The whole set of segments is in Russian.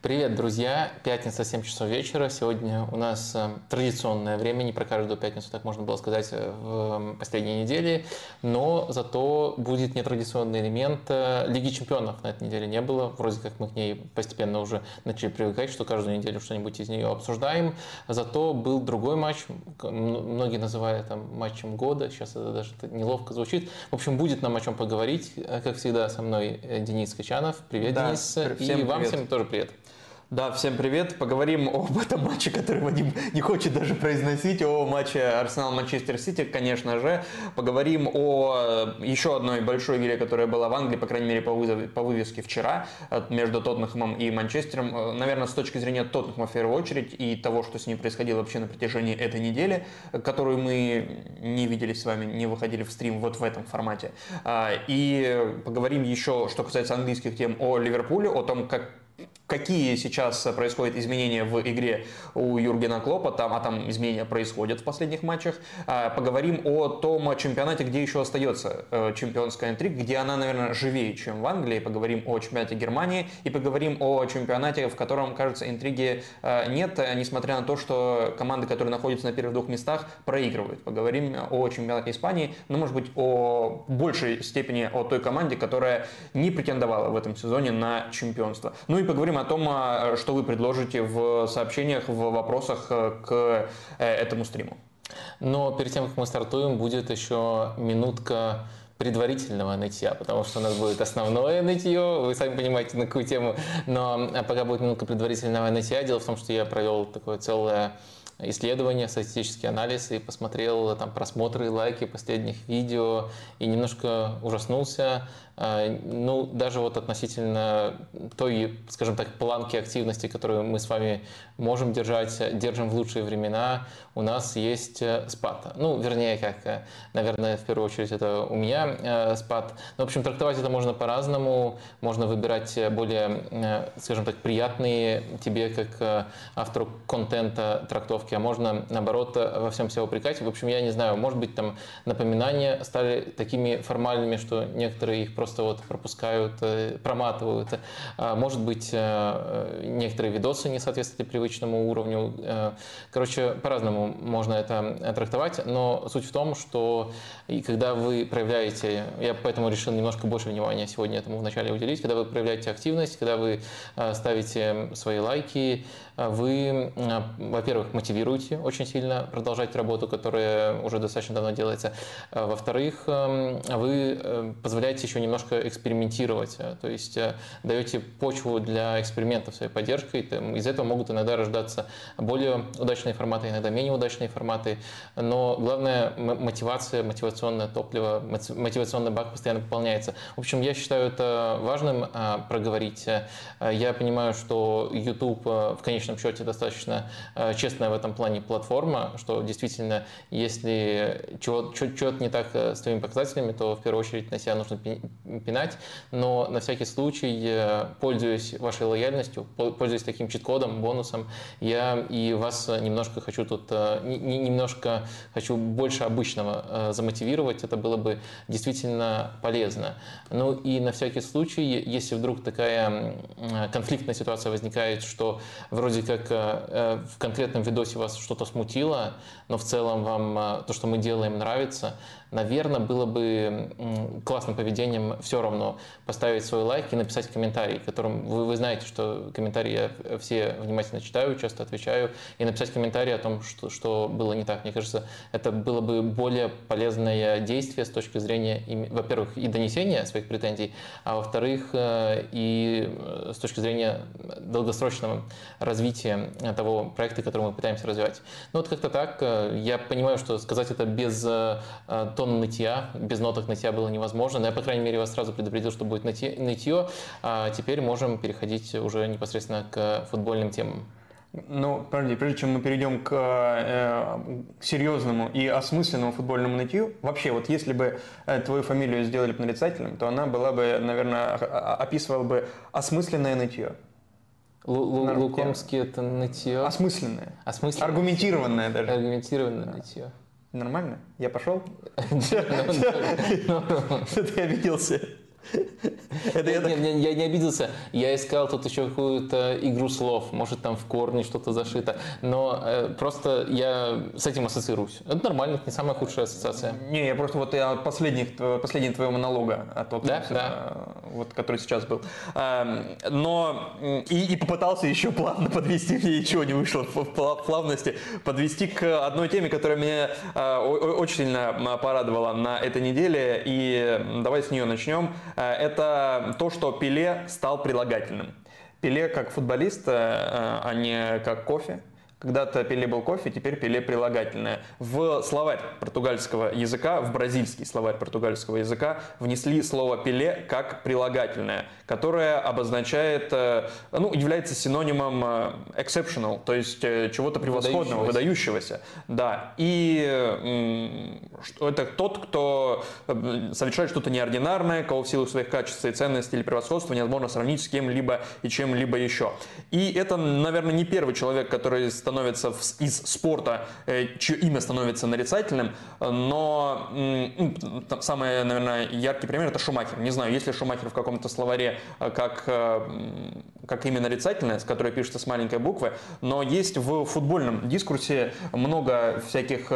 Привет, друзья! Пятница, 7 часов вечера. Сегодня у нас э, традиционное время, не про каждую пятницу, так можно было сказать, э, в последней неделе, но зато будет нетрадиционный элемент. Э, Лиги чемпионов на этой неделе не было. Вроде как мы к ней постепенно уже начали привыкать, что каждую неделю что-нибудь из нее обсуждаем. Зато был другой матч, многие называют там матчем года, сейчас это даже неловко звучит. В общем, будет нам о чем поговорить, как всегда, со мной Денис Качанов. Привет, да, Денис. Всем и вам привет. всем тоже привет. Да, всем привет. Поговорим об этом матче, который Вадим не хочет даже произносить, о матче Арсенал-Манчестер Сити, конечно же. Поговорим о э, еще одной большой игре, которая была в Англии, по крайней мере, по, вызов, по вывеске вчера, э, между Тоттенхэмом и Манчестером. Э, наверное, с точки зрения Тоттенхэма в первую очередь и того, что с ним происходило вообще на протяжении этой недели, которую мы не видели с вами, не выходили в стрим вот в этом формате. И поговорим еще, что касается английских тем, о Ливерпуле, о том, как какие сейчас происходят изменения в игре у Юргена Клопа, там, а там изменения происходят в последних матчах. А, поговорим о том чемпионате, где еще остается э, чемпионская интрига, где она, наверное, живее, чем в Англии. Поговорим о чемпионате Германии и поговорим о чемпионате, в котором, кажется, интриги э, нет, несмотря на то, что команды, которые находятся на первых двух местах, проигрывают. Поговорим о чемпионате Испании, но, может быть, о большей степени о той команде, которая не претендовала в этом сезоне на чемпионство. Ну и поговорим о том, а, что вы предложите в сообщениях, в вопросах э, к э, этому стриму. Но перед тем, как мы стартуем, будет еще минутка предварительного нытья, потому что у нас будет основное нытье, вы сами понимаете, на какую тему, но а, пока будет минутка предварительного нытья. Дело в том, что я провел такое целое исследования, статистический анализ и посмотрел там просмотры лайки последних видео и немножко ужаснулся ну, даже вот относительно той, скажем так, планки активности, которую мы с вами можем держать, держим в лучшие времена, у нас есть э, спад. Ну, вернее, как, э, наверное, в первую очередь это у меня э, спад. Но, в общем, трактовать это можно по-разному. Можно выбирать более, скажем так, приятные тебе, как автору контента трактовки, а можно, наоборот, во всем себя упрекать. В общем, я не знаю, может быть, там напоминания стали такими формальными, что некоторые их просто просто вот пропускают, э, проматывают. А, может быть, э, некоторые видосы не соответствуют привычному уровню. Э, короче, по-разному можно это трактовать, но суть в том, что и когда вы проявляете, я поэтому решил немножко больше внимания сегодня этому вначале уделить, когда вы проявляете активность, когда вы ставите свои лайки, вы, во-первых, мотивируете очень сильно продолжать работу, которая уже достаточно давно делается. Во-вторых, вы позволяете еще немножко экспериментировать, э, то есть э, даете почву для экспериментов своей поддержкой, из этого могут иногда рождаться более удачные форматы, иногда менее удачные форматы, но главное мотивация, мотивационное топливо, мотивационный бак постоянно пополняется. В общем, я считаю это важным а, проговорить. Э, я понимаю, что YouTube в конечном счете достаточно честная в этом плане платформа, что действительно, если чего-то не так с твоими показателями, то в первую очередь на себя нужно пинать, но на всякий случай, пользуясь вашей лояльностью, пользуясь таким чит-кодом, бонусом, я и вас немножко хочу тут, э, немножко хочу больше обычного э, замотивировать, это было бы действительно полезно. Ну и на всякий случай, если вдруг такая конфликтная ситуация возникает, что вроде как э, в конкретном видосе вас что-то смутило, но в целом вам то, что мы делаем, нравится, наверное, было бы классным поведением все равно поставить свой лайк и написать комментарий, которым вы, вы знаете, что комментарии я все внимательно читаю, часто отвечаю, и написать комментарий о том, что, что было не так. Мне кажется, это было бы более полезное действие с точки зрения, во-первых, и донесения своих претензий, а во-вторых, э, и э, с точки зрения долгосрочного развития того проекта, который мы пытаемся развивать. Ну вот как-то так. Э, я понимаю, что сказать это без тон нытья, без ноток нытья было невозможно. Но я, по крайней мере, вас сразу предупредил, что будет нытье. А теперь можем переходить уже непосредственно к футбольным темам. Ну, подожди, прежде чем мы перейдем к, э, к серьезному и осмысленному футбольному нытью, вообще, вот если бы э, твою фамилию сделали бы нарицательным, то она была бы, наверное, описывала бы осмысленное нытье. Лукомский это нытье. Осмысленное. Осмысленное. Аргументированное даже. Аргументированное нытье. Нормально? Я пошел? Что-то я обиделся. Это я, так... я, я не обиделся. Я искал тут еще какую-то игру слов. Может, там в корне что-то зашито. Но э, просто я с этим ассоциируюсь. Это нормально, это не самая худшая ассоциация. Не, я просто вот я последних, последний твоего монолога, а тот, да? да. вот, который сейчас был. Эм, но и, и попытался еще плавно подвести, мне ничего не вышло в плавности, подвести к одной теме, которая меня э, очень сильно порадовала на этой неделе. И давай с нее начнем. Э, это то, что Пеле стал прилагательным. Пеле как футболист, э, а не как кофе. Когда-то Пеле был кофе, теперь Пеле прилагательное. В словарь португальского языка, в бразильский словарь португальского языка внесли слово Пеле как прилагательное, которое обозначает, э, ну, является синонимом э, exceptional, то есть э, чего-то превосходного, выдающегося. выдающегося. Да. И это тот, кто совершает что-то неординарное, кого в силу своих качеств и ценностей или превосходства невозможно сравнить с кем-либо и чем-либо еще. И это, наверное, не первый человек, который становится из спорта, э, чье имя становится нарицательным, но ну, самый, наверное, яркий пример это Шумахер. Не знаю, есть ли Шумахер в каком-то словаре э, как, э, как имя нарицательное, с которой пишется с маленькой буквы, но есть в футбольном дискурсе много всяких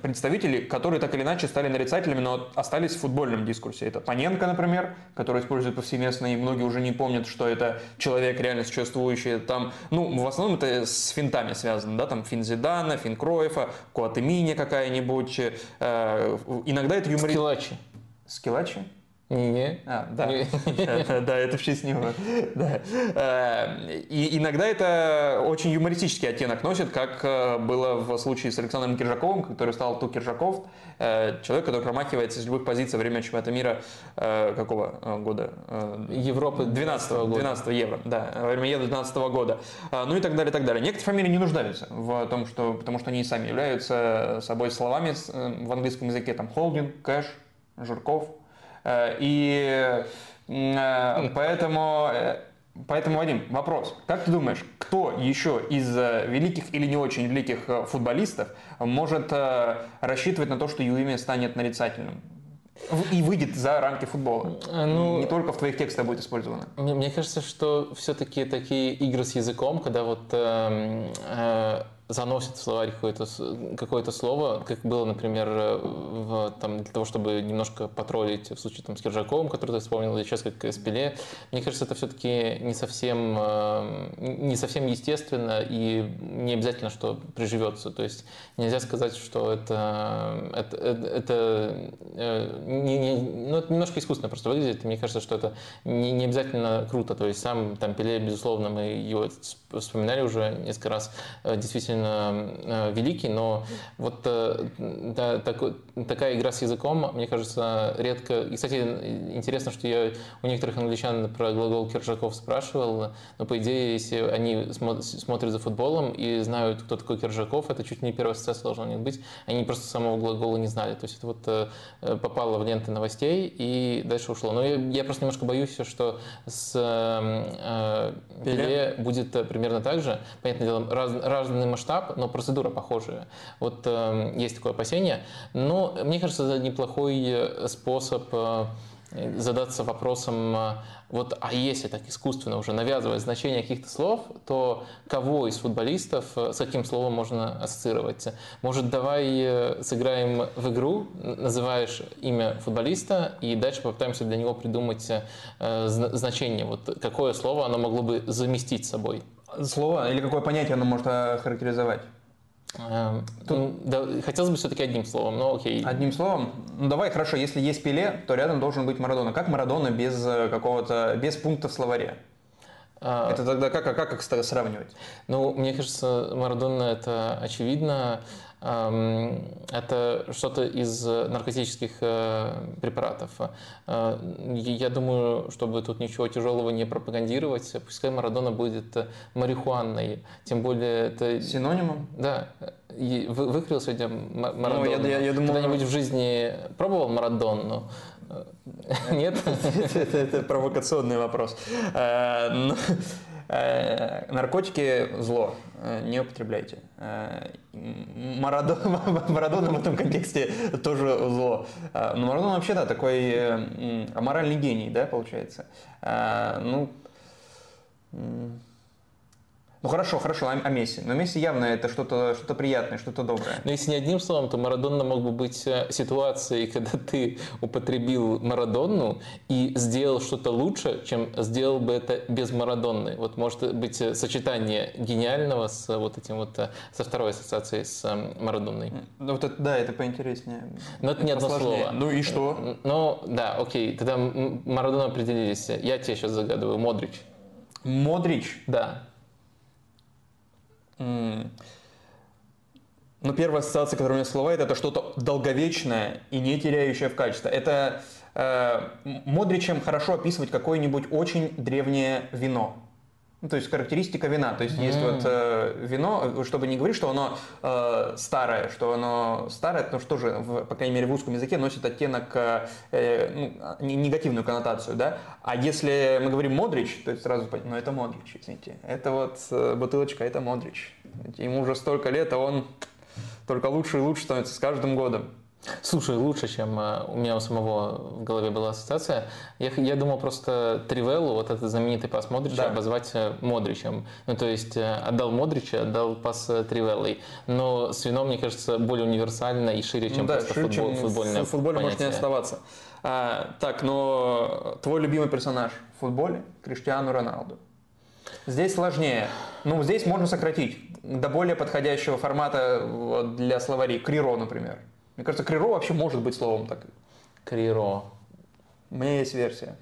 представителей, которые так или иначе стали нарицательными, но остались в футбольном дискурсе. Это Паненко, например, который использует повсеместно, и многие уже не помнят, что это человек реально существующий. Там, ну, в основном это с финтами игроками связано, да, там Фин Зидана, Фин Кроефа, Куатемини какая-нибудь. Э, иногда это юморит... Скилачи. Скилачи? Не. А, да. да, это в честь него. Да. Э, и иногда это очень юмористический оттенок носит, как э, было в случае с Александром Киржаковым, который стал Ту Киржаков, э, человек, который промахивается из любых позиций во время чемпионата мира какого года? Европы 12 года. 12 евро, да, во время Евро 12 года. Ну и так далее, и так далее. Некоторые фамилии не нуждаются в том, что, потому что они сами являются собой словами в английском языке, там, холдинг, кэш, Жирков, и э, поэтому, э, поэтому, Вадим, вопрос. Как ты думаешь, кто еще из великих или не очень великих футболистов может рассчитывать на то, что имя станет нарицательным? и выйдет за рамки футбола. Ну, не только в твоих текстах будет использовано. Мне, мне кажется, что все-таки такие игры с языком, когда вот э, э, заносит в словарь какое-то какое слово, как было, например, в, там, для того, чтобы немножко потроллить в случае там, с Киржаковым, который ты вспомнил, или сейчас как Спиле. Мне кажется, это все-таки не совсем, э, не совсем естественно и не обязательно, что приживется. То есть нельзя сказать, что это, это, это, э, не, не, ну, это немножко искусственно просто выглядит. Мне кажется, что это не, не обязательно круто. То есть сам там Пеле, безусловно, мы его вспоминали уже несколько раз, э, действительно э, великий, но вот э, да, такой, такая игра с языком, мне кажется, редко... И, кстати, интересно, что я у некоторых англичан про глагол Киржаков спрашивал, но, по идее, если они смотрят за футболом и знают, кто такой Киржаков, это чуть не первая ассоциация должна у них быть, они просто самого глагола не знали. То есть это вот э, попало в ленты новостей и дальше ушло. Но я, я просто немножко боюсь, что с э, Пеле будет примерно так же. Понятное дело, раз, разный масштаб масштаб, но процедура похожая. Вот э, есть такое опасение. Но мне кажется, это неплохой э, способ э, задаться вопросом, э, вот, а если так искусственно уже навязывать значение каких-то слов, то кого из футболистов с каким словом можно ассоциировать? Может, давай сыграем в игру, называешь имя футболиста, и дальше попытаемся для него придумать значение, вот какое слово оно могло бы заместить собой слово или какое понятие оно может охарактеризовать? Эм, Тут... Ну, да, хотелось бы все-таки одним словом, но окей. Одним словом? Ну давай, хорошо, если есть Пеле, то рядом должен быть Марадона. Как Марадона без э, какого-то, без пункта в словаре? А... Это тогда как, а как их сравнивать? Ну, мне кажется, Марадона это очевидно. Это что-то из наркотических э, препаратов. Э, я думаю, чтобы тут ничего тяжелого не пропагандировать, пускай Марадона будет марихуанной. Тем более это... Синонимом? Да. Выкрыл сегодня Марадону? Ну, я, я, я думаю... Когда-нибудь в жизни пробовал Марадонну? Нет? Это провокационный вопрос. Э, Э, наркотики – зло, э, не употребляйте. Марадона, Марадона в этом контексте тоже зло. Но Марадона вообще, да, такой аморальный гений, да, получается. Ну, ну хорошо, хорошо, о, о Месси. Но Месси явно это что-то что приятное, что-то доброе. Но если не одним словом, то Марадонна мог бы быть э, ситуацией, когда ты употребил Марадонну и сделал что-то лучше, чем сделал бы это без Марадонны. Вот может быть э, сочетание гениального с э, вот этим вот, со второй ассоциацией с Марадонной. Ну, вот это, да, это поинтереснее. Но это не одно слово. Ну и что? Ну, да, окей, тогда Марадона определились. Я тебе сейчас загадываю, Модрич. Модрич? Да. Ну, первая ассоциация, которая у меня всплывает, это что-то долговечное и не теряющее в качестве. Это э, Модричем хорошо описывать какое-нибудь очень древнее вино. Ну, то есть характеристика вина. То есть mm. есть вот э, вино, чтобы не говорить, что оно э, старое, что оно старое, но что же, в, по крайней мере, в русском языке носит оттенок, э, ну, негативную коннотацию, да. А если мы говорим Модрич, то это сразу, ну, это Модрич, извините. Это вот э, бутылочка, это Модрич. Ему уже столько лет, а он только лучше и лучше становится с каждым годом. Слушай, лучше, чем э, у меня у самого в голове была ассоциация. Я, я думал просто Тривеллу, вот этот знаменитый пас Модрича, да. обозвать э, Модричем. Ну, то есть э, отдал Модрича, отдал пас Тривеллой. Но с вином, мне кажется, более универсально и шире, чем да, просто шире, футбол, чем футбольное футболе может не оставаться. А, так, но твой любимый персонаж в футболе Криштиану Роналду. Здесь сложнее. Ну, здесь можно сократить до более подходящего формата для словарей. Криро, например. Мне кажется, криро вообще может быть словом так. Криро. У меня есть версия.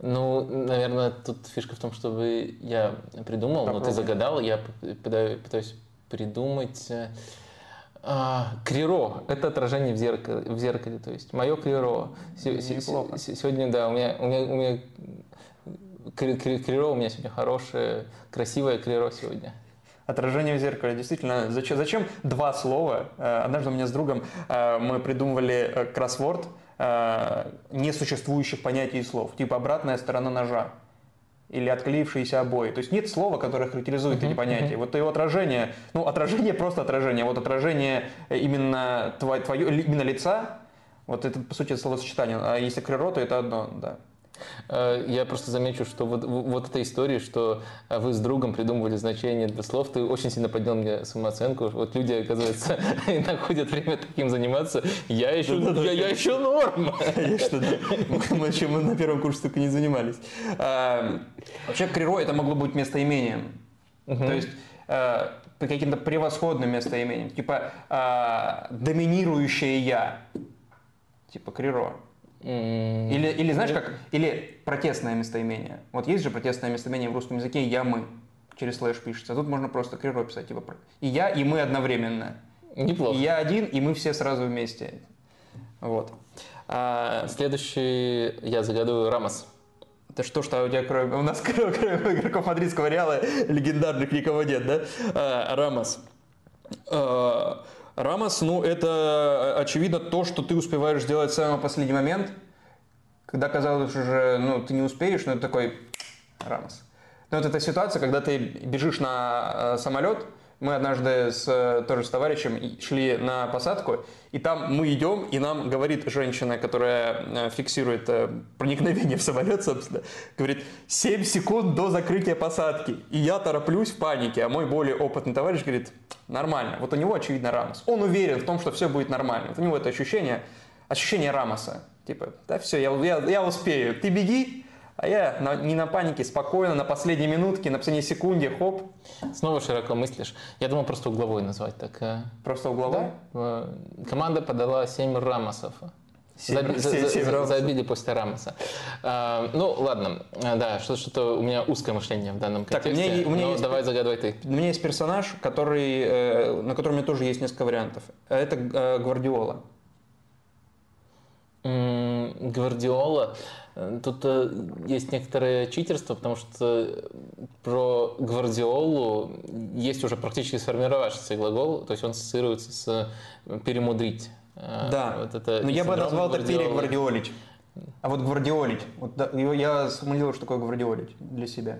Ну, наверное, тут фишка в том, чтобы я придумал, Попробуй. но ты загадал, я пытаюсь придумать. А, криро – это отражение в зеркале, в зеркале, то есть мое криро. Неплохо. Сегодня, да, у меня, у меня, у меня криро у меня сегодня хорошее, красивое криро сегодня. Отражение в зеркале. Действительно, зачем, зачем два слова? Э, однажды у меня с другом э, мы придумывали э, кроссворд несуществующих понятий и слов, типа обратная сторона ножа или отклеившиеся обои. То есть нет слова, которое характеризует uh-huh, эти понятия. Uh-huh. Вот его отражение, ну отражение просто отражение, вот отражение именно твое, твое именно лица, вот это по сути словосочетание. А если криро, то это одно, да. Э, я просто замечу, что вот, вот эта история, что вы с другом придумывали значение для слов, ты очень сильно поднял мне самооценку. Вот люди, оказывается, находят время таким заниматься. Я еще, я, я еще норм. Конечно, да. Мы, чем на первом курсе только не занимались. А, вообще, криро это могло быть местоимением. То есть э, каким-то превосходным местоимением. Типа а, доминирующее я. Типа криро. Или, или знаешь как, или протестное местоимение. Вот есть же протестное местоимение в русском языке «я, мы». Через слэш пишется. А тут можно просто криро писать. Типа, и я, и мы одновременно. Неплохо. И я один, и мы все сразу вместе. Вот. А, следующий я загадываю Рамос. Да что ж, у тебя кроме, у нас кроме, кроме игроков мадридского Реала легендарных никого нет, да? А, Рамос. А, Рамос, ну, это э, очевидно то, что ты успеваешь сделать в самый последний момент, когда казалось уже, ну, ты не успеешь, но это такой Рамос. Ну, вот эта ситуация, когда ты бежишь на э, самолет, мы однажды с, э, тоже с товарищем шли на посадку, и там мы идем, и нам говорит женщина, которая э, фиксирует э, проникновение в самолет, собственно, говорит, 7 секунд до закрытия посадки. И я тороплюсь в панике, а мой более опытный товарищ говорит, нормально. Вот у него, очевидно, Рамос. Он уверен в том, что все будет нормально. Вот у него это ощущение, ощущение Рамоса. Типа, да все, я, я, я успею. Ты беги, а я на, не на панике, спокойно, на последней минутке, на последней секунде, хоп. Снова широко мыслишь. Я думал просто угловой назвать так. Э. Просто угловой? Да. Команда подала 7 рамосов. Заби, за, за, забили после Рамоса. А, ну, ладно, да, что-то у меня узкое мышление в данном контексте. Так, у меня, у меня есть, давай загадывай ты. У меня есть персонаж, который, э, на котором у меня тоже есть несколько вариантов. Это э, Гвардиола. Гвардиола. Тут э, есть некоторое читерство, потому что про Гвардиолу есть уже практически сформировавшийся глагол, то есть он ассоциируется с перемудрить. Э, да, вот это но я бы назвал это перегвардиолить. А вот гвардиолить, вот, да, я сформулировал, что такое гвардиолить для себя.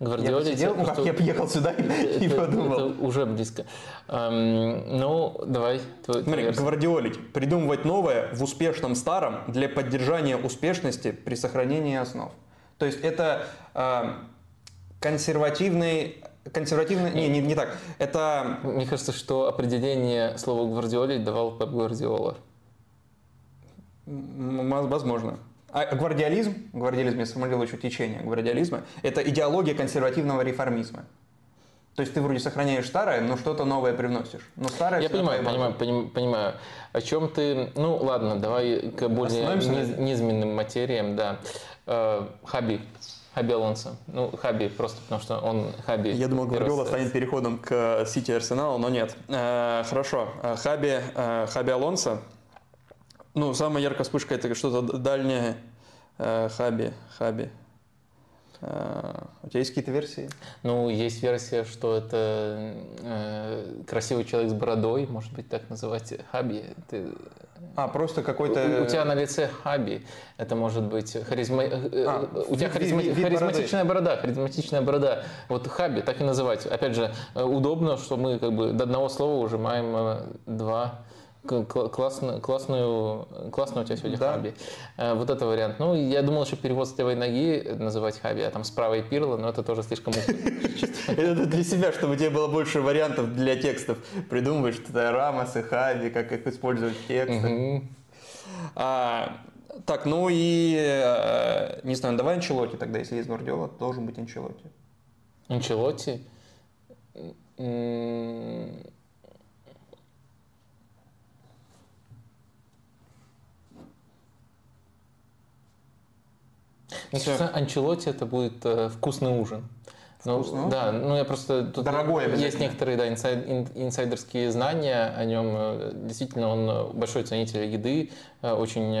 Гвардиоле... Я сидел, ну как я приехал сюда и это, подумал. Это уже близко. Эм, ну, давай. Твой, Смотри, гвардиолить. Придумывать новое в успешном старом для поддержания успешности при сохранении основ. То есть это э, консервативный консервативный... Не, не, не так. Это... Мне кажется, что определение слова гвардиоли давал Пеп Гвардиола. Возможно. А гвардиализм, гвардиализм, я сформулировал еще течение гвардиализма, это идеология консервативного реформизма. То есть ты вроде сохраняешь старое, но что-то новое привносишь. Но старое Я понимаю, понимаю, понимаю, понимаю. О чем ты... Ну, ладно, давай к более низ, низменным материям, да. Э, Хаби. Хаби Алонсо. Ну, Хаби просто потому, что он Хаби. Я думал, Гвардиола станет переходом к Сити Арсеналу, но нет. Э, хорошо. Э, Хаби, э, Хаби Алонсо. Ну, самая яркая вспышка это что-то дальнее. Э, хаби, Хаби. Э, у тебя есть какие-то версии? Ну, есть версия, что это э, красивый человек с бородой, может быть, так называть Хаби. Ты... А, просто какой-то... У, у тебя на лице Хаби. Это может быть харизма... Э, а, у тебя харизма... вид, вид харизматичная бороды. борода, харизматичная борода. Вот Хаби, так и называть. Опять же, э, удобно, что мы как бы до одного слова ужимаем два Классно, классную, классную у тебя сегодня да. хаби. Э, вот это вариант. Ну, я думал, что перевод с левой ноги называть хаби, а там справа и пирло, но это тоже слишком Это для себя, чтобы у тебя было больше вариантов для текстов. Придумываешь что-то рамос и хаби, как их использовать в текстах. А, так, ну и, э, не знаю, давай Анчелоти тогда, если есть Гвардиола, должен быть Анчелоти. Анчелоти? Мне кажется, анчелоти это будет э, вкусный ужин. Ну, да, ну я просто тут Дорогой есть некоторые да, инсайд, инсайдерские знания о нем. Э, действительно, он большой ценитель еды, э, очень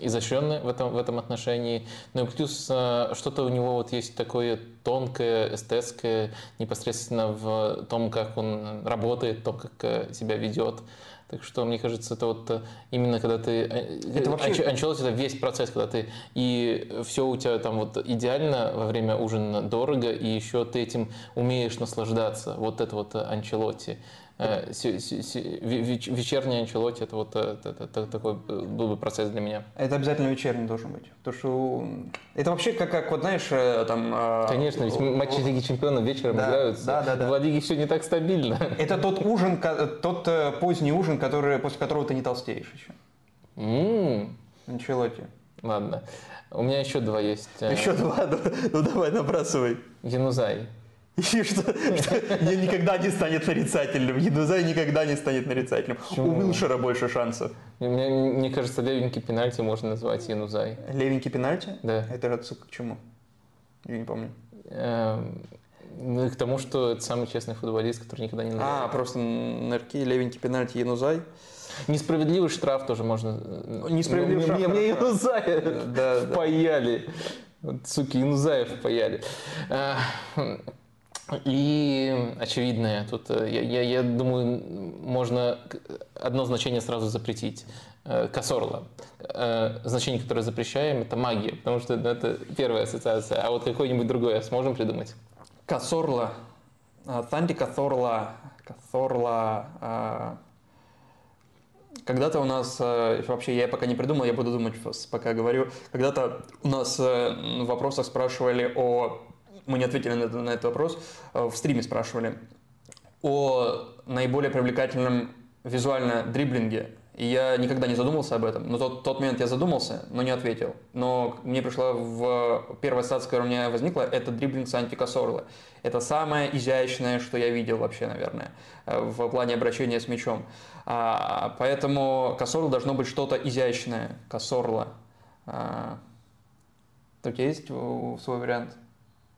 изощренный в этом, в этом отношении. Ну и плюс что-то у него вот есть такое тонкое, эстетское, непосредственно в том, как он работает, в том, как себя ведет. Так что, мне кажется, это вот э, именно когда ты... Э, это вообще... Анчелоти это весь процесс, когда ты и все у тебя там вот идеально во время ужина дорого, и еще ты этим умеешь наслаждаться. Вот это вот Анчелоти. Э, вечерний анчелоти это вот это, это, такой был бы процесс для меня. Это обязательно вечерний должен быть. Потому что это вообще как, как вот знаешь, э, там... А, Конечно, ведь матчи Лиги Чемпионов вечером да, играются. Да, да, да. В Лиге все не так стабильно. Это тот ужин, тот э, поздний ужин, который, после которого ты не толстеешь еще. Mm. Анчелоти. Ладно. У меня еще два есть. Еще два? Ну, ну давай, набрасывай. Янузай. И что, что никогда не станет нарицательным. Едузай никогда не станет нарицательным. Почему? У Вилшера больше шансов. Мне, мне кажется, левенький пенальти можно назвать Янузай. Левенький пенальти? Да. Это отсылка к чему? Я не помню. Эм, ну, к тому, что это самый честный футболист, который никогда не называет. А, просто нырки, левенький пенальти Янузай. Несправедливый штраф тоже можно. Несправедливый штраф. Мне, мне Янузая да, паяли. Вот, суки, Янузаев паяли. И очевидное, тут э, я, я, я думаю, можно одно значение сразу запретить. Э, Косорла. Э, значение, которое запрещаем, это магия, потому что ну, это первая ассоциация. А вот какой-нибудь другой сможем придумать? Косорла. Санти Косорла. Косорла. Когда-то у нас, вообще я пока не придумал, я буду думать, пока говорю. Когда-то у нас в вопросах спрашивали о мы не ответили на, на этот вопрос, э, в стриме спрашивали о наиболее привлекательном визуально дриблинге. И я никогда не задумался об этом. Но тот, тот момент я задумался, но не ответил. Но мне пришла в первая ассоциация, которая у меня возникла, это дриблинг Санти Кассорла. Это самое изящное, что я видел вообще, наверное, э, в плане обращения с мячом. А, поэтому Кассорла должно быть что-то изящное. Кассорла. А, у есть свой вариант?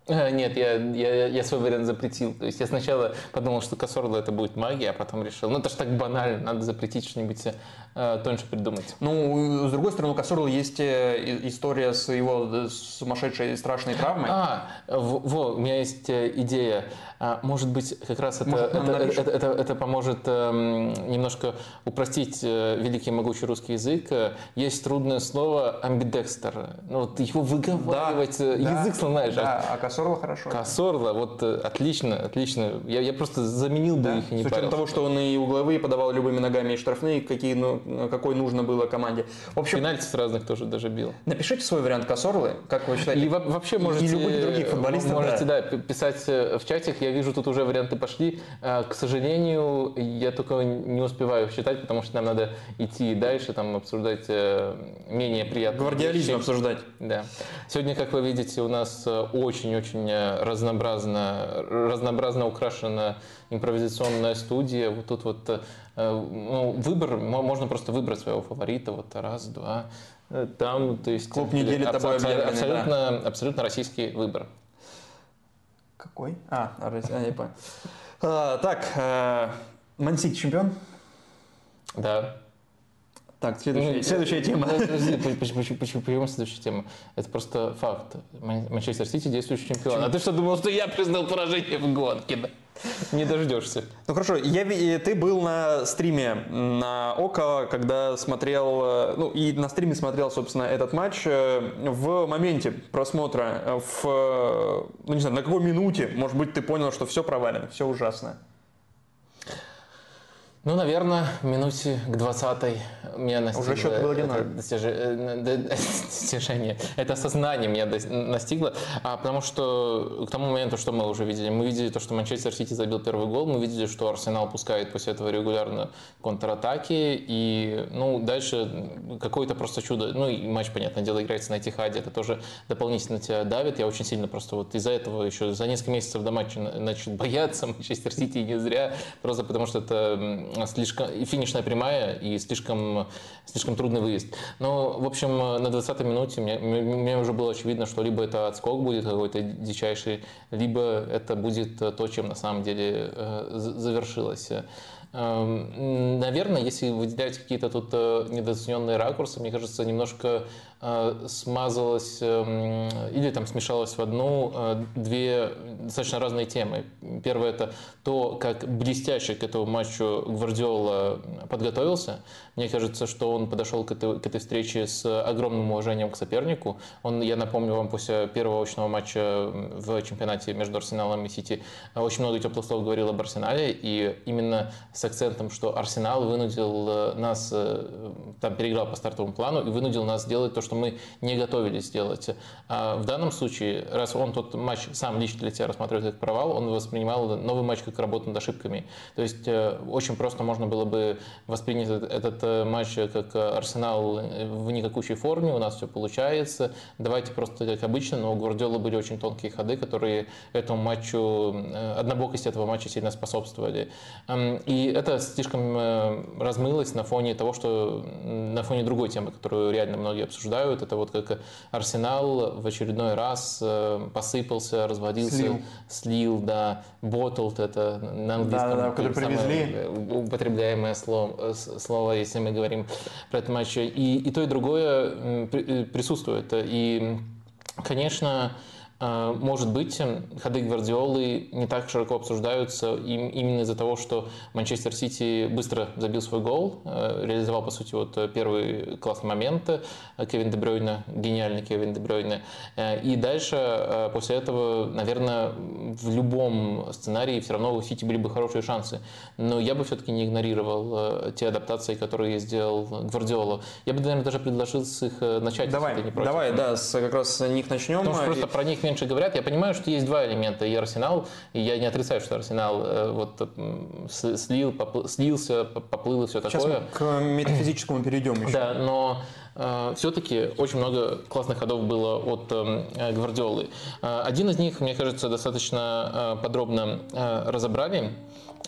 Э, нет, я, я, я свой вариант запретил. То есть я сначала подумал, что Косорло это будет магия, а потом решил, ну это же так банально, надо запретить что-нибудь э, тоньше придумать. Ну, с другой стороны, у Кассорла есть э, история с его сумасшедшей страшной травмой. А, во, у меня есть идея. А, может быть, как раз это, Может, это, это, это, это поможет эм, немножко упростить великий могучий русский язык. Есть трудное слово амбидекстер. Ну, вот его выговаривать, да, язык да, сломаешь. Да, а Кассорла хорошо. Кассорла, вот отлично, отлично. Я, я просто заменил бы да, их и не С учетом того, что он и угловые подавал любыми ногами, и штрафные, какие, ну, какой нужно было команде. В общем, с разных тоже даже бил. Напишите свой вариант Кассорлы, как вы считаете. И вообще можете, и любых других футболистов. Можете, да. да, писать э, в чатик. Я вижу, тут уже варианты пошли. Э, к сожалению, я только не успеваю считать, потому что нам надо идти дальше, там обсуждать э, менее приятные Гвардиализм вещи. обсуждать. Да. Сегодня, как вы видите, у нас очень-очень разнообразно, разнообразно украшена импровизационная студия. Вот тут вот э, ну, выбор, можно просто выбрать своего фаворита, вот раз, два, э, там, то есть... Клуб недели аб- тобой абсолютно, абсолютно, да. абсолютно российский выбор. Какой? А, а я понял. А, так, э, Мансити чемпион? Да. Так, следующая, ну, следующая тема. Подожди, почему, почему, почему следующая тема? Это просто факт. Манчестер Сити действующий чемпион. Почему? А ты что, думал, что я признал поражение в гонке? Да? Не дождешься. Ну хорошо, я, ты был на стриме на Око, когда смотрел, э, ну и на стриме смотрел, собственно, этот матч. Э, в моменте просмотра, э, в, ну не знаю, на какой минуте, может быть, ты понял, что все провалено, все ужасно? Ну, наверное, минуте к 20-й меня настигло... Уже счет был 1 это достижение, это осознание меня настигло, а, потому что к тому моменту, что мы уже видели, мы видели то, что Манчестер Сити забил первый гол, мы видели, что Арсенал пускает после этого регулярно контратаки, и, ну, дальше какое-то просто чудо, ну, и матч, понятное дело, играется на Этихаде, это тоже дополнительно тебя давит, я очень сильно просто вот из-за этого еще за несколько месяцев до матча начал бояться Манчестер Сити. Не зря, просто потому что это слишком, и финишная прямая, и слишком, слишком трудный выезд. Но, в общем, на 20-й минуте мне, мне уже было очевидно, что либо это отскок будет какой-то дичайший, либо это будет то, чем на самом деле э, завершилось. Эм, наверное, если выделять какие-то тут э, недооцененные ракурсы, мне кажется, немножко смазалось эм, или там смешалось в одну э, две достаточно разные темы. Первое это то, как блестяще к этому матчу Гвардиола подготовился. Мне кажется, что он подошел к этой, к этой встрече с огромным уважением к сопернику. Он, я напомню вам, после первого очного матча в чемпионате между Арсеналом и Сити очень много теплых слов говорил об Арсенале, и именно с акцентом, что Арсенал вынудил э, нас, э, там переиграл по стартовому плану и вынудил нас делать то, что мы не готовились сделать. А в данном случае, раз он тот матч сам лично для себя рассматривает как провал, он воспринимал новый матч как работу над ошибками. То есть э, очень просто можно было бы воспринять этот матч как Арсенал в никакущей форме, у нас все получается, давайте просто как обычно, но у Гвардиолы были очень тонкие ходы, которые этому матчу, однобокости этого матча сильно способствовали. И это слишком э, размылось на фоне того, что на фоне другой темы, которую реально многие обсуждают. Это вот как Арсенал в очередной раз э, посыпался, разводился, слил, слил да, bottled, это на английском да, да, который привезли. употребляемое слово, слово, если мы говорим про этот матч. И, и то, и другое присутствует. И, конечно, может быть, ходы Гвардиолы не так широко обсуждаются именно из-за того, что Манчестер Сити быстро забил свой гол, э, реализовал, по сути, вот первый классный момент э, Кевин Дебрёйна, гениальный Кевин Дебрёйна. Э, и дальше, после этого, наверное, в любом сценарии все равно у Сити были бы хорошие шансы. Но я бы все-таки не игнорировал те адаптации, которые сделал Гвардиола. Я бы, наверное, даже предложил с их начать. Давай, давай, да, с, как раз с них начнем. Потому что просто про них меньше говорят. Я понимаю, что есть два элемента. И Арсенал, и я не отрицаю, что Арсенал э, вот слил, слился, поплыл и все Сейчас такое. Сейчас к метафизическому перейдем еще. Да, но все-таки очень много классных ходов было от Гвардиолы. Один из них, мне кажется, достаточно подробно разобрали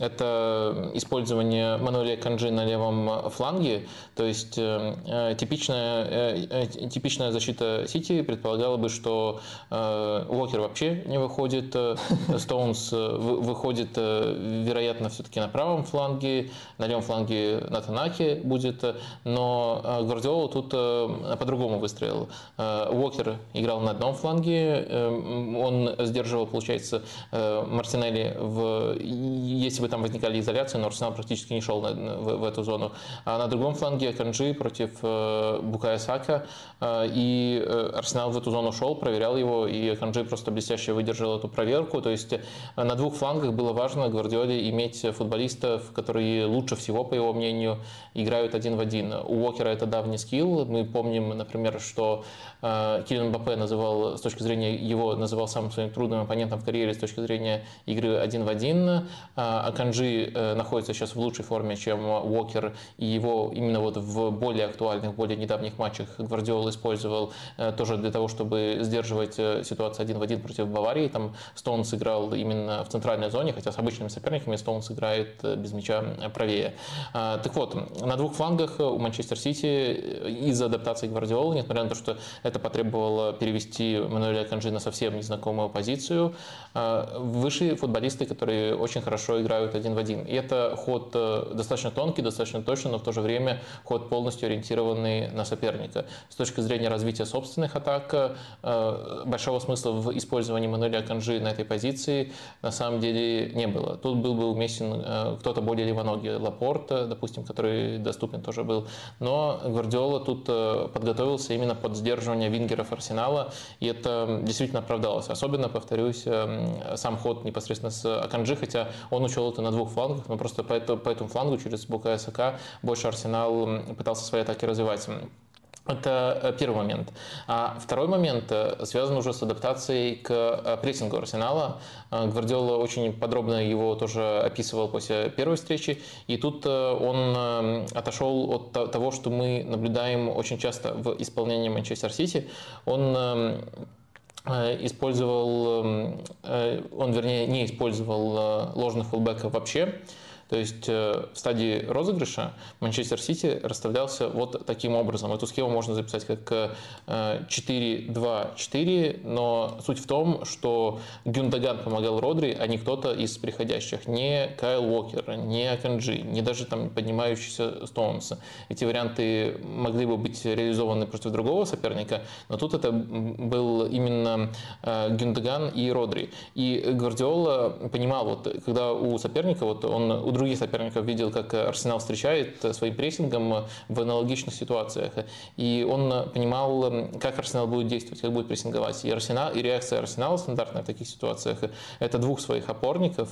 это использование Мануэля Канджи на левом фланге. То есть э, э типичная, э, типичная защита Сити предполагала бы, что Уокер вообще не выходит, Стоунс выходит, вероятно, все-таки на правом фланге, на левом фланге на Танаке будет, но Гвардиола тут по-другому выстроил. Уокер играл на одном фланге, он сдерживал, получается, Мартинелли в... Если бы там возникали изоляции, но Арсенал практически не шел на, в, в эту зону. А на другом фланге Канджи против э, Букая Сака, э, и э, Арсенал в эту зону шел, проверял его, и Канджи просто блестяще выдержал эту проверку. То есть э, на двух флангах было важно Гвардиоле иметь футболистов, которые лучше всего, по его мнению, играют один в один. У Уокера это давний скилл. Мы помним, например, что э, Килиан Бапе называл, с точки зрения его, называл самым своим трудным оппонентом в карьере с точки зрения игры один в один. А Канжи э, находится сейчас в лучшей форме, чем Уокер, и его именно вот в более актуальных, более недавних матчах Гвардиол использовал э, тоже для того, чтобы сдерживать э, ситуацию один в один против Баварии. Там Стоунс играл именно в центральной зоне, хотя с обычными соперниками Стоунс играет без мяча правее. А, так вот, на двух флангах у Манчестер Сити из-за адаптации Гвардиолы, несмотря на то, что это потребовало перевести Мануэля Канжи на совсем незнакомую позицию, вышли футболисты, которые очень хорошо играют играют один в один. И это ход э, достаточно тонкий, достаточно точный, но в то же время ход полностью ориентированный на соперника. С точки зрения развития собственных атак, э, большого смысла в использовании Мануэля Канжи на этой позиции на самом деле не было. Тут был бы уместен э, кто-то более левоногий, Лапорт, допустим, который доступен тоже был. Но Гвардиола тут подготовился именно под сдерживание вингеров Арсенала, и это действительно оправдалось. Особенно, повторюсь, сам ход непосредственно с Аканджи, хотя он учел это на двух флангах, но просто по, по этому флангу через Бука СК больше Арсенал пытался свои атаки развивать. Это э, первый момент. А второй момент э, связан уже с адаптацией к э, прессингу Арсенала. Гвардиола очень подробно его тоже описывал после первой встречи. И тут он отошел от того, что мы наблюдаем очень часто в исполнении Манчестер Сити. Он Э, использовал, эм, э, он, вернее, не использовал э, ложных фулбеков вообще, то есть э, в стадии розыгрыша Манчестер Сити расставлялся вот таким образом. Эту схему можно записать как 4-2-4, э, но суть в том, что Гюндаган помогал Родри, а не кто-то из приходящих. Не Кайл Уокер, не Аканджи, не даже там поднимающийся Стоунс. Эти варианты могли бы быть реализованы против другого соперника, но тут это был именно э, Гюндаган и Родри. И Гвардиола понимал, вот, когда у соперника, вот он других соперников видел, как Арсенал встречает своим прессингом в аналогичных ситуациях. И он понимал, как Арсенал будет действовать, как будет прессинговать. И, Арсенал, и реакция Арсенала стандартная в таких ситуациях – это двух своих опорников,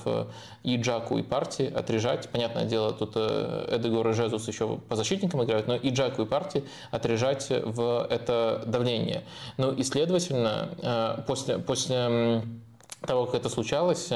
и Джаку, и Парти, отрежать. Понятное дело, тут Эдегор и Жезус еще по защитникам играют, но и Джаку, и Парти отрежать в это давление. Ну и, следовательно, э, после, после того, как это случалось,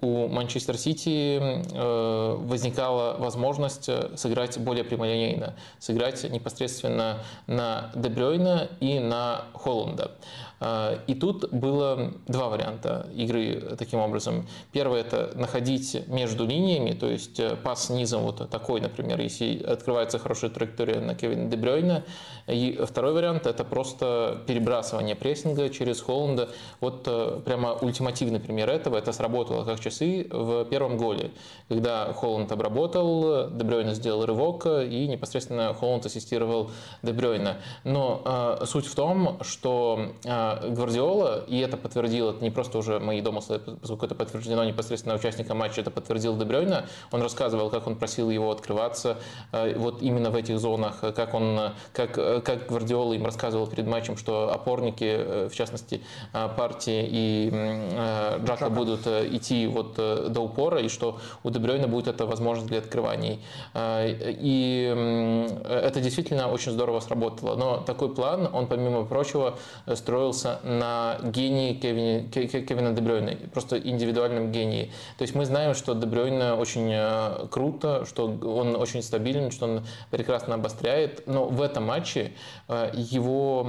у Манчестер Сити э, возникала возможность э, сыграть более прямолинейно, сыграть непосредственно на Дебрёйна и на Холланда. Э, и тут было два варианта игры таким образом. Первый – это находить между линиями, то есть пас низом вот такой, например, если открывается хорошая траектория на Кевина Дебрёйна. И второй вариант – это просто перебрасывание прессинга через Холланда. Вот прямо ультимативный пример этого. Это сработало как часы в первом голе, когда Холланд обработал, Дебрёйна сделал рывок и непосредственно Холланд ассистировал Дебрёйна. Но э, суть в том, что э, Гвардиола, и это подтвердил, это не просто уже мои домыслы, поскольку это подтверждено непосредственно участником матча, это подтвердил Дебрёйна, он рассказывал, как он просил его открываться э, вот именно в этих зонах, как он, как, как Гвардиола им рассказывал перед матчем, что опорники, в частности, партии и Джака будут идти вот до упора, и что у Дебрёйна будет эта возможность для открываний. И это действительно очень здорово сработало. Но такой план, он, помимо прочего, строился на гении Кевина, Кевина Дебрёйна, просто индивидуальном гении. То есть мы знаем, что Дебрёйна очень круто, что он очень стабилен, что он прекрасно обостряет, но в этом матче его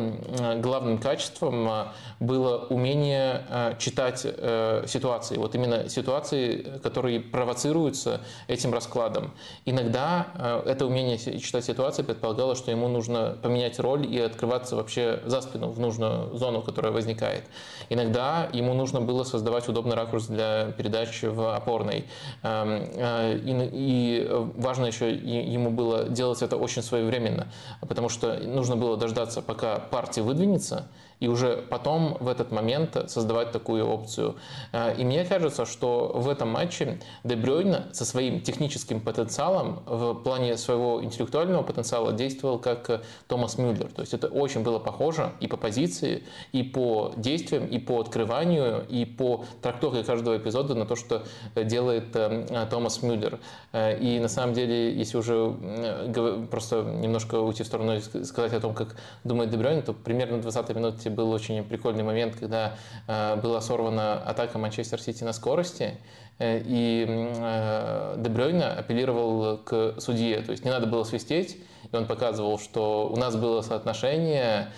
главным качеством было умение читать ситуации. Вот именно ситуации, которые провоцируются этим раскладом. Иногда э, это умение читать ситуации предполагало, что ему нужно поменять роль и открываться вообще за спину в нужную зону, которая возникает. Иногда ему нужно было создавать удобный ракурс для передачи в опорной. Эм, э, и важно еще ему было делать это очень своевременно, потому что нужно было дождаться, пока партия выдвинется, и уже потом в этот момент создавать такую опцию. Э, и мне кажется, что в этом матче Дебрёйна со своим техническим потенциалом в плане своего интеллектуального потенциала действовал как Томас Мюллер. То есть это очень было похоже и по позиции, и по действиям, и по открыванию, и по трактовке каждого эпизода на то, что делает э, Томас Мюллер. Э, и на самом деле, если уже просто немножко уйти в сторону и сказать о том, как думает Дебрёйн, то примерно в 20 минуте был очень прикольный момент, когда э, была сорвана атака Манчестер Сити на скорости, э, и э, Дебрёйна апеллировал к судье, то есть не надо было свистеть, и он показывал, что у нас было соотношение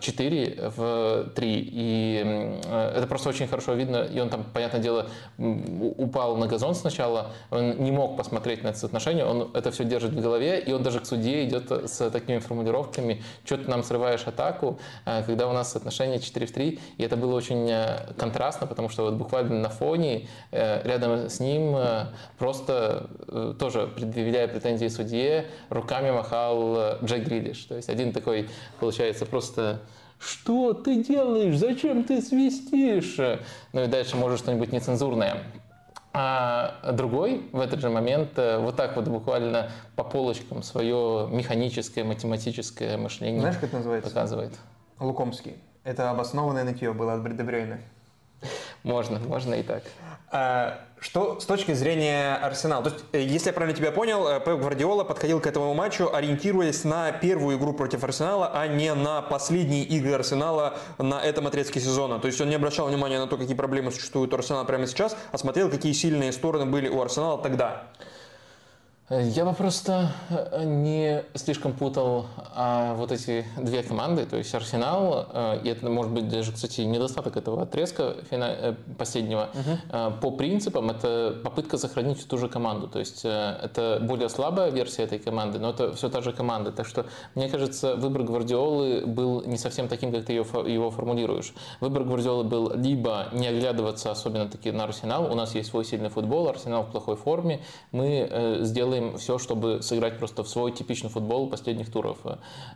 4 в 3. И это просто очень хорошо видно. И он там, понятное дело, упал на газон сначала. Он не мог посмотреть на это соотношение. Он это все держит в голове. И он даже к судье идет с такими формулировками. Что ты нам срываешь атаку, э, когда у нас соотношение 4 в 3. И это было очень э, контрастно, потому что вот буквально на фоне э, рядом с ним просто тоже предъявляя претензии судье, руками махал Джек Грилиш. То есть один такой, получается, просто просто «Что ты делаешь? Зачем ты свистишь?» Ну и дальше может что-нибудь нецензурное. А другой в этот же момент э, вот так вот буквально по полочкам свое механическое, математическое мышление Знаешь, как это называется? показывает. Лукомский. Это обоснованное нытье было от Бредебрёйна. Можно, можно и так. А, что с точки зрения Арсенала? То есть, э, если я правильно тебя понял, э, Пеп Гвардиола подходил к этому матчу, ориентируясь на первую игру против Арсенала, а не на последние игры Арсенала на этом отрезке сезона. То есть он не обращал внимания на то, какие проблемы существуют у Арсенала прямо сейчас, а смотрел, какие сильные стороны были у Арсенала тогда. Я бы просто э, не слишком путал а, вот эти две команды, то есть Арсенал, а, и это может быть даже, кстати, недостаток этого отрезка фина, последнего. Uh-huh. А, по принципам это попытка сохранить ту же команду, то есть а, это более слабая версия этой команды, но это все та же команда. Так что, мне кажется, выбор Гвардиолы был не совсем таким, как ты его, его формулируешь. Выбор Гвардиолы был либо не оглядываться особенно таки на Арсенал, у нас есть свой сильный футбол, Арсенал в плохой форме, мы э, сделаем делаем все, чтобы сыграть просто в свой типичный футбол последних туров.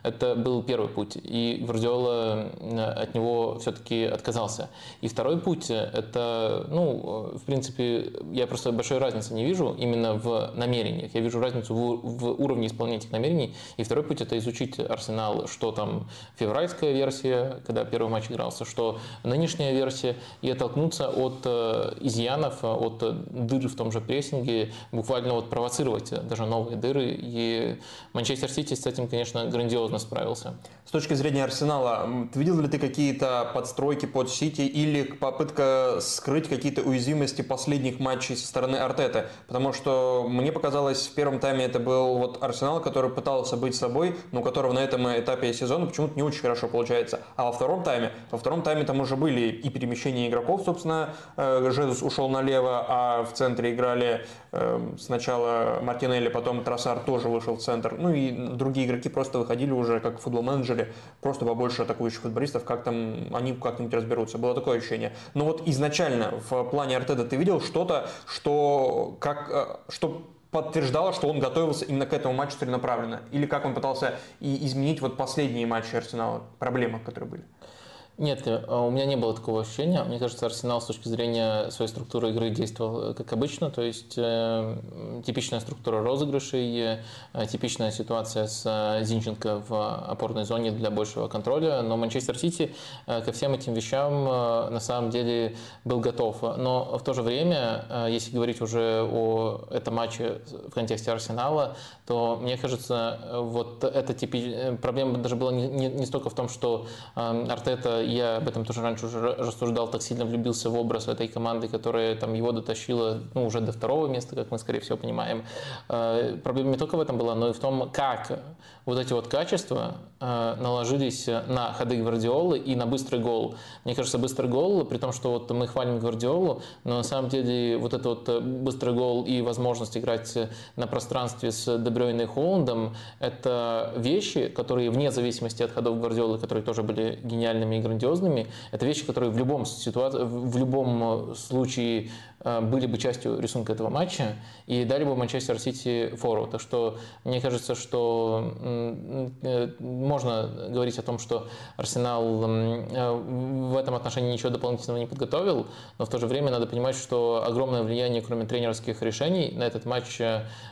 Это был первый путь, и Гвардиола э, от него все-таки отказался. И второй путь – это, ну, в принципе, я просто большой разницы не вижу именно в намерениях. Я вижу разницу в, в уровне исполнения этих намерений. И второй путь – это изучить Арсенал, что там февральская версия, когда первый матч игрался, что нынешняя версия, и оттолкнуться от э, изъянов, от дыр в том же прессинге, буквально вот провоцировать есть даже новые дыры. И Манчестер Сити с этим, конечно, грандиозно справился. С точки зрения Арсенала, видел ли ты какие-то подстройки под Сити или попытка скрыть какие-то уязвимости последних матчей со стороны Артета? Потому что мне показалось, в первом тайме это был вот Арсенал, который пытался быть собой, но у которого на этом этапе сезона почему-то не очень хорошо получается. А во втором тайме, во втором тайме там уже были и перемещения игроков, собственно, э, Жезус ушел налево, а в центре играли э, сначала Мартинелли, потом Тросар тоже вышел в центр. Ну и другие игроки просто выходили уже как футбол-менеджеры, просто побольше атакующих футболистов, как там они как-нибудь разберутся. Было такое ощущение. Но вот изначально в плане Артеда ты видел что-то, что, как, э, что подтверждало, что он готовился именно к этому матчу целенаправленно? Или как он пытался и изменить вот последние матчи Арсенала, проблемы, которые были? Нет, э, у меня не было такого ощущения. Мне кажется, Арсенал с точки зрения своей структуры игры действовал э, как обычно, то есть э, типичная структура розыгрышей, э, типичная ситуация с э, Зинченко в опорной зоне для большего контроля, но Манчестер Сити э, ко всем этим вещам э, на самом деле был готов. Но в то же время, э, если говорить уже о этом матче в контексте Арсенала, то мне кажется, вот эта типи... проблема даже была не, не, не столько в том, что э, Артета я об этом тоже раньше уже рассуждал, так сильно влюбился в образ этой команды, которая там его дотащила ну, уже до второго места, как мы, скорее всего, понимаем. Э, проблема не только в этом была, но и в том, как вот эти вот качества э, наложились на ходы Гвардиолы и на быстрый гол. Мне кажется, быстрый гол, при том, что вот мы хвалим Гвардиолу, но на самом деле вот этот вот быстрый гол и возможность играть на пространстве с Дебрёйной и Холландом – это вещи, которые вне зависимости от ходов Гвардиолы, которые тоже были гениальными и грандиозными, это вещи, которые в любом, ситуации, в любом случае Э, были бы частью рисунка этого матча и дали бы Манчестер Сити фору. Так что мне кажется, что э, можно говорить о том, что Арсенал э, в этом отношении ничего дополнительного не подготовил, но в то же время надо понимать, что огромное влияние, кроме тренерских решений, на этот матч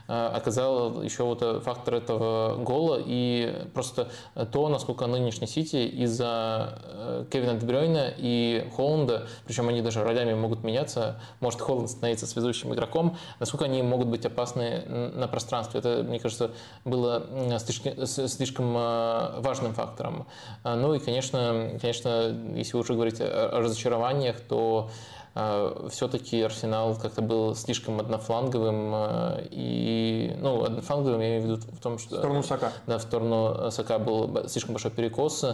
оказал еще вот фактор этого гола и просто то, насколько нынешний Сити из-за Кевина Дебрёйна и Холланда, причем они даже ролями могут меняться, может может Холланд становиться связующим игроком, насколько они могут быть опасны на пространстве. Это, мне кажется, было слишком а, важным фактором. Ну и, конечно, конечно, если уже говорить о разочарованиях, то все-таки Арсенал как-то был слишком однофланговым. И, ну, однофланговым я имею в виду в том, что... В сторону Сака. Да, в сторону Сака был слишком большой перекос.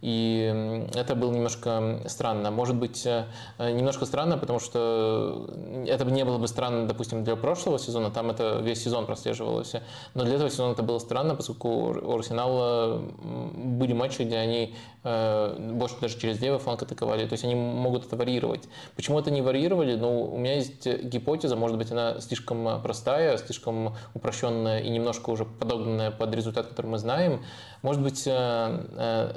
И это было немножко странно. Может быть, э, немножко странно, потому что это не было бы странно, допустим, для прошлого сезона, там это весь сезон прослеживалось. Но для этого сезона это было странно, поскольку у Арсенала были матчи, где они э, больше даже через левый фланг атаковали. То есть они могут это варьировать. Почему это не варьировали? Ну, у меня есть гипотеза, может быть, она слишком простая, слишком упрощенная и немножко уже подогнанная под результат, который мы знаем. Может быть, э,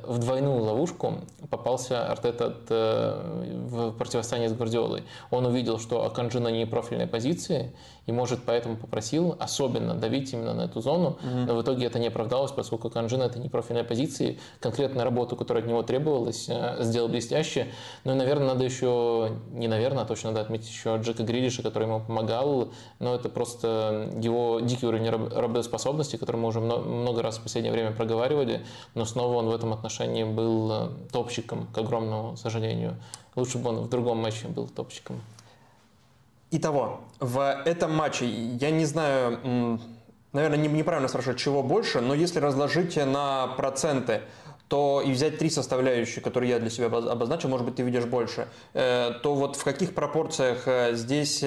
э, двойную ловушку попался Артета э, в противостоянии с Гвардиолой. Он увидел, что Аканджи на ней профильной позиции, и, может, поэтому попросил особенно давить именно на эту зону, mm-hmm. но в итоге это не оправдалось, поскольку Аканджи на этой непрофильной позиции конкретную работу, которая от него требовалась, сделал блестяще. Ну и, наверное, надо еще, не наверное, а точно надо отметить еще Джека Грилиша, который ему помогал, но это просто его дикий уровень работоспособности, который мы уже много раз в последнее время проговаривали, но снова он в этом отношении был э, топчиком, к огромному сожалению. Лучше бы он в другом матче был топчиком. Итого, в этом матче, я не знаю, наверное, неправильно спрашивать, чего больше, но если разложить на проценты, то и взять три составляющие, которые я для себя обозначил, может быть, ты видишь больше, э, то вот в каких пропорциях э, здесь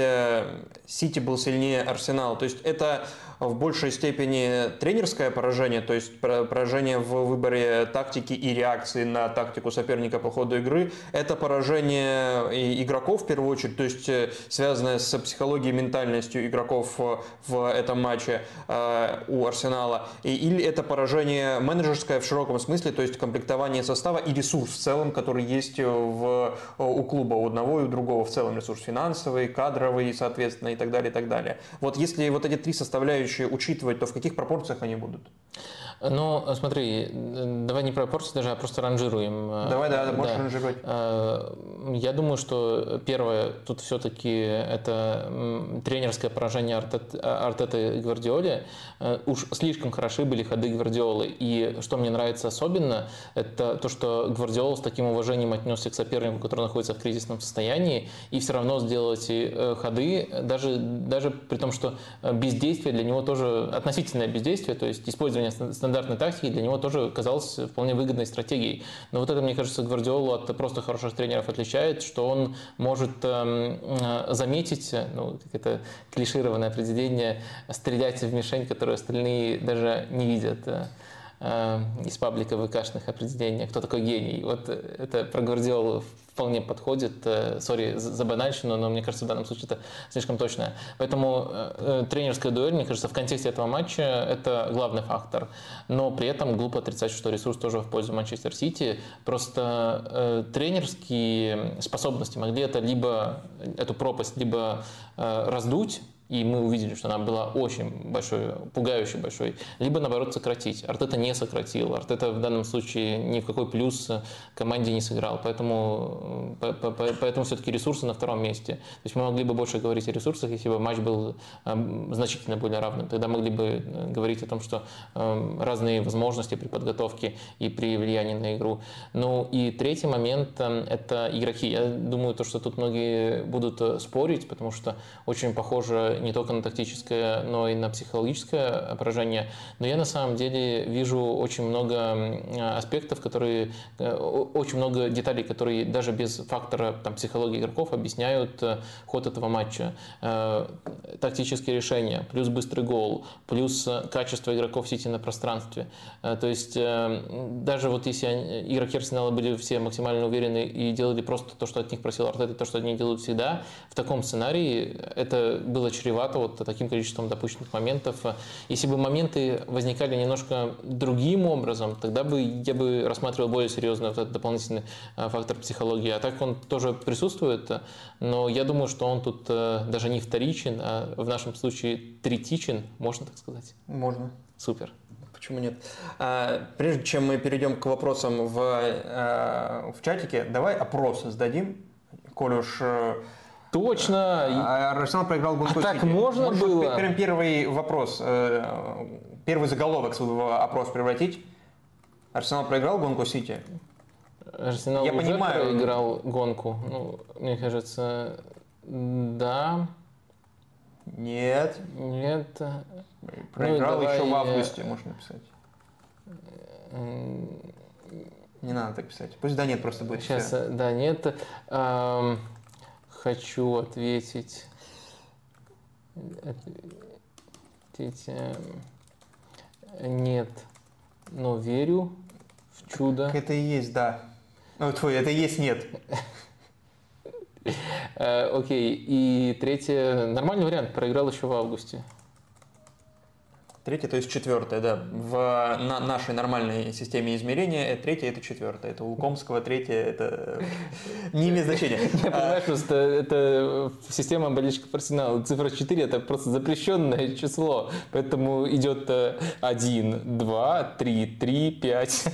Сити был сильнее Арсенала? То есть это в большей степени тренерское поражение, то есть поражение в выборе тактики и реакции на тактику соперника по ходу игры. Это поражение игроков в первую очередь, то есть э, связанное с психологией ментальностью игроков в этом матче э, у Арсенала. Или это поражение менеджерское в широком смысле, то есть комплектование состава и ресурс в целом, который есть в, у клуба, у одного и у другого в целом ресурс финансовый, кадровый, соответственно, и так далее, и так далее. Вот если вот эти три составляющие составляющие учитывать, то в каких пропорциях они будут? Ну, смотри, давай не пропорции даже, а просто ранжируем. Давай, да, можешь да. ранжировать. Э, я думаю, что первое, тут все-таки это тренерское поражение Артета и Гвардиоли. Э, уж слишком хороши были ходы Гвардиолы. И что мне нравится особенно, это то, что Гвардиола с таким уважением отнесся к сопернику, который находится в кризисном состоянии, и все равно сделал эти э, ходы, даже, даже при том, что бездействие для него тоже относительное бездействие, то есть использование стандартной тактики для него тоже казалось вполне выгодной стратегией. Но вот это, мне кажется, Гвардиолу от просто хороших тренеров отличает, что он может эм, э, заметить, ну, как это клишированное определение, стрелять в мишень, которую остальные даже не видят. Э, из паблика ВКшных определения, кто такой гений. Вот это про Гвардиолу вполне подходит. Э, сори за банальщину, но мне кажется, в данном случае это слишком точно. Поэтому э, тренерская дуэль, мне кажется, в контексте этого матча это главный фактор. Но при этом глупо отрицать, что ресурс тоже в пользу Манчестер Сити. Просто тренерские способности могли это либо эту пропасть либо раздуть, и мы увидели, что она была очень большой, пугающе большой, либо наоборот сократить. Артета не сократил, Артета в данном случае ни в какой плюс команде не сыграл, поэтому, поэтому все-таки ресурсы на втором месте. То есть мы могли бы больше говорить о ресурсах, если бы матч был эм, значительно более равным. Тогда могли бы э, говорить о том, что эм, разные возможности при подготовке и при влиянии на игру. Ну и третий момент эм, – это игроки. Я думаю, то, что тут многие будут э, спорить, потому что очень похоже не только на тактическое, но и на психологическое поражение. Но я на самом деле вижу очень много аспектов, которые, э, очень много деталей, которые даже без фактора там, психологии игроков объясняют э, ход этого матча. Э, тактические решения, плюс быстрый гол, плюс качество игроков Сити на пространстве. То есть даже вот если игроки Арсенала были все максимально уверены и делали просто то, что от них просил Артета, то, что они делают всегда, в таком сценарии это было чревато вот таким количеством допущенных моментов. Если бы моменты возникали немножко другим образом, тогда бы я бы рассматривал более серьезно вот этот дополнительный э, фактор психологии. А так он тоже присутствует, но я думаю, что он тут э, даже не вторичен, а в нашем случае третичен, можно так сказать? Можно. Супер. Почему нет? А, прежде чем мы перейдем к вопросам в, а, в чатике, давай опрос сдадим. Коль уж Точно. А Арсенал проиграл Гонку а так можно Можешь было? Прям первый вопрос, э, первый заголовок своего опроса превратить. Арсенал проиграл гонку Сити? Арсенал Я уже понимаю. проиграл гонку. Ну, мне кажется, да. Нет. Нет. Проиграл ну, еще в августе, можно написать. Не надо так писать. Пусть да нет просто будет. Сейчас, все. да нет. Эм хочу ответить, ответить нет, но верю в чудо. Так это и есть да. Ну, твой, это и есть нет. Э, окей, и третье, нормальный вариант, проиграл еще в августе. Третье, то есть четвертое, да. В на нашей нормальной системе измерения третье это четвертое. Это у Комского третье это не имеет значения. Я понимаю, просто это система болельщиков Арсенала. Цифра 4 это просто запрещенное число. Поэтому идет 1, 2, 3, 3, 5.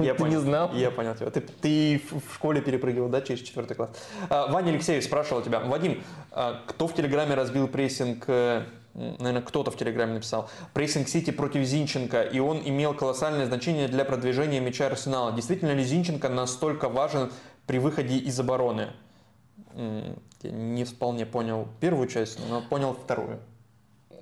Я ты не знал? Я понял тебя. Ты, ты в школе перепрыгивал, да, через четвертый класс. А, Ваня Алексеев спрашивал тебя. Вадим, а, кто в Телеграме разбил прессинг э, наверное, кто-то в Телеграме написал, прессинг Сити против Зинченко, и он имел колоссальное значение для продвижения мяча Арсенала. Действительно ли Зинченко настолько важен при выходе из обороны? Я не вполне понял первую часть, но понял вторую.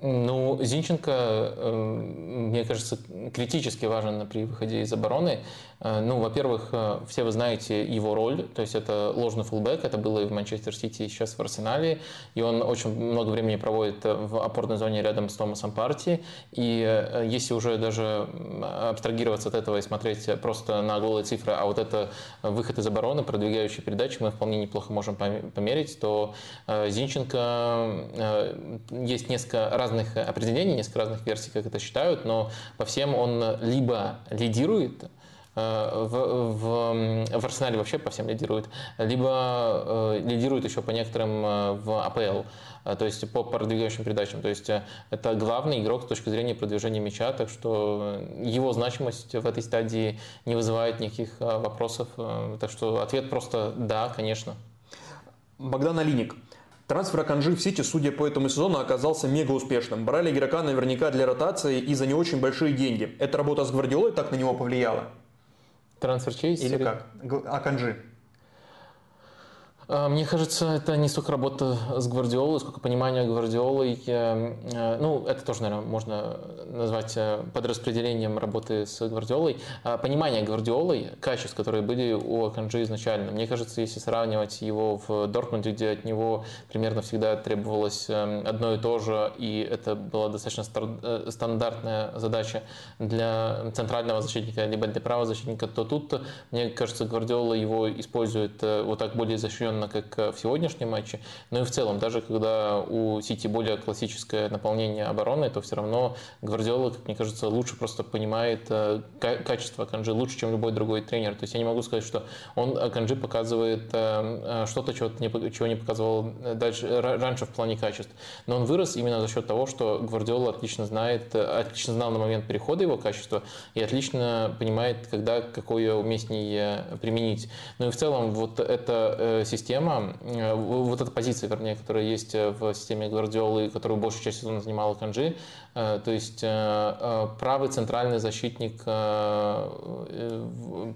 Ну, Зинченко, эм, мне кажется, критически важен при выходе из обороны. Э, ну, во-первых, э, все вы знаете его роль, то есть это ложный фулбэк, это было и в Манчестер Сити, и сейчас в Арсенале, и он очень много времени проводит в опорной зоне рядом с Томасом Парти, и э, если уже даже абстрагироваться от этого и смотреть просто на голые цифры, а вот это выход из обороны, продвигающий передачи, мы вполне неплохо можем померить, то Зинченко есть несколько разных определений, несколько разных версий, как это считают, но по всем он либо лидирует, Э, в, в, в Арсенале вообще по всем лидирует, либо э, лидирует еще по некоторым э, в АПЛ, то есть по продвигающим передачам. То есть это главный игрок с точки зрения продвижения мяча, так что его значимость в этой стадии не вызывает никаких вопросов. Так что ответ просто да, конечно. Богдан Алиник. Трансфер Аканжи в Сити, судя по этому сезону, оказался мега успешным. Брали игрока наверняка для ротации и за не очень большие деньги. Эта работа с Гвардиолой так на него повлияла? Трансфер чей? Или как? Аканджи. А, мне кажется, это не столько работа с Гвардиолой, сколько понимание Гвардиолой. Э, э, ну, это тоже, наверное, можно назвать э, подраспределением работы с Гвардиолой. А, понимание Гвардиолой, качеств, которые были у Аканджи изначально. Мне кажется, если сравнивать его в Дортмунде, где от него примерно всегда требовалось одно и то же, и это была достаточно стандартная задача для центрального защитника, либо для правого защитника, то тут, мне кажется, Гвардиола его использует вот так более защищенно определенно, как э, в сегодняшнем матче, но и в целом, даже когда у Сити более классическое наполнение обороны, то все равно Гвардиола, как мне кажется, лучше просто понимает э, качество Канжи лучше, чем любой другой тренер. То есть я не могу сказать, что он э, Канжи показывает что-то, чего не, показывал дальше, раньше в плане качеств. Но он вырос именно за счет того, что Гвардиола отлично знает, отлично знал на момент перехода его качества и отлично понимает, когда какое уместнее применить. Ну и в целом вот эта система система, э, вот эта позиция, вернее, которая есть э, в системе Гвардиолы, которую большую часть сезона занимала Канжи, э, то есть правый центральный защитник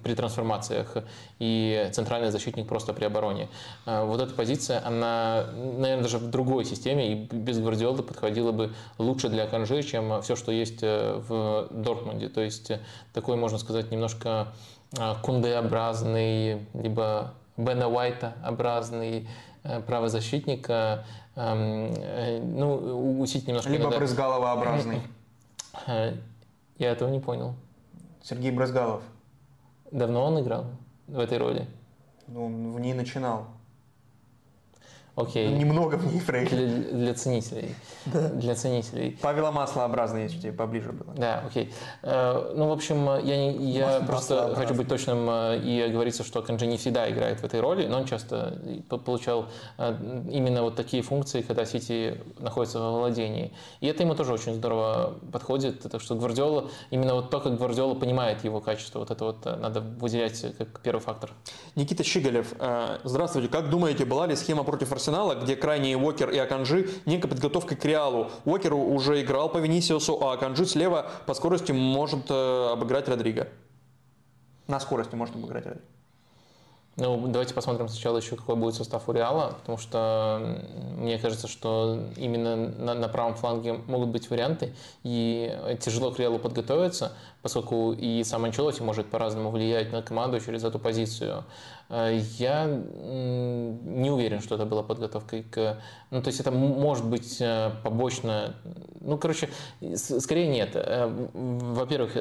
при трансформациях и центральный защитник просто при обороне. Вот эта позиция, она, наверное, даже в другой системе и без Гвардиолы подходила бы лучше для Канжи, чем все, что есть в Дортмунде. То есть такой, можно сказать, немножко кундеобразный, либо Бена Уайта образный э, правозащитник. Эм, э, ну, усить немножко... Либо иногда... Брызгалова-образный. Я этого не понял. Сергей Брызгалов. Давно он играл в этой роли? Ну, он в ней начинал. Окей. Немного в ней Фрейд. Для, для ценителей. Да. Для ценителей. Павела Маслообразный, если тебе поближе было. Да, окей. Э, ну, в общем, я, не, я просто хочу быть точным э, и говориться, что Канджи не всегда играет в этой роли, но он часто получал э, именно вот такие функции, когда Сити находится во владении. И это ему тоже очень здорово подходит. Так что Гвардиола, именно вот то, как Гвардиола понимает его качество, вот это вот надо выделять как первый фактор. Никита Щигалев, здравствуйте. Как думаете, была ли схема против Арсенала где крайние Уокер и Аканжи, некая подготовка к Реалу. Уокер уже играл по Венисиусу, а Аканжи слева по скорости может э, обыграть Родриго. На скорости может обыграть Родриго. Ну, давайте посмотрим сначала еще, какой будет состав у Реала, потому что мне кажется, что именно на, на правом фланге могут быть варианты, и тяжело к Реалу подготовиться, поскольку и сам Анчелоти может по-разному влиять на команду через эту позицию. Э, я не уверен, что это была подготовкой к... Ну, то есть это может быть э, побочно... Ну, короче, скорее нет. Э, во-первых,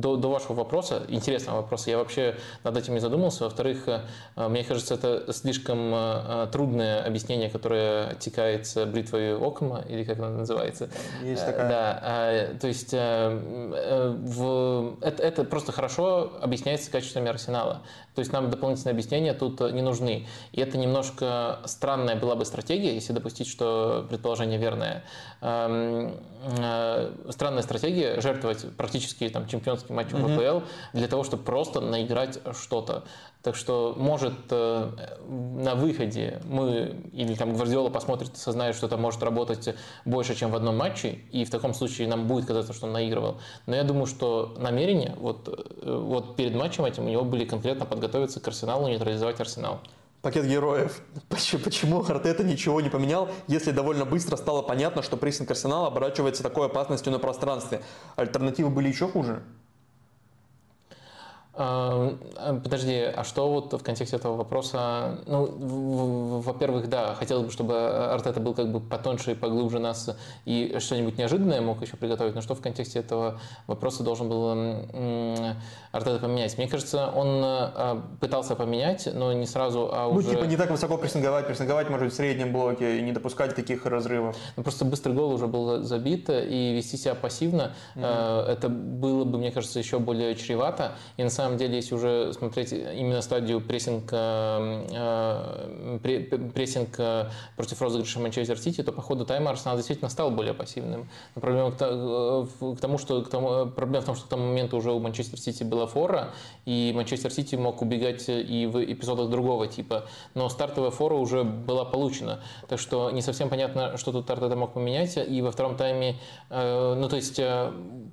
до, до вашего вопроса, интересного вопроса, я вообще над этим не задумался. Во-вторых, мне кажется, это слишком трудное объяснение, которое текает с бритвой Окма, или как оно называется. Есть такая. Да, то есть в... это, это просто хорошо объясняется качествами Арсенала. То есть нам дополнительные объяснения тут не нужны. И это немножко странная была бы стратегия, если допустить, что предположение верное. Эм, э, странная стратегия жертвовать практически там, чемпионским матчем mm-hmm. ВПЛ для того, чтобы просто наиграть что-то. Так что, может, э, на выходе мы или там Гвардиола посмотрит сознает, что это может работать больше, чем в одном матче, и в таком случае нам будет казаться, что он наигрывал. Но я думаю, что намерения вот, э, вот перед матчем этим у него были конкретно подготовиться к Арсеналу, нейтрализовать Арсенал. Пакет героев. Почему Артета ничего не поменял, если довольно быстро стало понятно, что прессинг Арсенала оборачивается такой опасностью на пространстве? Альтернативы были еще хуже? А, подожди, а что вот в контексте этого вопроса? Ну, во-первых, да, хотелось бы, чтобы Артета был как бы потоньше и поглубже нас и что-нибудь неожиданное мог еще приготовить, но что в контексте этого вопроса должен был Артета поменять? Мне кажется, он а, пытался поменять, но не сразу, а ну, уже... Ну, типа не так высоко прессинговать, прессинговать, может быть, в среднем блоке и не допускать таких разрывов. Ну, просто быстрый гол уже был забит, и вести себя пассивно, mm-hmm. это было бы, мне кажется, еще более чревато, и на самом самом деле, если уже смотреть именно стадию прессинга, э, прессинг э, против розыгрыша Манчестер Сити, то по ходу тайма Арсенал действительно стал более пассивным. Но проблема э, к тому, что к тому, проблема в том, что к тому моменту уже у Манчестер Сити была фора, и Манчестер Сити мог убегать и в эпизодах другого типа. Но стартовая фора уже была получена. Так что не совсем понятно, что тут Артета мог поменять. И во втором тайме, ну то есть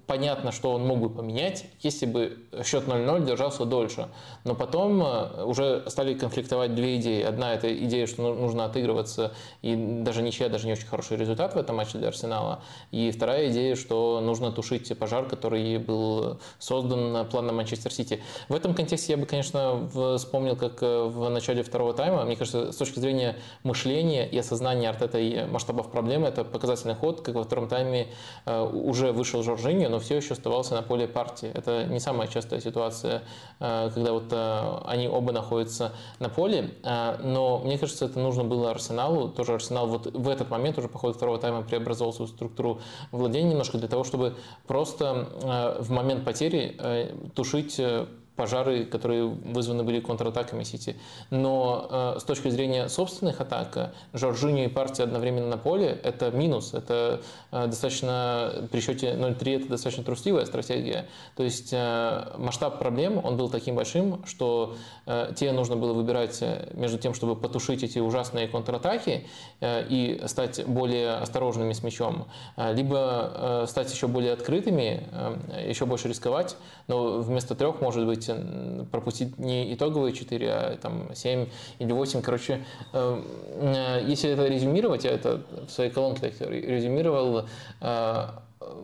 понятно, что он мог бы поменять, если бы счет 0-0 контроль держался дольше. Но потом э, уже стали конфликтовать две идеи. Одна – это идея, что ну, нужно отыгрываться, и даже ничья, даже не очень хороший результат в этом матче для Арсенала. И вторая идея, что нужно тушить пожар, который был создан планом Манчестер Сити. В этом контексте я бы, конечно, вспомнил, как э, в начале второго тайма, мне кажется, с точки зрения мышления и осознания Артета и масштабов проблемы, это показательный ход, как во втором тайме э, уже вышел Жоржиньо, но все еще оставался на поле партии. Это не самая частая ситуация, э, когда вот они оба находятся на поле, но мне кажется, это нужно было Арсеналу, тоже Арсенал вот в этот момент уже по ходу второго тайма преобразовал свою структуру владения немножко для того, чтобы просто в момент потери тушить пожары, которые вызваны были контратаками Сити. Но э, с точки зрения собственных атак, э, Жоржиньо и партия одновременно на поле – это минус. Это э, достаточно, при счете 0-3 это достаточно трусливая стратегия. То есть э, масштаб проблем, он был таким большим, что э, тебе нужно было выбирать э, между тем, чтобы потушить эти ужасные контратаки э, и стать более осторожными с мячом, э, либо э, стать еще более открытыми, э, еще больше рисковать, но вместо трех, может быть, пропустить не итоговые 4, а там 7 или 8. Короче, э, э, если это резюмировать, я это в своей колонке так резюмировал, э,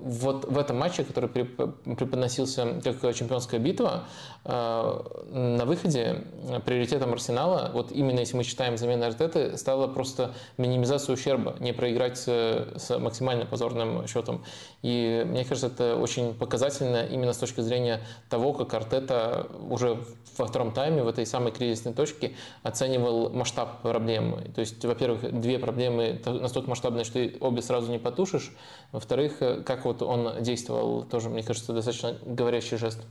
вот в этом матче, который преподносился как чемпионская битва, на выходе приоритетом Арсенала, вот именно если мы считаем замену Артеты, стала просто минимизация ущерба, не проиграть с максимально позорным счетом. И мне кажется, это очень показательно именно с точки зрения того, как Артета уже во втором тайме, в этой самой кризисной точке, оценивал масштаб проблемы. То есть, во-первых, две проблемы настолько масштабные, что обе сразу не потушишь. Во-вторых, как вот он действовал, тоже, мне кажется, достаточно говорящий жест.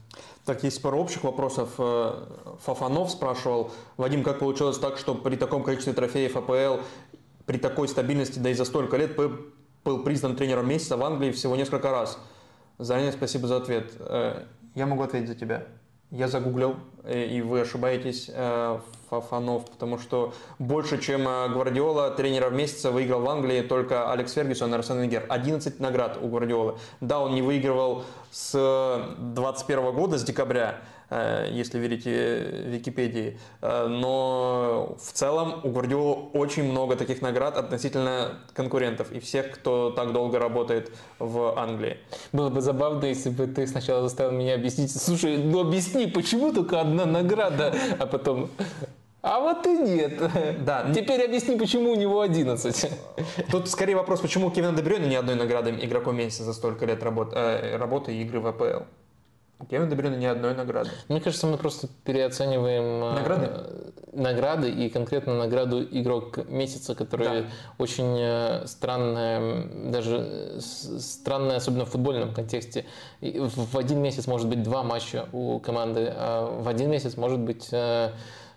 Так, есть пару общих вопросов. Э, Фафанов спрашивал, Вадим, как получилось так, что при таком количестве трофеев АПЛ, при такой стабильности, да и за столько лет, был признан тренером месяца в Англии всего несколько раз? Заранее спасибо за ответ. Э, я могу ответить за тебя. Я загуглил, э, и вы ошибаетесь, Фафанов, потому что больше, чем Гвардиола, тренеров месяца выиграл в Англии только Алекс Фергюсон и Арсен Венгер. 11 наград у Гвардиолы. Да, он не выигрывал с 21 года, с декабря, если верить Википедии. Э, но в целом у Гвардиолы очень много таких наград относительно конкурентов и всех, кто так долго работает в Англии. Было бы забавно, если бы ты сначала заставил меня объяснить, слушай, ну объясни, почему только одна награда, а потом... А вот и нет. Да. Теперь объясни, почему у него 11. Тут скорее вопрос, почему у Кевина Дебрёна ни одной награды игроком месяца за столько лет работы, э, работы и игры в АПЛ. Кевин Дебрюна ни одной награды. Мне кажется, мы просто переоцениваем э, награды, награды и конкретно награду игрок месяца, которая да. очень э, странная, даже странная, особенно в футбольном контексте. В один месяц может быть два матча у команды, а в один месяц может быть э,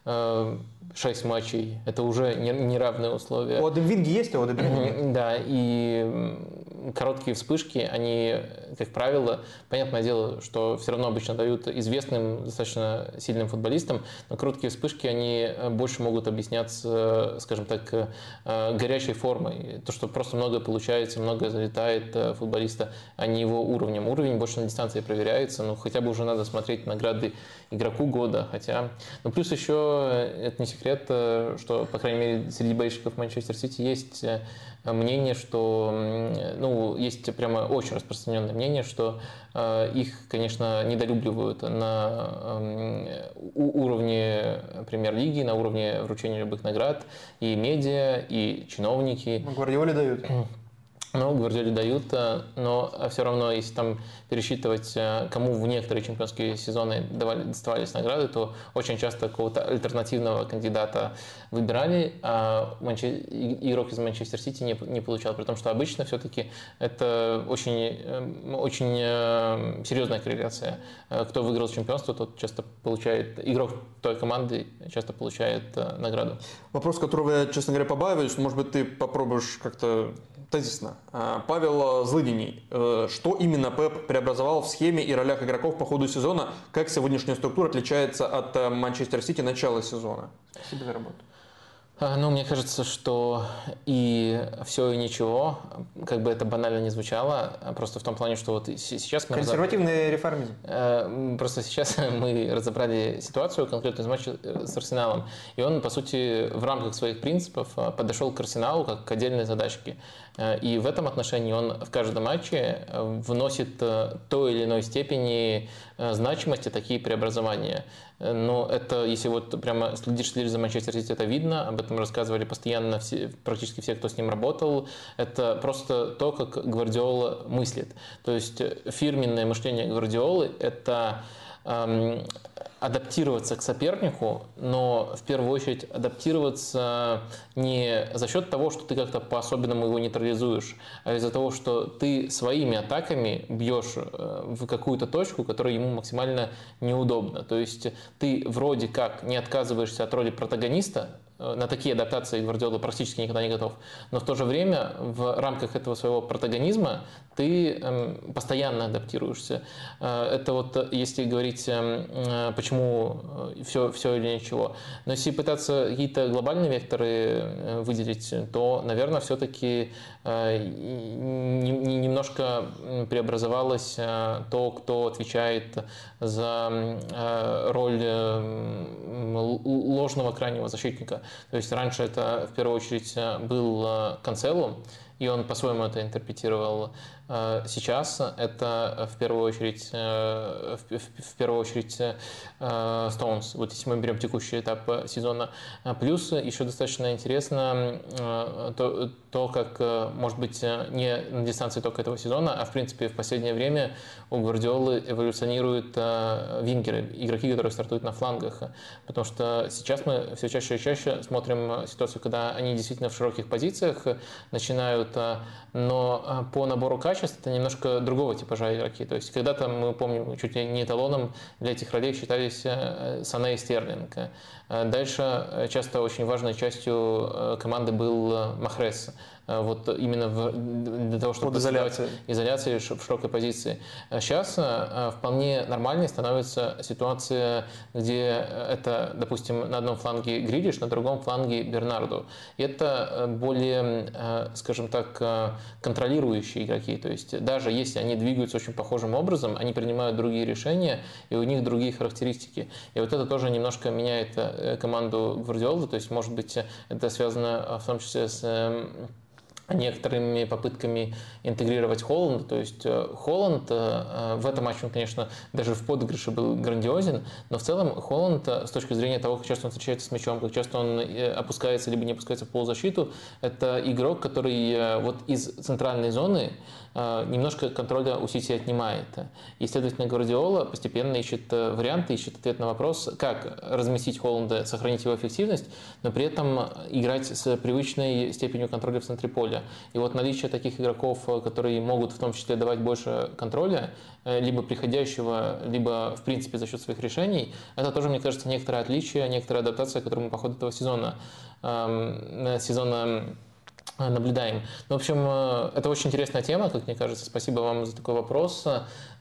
6 матчей. Это уже неравные условия. У Адемвинги есть, а у Адемвинги Да, и короткие вспышки, они, как правило, понятное дело, что все равно обычно дают известным, достаточно сильным футболистам, но короткие вспышки, они больше могут объясняться, скажем так, э, горячей формой. То, что просто много получается, много залетает э, футболиста, а не его уровнем. Уровень больше на дистанции проверяется, но хотя бы уже надо смотреть награды игроку года, хотя... Ну, плюс еще, э, это не секрет, э, что, по крайней мере, среди болельщиков Манчестер Сити есть э, мнение, что, ну, есть прямо очень распространенное мнение, что их, конечно, недолюбливают на уровне премьер-лиги, на уровне вручения любых наград, и медиа, и чиновники. Ну, Гвардиоле дают. Ну, Гвардиоле дают, но все равно, если там пересчитывать, э, кому в некоторые чемпионские сезоны давали, доставались награды, то очень часто какого-то альтернативного кандидата выбирали, а игрок из Манчестер Сити не, не получал, при том, что обычно все-таки это очень, э, очень э, серьезная корреляция. Кто выиграл чемпионство, тот часто получает, игрок той команды часто получает награду. Вопрос, которого я, честно говоря, побаиваюсь, может быть, ты попробуешь как-то тезисно. Павел Злыдиний, что именно Пеп преобразовал в схеме и ролях игроков по ходу сезона. Как сегодняшняя структура отличается от э, Манчестер Сити начала сезона? Спасибо за работу. А, ну, мне кажется, что и все, и ничего, как бы это банально не звучало, а просто в том плане, что вот сейчас мы... Консервативный разоб... реформизм. Э, просто сейчас мы разобрали ситуацию конкретно из матча э, с Арсеналом, и он, по сути, в рамках своих принципов э, подошел к Арсеналу как к отдельной задачке. И в этом отношении он в каждом матче вносит той или иной степени значимости такие преобразования. Но это, если вот прямо следишь, следишь за Манчестер Сити, это видно, об этом рассказывали постоянно все, практически все, кто с ним работал. Это просто то, как Гвардиола мыслит. То есть фирменное мышление Гвардиолы – это эм, адаптироваться к сопернику, но в первую очередь адаптироваться не за счет того, что ты как-то по-особенному его нейтрализуешь, а из-за того, что ты своими атаками бьешь э, в какую-то точку, которая ему максимально неудобна. То есть ты вроде как не отказываешься от роли протагониста, на такие адаптации Гвардиола практически никогда не готов. Но в то же время в рамках этого своего протагонизма ты эм, постоянно адаптируешься. Э, это вот если говорить, эм, э, почему все, все или ничего. Но если пытаться какие-то глобальные векторы выделить, то, наверное, все-таки немножко преобразовалось то, кто отвечает за роль ложного крайнего защитника. То есть раньше это в первую очередь был Канцелу, и он по-своему это интерпретировал. Э, сейчас это в первую очередь, э, в первую очередь э, Stones, вот если мы берем текущий этап сезона. Плюс еще достаточно интересно то, то, как, может быть, не на дистанции только этого сезона, а в принципе в последнее время у Гвардиолы эволюционируют вингеры, игроки, которые стартуют на флангах. Потому что сейчас мы все чаще и чаще смотрим ситуацию, когда они действительно в широких позициях начинают, но по набору качеств качеств это немножко другого типажа игроки. То есть когда-то мы помним, чуть ли не эталоном для этих ролей считались э, Сане и Стерлинг. Э, дальше э, часто очень важной частью команды был Махрес. Э, вот именно в, для того, чтобы изоляции. изоляции в широкой позиции. Сейчас э, вполне нормальной становится ситуация, где это, допустим, на одном фланге Гридиш, на другом фланге Бернарду. И это э, более, скажем так, контролирующие игроки. То есть даже если они двигаются очень похожим образом, они принимают другие решения, и у них другие характеристики. И вот это тоже немножко меняет команду Гвардиолы. То есть, может быть, это связано в том числе с некоторыми попытками интегрировать Холланд. То есть э, Холланд э, в этом матче, он, конечно, даже в подыгрыше был грандиозен, но в целом Холланд э, с точки зрения того, как часто он встречается с мячом, как часто он опускается либо не опускается в полузащиту, это игрок, который вот из центральной зоны Э, немножко контроля у Сити отнимает. И, следовательно, Гвардиола постепенно ищет э, варианты, ищет ответ на вопрос, как разместить Холланда, сохранить его эффективность, но при этом играть с привычной степенью контроля в центре поля. И вот наличие таких игроков, э, которые могут в том числе давать больше контроля, либо приходящего, либо в принципе за счет своих решений, это тоже, мне кажется, некоторое отличие, некоторая адаптация, которую мы по ходу этого сезона, эм, сезона Э, наблюдаем. Ну, в общем, э, это очень интересная тема, как мне кажется. Спасибо вам за такой вопрос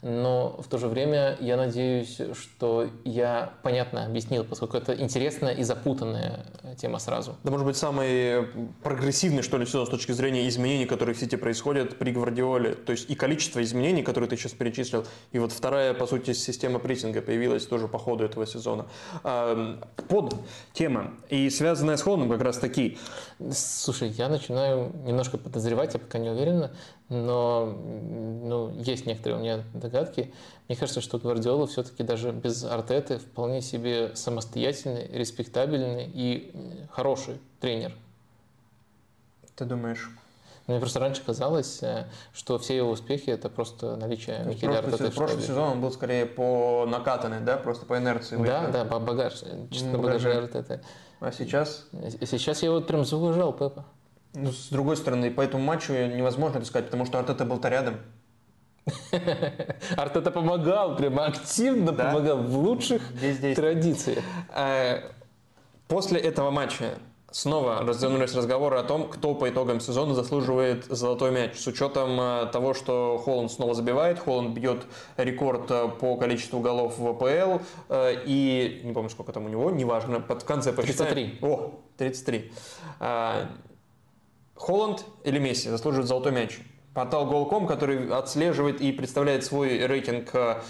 но в то же время я надеюсь, что я понятно объяснил, поскольку это интересная и запутанная тема сразу. Да, может быть, самый прогрессивный, что ли, сезон с точки зрения изменений, которые в сети происходят при Гвардиоле. То есть и количество изменений, которые ты сейчас перечислил, и вот вторая, по сути, система прессинга появилась тоже по ходу этого сезона. Под тема, и связанная с Холландом как раз таки. Слушай, я начинаю немножко подозревать, я пока не уверен, но ну, есть некоторые у меня догадки. Мне кажется, что Гвардиола все-таки даже без Артеты вполне себе самостоятельный, респектабельный и хороший тренер. Ты думаешь? Мне просто раньше казалось, э, что все его успехи это просто наличие Микеля Артета. Прошлый сезон он был скорее по накатанной, да, просто по инерции. Да, да, по багаж, чисто ну, багаже Артета. А сейчас? Сейчас я вот прям зауважал Пепа. Ну, с другой стороны, по этому матчу невозможно это сказать, потому что Артета был-то рядом. Артета помогал, прямо активно да? помогал в лучших традициях. Э, после этого матча Снова развернулись разговоры о том, кто по итогам сезона заслуживает золотой мяч. С учетом э, того, что Холланд снова забивает, Холланд бьет рекорд э, по количеству голов в АПЛ. И не помню, сколько там у него, неважно, под конце посчитаем. 33. О, 33. Холланд или Месси заслуживают золотой мяч? Портал Голком, который отслеживает и представляет свой рейтинг э,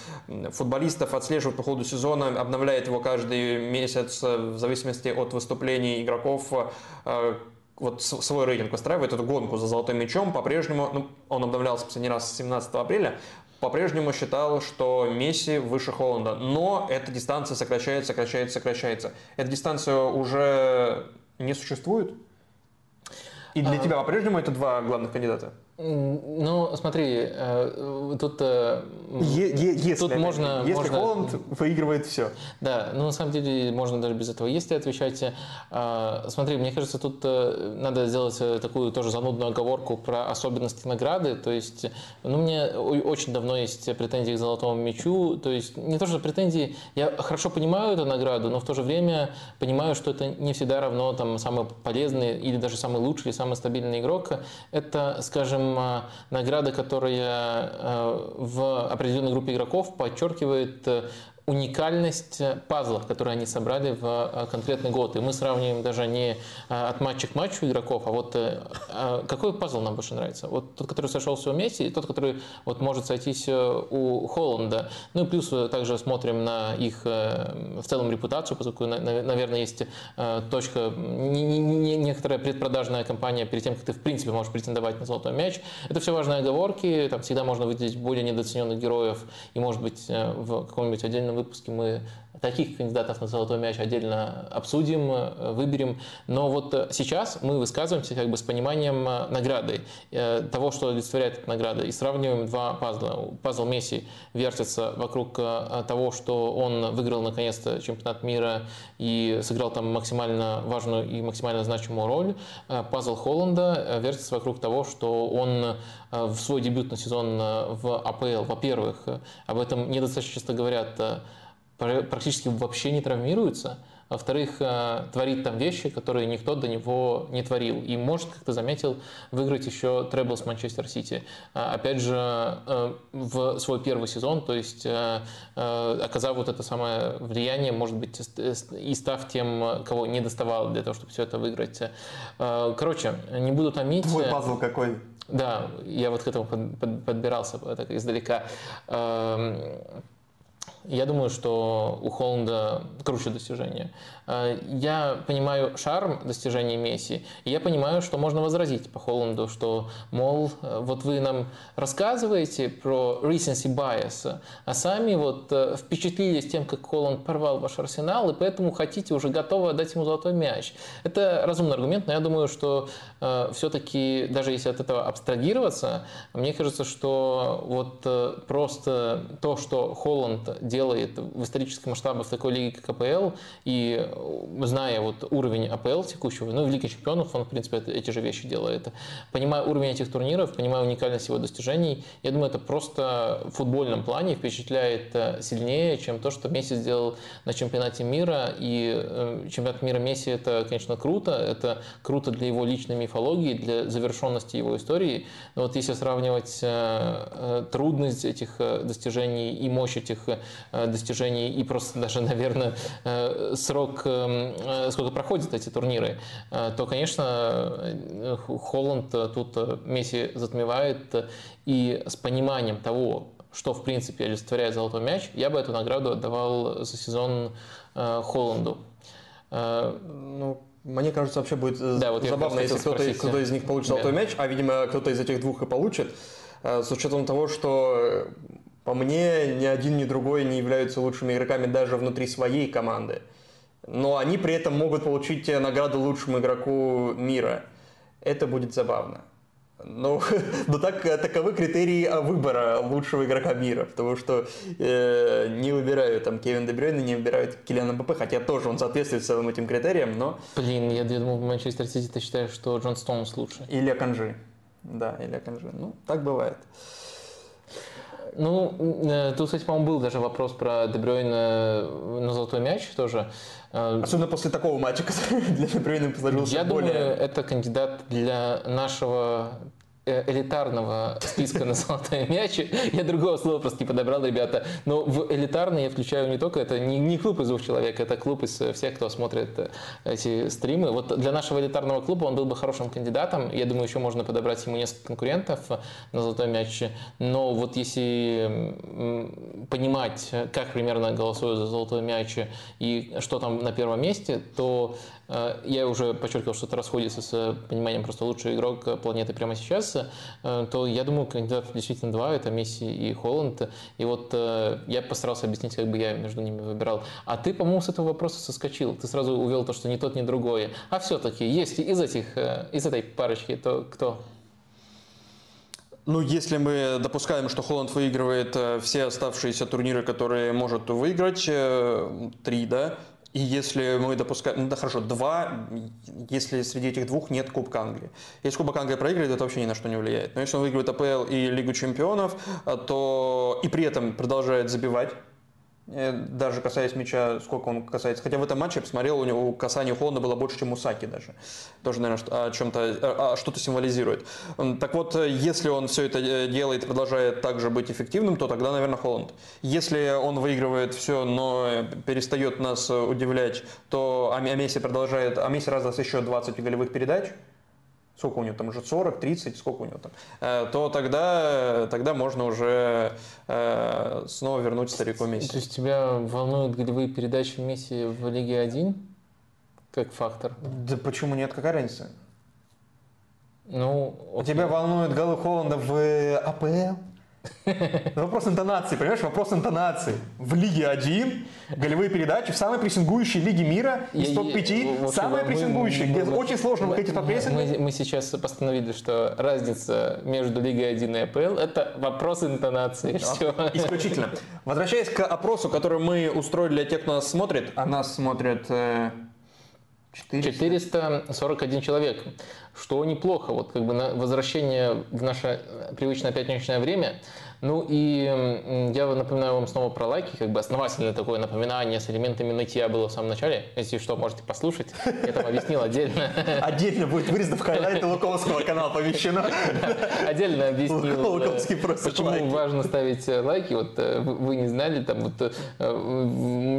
футболистов, отслеживает по ходу сезона, обновляет его каждый месяц э, в зависимости от выступлений игроков э, вот свой рейтинг выстраивает эту гонку за золотым мячом. По-прежнему, ну, он обновлялся последний раз 17 апреля, по-прежнему считал, что Месси выше Холланда. Но эта дистанция сокращается, сокращается, сокращается. Эта дистанция уже не существует? И для а... тебя по-прежнему это два главных кандидата? Ну, смотри, э, тут, э, е- е- если, тут можно... Если можно, Холланд выигрывает все. Да, ну на самом деле можно даже без этого. Если отвечать, э, смотри, мне кажется, тут надо сделать такую тоже занудную оговорку про особенности награды. То есть, ну, мне очень давно есть претензии к золотому мячу. То есть, не то, что претензии, я хорошо понимаю эту награду, но в то же время понимаю, что это не всегда равно там самый полезный или даже самый лучший самый стабильный игрок. Это, скажем, награда, которая э, в определенной группе игроков подчеркивает э, уникальность пазлов, которые они собрали в э, конкретный год. И мы сравниваем даже не э, от матча к матчу игроков, а вот э, а какой пазл нам больше нравится? Вот тот, который сошелся у Месси, и тот, который вот может сойтись у Холланда. Ну и плюс также смотрим на их в целом репутацию, поскольку, наверное, есть точка, некоторая предпродажная кампания перед тем, как ты в принципе можешь претендовать на золотой мяч. Это все важные оговорки, там всегда можно выделить более недооцененных героев и, может быть, в каком-нибудь отдельном выпуске мы таких кандидатов на золотой мяч отдельно обсудим, э, выберем. Но вот э, сейчас мы высказываемся как бы с пониманием э, награды, того, что олицетворяет эта награда, и сравниваем два пазла. Пазл Месси вертится вокруг того, что он выиграл наконец-то чемпионат мира и сыграл там максимально важную и максимально значимую роль. Пазл Холланда вертится вокруг того, что он в свой дебютный сезон в АПЛ, во-первых, об этом недостаточно часто говорят, практически вообще не травмируется. Во-вторых, э, творит там вещи, которые никто до него не творил. И может, как ты заметил, выиграть еще требл с Манчестер Сити. А, опять же, э, в свой первый сезон, то есть э, оказав вот это самое влияние, может быть, и став тем, кого не доставал для того, чтобы все это выиграть. Короче, не буду томить. Твой пазл какой? Да, я вот к этому подбирался так издалека. Я думаю, что у Холланда круче достижения. Э, я понимаю шарм достижений Месси, и я понимаю, что можно возразить по Холланду, что, мол, э, вот вы нам рассказываете про recency bias, а сами вот э, впечатлились тем, как Холланд порвал ваш арсенал, и поэтому хотите уже готовы отдать ему золотой мяч. Это разумный аргумент, но я думаю, что все-таки, даже если от этого абстрагироваться, мне кажется, что вот просто то, что Холланд делает в историческом масштабе в такой лиге, как АПЛ, и зная вот уровень АПЛ текущего, ну, в Лиге Чемпионов он, в принципе, эти же вещи делает, понимая уровень этих турниров, понимая уникальность его достижений, я думаю, это просто в футбольном плане впечатляет э, сильнее, чем то, что Месси сделал на чемпионате мира, и э, чемпионат мира Месси это, конечно, круто, это круто для его личной мифологии, для завершенности его истории, но вот если сравнивать э, трудность этих достижений и мощь этих достижений, и просто даже, наверное, срок Эм, э, сколько проходят эти турниры, э, то, конечно, э, Холланд тут Месси затмевает. И с пониманием того, что, в принципе, олицетворяет золотой мяч, я бы эту награду отдавал за сезон Холланду. Ну, мне кажется, вообще будет да, вот забавно, если кто-то, кто из них получит золотой мяч, а, видимо, кто-то из этих двух и получит, с учетом того, что по мне, ни один, ни другой не являются лучшими игроками даже внутри своей команды но они при этом могут получить награду лучшему игроку мира. Это будет забавно. Но, но так, таковы критерии выбора лучшего игрока мира, потому что э, не выбирают там Кевина Де Брёйне, не выбирают Килиана Мбаппе, хотя тоже он соответствует целым этим критериям, но... Блин, я, думал, в Манчестер Сити ты считаешь, что Джон Стоунс лучше. Или Канжи. Да, или Канжи. Ну, так бывает. Ну, э, тут, кстати, по-моему, был даже вопрос про Дебрёйна на золотой мяч тоже. Э, Особенно после такого матча, который для Дебрёйна сложился Я более... думаю, это кандидат для нашего Э, элитарного списка на золотой мяч. Я другого слова просто не подобрал, ребята. Но в элитарный я включаю не только, это не, не клуб из двух человек, это клуб из всех, кто смотрит э, эти стримы. Вот для нашего элитарного клуба он был бы хорошим кандидатом. Я думаю, еще можно подобрать ему несколько конкурентов на золотой мяч. Но вот если понимать, как примерно голосуют за золотой мяч и что там на первом месте, то Э, я уже подчеркивал, что это расходится с пониманием просто лучший игрок планеты прямо сейчас, э, то я думаю, кандидатов действительно два, это Месси и Холланд. И вот э, я постарался объяснить, как бы я между ними выбирал. А ты, по-моему, с этого вопроса соскочил. Ты сразу увел то, что ни тот, ни другое. А все-таки есть из этих, из этой парочки, то кто? Ну, если мы допускаем, что Холланд выигрывает все оставшиеся турниры, которые может выиграть, три, да, и если мы допускаем, ну да хорошо, два, если среди этих двух нет Кубка Англии. Если Кубок Англии проигрывает, это вообще ни на что не влияет. Но если он выигрывает АПЛ и Лигу Чемпионов, то и при этом продолжает забивать, Э, даже касаясь мяча, сколько он касается. Хотя в этом матче я посмотрел, у него касание Холланда было больше, чем у Саки даже. Тоже, наверное, о чем-то, что-то символизирует. Так вот, если он все это э, делает и продолжает также быть эффективным, то тогда, наверное, Холланд. Если он выигрывает все, но перестает нас удивлять, то а продолжает, а Месси раздаст еще 20 голевых передач, сколько у него там уже 40, 30, сколько у него там, э, то тогда, тогда можно уже э, снова вернуть старику Месси. То есть тебя волнуют голевые передачи Месси в Лиге 1 как фактор? Да почему нет, какая разница? Ну, окей. Тебя волнуют голы Холланда в АПЛ? Вопрос интонации, понимаешь? Вопрос интонации. В Лиге 1 голевые передачи в самой прессингующей Лиге мира из топ-5, самая прессингующая, где очень сложно выходить по прессингу. Мы, мы сейчас постановили, что разница между Лигой 1 и АПЛ – это вопрос интонации. Все. Исключительно. Возвращаясь к опросу, который мы устроили для тех, кто нас смотрит, а нас смотрят 400. 441 человек что неплохо. Вот как бы на возвращение в наше привычное пятничное время – ну и я напоминаю вам снова про лайки, как бы основательное такое напоминание с элементами нытья было в самом начале. Если что, можете послушать. Я там объяснил отдельно. Отдельно будет вырезано в хайлайты Луковского канала помещено. Отдельно объяснил, почему важно ставить э, лайки. Вот э, вы не знали, там вот э,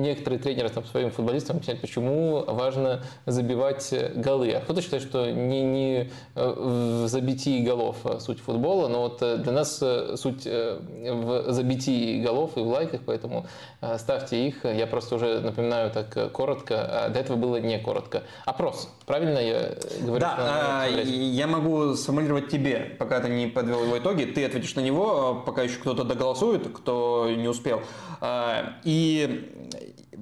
некоторые тренеры там своим футболистам объясняют, почему важно забивать голы. А кто-то считает, что не, не в забитии голов суть футбола, но вот для нас суть в забитии голов и в лайках, поэтому э, ставьте их. Я просто уже напоминаю так э, коротко, а до этого было не коротко. Опрос, правильно я говорю? Да, э, я могу сформулировать тебе, пока ты не подвел его итоги, ты ответишь на него, пока еще кто-то доголосует, кто не успел. И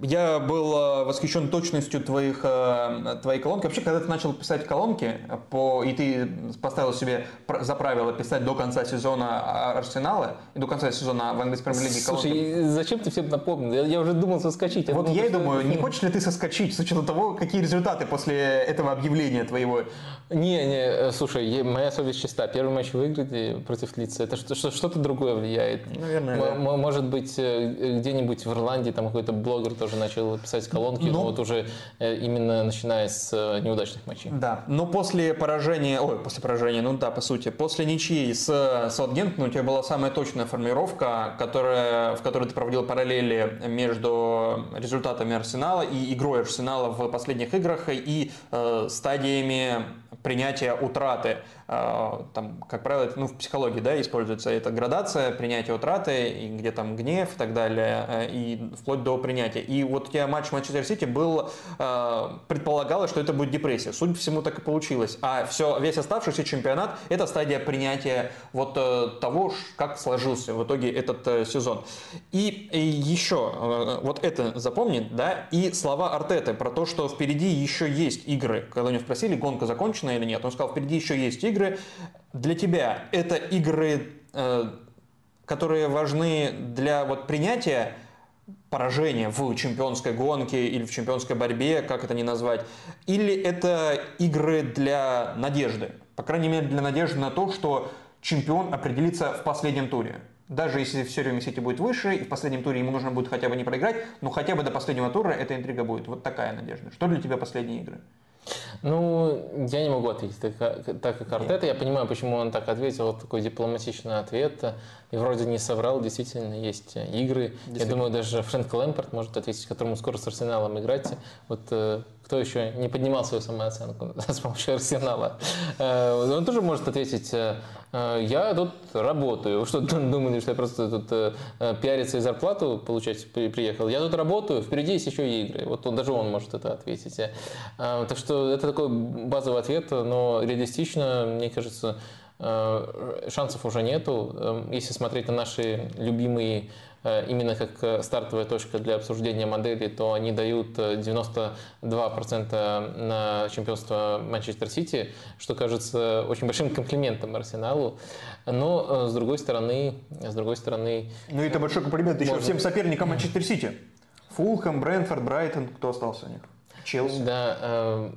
я был э, восхищен точностью твоих, э, твоей колонки. Вообще, когда ты начал писать колонки, по, и ты поставил себе за правило писать до конца сезона Арсенала и до конца сезона в английской премьер-лиге колонки. Слушай, зачем ты всем напомнил? Я, я уже думал соскочить. Я вот думал, я и думаю, не хочешь ли ты соскочить с учетом того, какие результаты после этого объявления твоего? Не, не, э, слушай, моя совесть чиста. Первый матч выиграть против Лица, это что-то другое влияет. Наверное, да. Может быть, где-нибудь в Ирландии там какой-то блогер тоже начал писать колонки, но, но вот уже э, именно начиная с э, неудачных матчей. Да, но после поражения, ой, после поражения, ну да, по сути, после ничьи с Саутгемптоном у тебя была самая точная формировка, которая, в которой ты проводил параллели между результатами Арсенала и игрой Арсенала в последних играх и э, стадиями принятия утраты. А, там, как правило, ну, в психологии да, используется эта градация принятия утраты, и где там гнев и так далее, э, и вплоть до принятия. И вот у тебя матч Манчестер Сити был, а, предполагалось, что это будет депрессия. Судя по всему, так и получилось. А все, весь оставшийся чемпионат – это стадия принятия вот э, того, как сложился в итоге этот э, сезон. И, еще, вот это запомни, да, и слова Артеты про то, что впереди еще есть игры. Когда у него спросили, гонка закончена или нет, он сказал, впереди еще есть игры, игры для тебя это игры, э, которые важны для вот принятия поражения в чемпионской гонке или в чемпионской борьбе, как это ни назвать, или это игры для надежды, по крайней мере для надежды на то, что чемпион определится в последнем туре. даже если все время Сити будет выше, и в последнем туре ему нужно будет хотя бы не проиграть, но хотя бы до последнего тура эта интрига будет. Вот такая надежда. Что для тебя последние игры? Ну, я не могу ответить так, так как Артета. Я понимаю, почему он так ответил. Вот такой дипломатичный ответ. И вроде не соврал. Действительно, есть игры. Я думаю, даже Фрэнк Лэмпорт может ответить, которому скоро с Арсеналом играть. Вот э, кто еще не поднимал свою самооценку с помощью Арсенала? Э, он тоже может ответить, э, я тут работаю. Что думали, что я просто тут пиариться и зарплату получать приехал? Я тут работаю, впереди есть еще игры. Вот он, даже он может это ответить. Так что это такой базовый ответ, но реалистично, мне кажется, шансов уже нету. Если смотреть на наши любимые Э, именно как э, стартовая точка для обсуждения модели, то они дают 92% э, на чемпионство Манчестер Сити, что кажется очень большим комплиментом Арсеналу. Но с другой стороны, с другой стороны... Ну это большой комплимент еще всем соперникам Манчестер Сити. Фулхэм, Брэнфорд, Брайтон, кто остался у них? Челси. Да, э,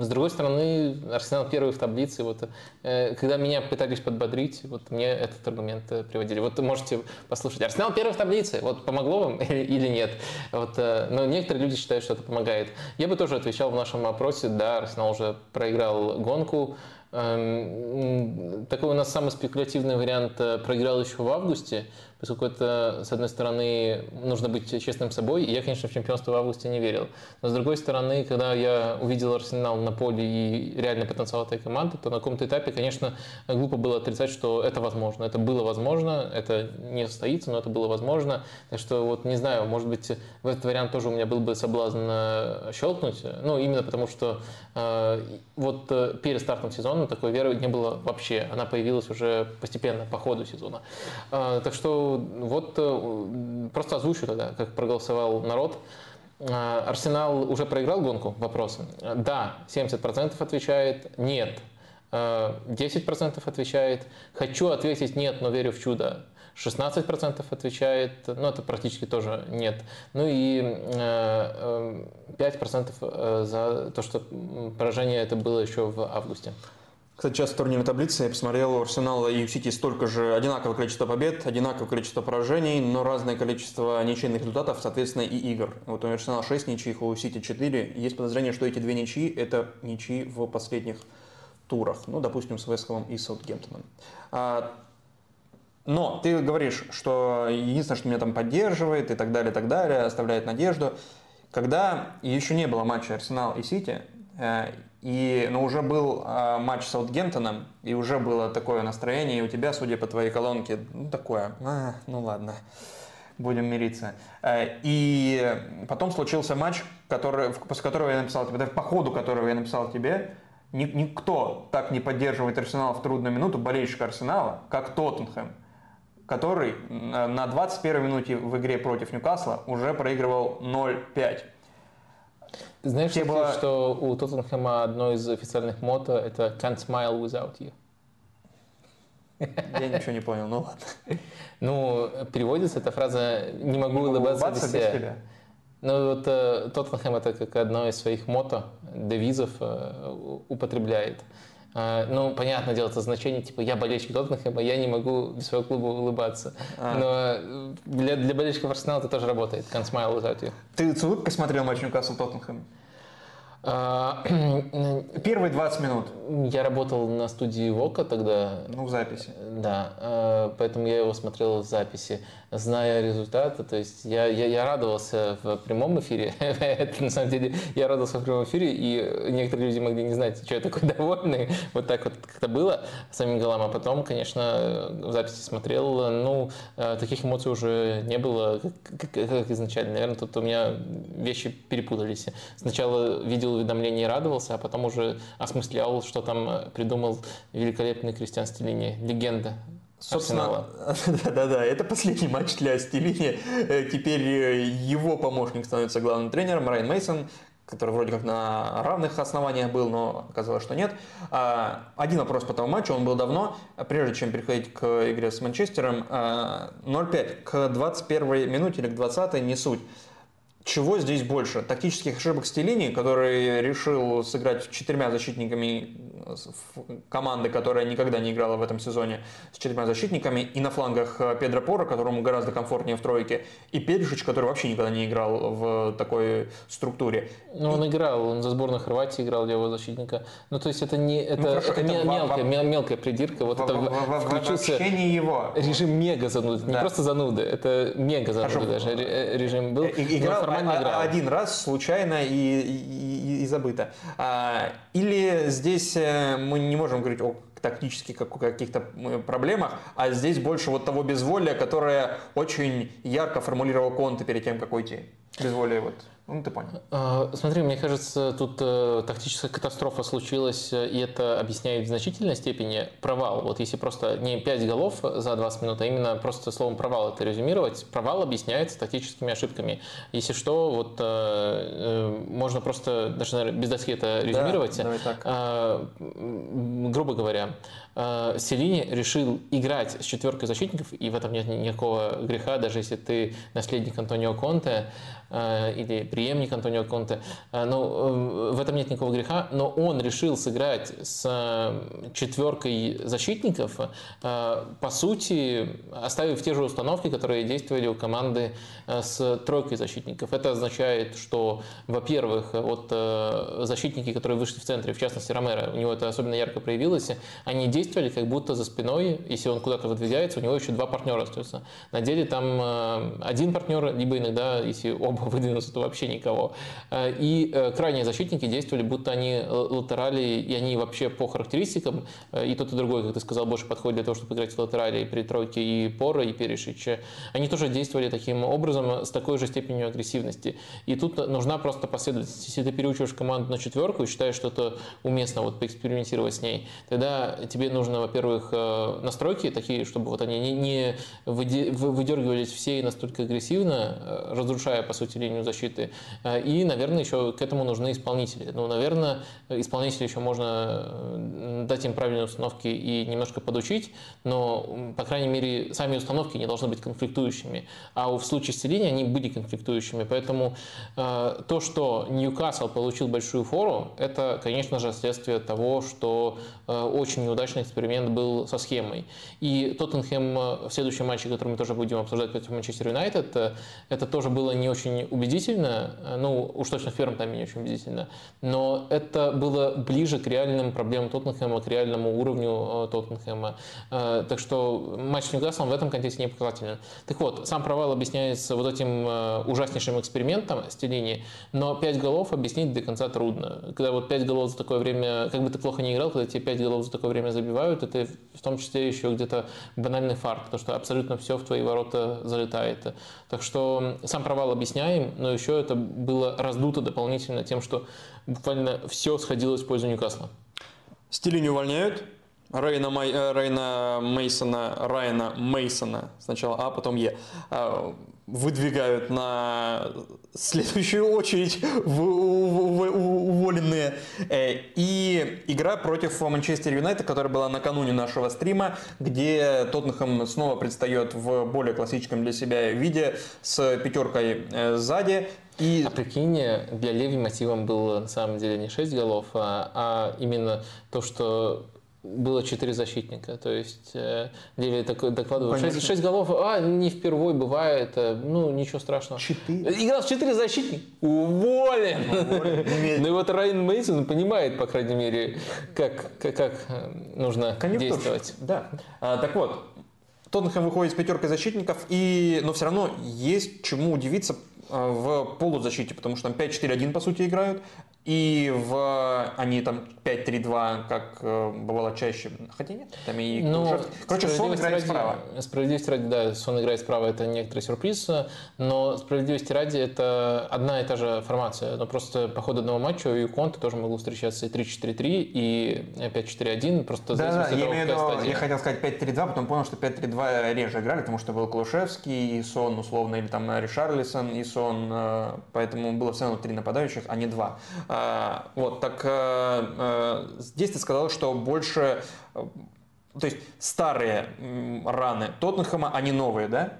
с другой стороны, Арсенал первый в таблице. Вот, э, когда меня пытались подбодрить, вот мне этот аргумент э, приводили. Вот можете послушать. Арсенал первый в таблице. Вот помогло вам или нет? Вот, но некоторые люди считают, что это помогает. Я бы тоже отвечал в нашем опросе. Да, Арсенал уже проиграл гонку. Эм, такой у нас самый спекулятивный вариант проиграл еще в августе поскольку это, с одной стороны, нужно быть честным собой, и я, конечно, в чемпионство в августе не верил. Но с другой стороны, когда я увидел Арсенал на поле и реально потенциал этой команды, то на каком-то этапе, конечно, глупо было отрицать, что это возможно. Это было возможно, это не состоится, но это было возможно. Так что вот не знаю, может быть, в этот вариант тоже у меня был бы соблазн э, щелкнуть. Ну, именно потому что э, вот э, перед стартом сезона такой веры не было вообще. Она появилась уже постепенно по ходу сезона. Э, так что вот э, просто озвучу тогда, как проголосовал народ. Э, Арсенал уже проиграл гонку? Вопрос. Да, 70% отвечает. Нет. 10% э, отвечает. Хочу ответить нет, но верю в чудо. 16% отвечает, ну это практически тоже нет. Ну и 5% за то, что поражение это было еще в августе. Кстати, сейчас в турнирной таблице я посмотрел, у Арсенала и у Сити столько же, одинаковое количество побед, одинаковое количество поражений, но разное количество ничейных результатов, соответственно, и игр. Вот у Арсенала 6 ничьих, у Сити 4. Есть подозрение, что эти две ничьи – это ничьи в последних турах. Ну, допустим, с Вестхэмом и Саутгемптоном. А, но ты говоришь, что единственное, что меня там поддерживает и так далее, и так далее, оставляет надежду. Когда еще не было матча Арсенал и Сити, э, и, но ну, уже был э, матч с Саутгемптоном, и уже было такое настроение, и у тебя, судя по твоей колонке, ну такое, а, ну ладно, будем мириться. Э, и потом случился матч, который, после которого я написал тебе, по ходу которого я написал тебе, никто так не поддерживает Арсенал в трудную минуту, болельщик Арсенала, как Тоттенхэм, который на 21 минуте в игре против Ньюкасла уже проигрывал 0-5. Знаешь, Тебе было... что у Тоттенхэма одно из официальных мото это «Can't smile without you». Я ничего не понял, ну ладно. Ну, переводится эта фраза «не могу не улыбаться, улыбаться без, без тебя». Ну, вот э, Тоттенхэм это как одно из своих мото, девизов э, употребляет. А, ну, понятное дело, это значение, типа, я болельщик Тоттенхэма, я не могу без своего клуба улыбаться. А. Но для, для болельщиков Арсенала это тоже работает. Can't smile without you. Ты с улыбкой смотрел матч Ньюкасл Тоттенхэм? А, Первые 20 минут. Я работал на студии Вока тогда. Ну, в записи. Да, а, поэтому я его смотрел в записи, зная результаты. То есть я, я, я радовался в прямом эфире. Это на самом деле я радовался в прямом эфире, и некоторые люди могли не знать, что я такой довольный. Вот так вот как-то было самим голам. А потом, конечно, в записи смотрел. Ну, а, таких эмоций уже не было, как, как изначально. Наверное, тут у меня вещи перепутались. Сначала видел видел уведомления и радовался, а потом уже осмыслял, что там э, придумал великолепный Кристиан Стеллини, легенда Собственно, да-да-да, это последний матч для Стеллини. Э, теперь э, его помощник становится главным тренером, Райан Мейсон, который вроде как на равных основаниях был, но оказалось, что нет. А, один вопрос по тому матчу, он был давно, прежде чем переходить к игре с Манчестером. 0-5 к 21 минуте или к 20 не суть. Чего здесь больше? Тактических ошибок Стеллини, который решил сыграть четырьмя защитниками команды, которая никогда не играла в этом сезоне с четырьмя защитниками, и на флангах Педро Пора, которому гораздо комфортнее в тройке, и Перишич, который вообще никогда не играл в такой структуре. Ну, он играл, он за сборную Хорватии играл левого защитника. Ну, то есть это не это, ну, хорошо, это, это мелкая, в, мелкая придирка. Вот в, это в, в, включился его. режим мега зануды. Да. Не просто зануды, это мега зануды даже режим был. И, играл, а, играл один раз случайно и, и, и забыто. А, или здесь э, мы не можем говорить о тактических каких-то проблемах, а здесь больше вот того безволия, которое очень ярко формулировал Конте перед тем, как уйти. Безволие вот. Ну, ты понял. А, смотри, мне кажется, тут э, тактическая катастрофа случилась, э, и это объясняет в значительной степени провал. Вот если просто не 5 голов за 20 минут, а именно просто словом провал это резюмировать, провал объясняется тактическими ошибками. Если что, вот э, можно просто даже наверное, без доски это резюмировать. Да, давай так. Э, грубо говоря, Селини решил играть с четверкой защитников, и в этом нет никакого греха, даже если ты наследник Антонио Конте, или преемник Антонио Конте. Э, ну, в этом нет никакого греха, но он решил сыграть с четверкой защитников, по сути, оставив те же установки, которые действовали у команды с тройкой защитников. Это означает, что, во-первых, вот защитники, которые вышли в центре, в частности Ромеро, у него это особенно ярко проявилось, они действовали как будто за спиной, если он куда-то выдвигается, у него еще два партнера остаются. На деле там один партнер, либо иногда, если оба выдвинуться, то вообще никого. Э, и э, крайние защитники действовали, будто они э, латерали, и они вообще по характеристикам, и тот, и другой, как ты сказал, больше подходит для того, чтобы играть в латерали при тройке и Пора, и Перешич. Они тоже действовали таким образом, с такой же степенью агрессивности. И тут нужна просто последовательность. Если ты переучиваешь команду на четверку и считаешь, что это уместно вот поэкспериментировать с ней, тогда тебе нужно, во-первых, настройки такие, чтобы вот они не выдергивались все и настолько агрессивно, разрушая, по сути, линию защиты. Э, и, наверное, еще к этому нужны исполнители. Ну, наверное, исполнители еще можно э, дать им правильные установки и немножко подучить, но, по крайней мере, сами установки не должны быть конфликтующими. А в случае с Целини они были конфликтующими. Поэтому э, то, что Ньюкасл получил большую фору, это, конечно же, следствие того, что очень неудачный эксперимент был со схемой. И Тоттенхэм в следующем матче, который мы тоже будем обсуждать против Манчестер Юнайтед, это тоже было не очень убедительно, э, ну, уж точно в первом тайме не очень убедительно, но это было ближе к реальным проблемам Тоттенхэма, к реальному уровню э, Тоттенхэма. Э, так что матч с Ньюкаслом в этом контексте не показателен. Так вот, сам провал объясняется вот этим ужаснейшим экспериментом Стеллини, но 5 голов объяснить до конца трудно. Когда вот 5 голов за такое время, как бы ты плохо не играл, когда тебе 5 голов за такое время забивают, это в том числе еще где-то банальный фарт, потому что абсолютно все в твои ворота залетает. Так что сам провал объясняем, но еще это было раздуто дополнительно тем, что буквально все сходилось в пользу Ньюкасла. Стили не увольняют, Райна, Май, э, Райна Мейсона, Райана Мейсона, сначала А, потом Е, а, выдвигают на следующую очередь уволенные. Э, и игра против Манчестер Юнайтед, которая была накануне нашего стрима, где Тоттенхэм снова предстает в более классическом для себя виде с пятеркой э, сзади. И... А прикинь, для Леви мотивом было на самом деле не 6 голов, а, а именно то, что было четыре защитника. То есть э, такой докладывал, шесть, шесть голов, а, не впервые бывает, э, ну, ничего страшного. Четыре? Играл четыре защитника, уволен. уволен. Ну и вот Райан Мейсон понимает, по крайней мере, как, как, как э, нужно действовать. Да. А, так вот, Тоттенхэм выходит с пятеркой защитников, и, но все равно есть чему удивиться в полузащите, потому что там 5-4-1 по сути играют, и в они там 5-3-2, как э, бывало чаще. Хотя нет, там и ну, Короче, Сон играет ради, справа. Справедливости ради, да, Сон играет справа, это некоторый сюрприз, но справедливости ради это одна и та же формация. Но просто по ходу одного матча у Конта тоже могло встречаться и 3-4-3, и 5-4-1, просто да, да, я, имею виду, я хотел сказать 5-3-2, потом понял, что 5-3-2 реже играли, потому что был Клушевский и Сон условно, или там Ришарлисон и Сон, э, поэтому было все равно три нападающих, а не два. А, вот, так э, э, здесь ты сказал, что больше, э, то есть старые раны Тоттенхэма, они новые, да?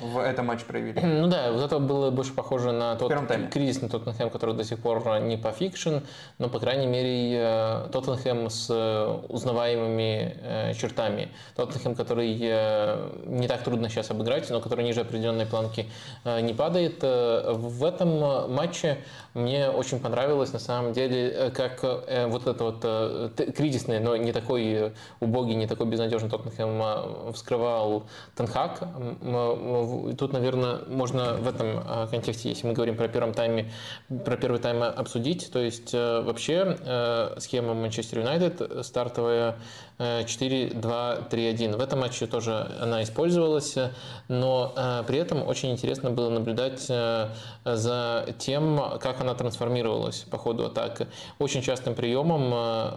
В этом матче проявили. Ну да, вот это было больше похоже на тот тайме. кризисный Тоттенхэм, который до сих пор не пофикшен, но, по крайней мере, э, Тоттенхэм с э, узнаваемыми э, чертами. Тоттенхэм, который не так трудно сейчас обыграть, но который ниже определенной планки не падает. В этом матче мне очень понравилось, на самом деле, как вот это вот кризисный, но не такой убогий, не такой безнадежный Тоттенхэм вскрывал Тенхак. Тут, наверное, можно в этом а, контексте, если мы говорим про первом тайме, про первый тайм обсудить. То есть э, вообще э, схема Манчестер Юнайтед стартовая 4-2-3-1. В этом матче тоже она использовалась, но э, при этом очень интересно было наблюдать за тем, как она трансформировалась по ходу атаки. Очень частым приемом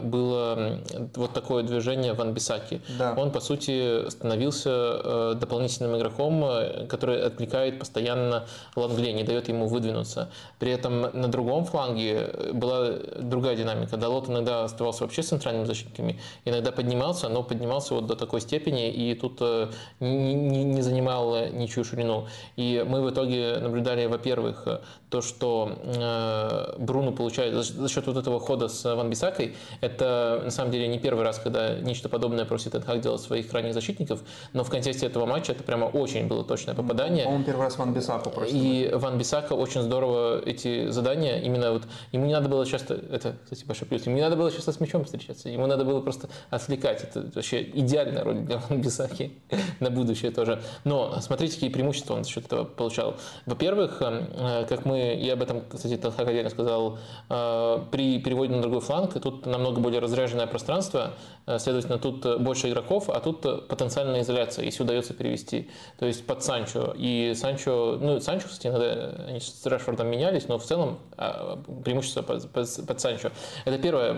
было вот такое движение Ван Бисаки. Да. Он, по сути, становился дополнительным игроком, который отвлекает постоянно Лангле, не дает ему выдвинуться. При этом на другом фланге была другая динамика. Далот иногда оставался вообще центральным защитниками, иногда поднимался, но поднимался вот до такой степени и тут э, не, не, не занимал ничью ширину. И мы в итоге наблюдали, во-первых, то, что э, Бруно получает за счет вот этого хода с Ван Бисакой, это на самом деле не первый раз, когда нечто подобное просит Энхак делать своих крайних защитников, но в контексте этого матча это прямо очень было точное попадание. Он первый раз Ван Бисаку просит. И Ван Бисака очень здорово эти задания, именно вот, ему не надо было часто, это, кстати, большой плюс, ему не надо было часто с мячом встречаться, ему надо было просто отвлекать. Это вообще идеальная роль для Бисаки на будущее тоже. Но смотрите, какие преимущества он за счет этого получал. Во-первых, э, как мы я об этом, кстати, Танхак отдельно сказал, э, при переводе на другой фланг, тут намного более разряженное пространство, э, следовательно, тут больше игроков, а тут потенциальная изоляция, если удается перевести. То есть под Санчо. И Санчо, ну, Санчо, кстати, иногда они с Решфордом менялись, но в целом а, преимущество под, под, под Санчо. Это первое,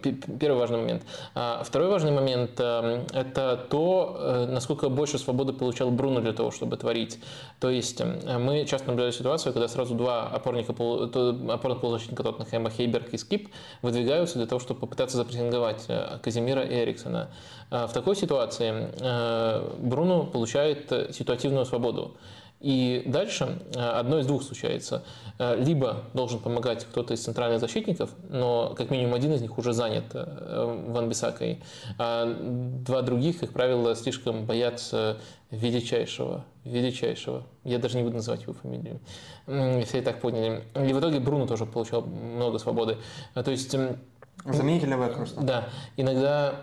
первый важный момент. А второй важный момент э, – это то, насколько больше свободы получал Бруно для того, чтобы творить. То есть мы часто наблюдали ситуацию, когда сразу два опорника, опорных полузащитника Тоттенхэма Хейберг и Скип выдвигаются для того, чтобы попытаться запрессинговать э, Казимира и Эриксона. Э, в такой ситуации э, Бруно получает ситуативную свободу. И дальше одно из двух случается. Либо должен помогать кто-то из центральных защитников, но как минимум один из них уже занят Ван Бисакой, а два других, как правило, слишком боятся величайшего, величайшего. Я даже не буду называть его фамилию. Все и так поняли. И в итоге Бруно тоже получал много свободы. То есть... Заменитель Векхерста. Да. Иногда,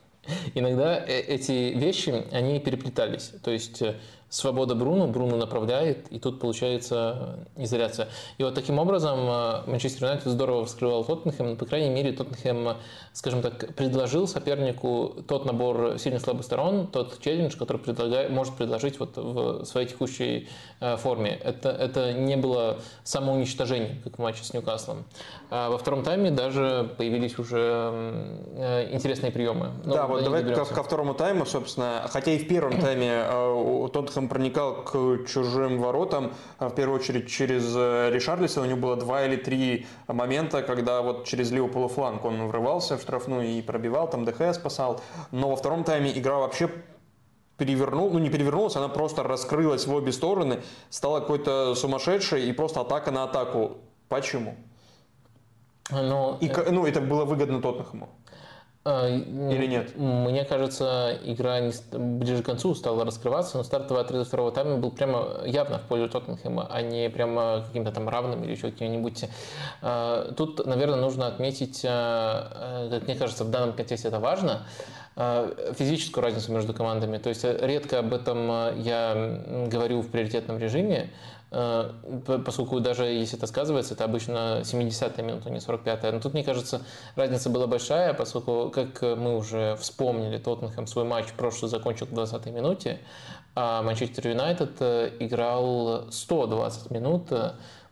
иногда э, эти вещи, они переплетались. То есть э, свобода Бруно, Бруно направляет, и тут получается изоляция. И вот таким образом э, Манчестер Юнайтед здорово вскрывал Тоттенхэм, но, по крайней мере, Тоттенхэм, скажем так, предложил сопернику тот набор сильных слабых сторон, тот челлендж, который предлагает, может предложить вот в своей текущей э, форме. Это, это не было самоуничтожение, как в матче с Ньюкаслом. А во втором тайме даже появились уже э, интересные приемы. Но да, вот давай ко, ко второму тайму, собственно, хотя и в первом тайме тот Тоттенхэм проникал к чужим воротам, а, в первую очередь через э, Ришарлиса. У него было два или три момента, когда вот через левый полуфланг он врывался в штрафную и пробивал, там ДХ спасал. Но во втором тайме игра вообще перевернул, ну не перевернулась, она просто раскрылась в обе стороны, стала какой-то сумасшедшей и просто атака на атаку. Почему? Но... И, э, ну, это было выгодно Тоттенхэму. А, Или нет? Мне кажется, игра ближе к концу стала раскрываться, но стартовый отрезок второго тайма был прямо явно в пользу Тоттенхэма, а не прямо каким-то там равным или еще каким-нибудь. А, тут, наверное, нужно отметить, а, как мне кажется, в данном контексте это важно, физическую разницу между командами. То есть редко об этом я говорю в приоритетном режиме, Э, поскольку даже если это сказывается, это обычно 70-я минута, не 45-я. Но тут, мне кажется, разница была большая, поскольку, как мы уже вспомнили, Тоттенхэм свой матч прошлый закончил в 20-й минуте, а Манчестер Юнайтед э, играл 120 минут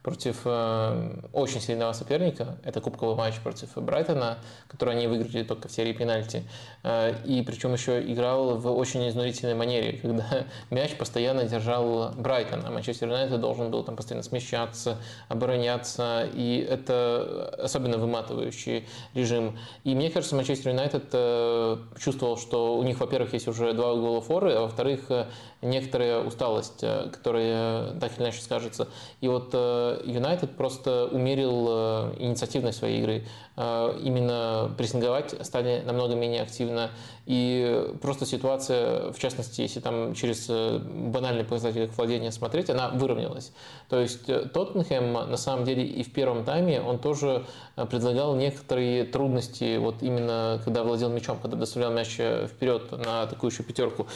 против э, очень сильного соперника. Это кубковый матч против Брайтона, который они выиграли только в серии пенальти. Э, и причем еще играл в очень изнурительной манере, когда мяч постоянно держал Брайтон, а Манчестер Юнайтед должен был там постоянно смещаться, обороняться, и это особенно выматывающий режим. И мне кажется, Манчестер Юнайтед э, чувствовал, что у них, во-первых, есть уже два гола форы, а во-вторых, э, некоторая усталость, э, которая так или иначе скажется. И вот э, Юнайтед просто умерил э, инициативность своей игры. Именно прессинговать стали намного менее активно. И просто ситуация, в частности, если там через банальный показатель их владения смотреть, она выровнялась. То есть Тоттенхэм на самом деле и в первом тайме он тоже предлагал некоторые трудности, вот именно когда владел мячом, когда доставлял мяч вперед на атакующую пятерку.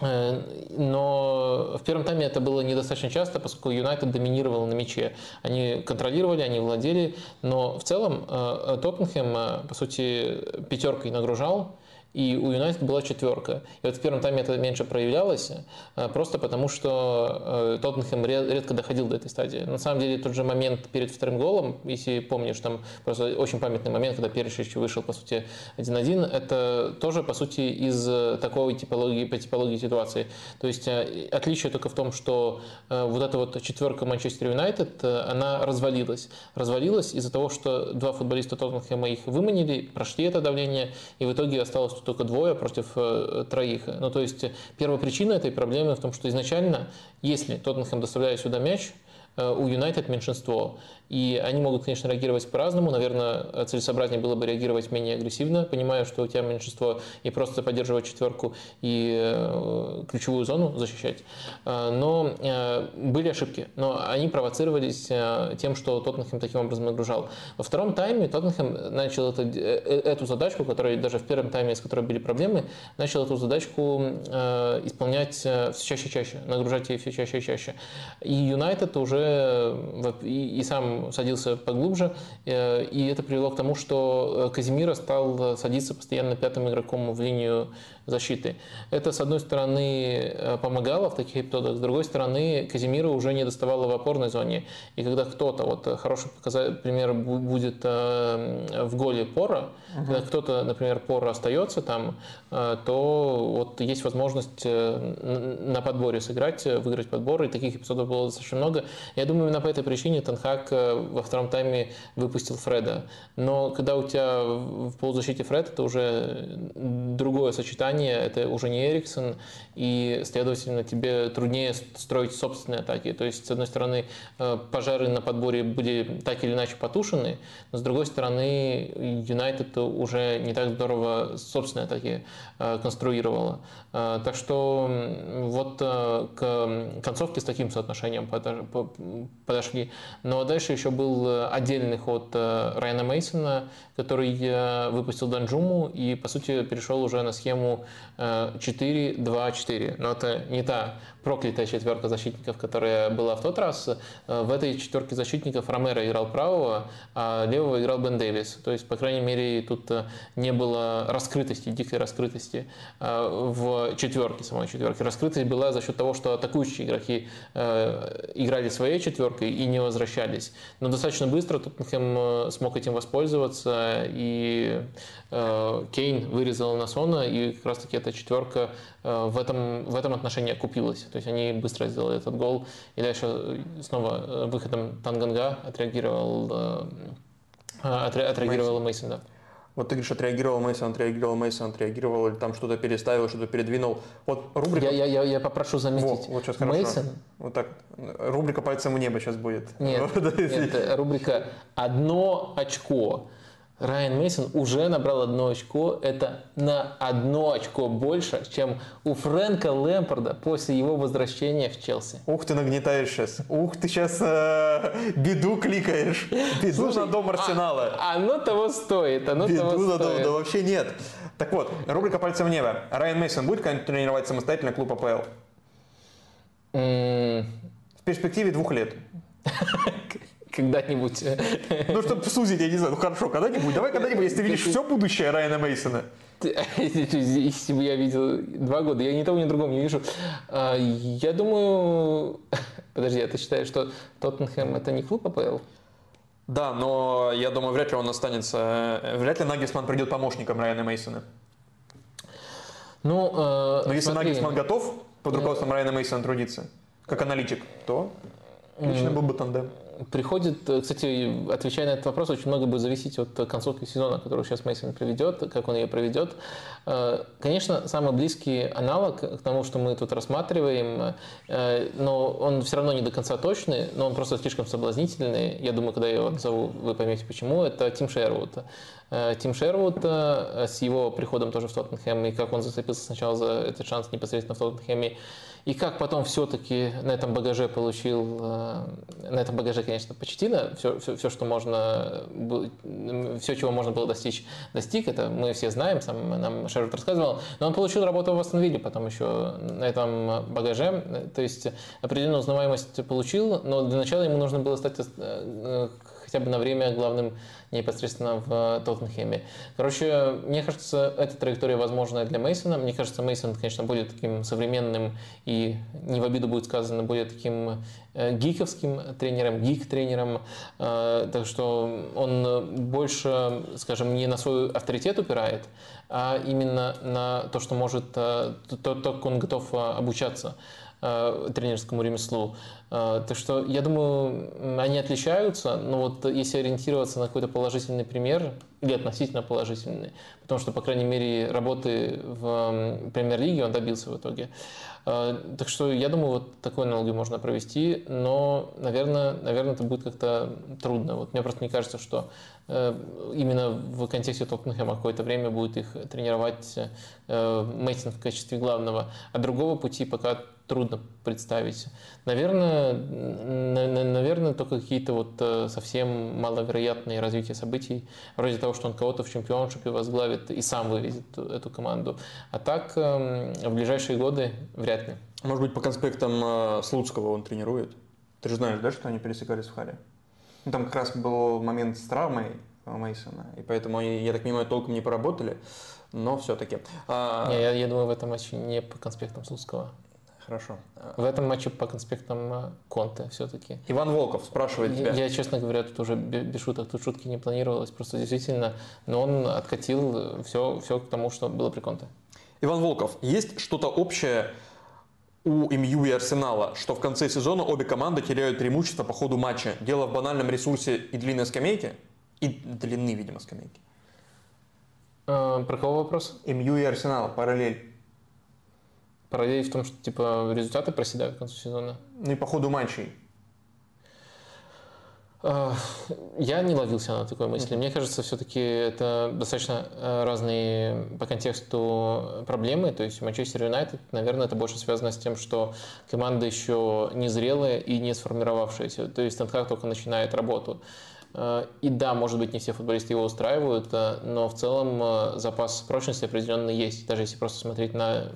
Э, но в первом тайме это было недостаточно часто, поскольку Юнайтед доминировал на мяче. Они контролировали, они владели, но в целом э, Тоттенхэм, по сути, пятеркой нагружал, и у Юнайтед была четверка. И вот в первом тайме это меньше проявлялось, э, просто потому что э, Тоттенхэм редко доходил до этой стадии. На самом деле тот же момент перед вторым голом, если помнишь, там просто очень памятный момент, когда Перешич вышел, по сути, 1-1, это тоже, по сути, из такой типологии, по типологии ситуации. То есть э, отличие только в том, что вот эта вот четверка Манчестер Юнайтед, она развалилась. Развалилась из-за того, что два футболиста Тоттенхэма их выманили, прошли это давление, и в итоге осталось только двое против э, троих. Ну, то есть первая причина этой проблемы в том, что изначально, если Тоттенхэм доставляет сюда мяч, э, у Юнайтед меньшинство. И они могут, конечно, реагировать по-разному. Наверное, целесообразнее было бы реагировать менее агрессивно, понимая, что у тебя меньшинство, и просто поддерживать четверку и э, ключевую зону защищать. Э, но э, были ошибки, но они провоцировались тем, что Тоттенхэм таким образом нагружал. Во втором тайме Тоттенхэм начал это, эту задачку, которая даже в первом тайме, с которой были проблемы, начал эту задачку исполнять все чаще и чаще, нагружать ее все чаще и чаще. И Юнайтед уже и, и садился поглубже, э, и это привело к тому, что Казимира стал садиться постоянно пятым игроком в линию защиты. Это, с одной стороны, э, помогало в таких эпизодах, с другой стороны, Казимира уже не доставало в опорной зоне. И когда кто-то, вот хороший пример будет э, в голе Пора, угу. когда кто-то, например, Пора остается там, э, то вот есть возможность на подборе сыграть, выиграть подбор, и таких эпизодов было достаточно много. Я думаю, именно по этой причине Танхак во втором тайме выпустил Фреда. Но когда у тебя в полузащите Фред, это уже другое сочетание, ранее это уже не Эриксон, и, следовательно, тебе труднее строить собственные атаки. То есть, с одной стороны, э, пожары на подборе были так или иначе потушены, но с другой стороны, Юнайтед уже не так здорово собственные атаки э, конструировала. Э, так что вот к концовке с таким соотношением подошли. Но дальше еще был отдельный ход Райана Мейсона, который выпустил Данджуму и, по сути, перешел уже на схему 4-2-4. Но это не та проклятая четверка защитников, которая была в тот раз. Э, в этой четверке защитников Ромеро играл правого, а левого играл Бен Дэвис. То есть, по крайней мере, тут э, не было раскрытости, дикой раскрытости э, в четверке, самой четверке. Раскрытость была за счет того, что атакующие игроки играли своей четверкой и не возвращались. Но достаточно быстро Тоттенхэм смог этим воспользоваться, и Кейн вырезал Насона, и как раз таки эта четверка в этом, в этом отношении окупилась. То есть они быстро сделали этот гол. И дальше снова э, выходом Танганга отреагировал, э, отреагировал Мейсон. Да. Вот ты говоришь, отреагировал Мейсон, отреагировал Мейсон, отреагировал, или там что-то переставил, что-то передвинул. Вот рубрика... Я, я, я, я попрошу заметить. Вот, вот сейчас хорошо. Мейсон... Вот так. Рубрика «Пальцем в небо» сейчас будет. Нет, нет рубрика «Одно очко». Райан Мейсон уже набрал одно очко. Это на одно очко больше, чем у Фрэнка Лэмпорда после его возвращения в Челси. Ух, ты нагнетаешь сейчас. Ух, ты сейчас э, беду кликаешь. Беду Слушай, на дом Арсенала. А, оно того стоит. Оно беду того на стоит. дом, да вообще нет. Так вот, рубрика «Пальцем в небо». Райан Мейсон будет когда-нибудь тренировать самостоятельно клуб АПЛ? Mm. В перспективе двух лет. когда-нибудь. Ну, чтобы сузить, я не знаю, ну хорошо, когда-нибудь, давай когда-нибудь, если ты видишь все будущее Райана Мейсона. Если бы я видел два года, я ни того, ни другого не вижу. А, я думаю... Подожди, а ты считаешь, что Тоттенхэм это не клуб АПЛ? Да, но я думаю, вряд ли он останется... Вряд ли Нагельсман придет помощником Райана Мейсона. Ну, э, но если смотри, Нагельсман готов под руководством Райана Мейсона трудиться, как аналитик, то лично был бы тандем приходит, э, кстати, отвечая на этот вопрос, очень много будет зависеть от концовки сезона, которую сейчас Мейсон проведет, как он ее проведет. Э, конечно, самый близкий аналог к тому, что мы тут рассматриваем, э, но он все равно не до конца точный, но он просто слишком соблазнительный. Я думаю, когда я его назову, вы поймете почему. Это Тим Шервуд. Тим Шервуд с его приходом тоже в Тоттенхэм, и как он зацепился сначала за этот шанс непосредственно в Тоттенхэме, и как потом все-таки на этом багаже получил, э, на этом багаже, конечно, почти на все, все, все, что можно, все, чего можно было достичь, достиг. Это мы все знаем, сам нам Шервуд рассказывал. Но он получил работу в Астон потом еще на этом багаже. То есть определенную узнаваемость получил, но для начала ему нужно было стать э, хотя бы на время главным непосредственно в Тоттенхеме. Короче, мне кажется, эта траектория возможная для Мейсона. Мне кажется, Мейсон, конечно, будет таким современным и не в обиду будет сказано, будет таким э, гиковским тренером, гик-тренером. Э, так что он больше, скажем, не на свой авторитет упирает, а именно на то, что может, э, то как он готов обучаться тренерскому ремеслу. А, так что я думаю, они отличаются, но вот если ориентироваться на какой-то положительный пример, или относительно положительный, потому что, по крайней мере, работы в премьер-лиге он добился в итоге. А, так что я думаю, вот такую аналогию можно провести, но, наверное, наверное это будет как-то трудно. Вот мне просто не кажется, что э, именно в контексте Тоттенхэма какое-то время будет их тренировать э, Мейсон в качестве главного, а другого пути пока трудно представить. Наверное, наверное, только какие-то вот э, совсем маловероятные развития событий, вроде того, что он кого-то в чемпионшипе возглавит и сам вывезет эту команду. А так эм, в ближайшие годы вряд ли. Может быть, по конспектам э, Слуцкого он тренирует? Ты же знаешь, да, что они пересекались в Харе? Ну, там как раз был момент с травмой Мейсона, и поэтому они, я так понимаю, толком не поработали, но все-таки. А... Не, я, я думаю, в этом матче не по конспектам Слуцкого. Хорошо. В этом матче по конспектам э, Конте все-таки. Иван Волков спрашивает тебя. Я, честно говоря, тут уже без шуток, тут шутки не планировалось, просто действительно, но он откатил все, все к тому, что было при Конте. Иван Волков, есть что-то общее у МЮ и Арсенала, что в конце сезона обе команды теряют преимущество по ходу матча. Дело в банальном ресурсе и длинной скамейки, и длины, видимо, скамейки. Э, про кого вопрос? МЮ и Арсенал, параллель. Параллель в том, что типа результаты проседают к концу сезона. Ну и по ходу матчей. А, я не ловился на такой мысли. Мне кажется, все-таки это достаточно э, разные по контексту проблемы. То есть Манчестер Юнайтед, наверное, это больше связано с тем, что команда еще не зрелая и не сформировавшаяся. То есть Тенхак только начинает работу. Э, и да, может быть, не все футболисты его устраивают, э, но в целом э, запас прочности определенно есть, даже если просто смотреть на,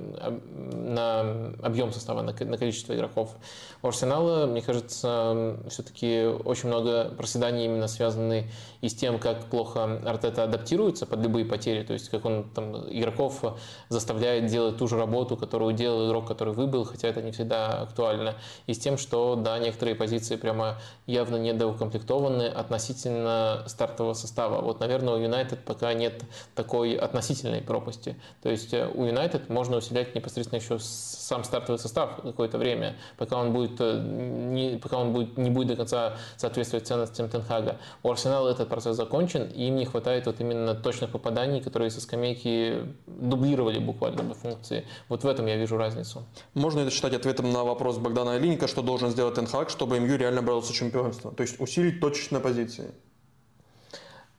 на объем состава, на, количество игроков. У Арсенала, мне кажется, все-таки очень много проседаний именно связаны и с тем, как плохо Артета адаптируется под любые потери, то есть как он там игроков заставляет делать ту же работу, которую делал игрок, который выбыл, хотя это не всегда актуально, и с тем, что, да, некоторые позиции прямо явно недоукомплектованы относительно относительно стартового состава. Вот, наверное, у Юнайтед пока нет такой относительной пропасти. То есть э, у Юнайтед можно усилять непосредственно еще сам стартовый состав какое-то время, пока он будет э, не, пока он будет, не будет до конца соответствовать ценностям Тенхага. У Арсенала этот процесс закончен, и им не хватает вот именно точных попаданий, которые со скамейки дублировали буквально бы функции. Вот в этом я вижу разницу. Можно это считать ответом на вопрос Богдана Алиника, что должен сделать Тенхаг, чтобы МЮ реально боролся чемпионство? То есть усилить точечно позиции позиции?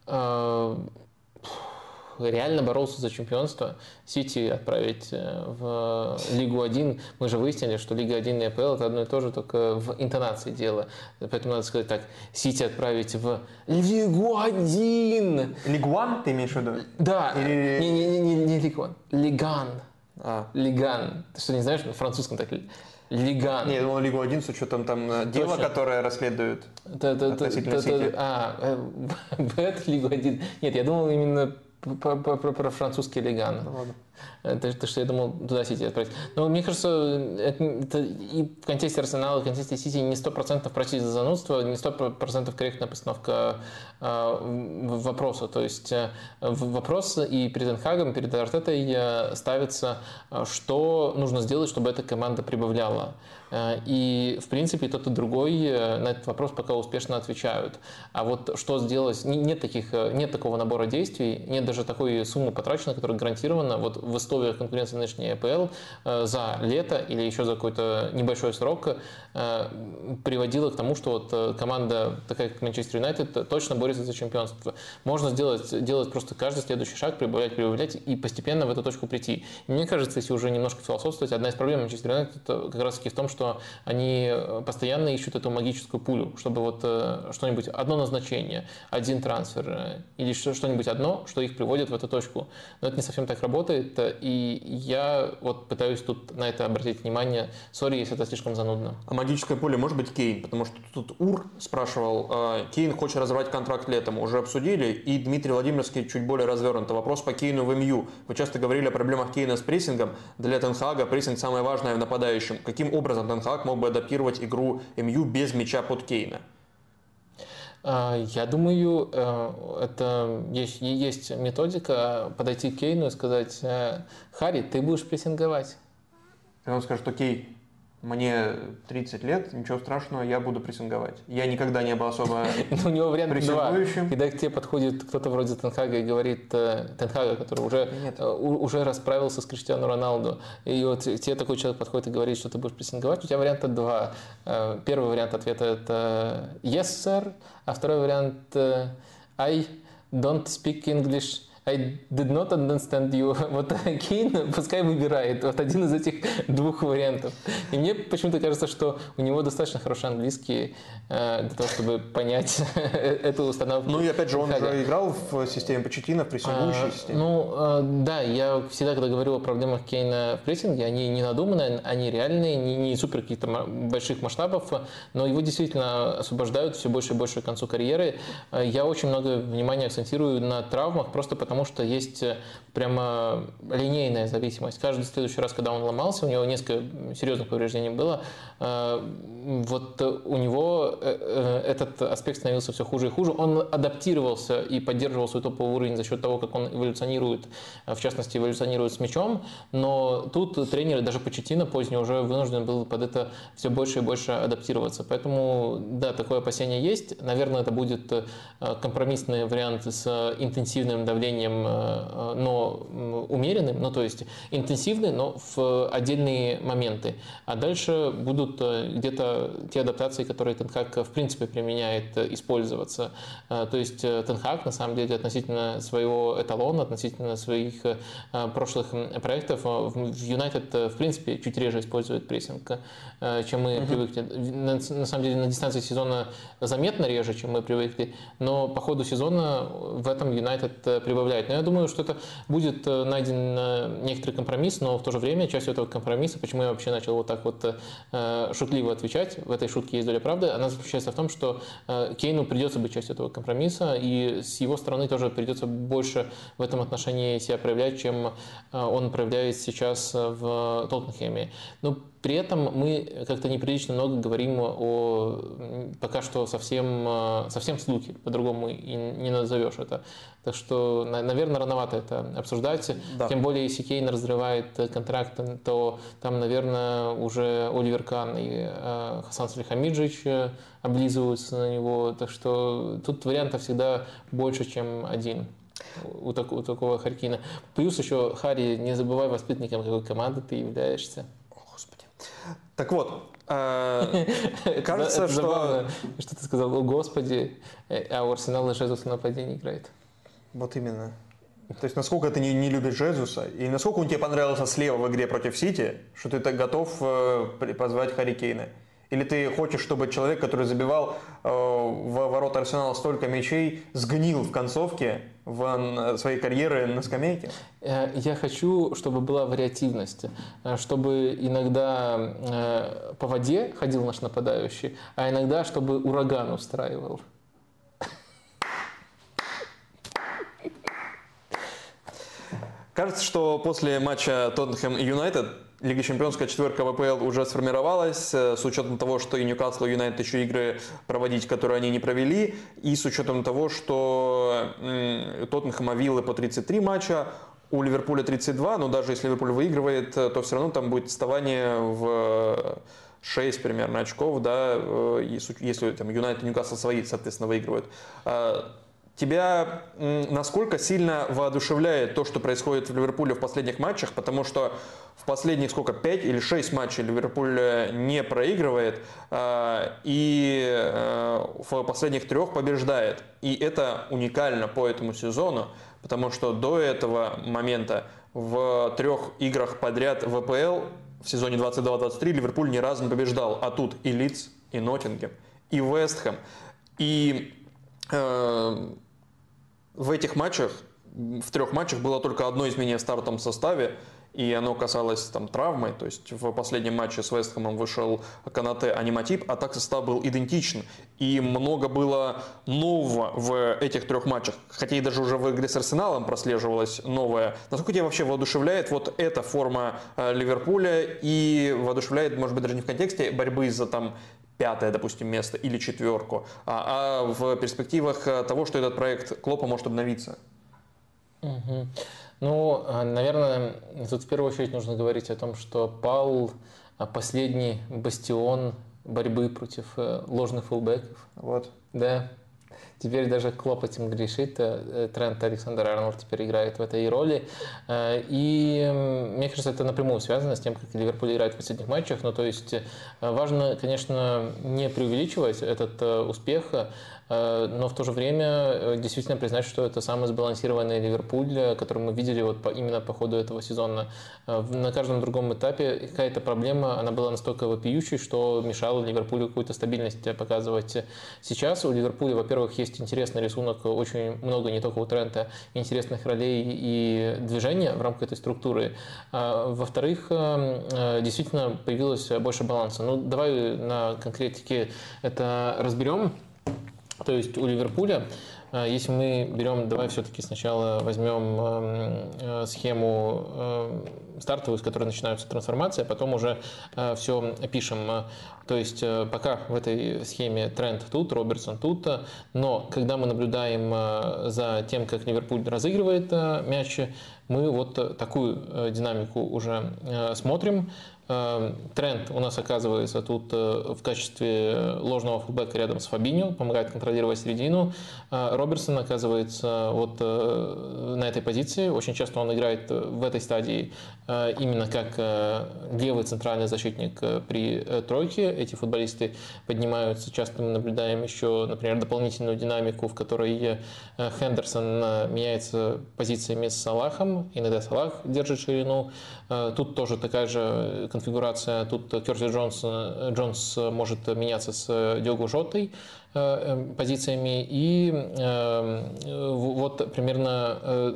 А, реально боролся за чемпионство. Сити отправить э, в Лигу 1. Мы же выяснили, что Лига 1 и АПЛ это одно и то же, только в интонации дела. Поэтому надо сказать так. Сити отправить в Лигу 1. Лигу 1 ты имеешь в виду? Да. Или... Не, не, не, не Лигу 1. Лиган. А. Лиган. Ты что, не знаешь, на французском так Лиган. Нет, я думал Лигу 1 с учетом там э, дела, которое расследуют это, это, относительно это, Сити. А, Бет Лигу 1. Нет, я думал именно про, про, про, про французский леган. Ну, ладно. Это, это что я думал туда Сити отправить. Но мне кажется, это, это и в контексте Арсенала, и в контексте Сити не сто процентов простить за занудство, не сто процентов корректная постановка э, вопроса. То есть э, вопрос и перед Энхагом, перед Артетой э, ставится, э, что нужно сделать, чтобы эта команда прибавляла. Э, и, в принципе, тот и другой э, на этот вопрос пока успешно отвечают. А вот что сделать? Нет, таких, э, нет такого набора действий, нет даже такой суммы потраченной, которая гарантирована вот в условиях конкуренции нынешней АПЛ за лето или еще за какой-то небольшой срок приводила к тому, что вот команда, такая как Манчестер Юнайтед, точно борется за чемпионство. Можно сделать, делать просто каждый следующий шаг, прибавлять, прибавлять и постепенно в эту точку прийти. Мне кажется, если уже немножко философствовать, одна из проблем Манчестер Юнайтед как раз таки в том, что что они э, постоянно ищут эту магическую пулю, чтобы вот э, что-нибудь, одно назначение, один трансфер э, или что-нибудь одно, что их приводит в эту точку. Но это не совсем так работает, и я вот пытаюсь тут на это обратить внимание. Sorry, если это слишком занудно. А магической пулей может быть Кейн? Потому что тут Ур спрашивал, Кейн хочет разорвать контракт летом, уже обсудили, и Дмитрий Владимирский чуть более развернуто. Вопрос по Кейну в МЮ. Вы часто говорили о проблемах Кейна с прессингом. Для Тен Хага прессинг самое важное в нападающем. Каким образом Тен Хаг мог бы адаптировать игру МЮ без мяча под Кейна? А, я думаю, э, это есть, есть методика подойти к Кейну и сказать, «Э, Харри, ты будешь прессинговать. И он скажет, окей, мне 30 лет, ничего страшного, я буду прессинговать. Я никогда не был особо У него вариант два. Когда к тебе подходит кто-то вроде Тенхага и говорит, э, Тенхага, который уже, э, уже расправился с Криштиану Роналду, и вот тебе такой человек подходит и говорит, что ты будешь прессинговать, у тебя варианта два. Э, первый вариант ответа это yes, sir, а второй вариант I don't speak English – I did not understand you. Вот Кейн пускай выбирает вот один из этих двух вариантов. И мне почему-то кажется, что у него достаточно хороший английский э, для того, чтобы понять эту установку. Ну и опять же, он же играл в системе Почетина, в прессингующей а, системе. Ну э, да, я всегда, когда говорю о проблемах Кейна в прессинге, они не надуманные, они реальные, не, не супер каких-то больших масштабов, но его действительно освобождают все больше и больше к концу карьеры. Э, я очень много внимания акцентирую на травмах, просто потому потому что есть э, прямо линейная зависимость. Каждый следующий раз, когда он ломался, у него несколько серьезных повреждений было, э, вот у него э, этот аспект становился все хуже и хуже. Он адаптировался и поддерживал свой топовый уровень за счет того, как он эволюционирует, в частности, эволюционирует с мячом, но тут тренеры, даже Почетина поздний, уже вынужден был под это все больше и больше адаптироваться. Поэтому, да, такое опасение есть. Наверное, это будет компромиссный вариант с интенсивным давлением движением, э, но умеренным, ну то есть интенсивный, но в отдельные моменты. А дальше будут э, где-то те адаптации, которые Тенхак в принципе применяет, э, использоваться. То есть Тенхак на самом деле относительно своего эталона, относительно своих прошлых проектов в Юнайтед в принципе чуть реже использует прессинг, чем мы угу. привыкли. На, на самом деле на дистанции сезона заметно реже, чем мы привыкли, но по ходу сезона в этом Юнайтед прибавляет добавляет. Но я думаю, что это будет э, найден э, некоторый компромисс, но в то же время частью этого компромисса, почему я вообще начал вот так вот э, шутливо отвечать, в этой шутке есть доля правды, она заключается в том, что Кейну придется быть частью этого компромисса, и с его стороны тоже придется больше в этом отношении себя проявлять, чем он проявляет сейчас в Тоттенхэме. Ну, при этом мы как-то неприлично много говорим о пока что совсем, совсем слухи, по-другому и не назовешь это. Так что, наверное, рановато это обсуждать. Да. Тем более, если Кейн разрывает контракт, то там, наверное, уже Оливер Кан и э, Хасан Салихамиджич э, облизываются на него. Так что тут вариантов всегда больше, чем один у, так, у такого Харькина. Плюс еще, Хари, не забывай воспитанником какой команды ты являешься. Так вот, э, кажется, что... Что ты сказал, о господи, э, а у Арсенала Жезус в нападении играет. Вот именно. То есть, насколько ты не, не любишь Жезуса, и насколько он тебе понравился слева в игре против Сити, что ты так готов э, позвать Харри Кейна? Или ты хочешь, чтобы человек, который забивал э, в ворота Арсенала столько мячей, сгнил в концовке в своей карьеры на скамейке? Э, я хочу, чтобы была вариативность, э, чтобы иногда э, по воде ходил наш нападающий, а иногда, чтобы ураган устраивал. Кажется, что после матча Тоттенхэм и Юнайтед Лига Чемпионская четверка ВПЛ уже сформировалась, э, с учетом того, что и Ньюкасл, и Юнайтед еще игры проводить, которые они не провели, и с учетом того, что Тоттенхэма Виллы по 33 матча, у Ливерпуля 32, но даже если Ливерпуль выигрывает, э, то все равно там будет отставание в 6 примерно очков, да, э, если там Юнайтед и Ньюкасл свои, соответственно, выигрывают. Тебя насколько сильно воодушевляет то, что происходит в Ливерпуле в последних матчах, потому что в последних сколько, 5 или 6 матчей Ливерпуль э, не проигрывает а, и э, в последних трех побеждает. И это уникально по этому сезону, потому что до этого момента в трех играх подряд ВПЛ в сезоне 22-23 Ливерпуль ни разу не побеждал, а тут и Лидс, и Ноттингем, и Вестхэм. И э, в этих матчах, в трех матчах было только одно изменение в стартовом составе, и оно касалось там травмы, то есть в последнем матче с Вестхэмом вышел Канате, а не Матип, а так состав был идентичен. И много было нового в этих трех матчах, хотя и даже уже в игре с Арсеналом прослеживалось новое. Насколько тебя вообще воодушевляет вот эта форма э, Ливерпуля и воодушевляет, может быть, даже не в контексте борьбы за там пятое, допустим, место или четверку, а, а в перспективах э, того, что этот проект Клопа может обновиться? Угу. Ну, а, наверное, тут в первую очередь нужно говорить о том, что пал а, последний бастион борьбы против э, ложных фулбеков. Вот. Да. Теперь даже Клоп этим грешит. Э, Трент Александр Арнольд теперь играет в этой роли. Э, и мне кажется, это напрямую связано с тем, как Ливерпуль играет в последних матчах. Ну, то есть важно, конечно, не преувеличивать этот успех, Э, но в то же время э, действительно признать, что это самый сбалансированный Ливерпуль, э, который мы видели вот по, именно по ходу этого сезона. На каждом другом этапе какая-то проблема, она была настолько вопиющей, что мешала Ливерпулю какую-то стабильность показывать. Сейчас у Ливерпуля, во-первых, есть интересный рисунок, очень много не только у Трента интересных ролей и движения в рамках этой структуры. Во-вторых, действительно появилось больше баланса. Ну, давай на конкретике это разберем. То есть у Ливерпуля, э, если мы берем, давай все-таки сначала возьмем эм, э, схему э, стартовую, с которой начинаются трансформации, а потом уже все опишем. То есть пока в этой схеме тренд тут, Робертсон тут, но когда мы наблюдаем за тем, как Ливерпуль разыгрывает мяч, мы вот такую динамику уже смотрим. Эм, тренд у нас оказывается тут э, в качестве ложного фулбека рядом с Фабиньо, помогает контролировать середину. Э, Роберсон оказывается вот э, на этой позиции. Очень часто он играет в этой стадии именно как левый центральный защитник при тройке. Эти футболисты поднимаются. Часто мы наблюдаем еще, например, дополнительную динамику, в которой Хендерсон меняется позициями с Салахом. Иногда Салах держит ширину. Тут тоже такая же конфигурация. Тут Керси Джонс, Джонс может меняться с Диогу Жотой э, э, позициями. И э, вот примерно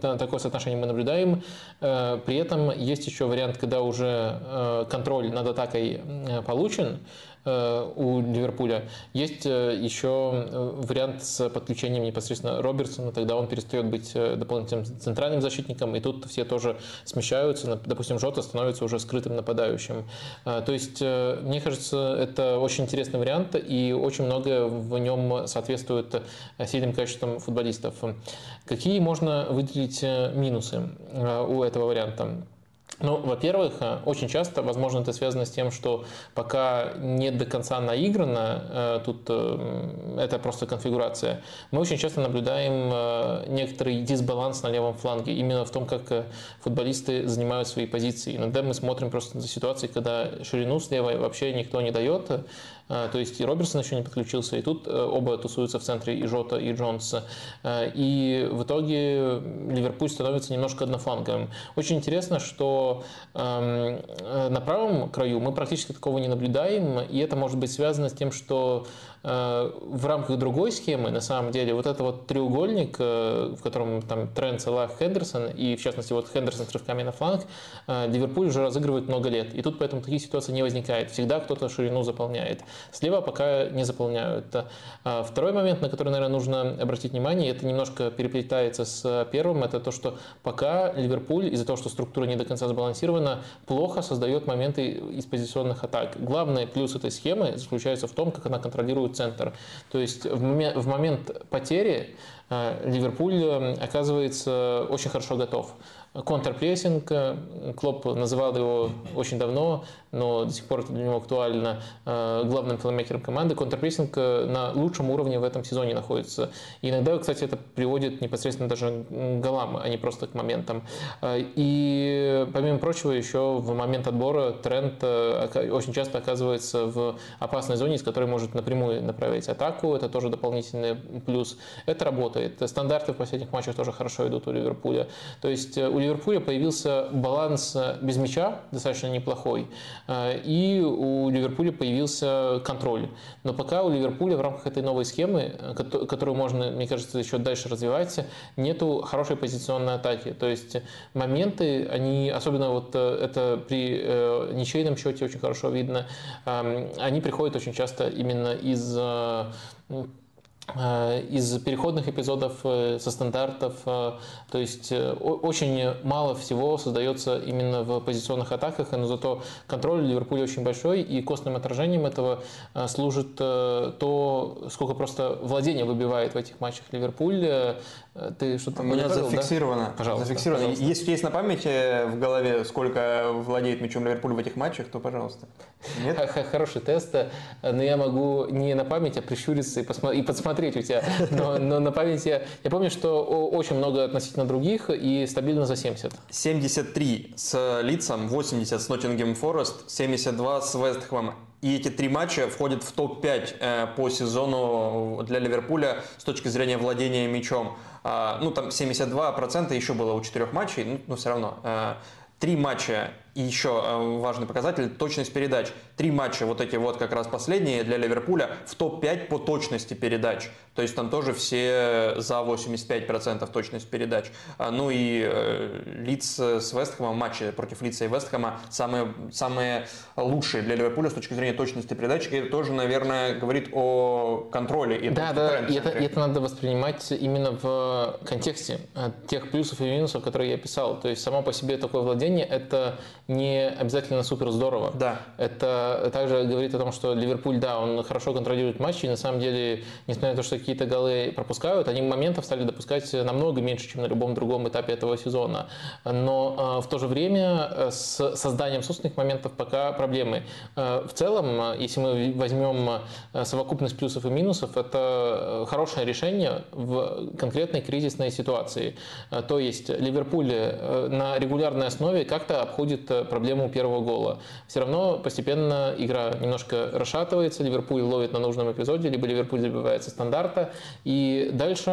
такое соотношение мы наблюдаем. При этом есть еще вариант, когда уже контроль над атакой получен, Э, у Ливерпуля. Есть э, еще э, вариант с подключением непосредственно Робертсона, тогда он перестает быть дополнительным центральным защитником, и тут все тоже смещаются. Допустим, Жота становится уже скрытым нападающим. То есть, мне кажется, это очень интересный вариант, и очень многое в нем соответствует сильным качествам футболистов. Какие можно выделить минусы у этого варианта? Ну, во-первых, э, очень часто, возможно, это связано с тем, что пока не до конца наиграно, э, тут э, это просто конфигурация, мы очень часто наблюдаем некоторый дисбаланс на левом фланге, именно в том, как футболисты занимают свои позиции. Иногда мы смотрим просто за ситуацией, когда ширину слева вообще никто не дает, то есть и Роберсон еще не подключился, и тут э, оба тусуются в центре, и Жота, и Джонс. А, и в итоге Ливерпуль становится немножко однофланговым. Очень интересно, что эм, э, на правом краю мы практически такого не наблюдаем, и это может быть связано с тем, что в рамках другой схемы, на самом деле, вот это вот треугольник, в котором там Трент, Салах, Хендерсон, и в частности вот Хендерсон с рывками на фланг, Ливерпуль уже разыгрывает много лет. И тут поэтому таких ситуаций не возникает. Всегда кто-то ширину заполняет. Слева пока не заполняют. Второй момент, на который, наверное, нужно обратить внимание, это немножко переплетается с первым, это то, что пока Ливерпуль из-за того, что структура не до конца сбалансирована, плохо создает моменты из позиционных атак. Главный плюс этой схемы заключается в том, как она контролирует центр. То есть в момент, в момент потери э, Ливерпуль э, оказывается очень хорошо готов. Контрпрессинг, э, Клоп называл его очень давно, но до сих пор это для него актуально, э, главным плеймейкером команды. Контрпрессинг э, на лучшем уровне в этом сезоне находится. И иногда, кстати, это приводит непосредственно даже к голам, а не просто к моментам. И, помимо прочего, еще в момент отбора тренд очень часто оказывается в опасной зоне, из которой может напрямую направить атаку. Это тоже дополнительный плюс. Это работает. Стандарты в последних матчах тоже хорошо идут у Ливерпуля. То есть у Ливерпуля появился баланс без мяча, достаточно неплохой, э, и у Ливерпуля появился контроль. Но пока у Ливерпуля в рамках этой новой схемы, э, которую можно, мне кажется, еще дальше развивать, нету хорошей позиционной атаки. То есть моменты, они, особенно вот э, это при ничейном счете очень хорошо видно, эм, они приходят очень часто именно из Э, из переходных эпизодов, э, со стандартов. Э, то есть очень мало всего создается именно в позиционных атаках, но зато контроль Ливерпуля очень большой, и костным отражением этого служит то, сколько просто владения выбивает в этих матчах Ливерпуль. Ты что-то У меня зафиксировано. Да? Пожалуйста. Зафиксировано. Пожалуйста. Если есть на памяти в голове, сколько владеет мячом Ливерпуль в этих матчах, то пожалуйста. Нет? Хороший тест, но я могу не на память, а прищуриться и, посмотреть, и подсмотреть у тебя. Но, но на памяти я, я помню, что очень много относительно других и стабильно за 70. 73 с Лицом, 80 с Ноттингем Форест, 72 с Вестхэмом. И эти три матча входят в топ-5 э, по сезону для Ливерпуля с точки зрения владения мячом. А, ну, там 72% еще было у четырех матчей, но, но все равно. Э, три матча и еще э, важный показатель – точность передач. Три матча, вот эти вот как раз последние для Ливерпуля, в топ-5 по точности передач. То есть там тоже все за 85% точность передач. А, ну и э, Лидс с Вестхэмом, матчи против Лидса и Вестхэма самые, самые лучшие для Ливерпуля с точки зрения точности передач. И это тоже, наверное, говорит о контроле. И да, да, и это, это надо воспринимать именно в контексте э, тех плюсов и минусов, которые я писал. То есть само по себе такое владение – это не обязательно супер здорово. Да. Это также говорит о том, что Ливерпуль, да, он хорошо контролирует матчи, и на самом деле, несмотря на то, что какие-то голы пропускают, они моментов стали допускать намного меньше, чем на любом другом этапе этого сезона. Но э, в то же время э, с созданием собственных моментов пока проблемы. Э, в целом, если мы возьмем совокупность плюсов и минусов, это хорошее решение в конкретной кризисной ситуации. То есть Ливерпуль на регулярной основе как-то обходит проблему первого гола. Все равно постепенно игра немножко расшатывается, Ливерпуль ловит на нужном эпизоде, либо Ливерпуль забивается стандарта, и дальше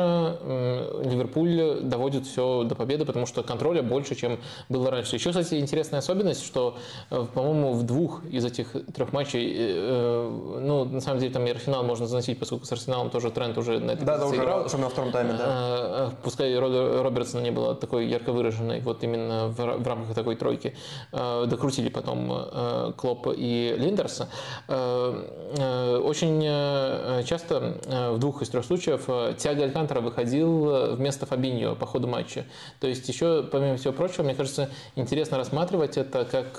Ливерпуль доводит все до победы, потому что контроля больше, чем было раньше. Еще, кстати, интересная особенность, что, э, по-моему, в двух из этих трех матчей, э, э, ну, на самом деле, там и Арсенал можно заносить, поскольку с Арсеналом тоже тренд уже на это Да, да, уже играл. особенно во втором тайме, да. Пускай Робертсона не было такой ярко выраженной, вот именно в рамках такой тройки. Э, докрутили потом э, Клоп и Линдерса. Э, очень часто в двух из трех случаев Тиаго Алькантера выходил вместо Фабиньо по ходу матча. То есть еще, помимо всего прочего, мне кажется, интересно рассматривать это как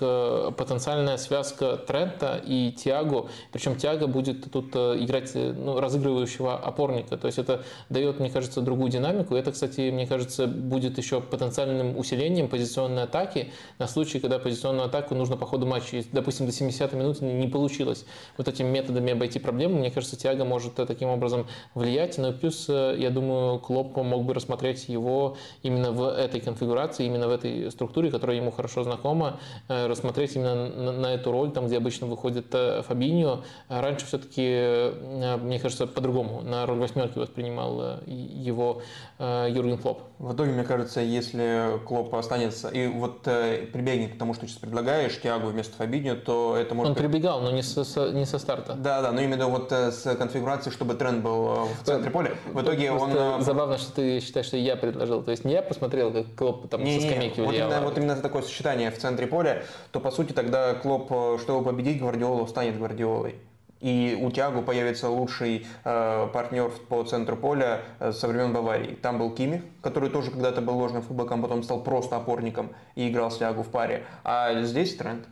потенциальная связка Трента и Тиаго. Причем Тиаго будет тут играть ну, разыгрывающего опорника. То есть это дает, мне кажется, другую динамику. Это, кстати, мне кажется, будет еще потенциальным усилением позиционной атаки на случай, когда позиционную атаку нужно по ходу матча. Если, допустим, до 70-й минуты не получилось вот этими методами обойти проблему, мне кажется, Тиаго может э, таким образом влиять. Ну и плюс, э, я думаю, Клоп мог бы рассмотреть его именно в этой конфигурации, именно в этой структуре, которая ему хорошо знакома, э, рассмотреть именно на, на эту роль, там, где обычно выходит Фабиньо. Раньше все-таки, мне кажется, по-другому на роль восьмерки воспринимал его Юрген Клоп. В итоге, мне кажется, если Клоп останется и вот прибегнет к тому, что сейчас предлагаешь, Тиагу вместо Фабиньо, то это может Он прибегал, но не со, со- не со старта. Да, да, но именно вот э, с конфигурацией, чтобы тренд был э, в центре поля. В итоге он... Просто э, Забавно, что ты считаешь, что я предложил. То есть не я посмотрел, как Клоп там Не, со не, скамейки вот влиял. именно, а вот именно такое сочетание в центре поля, то по сути тогда Клоп, э, чтобы победить Гвардиолу, станет Гвардиолой. И у Тиагу появится лучший э, партнер по центру поля э, со времен Баварии. Там был Кимих, который тоже когда-то был ложным футболком, потом стал просто опорником и играл с Тиагу в паре. А здесь тренд.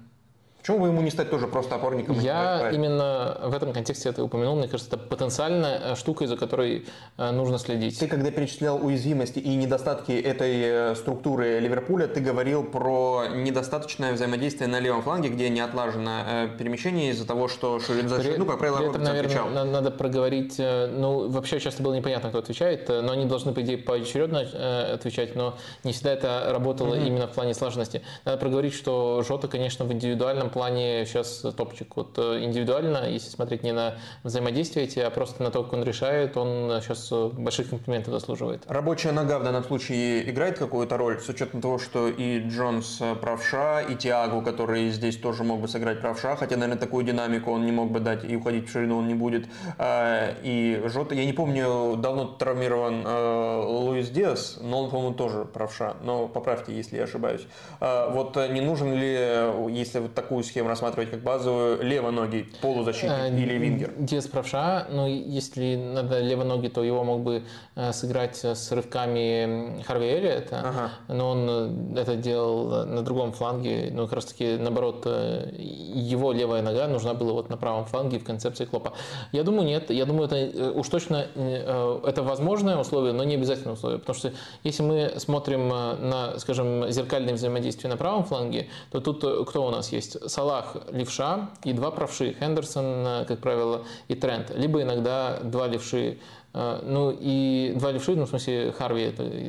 Почему бы ему не стать тоже просто опорником? Я именно в этом контексте это упомянул. Мне кажется, это потенциальная э, штука, из-за которой э, нужно следить. Ты, когда перечислял уязвимости и недостатки этой э, структуры Ливерпуля, ты говорил про недостаточное взаимодействие на левом фланге, где не отлажено перемещение из-за того, что Ширин за При- Ширину, как правило, при этом, наверное, отвечал. на- надо проговорить, ну, вообще часто было непонятно, кто отвечает, но они должны, по идее, поочередно отвечать, но не всегда это работало именно в плане слаженности. Надо проговорить, что Жота, конечно, в индивидуальном плане сейчас топчик. Вот э, индивидуально, если смотреть не на взаимодействие эти, а просто на то, как он решает, он сейчас больших комплиментов заслуживает. Рабочая нога в данном случае играет какую-то роль, с учетом того, что и Джонс э, правша, и Тиагу, который здесь тоже мог бы сыграть правша, хотя, наверное, такую динамику он не мог бы дать, и уходить в ширину он не будет. А, И Жота, я не помню, давно травмирован э, Луис Диас, но он, по-моему, тоже правша, но поправьте, если я ошибаюсь. А, Вот э, не нужен ли, э, если вот такую схему рассматривать как базовую, левоногий полузащитник Э, или вингер? Диас правша, но если надо левоногий, то его мог бы э, сыграть с рывками Харви Эллиота, Ага. но он э, это делал на другом фланге, ну как раз таки наоборот, его левая нога нужна была вот на правом фланге в концепции Клопа. Я думаю, нет, я думаю, это уж точно это возможное условие, но не обязательное условие, потому что если мы смотрим на, скажем, зеркальное взаимодействие на правом фланге, то тут кто у нас есть? Салах, левша и два правши, Хендерсон, э, как правило, и Трент, либо иногда два левши. Э, Ну и два левши, ну в смысле Харви,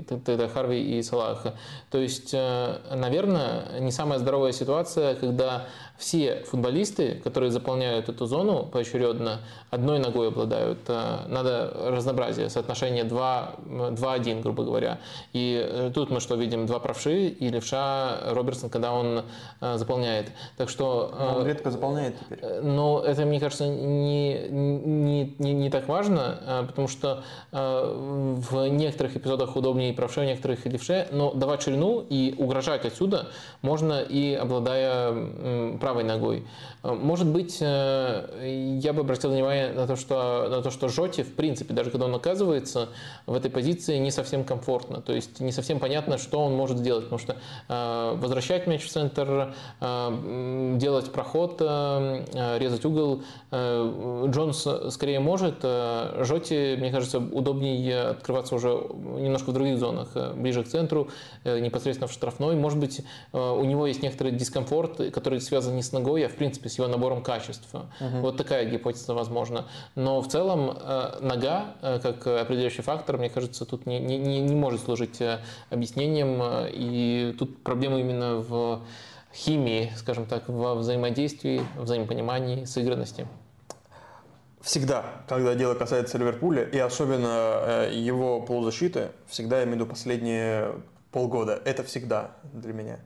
это Харви и Салах. То есть, э, наверное, не самая здоровая ситуация, когда все футболисты, которые заполняют эту зону поочередно, одной ногой обладают. Э, Надо разнообразие, соотношение 2 2-1, грубо говоря. И э, тут мы что видим? Два правши и левша Робертсон, когда он э, заполняет. Так что... э, Он редко заполняет теперь. Но это, мне кажется, не, не, не, не так важно, потому что в некоторых эпизодах удобнее правше, в некоторых и левше, но давать ширину и угрожать отсюда можно и обладая м, правой ногой. Э, Может быть, э, я бы обратил внимание на то, что, на то, что Жоти, в принципе, даже когда он оказывается в этой позиции, не совсем комфортно. То есть не совсем понятно, что он может сделать, потому что э, возвращать мяч в центр, э, делать проход, резать угол, Джонс скорее может. Жоти, мне кажется, удобнее открываться уже немножко в других зонах, ближе к центру, непосредственно в штрафной. Может быть, у него есть некоторый дискомфорт, который связан не с ногой, а в принципе с его набором качеств. Вот такая гипотеза возможна. Но в целом э, нога, э, как определяющий фактор, мне кажется, тут не, не, не не может служить э, объяснением. И тут проблема именно в химии, скажем так, во взаимодействии, взаимопонимании, сыгранности. Всегда, когда дело касается Ливерпуля, и особенно его полузащиты, всегда я имею в виду последние полгода, это всегда для меня,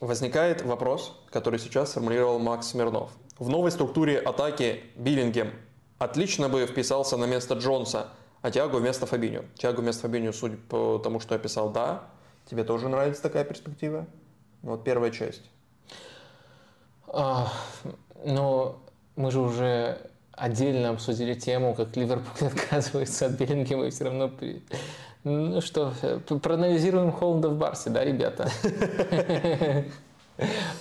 возникает вопрос, который сейчас сформулировал Макс Смирнов. В новой структуре атаки Биллингем отлично бы вписался на место Джонса, а Тиаго вместо Фабинho. Тиаго вместо Фабинho, судя по тому, что я писал, да. Тебе тоже нравится такая перспектива? Вот первая часть. А, Но мы же уже отдельно обсудили тему, как Ливерпуль отказывается от Беллингема и все равно... при- Ну что, э, проанализируем Холланда в Барсе, да, ребята?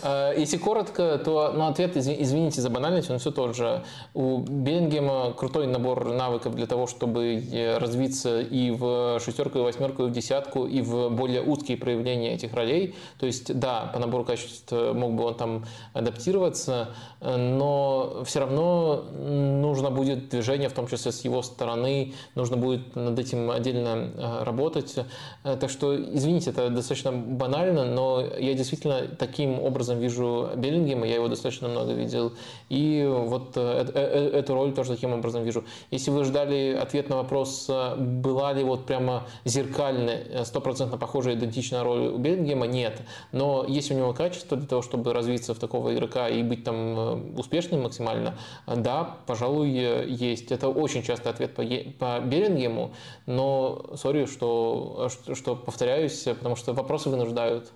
А, Если коротко, то ну, ответ, изви- извините за банальность, он все тот же. У Беллингема крутой набор навыков для того, чтобы э, развиться и в шестерку, и в восьмерку, и в десятку, и в более узкие проявления этих ролей. То есть, да, по набору качеств э, мог бы он там адаптироваться, э, но все равно нужно будет движение, в том числе с его стороны, нужно будет над этим отдельно э, работать. Э, Так что, извините, это достаточно банально, но я действительно такие каким образом вижу Беллингема, я его достаточно много видел, и вот эту роль тоже таким образом вижу. Если вы ждали ответ на вопрос, была ли вот прямо зеркальная, стопроцентно похожая, идентичная роль у Беллингема, нет. Но есть у него качество для того, чтобы развиться в такого игрока и быть там успешным максимально, да, пожалуй, есть. Это очень частый ответ по, по Беллингему, но, сори, что, что повторяюсь, потому что вопросы вынуждают.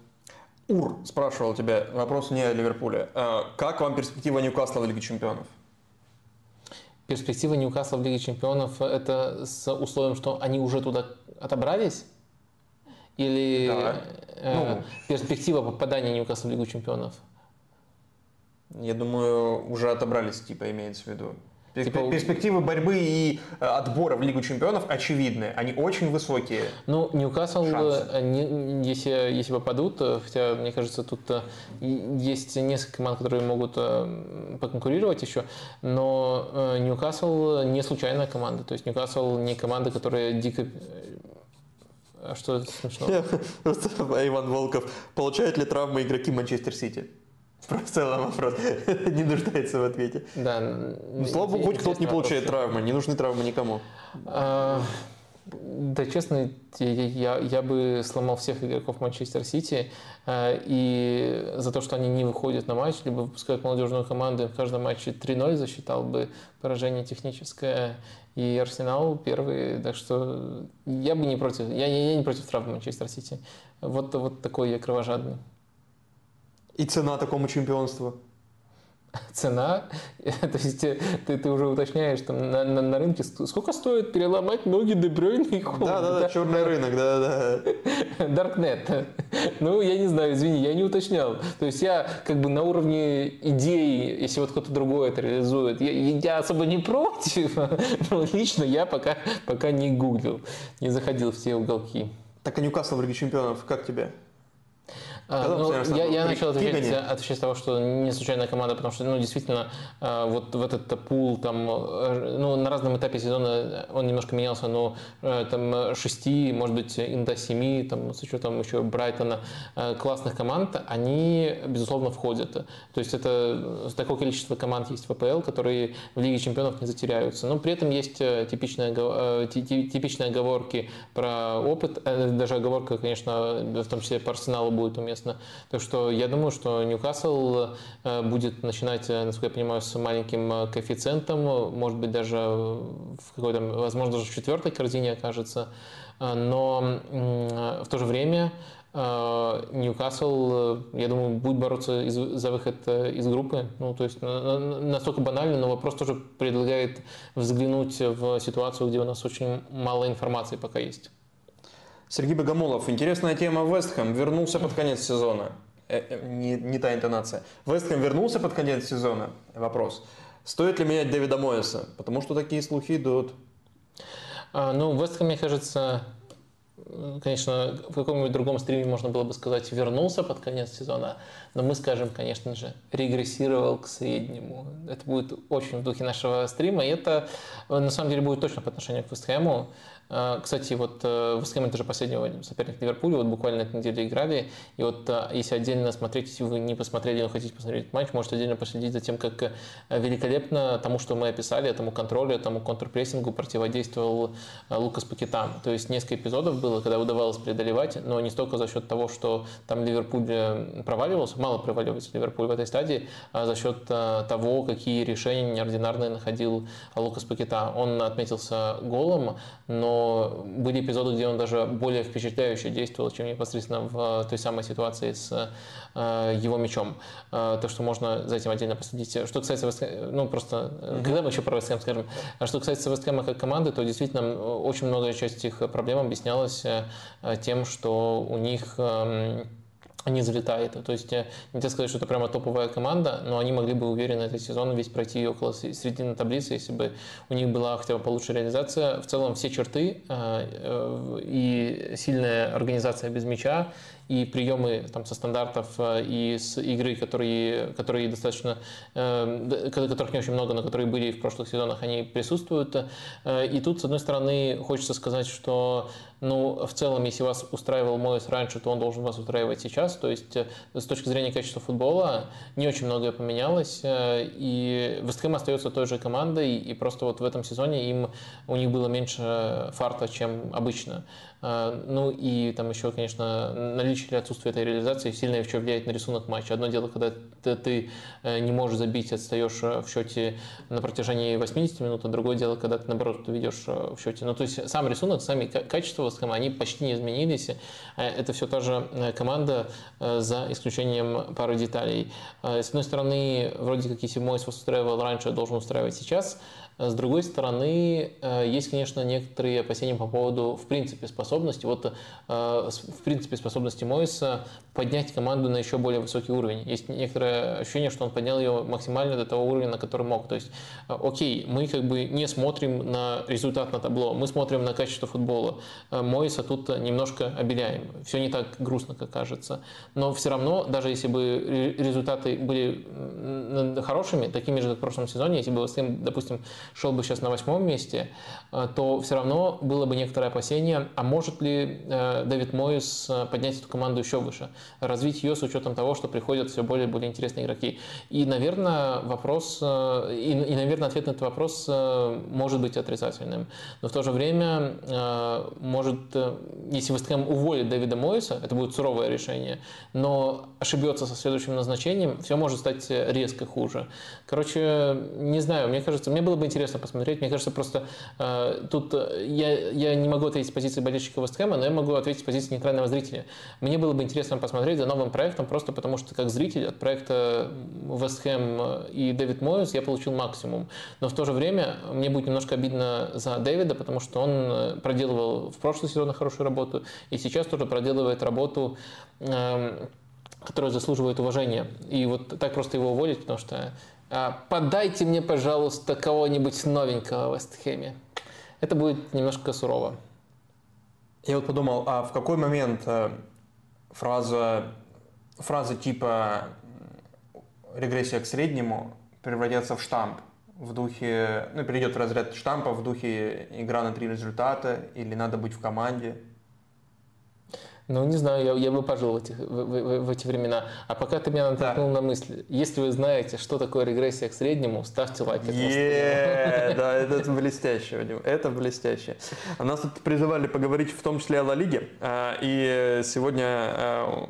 Ур спрашивал тебя, вопрос не о Ливерпуле. А, как вам перспектива Ньюкасла в Лиге Чемпионов? Перспектива Ньюкасла в Лиге Чемпионов – это с условием, что они уже туда отобрались? Или да. э, ну, перспектива попадания Ньюкасла в Лигу Чемпионов? Я думаю, уже отобрались, типа, имеется в виду. Типа... Перспективы борьбы и э, отбора в Лигу чемпионов очевидны. Они очень высокие. Ну, Ньюкасл, э, если, если попадут, э, хотя, мне кажется, тут есть несколько команд, которые могут поконкурировать еще, но Ньюкасл не случайная команда. То есть Ньюкасл не команда, которая дико а что смешно? Просто Иван Волков. Получают ли травмы игроки Манчестер Сити? В целом вопрос не нуждается в ответе. Да. Ну, слава богу, хоть кто-то не получает травмы. Не нужны травмы никому. А, да, честно, я, я бы сломал всех игроков Манчестер Сити. А, и за то, что они не выходят на матч, либо выпускают молодежную команду, в каждом матче 3-0 засчитал бы поражение техническое. И Арсенал первый, так что я бы не против, я, я не против травмы Манчестер Сити. Вот, вот такой я кровожадный. И цена такому чемпионству? Цена, то есть ты, ты уже уточняешь там на, на, на рынке, сколько стоит переломать ноги Дебрёйна и Холланда? Да, да, да, черный рынок, да, да. Даркнет. Ну, я не знаю, извини, я не уточнял. То есть я как бы на уровне идеи, если вот кто-то другой это реализует, я, я особо не против, но лично я пока, пока не гуглил, не заходил в все уголки. Так а Ньюкасл в Лиге Чемпионов, как тебе? А, ну, я, я начал отвечать, отвечать того, что не случайная команда, потому что, ну, действительно, а, вот в этот пул, там, э, ну, на разном этапе сезона он немножко менялся, но э, там шести, может быть, до семи, там, с учетом еще Брайтона, э, классных команд, они, безусловно, входят. То есть это такое количество команд есть в АПЛ, которые в Лиге чемпионов не затеряются. Но при этом есть типичные, типичные оговорки про опыт, даже оговорка, конечно, в том числе по Арсеналу будет уместна соответственно. Так что я думаю, что Ньюкасл э, будет начинать, э, насколько я понимаю, с маленьким э, коэффициентом, может быть, даже в какой-то, возможно, даже в четвертой корзине окажется. Но в то же время Ньюкасл, я думаю, будет бороться за выход из группы. Ну, то есть настолько банально, но вопрос тоже предлагает взглянуть в ситуацию, где у нас очень мало информации пока есть. Сергей Богомолов. Интересная тема Вестхэм. Вернулся под конец сезона. Э, э, не, не та интонация. Вестхэм вернулся под конец сезона? Вопрос. Стоит ли менять Дэвида Моэса? Потому что такие слухи идут. А, ну, Вестхэм, мне кажется, конечно, в каком-нибудь другом стриме можно было бы сказать, вернулся под конец сезона, но мы скажем, конечно же, регрессировал к среднему. Это будет очень в духе нашего стрима, и это на самом деле будет точно по отношению к Вестхэму. А, кстати, вот э, Вест Хэм это же последний соперник Ливерпуля, вот буквально этой неделе играли, и вот э, если отдельно смотреть, если вы не посмотрели, но хотите посмотреть матч, можете отдельно последить за тем, как э, великолепно тому, что мы описали, этому контролю, этому контрпрессингу противодействовал Лукас Пакетам. То есть несколько эпизодов было, когда удавалось преодолевать, но не столько за счет того, что там Ливерпуль проваливался, мало проваливается Ливерпуль в этой стадии, а за счет того, какие решения неординарные находил Лукас Пакета. Он отметился голом, но были эпизоды, где он даже более впечатляюще действовал, чем непосредственно в той самой ситуации с э, его мячом. Э, так что можно за этим отдельно последить. Что касается Вестхэма, ну просто, mm-hmm. когда мы еще про Вестхэм скажем, а что касается Вестхэма как команды, то действительно очень многое часть их проблем объяснялась тем, что у них эм, не залетает. То есть э, нельзя сказать, что это прямо топовая команда, но они могли бы уверенно этот сезон весь пройти около середины таблицы, если бы у них была хотя бы получше реализация. В целом все черты э, э, и сильная организация без мяча, и приемы там, со стандартов и с игры, которые, которые достаточно, которых не очень много, но которые были в прошлых сезонах, они присутствуют. И тут, с одной стороны, хочется сказать, что Ну, в целом, если вас устраивал Моис раньше, то он должен вас устраивать сейчас. То есть, с точки зрения качества футбола, не очень многое поменялось. И Вестхэм остается той же командой, и просто вот в этом сезоне им, у них было меньше фарта, чем обычно. А, ну и там еще, конечно, наличие или отсутствие этой реализации сильно еще влияет на рисунок матча. Одно дело, когда ты э, не можешь забить, отстаешь э, в счете на протяжении 80 минут, а другое дело, когда ты, наоборот, ведешь э, в счете. Ну, то есть сам рисунок, сами качества Вестхэма, они почти не изменились. Это все та же команда, за исключением пары деталей. С одной стороны, вроде как если вас устраивал раньше, должен устраивать сейчас. С другой стороны, э, есть, конечно, некоторые опасения по поводу, в принципе, способности, вот, э, в принципе, способности Мойса поднять команду на еще более высокий уровень. Есть некоторое ощущение, что он поднял ее максимально до того уровня, на который мог. То есть, э, окей, мы как бы не смотрим на результат на табло, мы смотрим на качество футбола. Мойса тут немножко обеляем. Все не так грустно, как кажется. Но все равно, даже если бы результаты были хорошими, такими же, как в прошлом сезоне, если бы, допустим, шел бы сейчас на восьмом месте, э, то все равно было бы некоторое опасение, а может ли э, Дэвид Мойс э, поднять эту команду еще выше, развить ее с учетом того, что приходят все более и более интересные игроки. И, наверное, вопрос, и, и, наверное, ответ на этот вопрос может быть отрицательным. Но в то же время, может, если Вестхэм уволит Дэвида Мойса, это будет суровое решение, но ошибется со следующим назначением, все может стать резко хуже. Короче, не знаю, мне кажется, мне было бы интересно посмотреть. Мне кажется, просто э, тут э, я, я не могу ответить с позиции болельщика Вестхэма, но я могу ответить с позиции нейтрального зрителя. Мне было бы интересно посмотреть за новым проектом, просто потому что как зритель от проекта Вестхэм и Дэвид Мойс я получил максимум. Но в то же время мне будет немножко обидно за Дэвида, потому что он э, проделывал в прошлый сезон хорошую работу и сейчас тоже проделывает работу э, которая заслуживает уважения. И вот так просто его уволить, потому что подайте мне, пожалуйста, кого-нибудь новенького в Вестхэме. Это будет немножко сурово. Я вот подумал, а в какой момент э, фраза, фраза типа регрессия к среднему превратится в штамп? в духе, ну, перейдет в разряд штампа в духе игра на три результата или надо быть в команде. Ну, не знаю, я, я бы пожил в эти, в, в, в эти времена. А пока ты меня натолкнул да. на мысль, если вы знаете, что такое регрессия к среднему, ставьте лайк. Yeah, да, это блестяще, Вадим, это блестяще. Нас тут призывали поговорить в том числе о Ла Лиге, а, и сегодня а,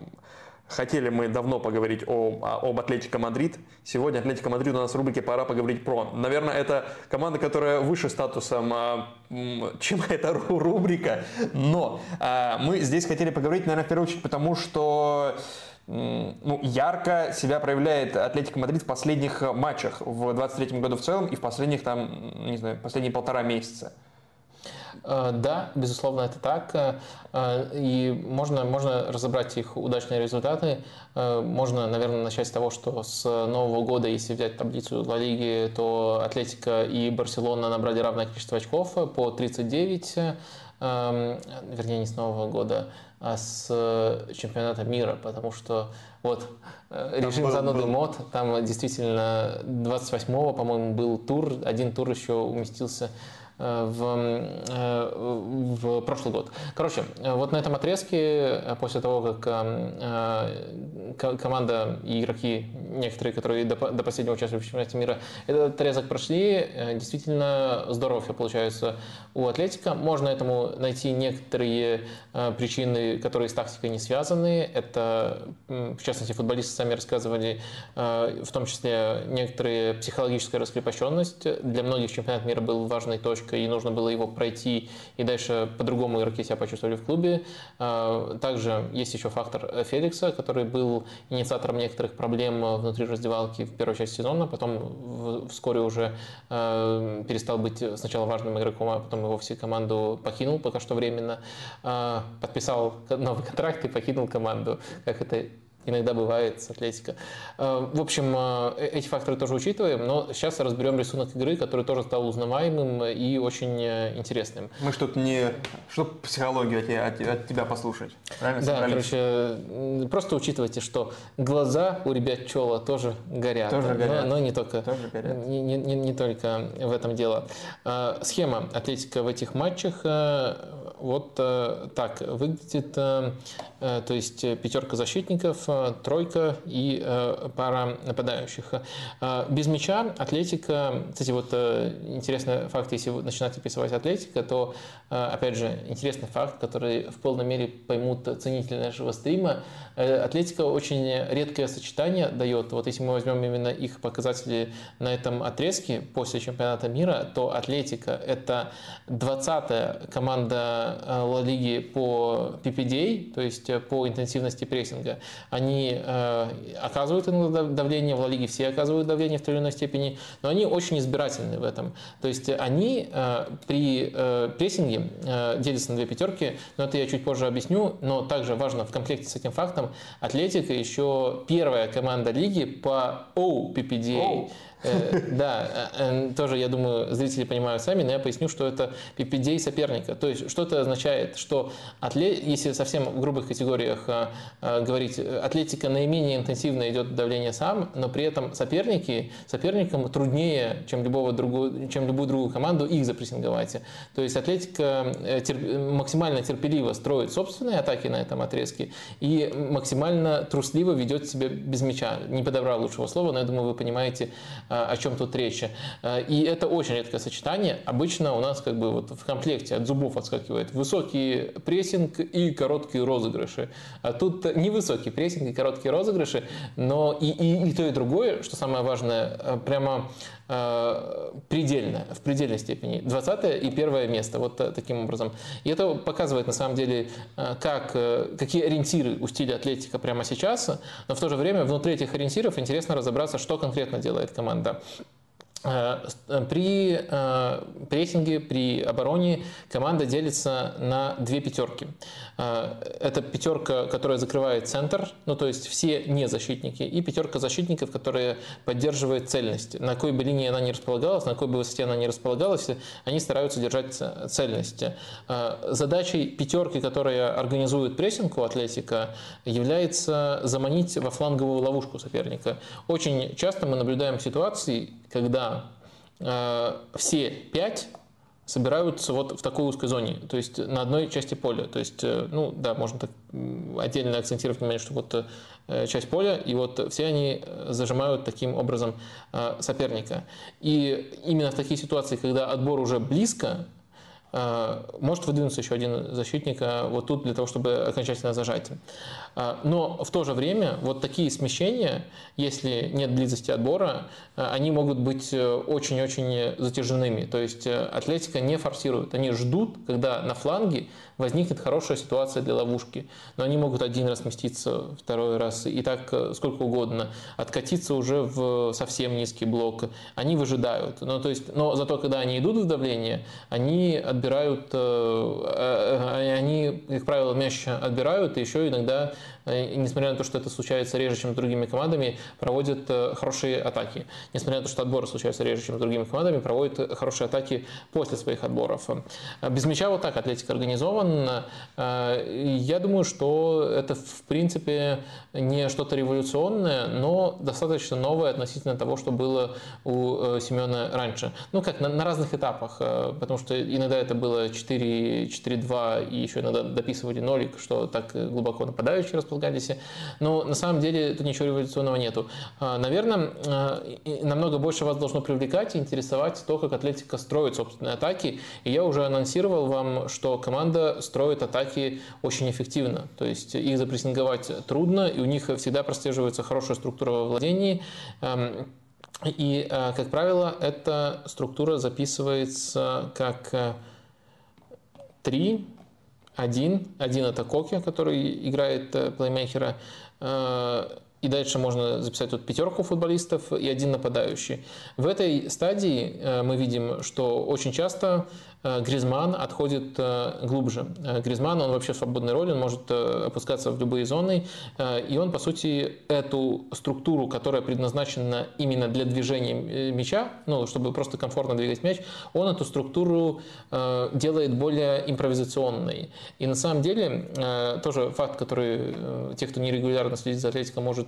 Хотели мы давно поговорить о, об Атлетико Мадрид. Сегодня Атлетико Мадрид у нас в рубрике «Пора поговорить про». Наверное, это команда, которая выше статусом, а, чем эта рубрика. Но а, мы здесь хотели поговорить, наверное, в первую очередь потому, что ну, ярко себя проявляет Атлетико Мадрид в последних матчах в 23 году в целом и в последних там, не знаю, последние полтора месяца. Э, да, безусловно, это так. Э, и можно, можно разобрать их удачные результаты. Э, можно, наверное, начать с того, что с Нового года, если взять таблицу Ла Лиги, то Атлетика и Барселона набрали равное количество очков по 39 вернее, не с Нового года, а с чемпионата мира, потому что вот режим зануды мод, там действительно 28-го, по-моему, был тур, один тур еще уместился Э, в, э, в прошлый год. Короче, вот на этом отрезке, э, после того, как команда и игроки, некоторые, которые до последнего участвовали в чемпионате мира, этот отрезок прошли, действительно здорово все получается у Атлетика. Можно этому найти некоторые причины, которые с тактикой не связаны. Это, в частности, футболисты сами рассказывали, в том числе некоторые психологическая раскрепощенность. Для многих чемпионат мира был важной точкой и нужно было его пройти, и дальше по-другому игроки себя почувствовали в клубе. А, также есть еще фактор Феликса, который был инициатором некоторых проблем внутри раздевалки в первой части сезона, потом вскоре уже а, перестал быть сначала важным игроком, а потом его все команду покинул пока что временно, а, подписал новый контракт и покинул команду. Как это иногда бывает с Атлетико. Э, в общем, э, эти факторы тоже учитываем, но сейчас разберем рисунок игры, который тоже стал узнаваемым и очень интересным. Мы тут не... Что психологию от тебя, от тебя послушать? Правильно да, собрались? короче, просто учитывайте, что глаза у ребят Чола тоже горят. Тоже горят. Но, но не только, тоже горят. Не, не, не только в этом дело. Схема Атлетика в этих матчах вот так выглядит. То есть пятерка защитников, тройка и э, пара нападающих. Э, без мяча Атлетика, кстати, вот э, интересный факт, если вы начинаете описывать Атлетика, то, опять же, интересный факт, который в полной мере поймут ценители нашего стрима, Атлетика очень редкое сочетание дает. Вот если мы возьмем именно их показатели на этом отрезке после чемпионата мира, то Атлетика – это 20-я команда Ла Лиги по PPDA, то есть по интенсивности прессинга. Они э, оказывают давление, в Ла Лиге все оказывают давление в той или иной степени, но они очень избирательны в этом. То есть они э, при э, прессинге делятся на две пятерки, но это я чуть позже объясню, но также важно в комплекте с этим фактом, Атлетика еще первая команда лиги по OPPDA. Oh. Э, да, э, э, тоже, я думаю, зрители понимают сами, но я поясню, что это PPD соперника. То есть, что это означает? Что, если совсем в грубых категориях говорить, атлетика наименее интенсивно идет давление сам, но при этом соперники, соперникам труднее, чем, любого другого, чем любую другую команду, их запрессинговать. То есть, атлетика максимально терпеливо строит собственные атаки на этом отрезке и максимально трусливо ведет себя без мяча. Не подобрал лучшего слова, но я думаю, вы понимаете, о чем тут речь. А, и это очень редкое сочетание. Обычно у нас как бы вот в комплекте от зубов отскакивает высокий прессинг и короткие розыгрыши. А тут не высокий прессинг и короткие розыгрыши, но и, и, и то, и другое, что самое важное, а, прямо предельно, в предельной степени. 20 и первое место, вот таким образом. И это показывает на самом деле, как, какие ориентиры у стиля атлетика прямо сейчас, но в то же время внутри этих ориентиров интересно разобраться, что конкретно делает команда. Э, при э, прессинге, при обороне команда делится на две пятерки. Э, это пятерка, которая закрывает центр, ну то есть все не защитники, и пятерка защитников, которая поддерживает цельность. На какой бы линии она не располагалась, на какой бы высоте она не располагалась, они стараются держать цельность. Задачей пятерки, которая организует прессинг у Атлетика, является заманить во фланговую ловушку соперника. Очень часто мы наблюдаем ситуации, когда э, все пять собираются вот в такой узкой зоне, то есть на одной части поля. То есть, э, ну да, можно так отдельно акцентировать внимание, что вот э, часть поля, и вот все они зажимают таким образом э, соперника. И именно в такие ситуации, когда отбор уже близко, э, может выдвинуться еще один защитник э, вот тут для того, чтобы окончательно зажать. А, но в то же время вот такие смещения, если нет близости отбора, они могут быть э, очень-очень затяжными. То есть э, атлетика не форсирует. Они ждут, когда на фланге возникнет хорошая ситуация для ловушки. Но они могут один раз сместиться, второй раз и так э, сколько угодно. Откатиться уже в совсем низкий блок. Они выжидают. Но, то есть, но зато, когда они идут в давление, они отбирают, они, как правило, мяч отбирают и еще иногда Э, и несмотря на то, что это случается реже, чем с другими командами, проводят э, хорошие атаки. Несмотря на то, что отборы случаются реже, чем с другими командами, проводят хорошие атаки после своих отборов. Э, без мяча вот так Атлетика организован. Я думаю, что это в принципе не что-то революционное, но достаточно новое относительно того, что было у Семена раньше. Ну как, на, на разных этапах, потому что иногда это было 4-4-2 и еще иногда дописывали нолик, что так глубоко нападающий располагались. Но на самом деле тут ничего революционного нету. А, наверное, а, намного больше вас должно привлекать и интересовать то, как Атлетика строит собственные атаки. И я уже анонсировал вам, что команда строит атаки очень эффективно. То есть их запрессинговать трудно, и у них всегда прослеживается хорошая структура во владении. Эм, и, а, как правило, эта структура записывается как 3 один. Один это Коки, который играет э, плеймейкера. Э, и дальше можно записать тут пятерку футболистов и один нападающий. В этой стадии э, мы видим, что очень часто Гризман отходит глубже. Гризман, он вообще в свободной роли, он может опускаться в любые зоны, и он, по сути, эту структуру, которая предназначена именно для движения мяча, ну, чтобы просто комфортно двигать мяч, он эту структуру делает более импровизационной. И на самом деле, тоже факт, который те, кто нерегулярно следит за Атлетикой, может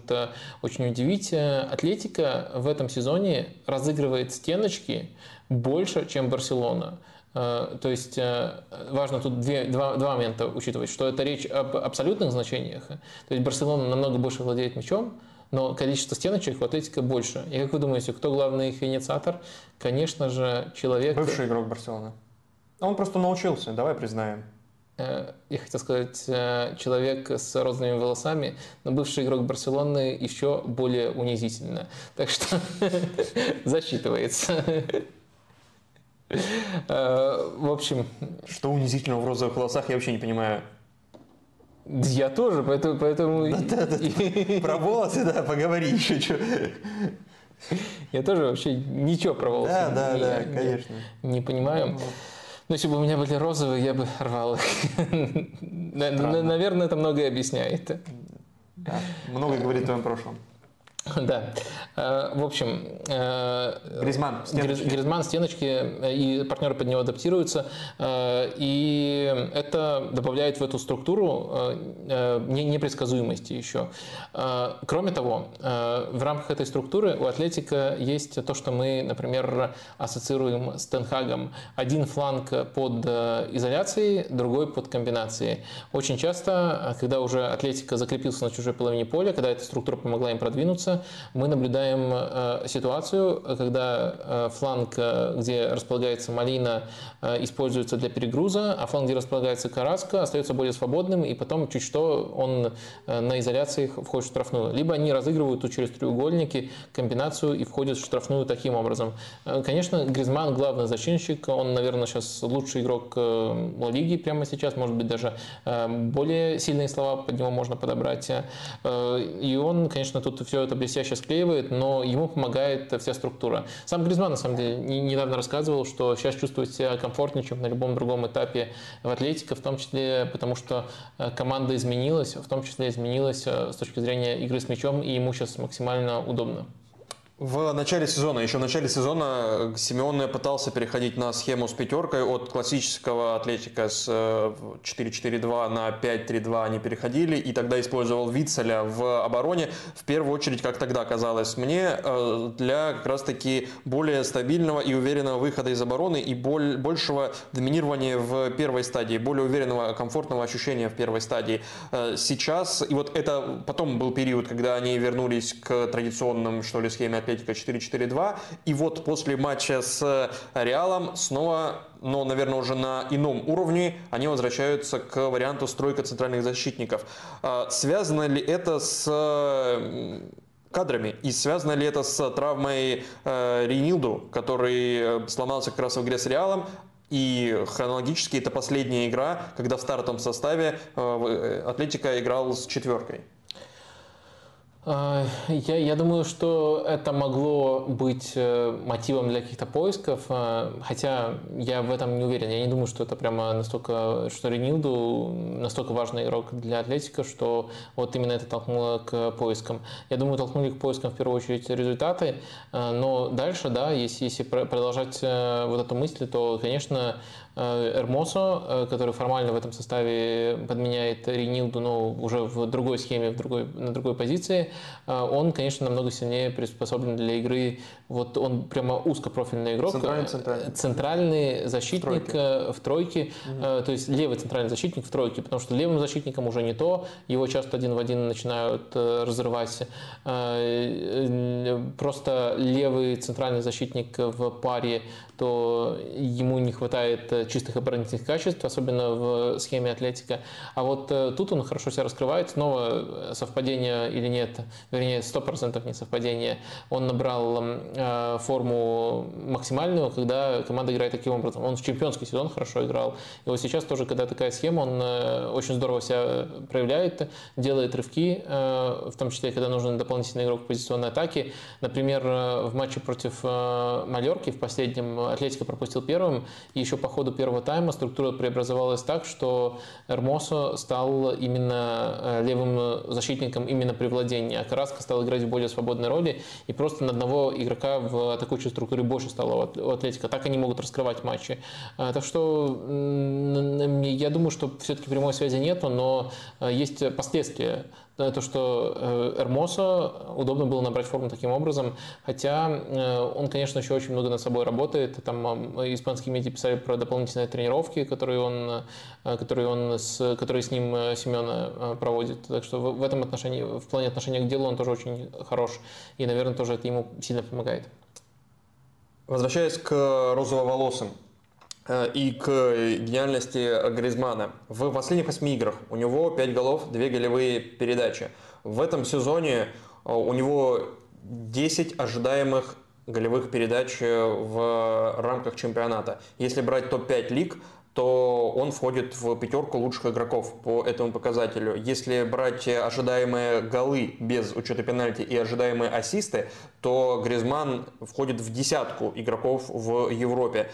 очень удивить. Атлетика в этом сезоне разыгрывает стеночки больше, чем Барселона. Э, то есть э, важно тут две, два, два момента учитывать, что это речь об абсолютных значениях. То есть Барселона намного больше владеет мячом, но количество стеночек у Атлетика больше. И как вы думаете, кто главный их инициатор? Конечно же, человек... Бывший игрок Барселоны. Он просто научился, давай признаем. Э, я хотел сказать, человек с розовыми волосами, но бывший игрок Барселоны еще более унизительно. Так что засчитывается. Э, в общем... Что унизительного в розовых волосах, я вообще не понимаю. Я тоже, поэтому... поэтому... Да, да, да. Про волосы, да, поговори еще что. Я тоже вообще ничего про волосы да, да, да, конечно. не понимаю. Но ну, если бы у меня были розовые, я бы рвал их. Наверное, это многое объясняет. Да, много говорит о твоем прошлом. Да. Э, в общем, э, Гризман, стеночки. Гризман, стеночки, э, и партнеры под него адаптируются, и это добавляет в эту структуру непредсказуемости еще. Кроме того, в рамках этой структуры у Атлетика есть то, что мы, например, ассоциируем с Тенхагом. Один фланг под изоляцией, другой под комбинацией. Очень часто, когда уже Атлетика закрепился на чужой половине поля, когда эта структура помогла им продвинуться, мы наблюдаем э, ситуацию, когда э, фланг, э, где располагается малина, используется для перегруза, а фланг, где располагается караска, остается более свободным, и потом чуть что он на изоляции входит в штрафную. Либо они разыгрывают тут через треугольники комбинацию и входят в штрафную таким образом. Конечно, Гризман главный защитник, он, наверное, сейчас лучший игрок Лиги прямо сейчас, может быть, даже более сильные слова под него можно подобрать. И он, конечно, тут все это блестяще склеивает, но ему помогает вся структура. Сам Гризман, на самом деле, недавно рассказывал, что сейчас чувствует себя комфортнее, чем на любом другом этапе в Атлетике, в том числе потому, что э, команда изменилась, в том числе изменилась э, с точки зрения игры с мячом, и ему сейчас максимально удобно. В начале сезона, еще в начале сезона Симеоне пытался переходить на схему с пятеркой от классического атлетика с 4-4-2 э, на 5-3-2 они переходили, и тогда использовал Вицеля в обороне, в первую очередь, как тогда казалось мне, э, для как раз-таки более стабильного и уверенного выхода из обороны и большего доминирования в первой стадии, более уверенного, комфортного ощущения в первой стадии. Э, сейчас, и вот это потом был период, когда они вернулись к традиционным, что ли, схеме Атлетика 4-4-2. И вот после матча с Реалом снова, но, наверное, уже на ином уровне, они возвращаются к варианту стройка центральных защитников. А, связано ли это с кадрами. И связано ли это с травмой э, Ринилду, который э, сломался как раз в игре с Реалом, и хронологически это последняя игра, когда в стартовом составе э, э Атлетика играл с четверкой. А, я, я думаю, что это могло быть э, мотивом для каких-то поисков, а, хотя я в этом не уверен. Я не думаю, что это прямо настолько, что Ренилду настолько важный игрок для Атлетика, что вот именно это толкнуло к поискам. Я думаю, толкнули к поискам в первую очередь результаты, а, но дальше, да, если, если продолжать э, вот эту мысль, то, конечно, Э, Эрмосо, э, который формально в этом составе подменяет Ренилду, но уже в другой схеме, в другой, на другой позиции, э, он, конечно, намного сильнее приспособлен для игры. Вот он прямо узкопрофильный игрок. Центральный, центральный. центральный защитник в тройке. В тройке угу. То есть левый центральный защитник в тройке, потому что левым защитником уже не то, его часто один в один начинают разрывать. Просто левый центральный защитник в паре то ему не хватает э, чистых оборонительных качеств, особенно в схеме Атлетика. А вот э, тут он хорошо себя раскрывает. Снова э, совпадение или нет, вернее, 100% не совпадение. Он набрал э, форму максимальную, когда команда играет таким образом. Он в чемпионский сезон хорошо играл. И вот сейчас тоже, когда такая схема, он э, очень здорово себя проявляет, делает рывки, э, в том числе, когда нужен дополнительный игрок позиционной атаке. Например, э, в матче против э, Малерки в последнем Атлетика пропустил первым, и еще по ходу первого тайма структура преобразовалась так, что Эрмосо стал именно э, левым защитником именно при владении, а Караска стал играть в более свободной роли, и просто на одного игрока в атакующей структуре больше стало у Атлетика. Так они могут раскрывать матчи. Э, так что я думаю, что все-таки прямой связи нету, но э, есть последствия то, что э, Эрмоса удобно было набрать форму таким образом, хотя э, он, конечно, еще очень много над собой работает. Там испанские медиа писали про дополнительные тренировки, которые он, э, которые он с, которые с ним Семена проводит. Так что в этом отношении, в плане отношения к делу он тоже очень хорош. И, наверное, тоже это ему сильно помогает. Возвращаясь к розово-волосым, Э, и к гениальности Гризмана. В последних восьми играх у него 5 голов, 2 голевые передачи. В этом сезоне э, у него 10 ожидаемых голевых передач э, в рамках чемпионата. Если брать топ-5 лиг, то он входит в пятерку лучших игроков по этому показателю. Если брать ожидаемые голы без учета пенальти и ожидаемые ассисты, то Гризман входит в десятку игроков в Европе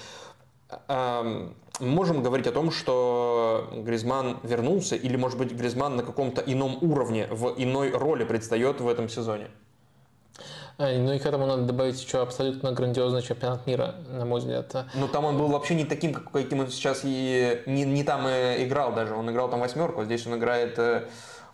можем говорить о том, что Гризман вернулся, или, может быть, Гризман на каком-то ином уровне, в иной роли предстает в этом сезоне? А, ну и к этому надо добавить еще абсолютно грандиозный чемпионат мира, на мой взгляд. Ну там он был вообще не таким, каким он сейчас и не, не там и играл даже. Он играл там восьмерку, а здесь он играет э,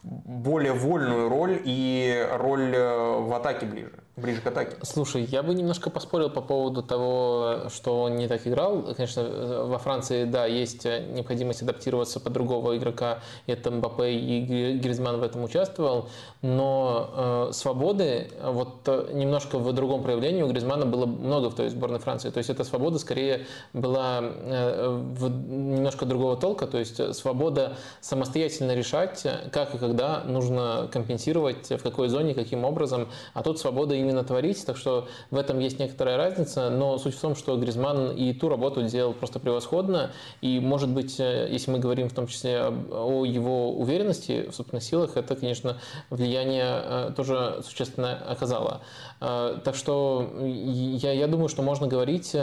более вольную роль и роль э, в атаке ближе ближе к атаке. Слушай, я бы немножко поспорил по поводу того, что он не так играл. Конечно, во Франции, да, есть необходимость адаптироваться под другого игрока. Это Мбаппе и Гризман в этом участвовал. Но э, свободы вот немножко в другом проявлении у Гризмана было много в той сборной Франции. То есть эта свобода скорее была э, в немножко другого толка. То есть свобода самостоятельно решать, как и когда нужно компенсировать, в какой зоне, каким образом. А тут свобода именно творить, так что в этом есть некоторая разница, но суть в том, что Гризман и ту работу делал просто превосходно, и, может быть, э, если мы говорим в том числе о его уверенности в собственных силах, это, конечно, влияние э, тоже существенно оказало. Э, так что я, я думаю, что можно говорить,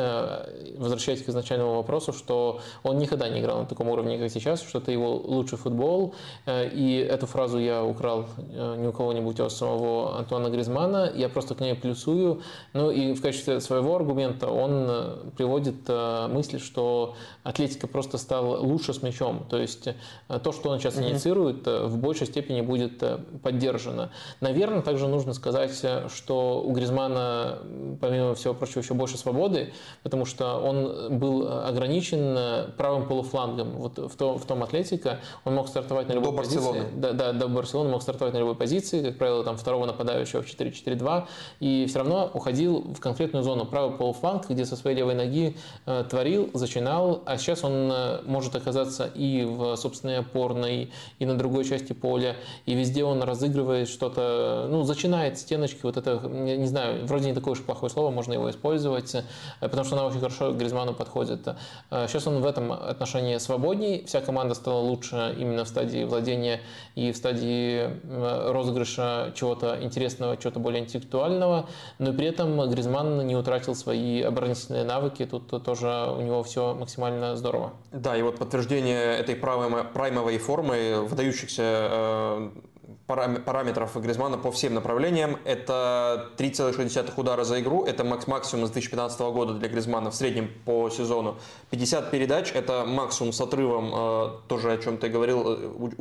возвращаясь к изначальному вопросу, что он никогда не играл на таком уровне, как сейчас, что это его лучший футбол, и эту фразу я украл не у кого-нибудь, а у самого Антуана Гризмана. Я просто к ней плюсую. Ну и в качестве своего аргумента он э, приводит э, мысль, что Атлетика просто стал лучше с мячом. То есть э, то, что он сейчас mm-hmm. инициирует, в большей степени будет поддержано. Наверное, также нужно сказать, что у Гризмана, помимо всего прочего, еще больше свободы, потому что он был ограничен правым полуфлангом. Вот в том, в том Атлетика он мог стартовать на любой до позиции. Барселоны. Да, да, до Барселоны мог стартовать на любой позиции, как правило, там второго нападающего в 4-4-2 и все равно уходил в конкретную зону правый полуфланг, где со своей левой ноги э, творил, зачинал, а сейчас он э, может оказаться и в собственной опорной, и на другой части поля, и везде он разыгрывает что-то, ну, зачинает стеночки, вот это, не знаю, вроде не такое уж плохое слово, можно его использовать, э, потому что она очень хорошо Гризману подходит. Сейчас он в этом отношении свободней, вся команда стала лучше именно в стадии владения и в стадии розыгрыша чего-то интересного, чего-то более интеллектуального, но при этом Гризман не утратил свои оборонительные навыки, тут тоже у него все максимально здорово. Да, и вот подтверждение этой праймовой формы выдающихся э, параметров Гризмана по всем направлениям. Это 3,6 удара за игру, это максимум с 2015 года для Гризмана в среднем по сезону. 50 передач, это максимум с отрывом, э, тоже о чем ты говорил, э,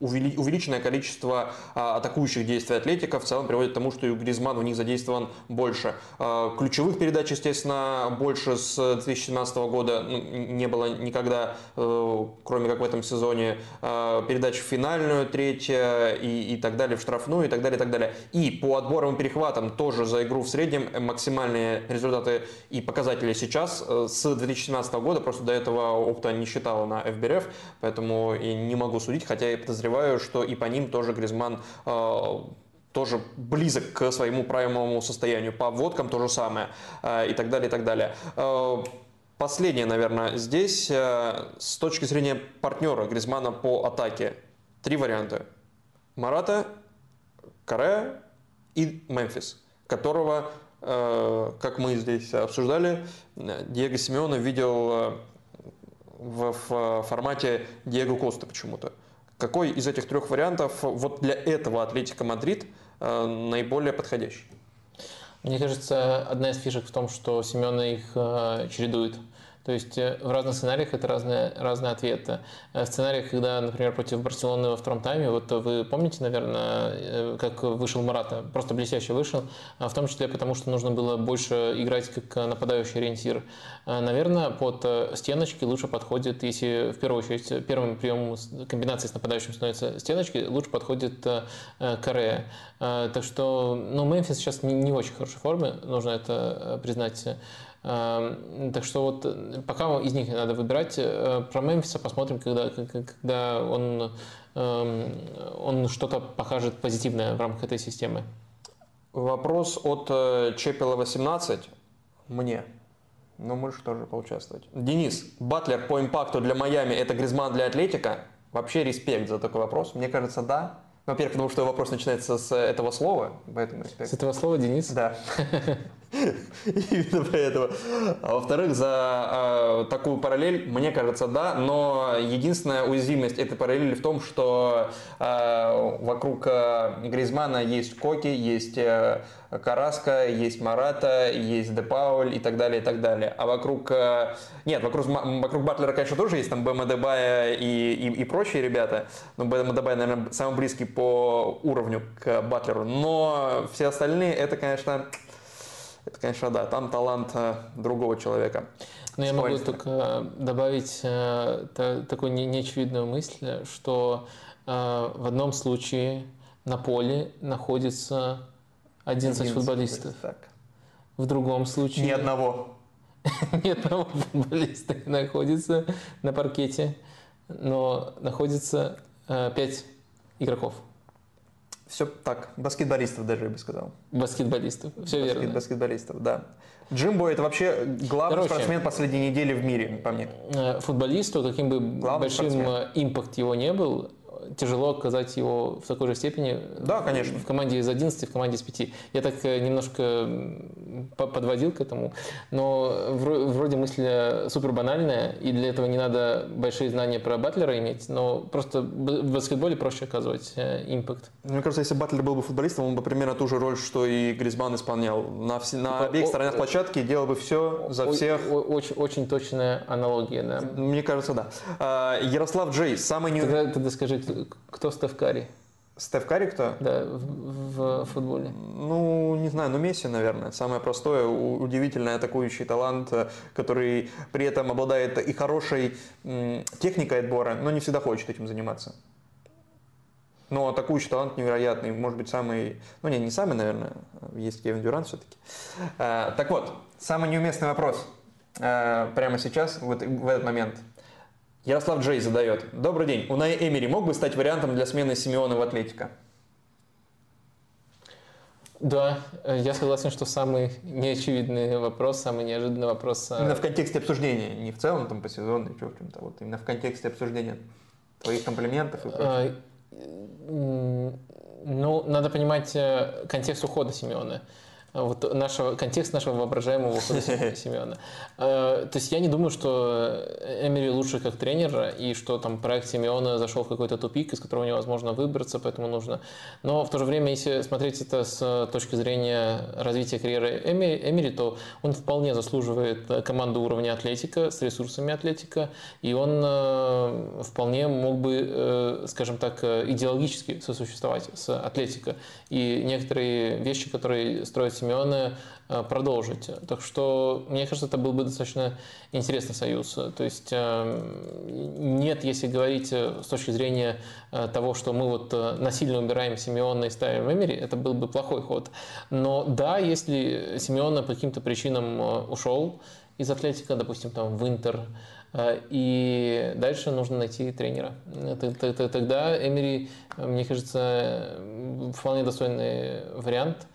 увеличенное количество а, атакующих действий Атлетика в целом приводит к тому, что и у Гризмана у них задействован больше. Э, ключевых передач, естественно, больше с 2017 года ну, не было никогда, кроме как в этом сезоне. Передач в финальную, третья и и так далее, в штрафную и так далее, и так далее. И по отборам и перехватам тоже за игру в среднем максимальные результаты и показатели сейчас э, с 2017 года, просто до этого опыта не считала на FBRF, поэтому и не могу судить, хотя я подозреваю, что и по ним тоже Гризман э, тоже близок к своему правильному состоянию. По обводкам то же самое и так далее, и так далее. Последнее, наверное, здесь с точки зрения партнера Гризмана по атаке. Три варианта. Марата, Корея и Мемфис, которого, как мы здесь обсуждали, Диего Симеоне видел в, в формате Диего Коста почему-то. Какой из этих трех вариантов вот для этого Атлетика Мадрид э, наиболее подходящий? Мне кажется, одна из фишек в том, что Симеоне их э, чередует. То есть э, в разных сценариях это разные, разные ответы. Э, в сценариях, когда, например, против Барселоны во втором тайме, вот вы помните, наверное, э, как вышел Мората, просто блестяще вышел, в том числе потому, что нужно было больше играть как нападающий ориентир. Наверное, под стеночки лучше подходит, если в первую очередь первым приемом комбинации с нападающим становится стеночки, лучше подходит Корея. Так что, ну, Мемфис сейчас не, не в очень хорошей форме, нужно это признать. Эм, так что вот э, пока из них надо выбирать. Э, про Мемфиса посмотрим, когда, когда он, эм, он что-то покажет позитивное в рамках этой системы. Вопрос от э, Чепела 18 мне. Ну, можешь тоже поучаствовать. Денис, Батлер по импакту для Майами – это Гризман для Атлетика? Вообще респект за такой вопрос. Мне кажется, да. Во-первых, потому что вопрос начинается с этого слова, поэтому респект. С этого слова, Денис? Да. Именно поэтому. А во-вторых, за э, такую параллель, мне кажется, да, но единственная уязвимость этой параллели в том, что э, вокруг э, Гризмана есть Коки, есть э, Караска, есть Марата, есть Де Пауль и так далее, и так далее. А вокруг... Э, нет, вокруг, вокруг Батлера, конечно, тоже есть там Бэма Дебая и, и, и прочие ребята. Но Бэма Дебай, наверное, самый близкий по уровню к Батлеру. Но все остальные, это, конечно, это, конечно, да, там талант э, другого человека. Но я могу только добавить э, такую неочевидную мысль, что э, в одном случае на поле находится 11, 11 футболистов. Так. В другом случае... Ни одного. Ни одного футболиста находится на паркете, но находится 5 игроков. Все так, баскетболистов даже, я бы сказал. Баскетболистов, все Баскет, верно. Баскетболистов, да. Джимбо это вообще главный Короче, спортсмен последней недели в мире, по мне. Э, футболисту, каким бы главный большим спортсмен. Э, импакт его не был, тяжело оказать его в такой же степени. Да, конечно. В команде из 11, в команде из 5. Я так э, немножко подводил к этому, но вроде мысль супер банальная, и для этого не надо большие знания про Батлера иметь, но просто в баскетболе проще оказывать э, импакт. Мне кажется, если Батлер был бы футболистом, он бы примерно ту же роль, что и Гризман исполнял. На, вс... на типа, обеих сторонах площадки делал бы все за всех. Очень, очень точная аналогия, да. Мне кажется, да. А, Ярослав Джей, самый... Тогда, тогда скажи, кто Стеф Карри? Стеф Карри кто? Да, в, в футболе. Ну, не знаю, ну Месси, наверное. Самое простое, удивительный атакующий талант, э, который при этом обладает и хорошей техникой отбора, но не всегда хочет этим заниматься. Но атакующий талант невероятный, может быть, самый... Ну, не, не самый, наверное, есть Кевин Дюрант все-таки. А, так вот, самый неуместный вопрос а, прямо сейчас, вот в этот момент – Ярослав Джей задает. Добрый день. Унай Эмери мог бы стать вариантом для смены Симеона в Атлетика? Да, я согласен, что самый неочевидный вопрос, самый неожиданный вопрос. А, именно в контексте обсуждения, не в целом там по сезону, в чем-то, вот именно в контексте обсуждения твоих комплиментов и прочее. А, ну, надо понимать э, контекст ухода Симеона вот нашего, контекст нашего воображаемого ухода Семена. Э, то есть я не думаю, что Эмери лучше как тренер, и что там проект Семена зашел в какой-то тупик, из которого невозможно выбраться, поэтому нужно. Но в то же время, если смотреть это с точки зрения развития карьеры Эмери, то он вполне заслуживает команду уровня Атлетика, с ресурсами Атлетика, и он э, вполне мог бы, э, скажем так, идеологически сосуществовать с Атлетика. И некоторые вещи, которые строят Симеоне э, продолжить. Так что, мне кажется, это был бы достаточно интересный союз. То есть э, нет, если говорить э, с точки зрения того, что мы вот насильно убираем Симеона и ставим Эмери, это был бы плохой ход. Но да, если Симеона по каким-то причинам ушел из Атлетика, допустим, там в Интер, и дальше нужно найти тренера. Тогда Эмери, мне кажется, вполне достойный вариант.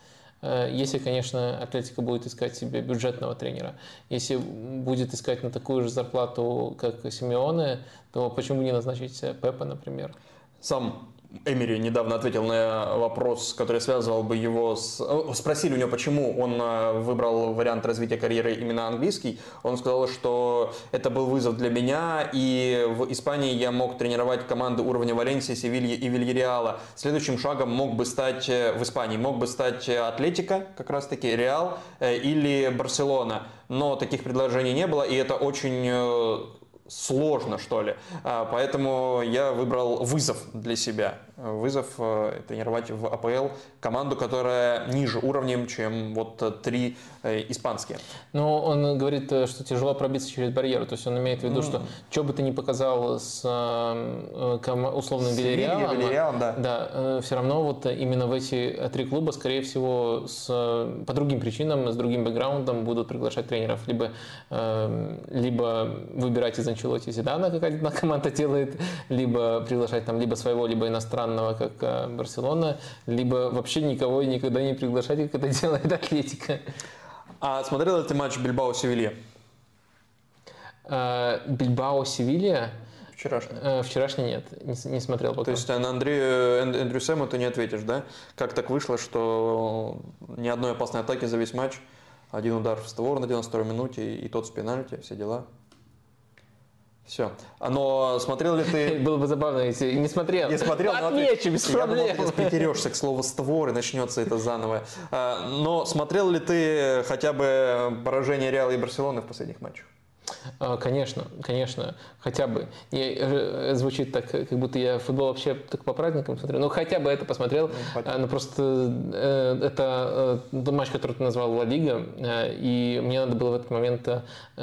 Э, если, конечно, Атлетика будет искать себе бюджетного тренера. Если будет искать на такую же зарплату, как Симеоне, то почему бы не назначить Пепа, например? Сам Эмери недавно ответил на вопрос, который связывал бы его с... Э, спросили у него, почему он э, выбрал вариант развития карьеры именно английский. Он сказал, что это был вызов для меня, и в Испании я мог тренировать команды уровня Валенсии, Севильи и Вильяреала. Следующим шагом мог бы стать э, в Испании, мог бы стать Атлетика, как раз таки Реал или Барселона. Но таких предложений не было, и это очень сложно, что ли. А, поэтому я выбрал вызов для себя. Вызов э, тренировать в АПЛ команду, которая ниже уровнем, чем вот три э, испанские. Но он говорит, э, что тяжело пробиться через барьер. То есть он имеет в виду, mm. что что бы ты ни показал с условным Вильяреалом, да. да, все равно вот именно в эти три клуба, скорее всего, с, по другим причинам, с другим бэкграундом будут приглашать тренеров. Либо, либо выбирать из Анчелоти Зидана, как одна команда делает, либо приглашать там либо своего, либо иностранного, как э, Барселона, либо вообще никого и никогда не приглашать, как это делает Атлетика. А смотрел ли ты матч Бильбао-Севилья? Э, Бильбао-Севилья? Вчерашний. Э, вчерашний нет, не, не смотрел пока. То есть на Андрею, Эндрю Сэму ты не ответишь, да? Как так вышло, что ни одной опасной атаки за весь матч, один удар в створ на 92 минуте и тот с пенальти, все дела? Все. Но смотрел ли ты... Было бы забавно, если не смотрел. Не смотрел, но Отмечу, без проблем. Я думал, притерешься к слову створ и начнется это заново. А, но смотрел ли ты хотя бы поражение Реала и Барселоны в последних матчах? А, конечно, конечно, хотя бы. И, э, звучит так, как будто я футбол вообще только по праздникам смотрю. Ну, хотя бы это посмотрел. Ну, а, ну просто э, это э, матч, который ты назвал Ла Лига, и мне надо было в этот момент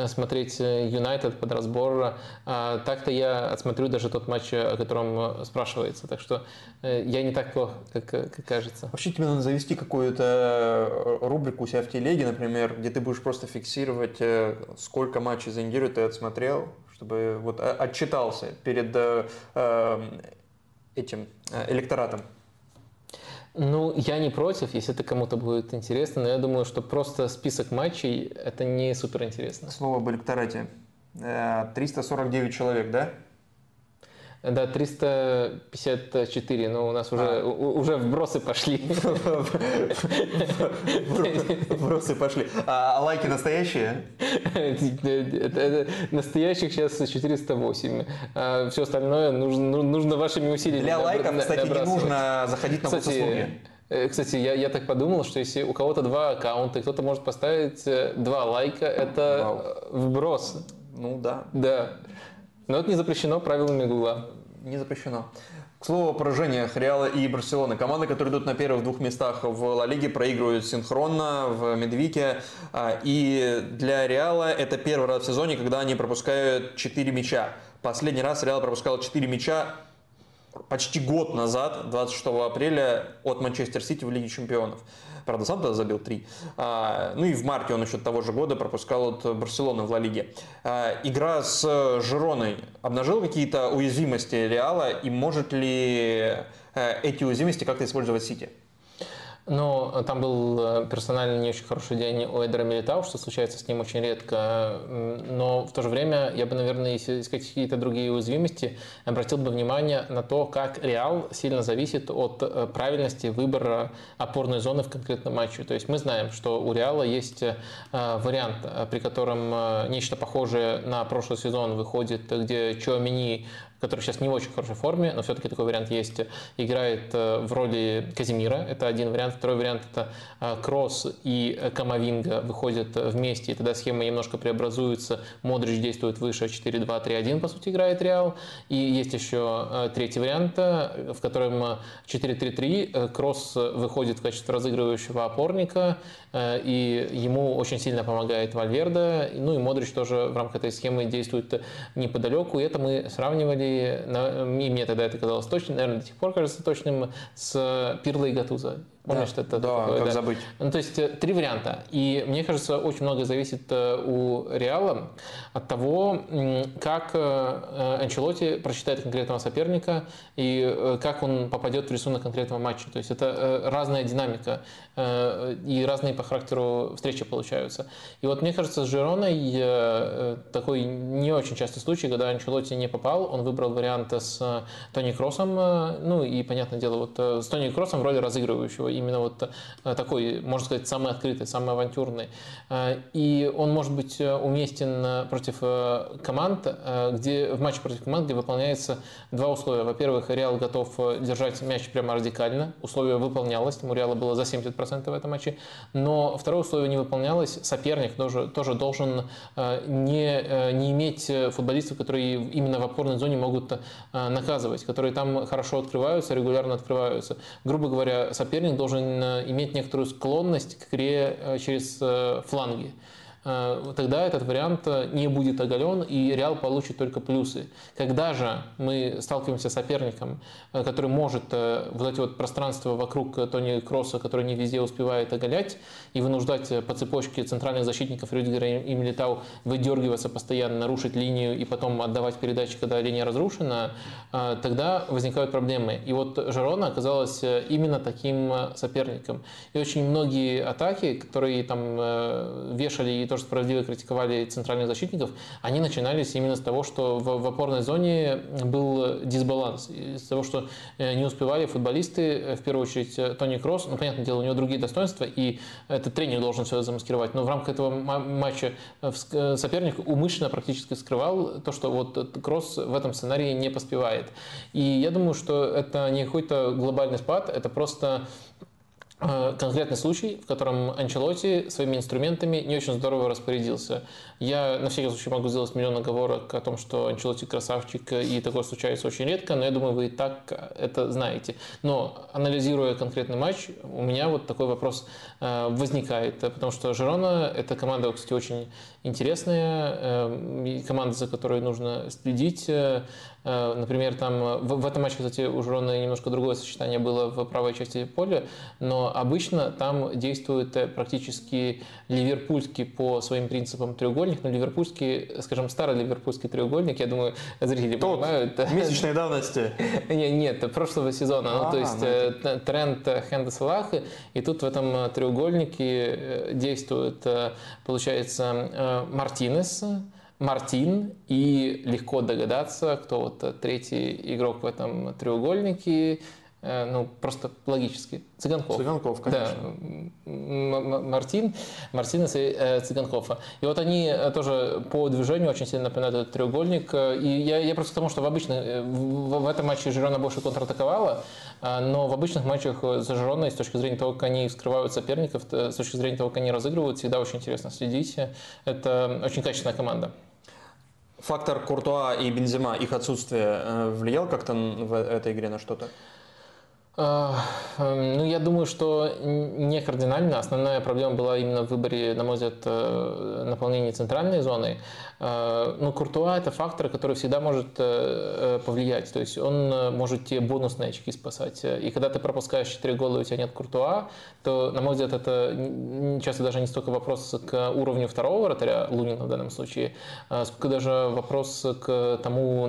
смотреть Юнайтед под разбор. А, так-то я отсмотрю даже тот матч, о котором спрашивается. Так что я не так плохо, как, как кажется. Вообще тебе надо завести какую-то рубрику у себя в телеге, например, где ты будешь просто фиксировать, сколько матчей за неделю ты отсмотрел, чтобы вот отчитался перед э, эм, этим э, электоратом? Ну, я не против, если это кому-то будет интересно, но я думаю, что просто список матчей – это не супер интересно. Слово об электорате. 349 э, человек, да? Да, 354, но у нас уже, а. уже вбросы пошли. Вбросы пошли. А, а лайки настоящие? Настоящих сейчас 408. А все остальное нужно, нужно вашими усилиями. Для лайков, кстати, не нужно заходить на госуслуги. Э, кстати, я, я так подумал, что если у кого-то два аккаунта, кто-то может поставить э, два лайка, это Вау. вброс. Ну да. Да. Но это не запрещено правилами Гугла. Не запрещено. К слову о поражениях Реала и Барселоны. Команды, которые идут на первых двух местах в Ла Лиге, проигрывают синхронно в Медвике. А, и для Реала это первый раз в сезоне, когда они пропускают 4 мяча. Последний раз Реал пропускал 4 мяча почти год назад, 26 апреля, от Манчестер Сити в Лиге Чемпионов. Правда, сам тогда забил три. А, ну и в марте он еще того же года пропускал от Барселоны в Ла Лиге. А, игра с Жироной обнажила какие-то уязвимости Реала, и может ли э, эти уязвимости как-то использовать Сити? Но э, там был э, персонально не очень хороший день у Эдера Милитау, что случается с ним очень редко. Но в то же время я бы, наверное, если искать какие-то другие уязвимости, обратил бы внимание на то, как Реал сильно зависит от э, правильности выбора опорной зоны в конкретном матче. То есть мы знаем, что у Реала есть вариант, при котором нечто похожее на прошлый сезон выходит, где Чуамини который сейчас не в очень хорошей форме, но все-таки такой вариант есть, играет э, в роли Казимира. Это один вариант. Второй вариант – это э, Кросс и Камовинга выходят вместе, и тогда схема немножко преобразуется. Модрич действует выше 4-2-3-1, по сути, играет Реал. И есть еще э, третий вариант, в котором 4-3-3. Кросс выходит в качестве разыгрывающего опорника, и ему очень сильно помогает Вальверда. Ну и Модрич тоже в рамках этой схемы действует неподалеку. И это мы сравнивали и мне тогда это казалось точным, наверное, до сих пор кажется точным, с Пирло и Гатуза. Помнишь, да, это да, такое, как да. забыть. Ну, то есть э, три варианта. И мне кажется, очень много зависит э, у Реала от того, как э, Анчелоти прочитает конкретного соперника и как он попадет в рисунок конкретного матча. То есть это разная динамика и разные по характеру встречи получаются. И вот мне кажется, с Жироной такой не очень частый случай, когда Анчелоти не попал, он выбрал вариант с Тони Кроссом, ну и, понятное дело, вот с Тони Кроссом в роли разыгрывающего именно вот э, такой, можно сказать, самый открытый, самый авантюрный. Э, и он может быть э, уместен против команд, где в матче против команд, где выполняется два условия. Во-первых, Реал готов держать мяч прямо радикально. Условие выполнялось, у Реала было за 70% в этом матче. Но второе условие не выполнялось. Соперник тоже, тоже должен не, не иметь футболистов, которые именно в опорной зоне могут наказывать, которые там хорошо открываются, регулярно открываются. Грубо говоря, соперник должен э, иметь некоторую склонность к игре э, через э, фланги. Э, тогда этот вариант э, не будет оголен, и Реал получит только плюсы. Когда же мы сталкиваемся с соперником, э, который может вот эти вот пространства вокруг Тони Кросса, который не везде успевает оголять, и вынуждать по цепочке центральных защитников Рюдигера и Милитау выдергиваться постоянно, нарушить линию и потом отдавать передачи, когда линия разрушена, тогда возникают проблемы. И вот Жерона оказалась именно таким соперником. И очень многие атаки, которые там вешали тоже справедливо критиковали центральных защитников, они начинались именно с того, что в, в опорной зоне был дисбаланс, из того, что э, не успевали футболисты, э, в первую очередь э, Тони Кросс, ну, понятное дело, у него другие достоинства, и этот тренер должен все замаскировать, но в рамках этого матча соперник умышленно практически скрывал то, что вот Кросс в этом сценарии не поспевает. И я думаю, что это не какой-то глобальный спад, это просто конкретный случай, в котором Анчелоти своими инструментами не очень здорово распорядился. Я на всякий случай могу сделать миллион оговорок о том, что Анчелоти красавчик, и такое случается очень редко, но я думаю, вы и так это знаете. Но анализируя конкретный матч, у меня вот такой вопрос э, возникает, потому что Жирона – это команда, кстати, очень интересная, э, команда, за которой нужно следить. Например, там в, в этом матче, кстати, у Жирона немножко другое сочетание было в правой части поля, но обычно там действует э, практически ливерпульский по своим принципам треугольник, но ливерпульский, скажем, старый ливерпульский треугольник, я думаю, зрители Тот, понимают. Месячной давности. Нет, нет, прошлого сезона. ну, то а, есть ну, э, тренд Хенда Салаха, и тут в этом треугольнике э, действует, получается, Мартинес, Мартин, и легко догадаться, кто вот третий игрок в этом треугольнике, Э, ну, просто логически. Цыганков. Цыганков, конечно. Да. Мартин, Мартин и э, Цыганкова. И вот они э, тоже по движению очень сильно напоминают этот треугольник. И я, я просто к тому, что в обычных, в, в этом матче Жирона больше контратаковала, но в обычных матчах за Жироной, с точки зрения того, как они скрывают соперников, с точки зрения того, как они разыгрывают, всегда очень интересно следить. Это очень качественная команда. Фактор Куртуа и Бензима, их отсутствие влиял как-то в этой игре на что-то? Эм, ну, я думаю, что не кардинально. Основная проблема была именно в выборе, на мой взгляд, э, наполнения центральной зоны. Э, ну, Куртуа – это фактор, который всегда может э, повлиять. То есть он может тебе бонусные очки спасать. И когда ты пропускаешь 4 гола и у тебя нет Куртуа, то, на мой взгляд, это часто даже не столько вопрос к уровню второго вратаря, Лунина в данном случае, а сколько даже вопрос к тому,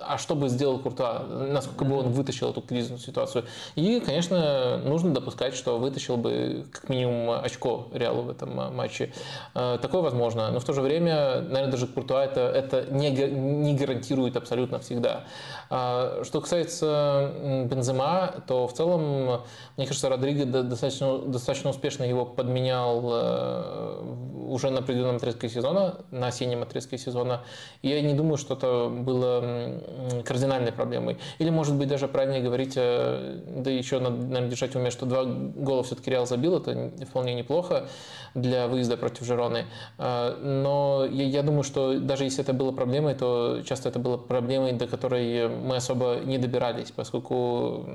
а что бы сделал Куртуа, насколько бы он вытащил эту кризисную ситуацию. И, конечно, нужно допускать, что вытащил бы как минимум очко Реалу в этом матче. Э, такое возможно. Но в то же время, наверное, даже Куртуа это, это не, не гарантирует абсолютно всегда. А, что касается Бензема, то в целом, мне кажется, Родриго достаточно, достаточно успешно его подменял э, уже на определенном отрезке сезона, на осеннем отрезке сезона. И я не думаю, что это было кардинальной проблемой. Или, может быть, даже правильнее говорить, э, да еще надо, наверное, держать в уме, что два гола все-таки Реал забил, это вполне неплохо для выезда против Жероны. А, но я, я думаю, что даже если это было проблемой, то часто это было проблемой, до которой мы особо не добирались, поскольку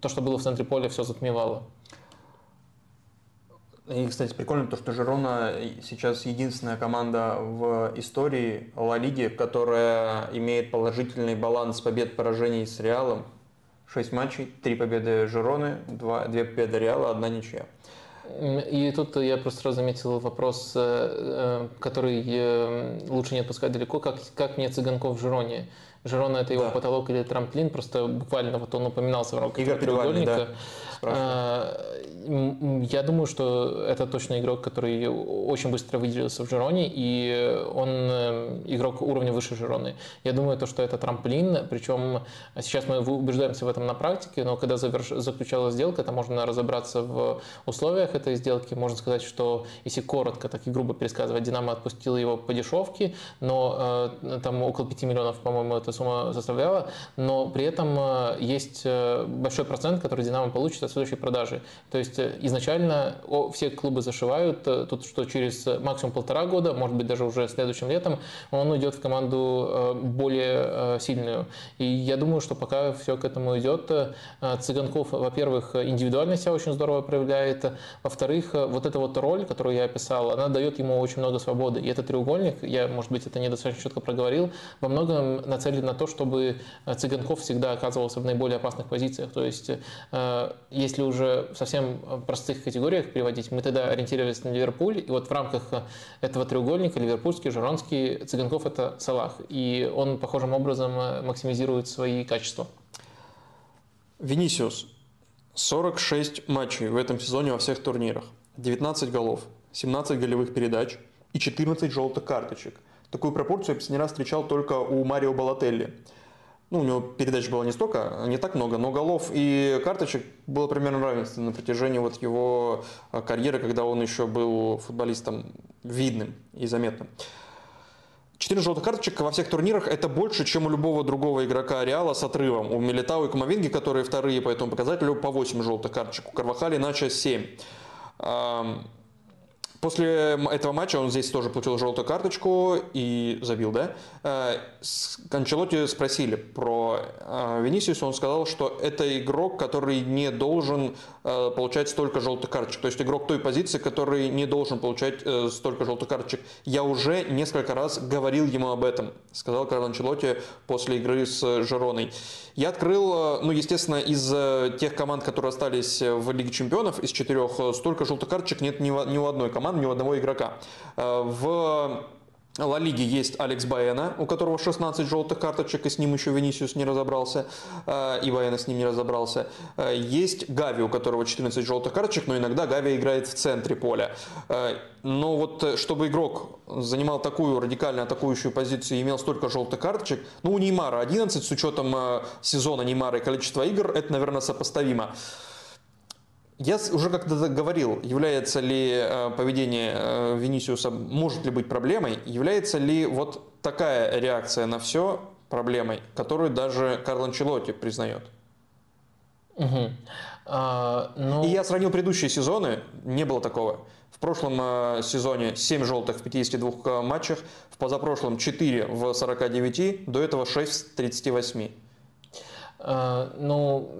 то, что было в центре поля, все затмевало. И, кстати, прикольно то, что Жерона сейчас единственная команда в истории Ла Лиги, которая имеет положительный баланс побед-поражений с Реалом. 6 матчей, 3 победы Жироны, 2, 2 победы Реала, одна ничья. И тут я просто сразу заметил вопрос, э, э, который э, лучше не отпускать далеко. Как, как мне Цыганков в Жироне? Жирона это его да. потолок или трамплин, просто буквально вот он упоминался в рамках Игорь треугольника. Да. Я думаю, что это точно игрок, который очень быстро выделился в Жироне, и он игрок уровня выше Жироны. Я думаю, то, что это трамплин, причем сейчас мы убеждаемся в этом на практике, но когда заверш... заключалась сделка, это можно разобраться в условиях этой сделки. Можно сказать, что если коротко, так и грубо пересказывать, Динамо отпустил его по дешевке, но э, там около 5 миллионов, по-моему, эта сумма составляла, но при этом э, есть э, большой процент, который Динамо получит от следующей продажи. То есть э, изначально все клубы зашивают, тут что через максимум полтора года, может быть даже уже следующим летом, он уйдет в команду более сильную. И я думаю, что пока все к этому идет, Цыганков, во-первых, индивидуально себя очень здорово проявляет, во-вторых, вот эта вот роль, которую я описал, она дает ему очень много свободы. И этот треугольник, я, может быть, это недостаточно четко проговорил, во многом нацелен на то, чтобы э, Цыганков всегда оказывался в наиболее опасных позициях. То есть, э, если уже в совсем простых категориях переводить, мы тогда ориентировались на Ливерпуль, и вот в рамках э, этого треугольника ливерпульский, Жиронский, Цыганков – это Салах. И он похожим образом максимизирует свои качества. Венисиус. 46 матчей в этом сезоне во всех турнирах. 19 голов, 17 голевых передач и 14 желтых карточек – Такую пропорцию я последний раз встречал только у Марио Балателли. Ну, у него передач было не столько, не так много, но голов и карточек было примерно равенство на протяжении вот его а, карьеры, когда он еще был футболистом видным и заметным. Четыре желтых карточек во всех турнирах это больше, чем у любого другого игрока Реала с отрывом. У Милитау и Кумавинги, которые вторые по этому показателю, по 8 желтых карточек. У Карвахали иначе 7. После этого матча он здесь тоже получил желтую карточку и забил, да? Э, Анчелоти спросили про э, Венисиуса, он сказал, что это игрок, который не должен получать столько желтых карточек. То есть игрок той позиции, который не должен получать столько желтых карточек. Я уже несколько раз говорил ему об этом, сказал Карло Анчелоти после игры с Жероной. Я открыл, ну, естественно, из тех команд, которые остались в Лиге Чемпионов, из четырех, столько желтых карточек нет ни у одной команды команд, ни у одного игрока. Э, в Ла Лиге есть Алекс Баена, у которого 16 желтых карточек, и с ним еще Венисиус не разобрался, э, и Баена с ним не разобрался. Э, есть Гави, у которого 14 желтых карточек, но иногда Гави играет в центре поля. Но вот чтобы игрок занимал такую радикально атакующую позицию и имел столько желтых карточек, ну у Неймара 11, с учетом сезона Неймара и количества игр, это, наверное, сопоставимо. Я уже как-то говорил, является ли э, поведение э, Венисиуса, может ли быть проблемой, является ли вот такая реакция на все проблемой, которую даже Карло Анчелотти признает. Угу. А, ну... И я сравнил предыдущие сезоны, не было такого. В прошлом э, сезоне 7 желтых в 52 матчах, в позапрошлом 4 в 49, до этого 6 в 38. А, ну,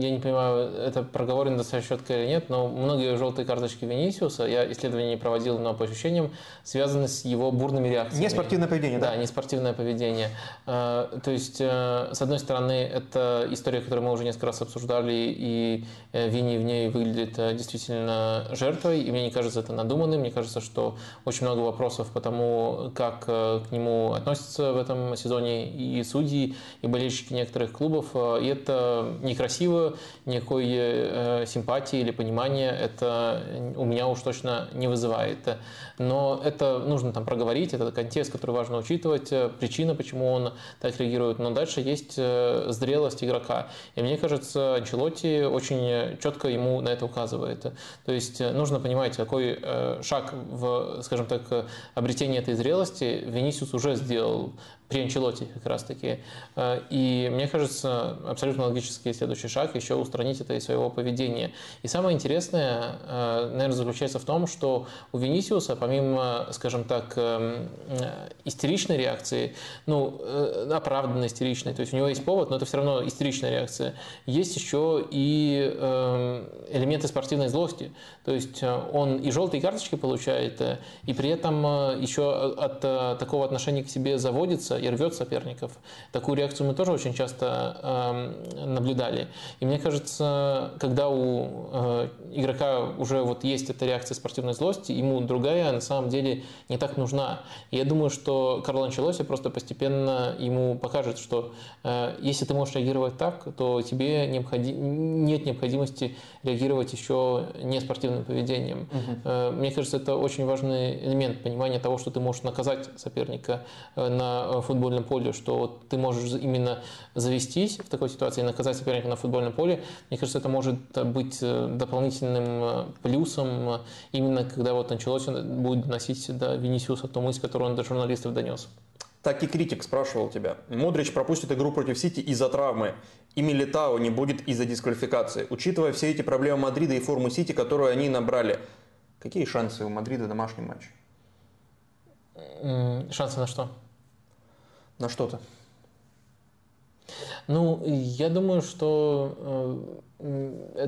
я не понимаю, это проговорено достаточно четко или нет, но многие желтые карточки Венисиуса, я исследования не проводил, но по ощущениям, связаны с его бурными реакциями. Не спортивное поведение, да? Да, не спортивное поведение. А, то есть, э, с одной стороны, это история, которую мы уже несколько раз обсуждали, и э, Вини в ней выглядит э, действительно жертвой, и мне не кажется это надуманным, мне кажется, что очень много вопросов по тому, как к нему относятся в этом сезоне и судьи, и болельщики некоторых клубов, клубов, э, и это некрасиво, никакой э, симпатии или понимания это у меня уж точно не вызывает. Но это нужно там проговорить, это контекст, который важно учитывать, э, причина, почему он так реагирует. Но дальше есть зрелость игрока. И мне кажется, Анчелотти очень четко ему на это указывает. То есть нужно понимать, какой шаг в, скажем так, обретении этой зрелости Венисиус уже сделал при Анчелоте как раз-таки. Э, и мне кажется, абсолютно логический следующий шаг еще устранить это из своего поведения. И самое интересное, э, наверное, заключается в том, что у Венисиуса, помимо, скажем так, эм, э, истеричной реакции, ну, оправданно истеричной, то есть у него есть повод, но это все равно истеричная реакция, есть еще и эм, элементы спортивной злости. То есть он и желтые карточки получает, и при этом еще от такого отношения к себе заводится, и рвет соперников. Такую реакцию мы тоже очень часто наблюдали. И мне кажется, когда у игрока уже вот есть эта реакция спортивной злости, ему другая на самом деле не так нужна. И я думаю, что Карло Анчелоси просто постепенно ему покажет, что если ты можешь реагировать так, то тебе необходим, нет необходимости реагировать еще не спортивным поведением. Угу. Мне кажется, это очень важный элемент понимания того, что ты можешь наказать соперника э, на футбольном поле, что ты можешь именно завестись в такой ситуации и наказать соперника на футбольном поле. Мне кажется, это может быть э, дополнительным плюсом, именно когда вот началось, будет носить до Венисиуса ту мысль, которую он до журналистов донес. Так и критик спрашивал тебя. Модрич пропустит игру против Сити из-за травмы. И Милитао не будет из-за дисквалификации. Учитывая все эти проблемы Мадрида и форму Сити, которую они набрали, какие шансы у Мадрида в домашнем матче? Шансы на что? На что-то. Ну, я думаю, что э,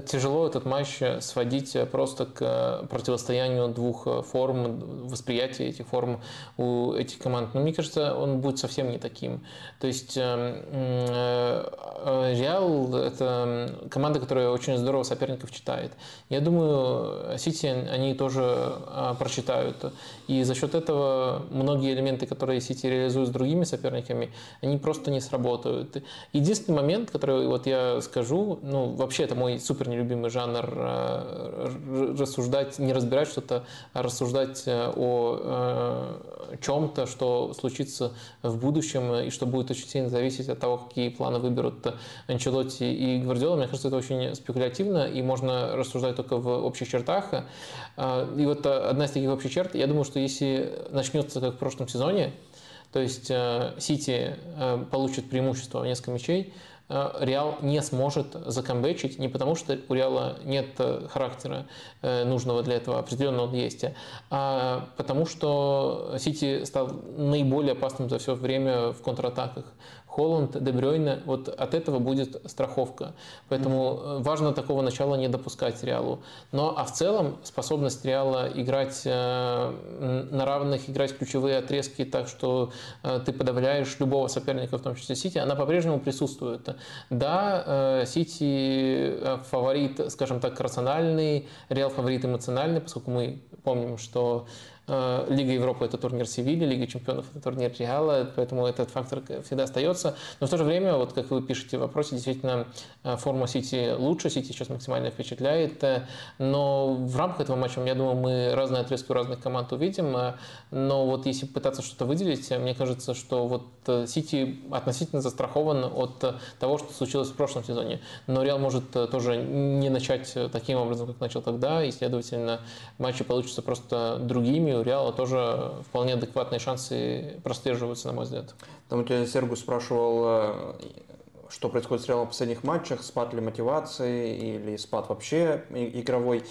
тяжело этот матч сводить просто к противостоянию двух форм, восприятия этих форм у этих команд. Но мне кажется, он будет совсем не таким. То есть э, э, Реал – это команда, которая очень здорово соперников читает. Я думаю, Сити они тоже э, прочитают. И за счет этого многие элементы, которые Сити реализуют с другими соперниками, они просто не сработают. Единственный момент, который вот я скажу, ну, вообще вообще это мой супер нелюбимый жанр э, рассуждать, не разбирать что-то, а рассуждать э, о э, чем-то, что случится в будущем и что будет очень сильно зависеть от того, какие планы выберут Анчелотти и Гвардиола. Мне кажется, это очень спекулятивно и можно рассуждать только в общих чертах. И вот одна из таких общих черт, я думаю, что если начнется как в прошлом сезоне, то есть Сити получит преимущество в несколько мячей, Реал не сможет закомбечить не потому, что у Реала нет э, характера э, нужного для этого, определенно он есть, а потому что Сити стал наиболее опасным за все время в контратаках. Холланд, Дебрёйне, вот от этого будет страховка. Поэтому mm-hmm. важно такого начала не допускать Реалу. Но а в целом способность Реала играть э, на равных, играть ключевые отрезки так, что э, ты подавляешь любого соперника, в том числе Сити, она по-прежнему присутствует. Да, Сити фаворит, скажем так, рациональный, Реал фаворит эмоциональный, поскольку мы помним, что Э, Лига Европы – это турнир Севильи, Лига чемпионов – это турнир Реала, поэтому этот фактор всегда остается. Но в то же время, вот как вы пишете в вопросе, действительно э, форма Сити лучше, Сити сейчас максимально впечатляет. Э, но в рамках этого матча, я думаю, мы разные отрезки у разных команд увидим. Но вот если пытаться что-то выделить, мне кажется, что вот Сити относительно застрахован от того, что случилось в прошлом сезоне. Но Реал может тоже не начать таким образом, как начал тогда, и, следовательно, матчи получатся просто другими, у Реала тоже вполне адекватные шансы прослеживаются, на мой взгляд. Там у тебя Сергу спрашивал, э, что происходит с Реалом в последних матчах, спад ли мотивации или спад вообще игровой.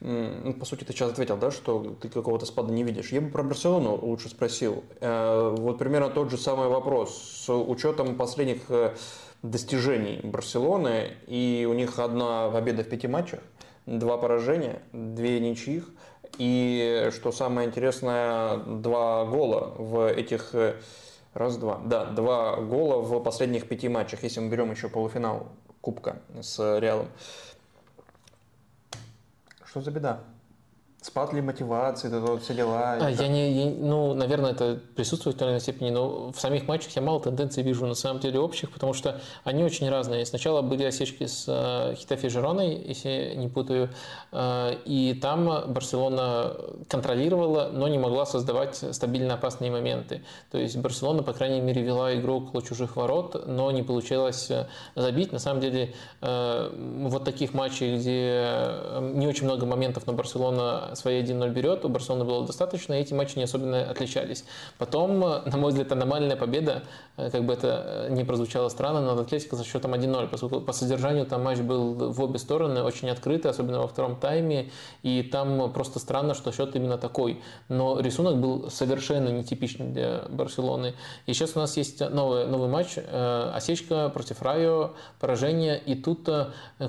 Ну, по сути, ты сейчас ответил, да, что ты какого-то спада не видишь. Я бы про Барселону лучше спросил. Э, вот примерно тот же самый вопрос. С учетом последних э, достижений Барселоны, и у них одна победа в пяти матчах, два поражения, две ничьих – и что самое интересное, два гола в этих... Э, раз, два. Да, два гола в последних пяти матчах, если мы берем еще полуфинал Кубка с Реалом. Что за беда? Спад ли мотивации, это вот все дела? А, я не, я, ну, наверное, это присутствует в той или иной степени, но в самих матчах я мало тенденций вижу на самом деле общих, потому что они очень разные. Сначала были осечки с э, Хитафи Жироной, если не путаю, э, и там Барселона контролировала, но не могла создавать стабильно опасные моменты. То есть Барселона, по крайней мере, вела игру около чужих ворот, но не получилось э, забить. На самом деле, э, вот таких матчей, где э, не очень много моментов, но Барселона свои 1-0 берет, у Барселоны было достаточно, и эти матчи не особенно отличались. Потом, на мой взгляд, аномальная победа, э, как бы это э, не прозвучало странно, над Атлетико со счетом 1-0, поскольку по содержанию там матч был в обе стороны, очень открытый, особенно во втором тайме, и там просто странно, что счет именно такой. Но рисунок был совершенно нетипичный для Барселоны. И сейчас у нас есть новый, новый матч, э, осечка против Райо, поражение, и тут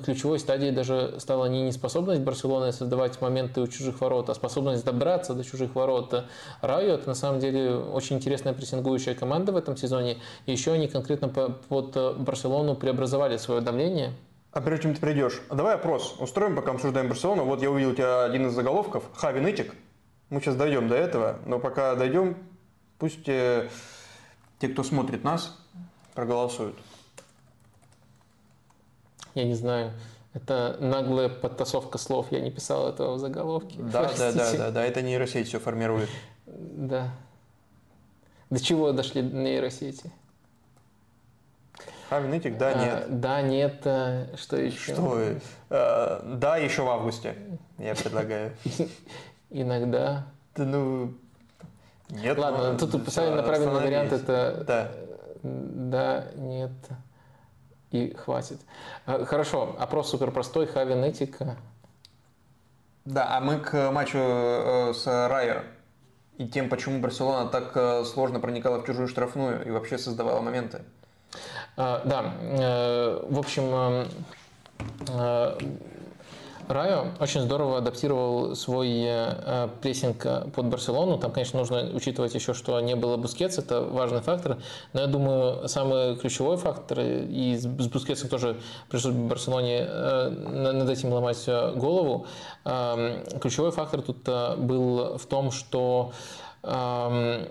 ключевой стадией даже стала не неспособность Барселоны создавать моменты у чужих чужих ворот, а способность добраться до чужих ворот. Это на самом деле очень интересная прессингующая команда в этом сезоне. И еще они конкретно под Барселону преобразовали свое давление. А прежде чем ты придешь, давай опрос устроим, пока обсуждаем Барселону. Вот я увидел у тебя один из заголовков, Хави Нытик. Мы сейчас дойдем до этого, но пока дойдем, пусть э, те, кто смотрит нас, проголосуют. Я не знаю. Это наглая подтасовка слов. Я не писал этого в заголовке. Да, да, да, да, да, это нейросеть все формирует. Да. До чего дошли нейросети? Хавнытик, да, нет. А, да, нет, а, что еще? Что? А, да, еще в августе, я предлагаю. Иногда. Да ну, нет. Ладно, ну, тут писали на правильный вариант, это да. да, нет и хватит. А, хорошо, опрос супер простой, Хавин этика. Да, а мы к матчу э, с Райер и тем, почему Барселона так э, сложно проникала в чужую штрафную и вообще создавала моменты. А, да, э, в общем, Райо очень здорово адаптировал свой э, прессинг э, под Барселону. Там, конечно, нужно учитывать еще, что не было Бускетс, это важный фактор. Но я думаю, самый ключевой фактор, и с Бускетсом тоже пришлось Барселоне э, над этим ломать голову, эм, ключевой фактор тут был в том, что эм,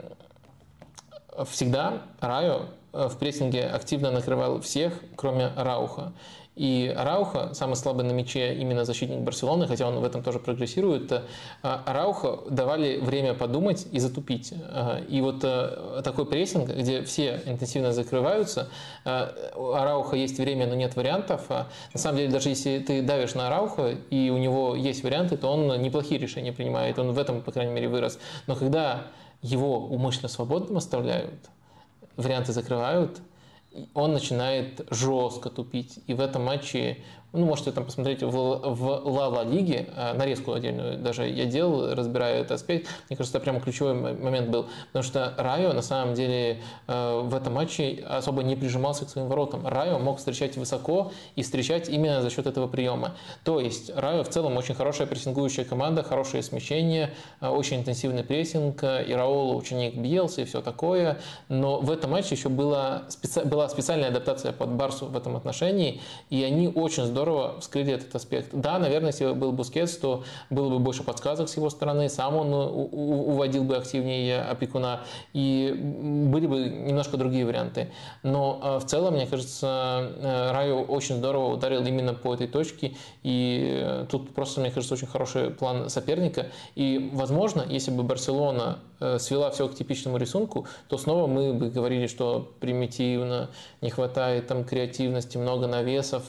всегда Райо в прессинге активно накрывал всех, кроме Рауха. И Рауха, самый слабый на мяче именно защитник Барселоны, хотя он в этом тоже прогрессирует, э, Рауха давали время подумать и затупить. Э, и вот э, такой прессинг, где все интенсивно закрываются, у Арауха есть время, но нет вариантов. На самом деле, даже если ты давишь на Арауха, и у него есть варианты, то он неплохие решения принимает. Он в этом, по крайней мере, вырос. Но когда его умышленно свободным оставляют, варианты закрывают – он начинает жестко тупить. И в этом матче ну, можете там посмотреть в, в Ла-Ла Лиге, э, нарезку отдельную даже я делал, разбирая этот аспект. Мне кажется, это прямо ключевой момент был. Потому что Райо, на самом деле, э, в этом матче особо не прижимался к своим воротам. Райо мог встречать высоко и встречать именно за счет этого приема. То есть Райо в целом очень хорошая прессингующая команда, хорошее смещение, э, очень интенсивный прессинг, Ираола ученик Бьелса и все такое. Но в этом матче еще была, специ... была специальная адаптация под Барсу в этом отношении, и они очень здорово здорово вскрыли этот аспект. Да, наверное, если был Бускетс, то было бы больше подсказок с его стороны, сам он уводил бы активнее опекуна, и были бы немножко другие варианты. Но а, в целом, мне кажется, э, Райо очень здорово ударил именно по этой точке, и э, тут просто, мне кажется, очень хороший план соперника. И, возможно, если бы Барселона э, свела все к типичному рисунку, то снова мы бы говорили, что примитивно, не хватает там креативности, много навесов.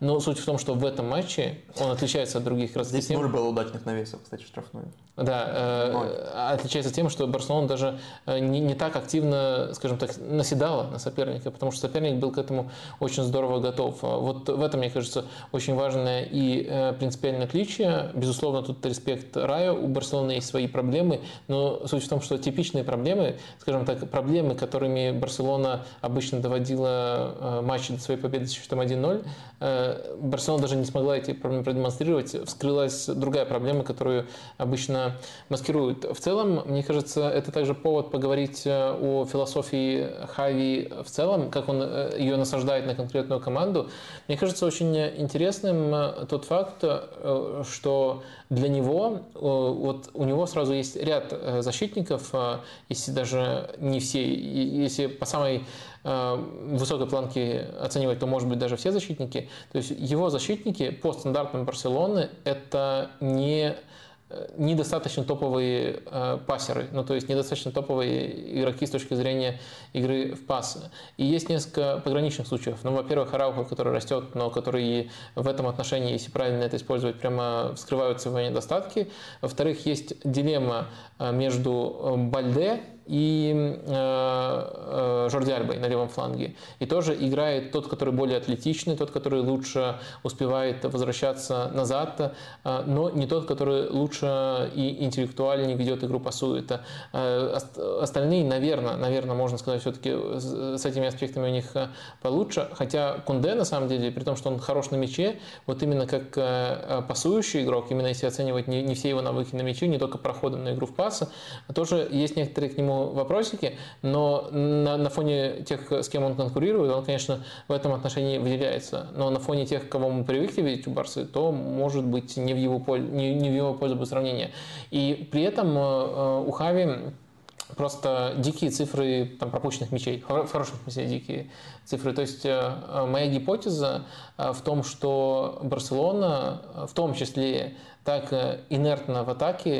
Но суть в том, что в этом матче он отличается от других раз. Здесь ноль было удачных навесов, кстати, штрафной. Да, э, отличается тем, что Барселона даже э, не, не так активно, скажем так, наседала на соперника, потому что соперник был к этому очень здорово готов. Вот в этом, мне кажется, очень важное и э, принципиальное отличие. Безусловно, тут респект Раю, у Барселоны есть свои проблемы, но суть в том, что типичные проблемы, скажем так, проблемы, которыми Барселона обычно доводила э, матчи до своей победы с счетом 1-0, э, Барселона даже не смогла эти проблемы продемонстрировать. Вскрылась другая проблема, которую обычно маскируют. В целом, мне кажется, это также повод поговорить э, о философии Хави в целом, как он э, ее насаждает на конкретную команду. Мне кажется очень интересным э, тот факт, что для него, вот у него сразу есть ряд защитников, если даже не все, если по самой высокой планке оценивать, то может быть даже все защитники. То есть его защитники по стандартам Барселоны это не недостаточно топовые э, пассеры, ну то есть недостаточно топовые игроки с точки зрения игры в пас. И есть несколько пограничных случаев. Ну, во-первых, Арауха, который растет, но который в этом отношении, если правильно это использовать, прямо вскрывают свои недостатки. Во-вторых, есть дилемма э, между Бальде и э, Жорди Альбой на левом фланге. И тоже играет тот, который более атлетичный, тот, который лучше успевает возвращаться назад, но не тот, который лучше и интеллектуальнее ведет игру, пасует. Остальные, наверное, наверное, можно сказать, все-таки с этими аспектами у них получше. Хотя Кунде, на самом деле, при том, что он хорош на мяче, вот именно как пасующий игрок, именно если оценивать не, все его навыки на мяче, не только проходом на игру в пасы, тоже есть некоторые к нему вопросики, но на, на фоне тех, с кем он конкурирует, он, конечно, в этом отношении выделяется. Но на фоне тех, кого мы привыкли видеть у Барсы, то может быть не в его, не, не в его пользу бы сравнение. И при этом э, э, у Хави просто дикие цифры там, пропущенных мячей, в хорошем смысле дикие цифры. То есть э, моя гипотеза в том, что Барселона в том числе так инертна в атаке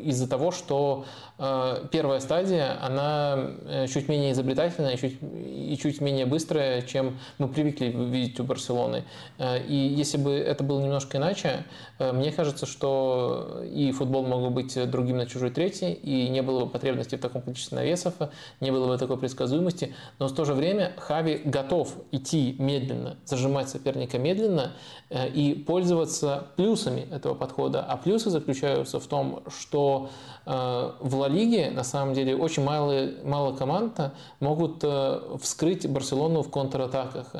из-за того, что Э, первая стадия, она э, чуть менее изобретательная чуть, и чуть менее быстрая, чем мы привыкли видеть у Барселоны. Э, и если бы это было немножко иначе, мне кажется, что и футбол мог бы быть другим на чужой третьей, и не было бы потребности в таком количестве навесов, не было бы такой предсказуемости. Но в то же время Хави готов идти медленно, зажимать соперника медленно и пользоваться плюсами этого подхода. А плюсы заключаются в том, что в Ла Лиге, на самом деле, очень мало, мало команд могут э, вскрыть Барселону в контратаках.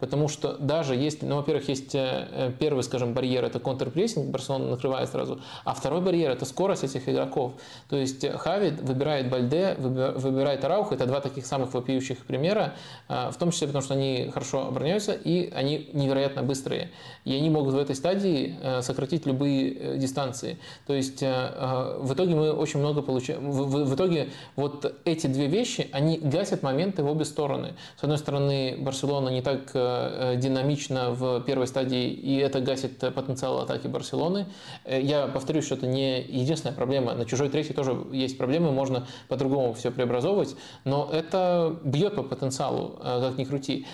Потому что даже если, ну, во-первых, есть э, первый, скажем, барьер, это контрпрессинг, Барселона накрывает сразу, а второй барьер – это скорость этих игроков. То есть Хави выбирает Бальде, выбирает Арауха, это два таких самых вопиющих примера, э, в том числе потому, что они хорошо обороняются и они невероятно быстрые. И они могут в этой стадии э, сократить любые дистанции. То есть в итоге мы очень много получаем. В, в итоге вот эти две вещи, они гасят моменты в обе стороны. С одной стороны, Барселона не так Э, динамично в первой стадии, и это гасит потенциал атаки Барселоны. Э, я повторюсь, что это не единственная проблема. На чужой третьей тоже есть проблемы, можно по-другому все преобразовывать, но это бьет по потенциалу, э, как ни крути.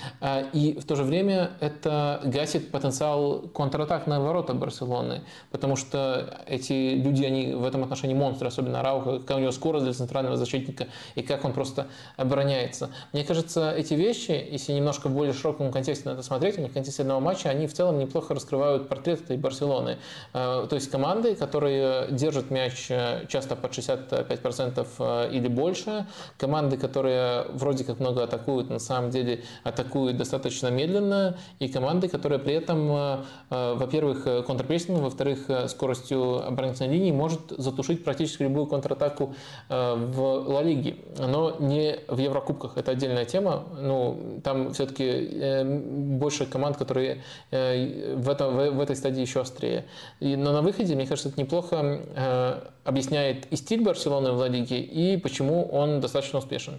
И в то же время это гасит потенциал контратак на ворота Барселоны, потому что эти люди, они в этом отношении монстры, особенно Рауха, какая у него скорость для центрального защитника и как он просто обороняется. Мне кажется, эти вещи, если немножко в более широком контексте контексте надо смотреть, в контексте одного матча они в целом неплохо раскрывают портрет этой Барселоны. Э, то есть команды, которые держат мяч э, часто под 65% э, или больше, команды, которые вроде как много атакуют, на самом деле атакуют достаточно медленно, и команды, которые при этом, во-первых, контрпрессингом, во-вторых, скоростью оборонительной линии может затушить практически любую контратаку в Ла Лиге, но не в Еврокубках. Это отдельная тема. Ну, там все-таки больше команд, которые э, в, этом, в, этой стадии еще острее. Но на выходе, мне кажется, это неплохо э, объясняет и стиль Барселоны в Ла Лиге, и почему он достаточно успешен.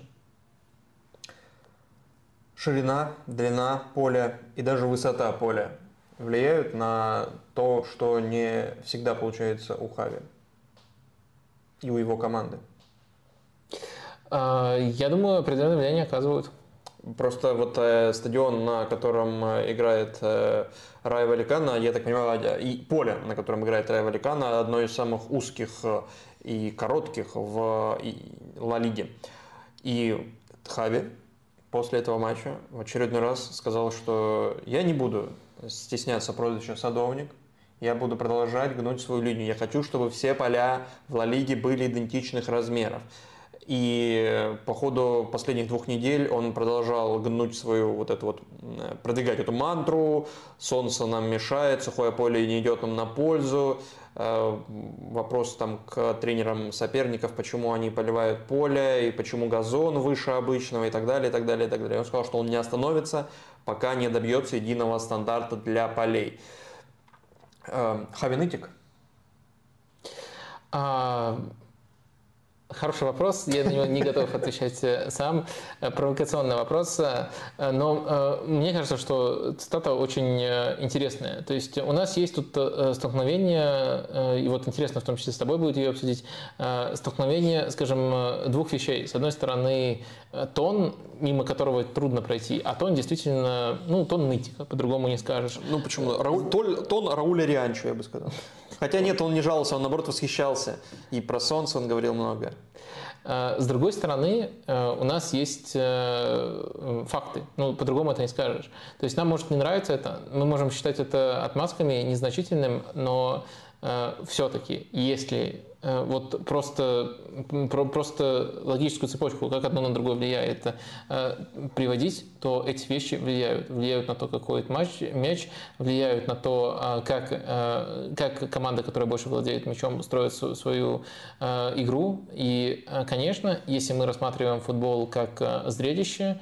Ширина, длина поля и даже высота поля влияют на то, что не всегда получается у Хави и у его команды? А, я думаю, определенное влияние оказывают. Просто вот э, стадион, на котором э, играет э, Рай Валикана, я так понимаю, и поле, на котором играет Рай Валикана, одно из самых узких э, и коротких в и, Ла Лиге. И Тхави после этого матча в очередной раз сказал, что я не буду стесняться прозвища «садовник», я буду продолжать гнуть свою линию. Я хочу, чтобы все поля в Ла Лиге были идентичных размеров. И по ходу последних двух недель он продолжал гнуть свою вот эту вот, продвигать эту мантру, солнце нам мешает, сухое поле не идет нам на пользу. Э, вопрос там к тренерам соперников, почему они поливают поле, и почему газон выше обычного, и так далее, и так далее, и так далее. Он сказал, что он не остановится, пока не добьется единого стандарта для полей. Э, Хавинытик? А... Хороший вопрос, я на него не готов отвечать э, сам. Э, провокационный вопрос, э, но мне кажется, что цитата очень интересная. То есть у нас есть тут столкновение, и вот интересно в том числе с тобой будет ее обсудить, столкновение, скажем, двух вещей. С одной стороны, тон, мимо которого трудно пройти, а тон действительно, ну, тон нытика, по-другому не скажешь. Ну почему? Рау... Тон Рауля Рианчо, я бы сказал. Хотя нет, он не жаловался, он наоборот восхищался. И про солнце он говорил много. С другой стороны, у нас есть факты. Ну, по-другому это не скажешь. То есть нам может не нравиться это, мы можем считать это отмазками незначительным, но все-таки, если Э, вот просто, просто логическую цепочку, как одно на другое влияет, э, приводить, то эти вещи влияют. Влияют на то, какой матч, мяч, влияют на то, э, как, как команда, которая больше владеет мячом, строит свою игру. И, конечно, если мы рассматриваем футбол как зрелище,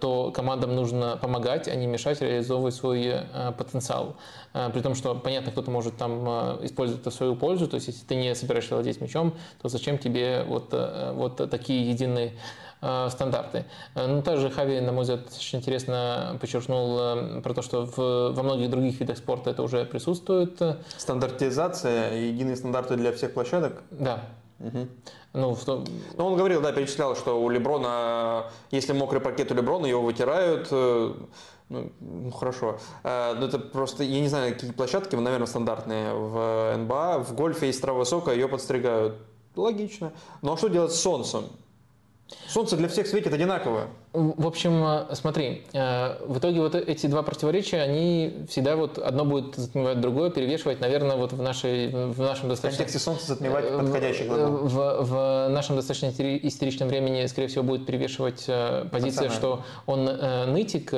то командам нужно помогать, а не мешать реализовывать свой потенциал. При том, что, понятно, кто-то может там использовать это в свою пользу, то есть если ты не собираешься владеть мячом, то зачем тебе вот, э, вот такие единые э, стандарты. Э, ну, также Хави, на мой взгляд, очень интересно подчеркнул про то, что в, во многих других видах спорта это уже присутствует. Стандартизация, единые стандарты для всех площадок? Да. Угу. Ну, в том... ну, он говорил, да, перечислял, что у Леброна, если мокрый паркет у Леброна, его вытирают, ну, ну хорошо. Э, ну, это просто, я не знаю, какие площадки, наверное, стандартные в НБА. В гольфе есть трава высокая, ее подстригают. Логично. Но что делать с солнцем? Солнце для всех светит одинаково. В общем, э, смотри, э, в итоге вот эти два противоречия, они всегда вот одно будет затмевать другое, перевешивать, наверное, вот в, нашей, в нашем достаточно... В контексте солнца затмевать э, подходящий глагол. В, в нашем достаточно истеричном времени, скорее всего, будет перевешивать позиция, Пацаны. что он нытик,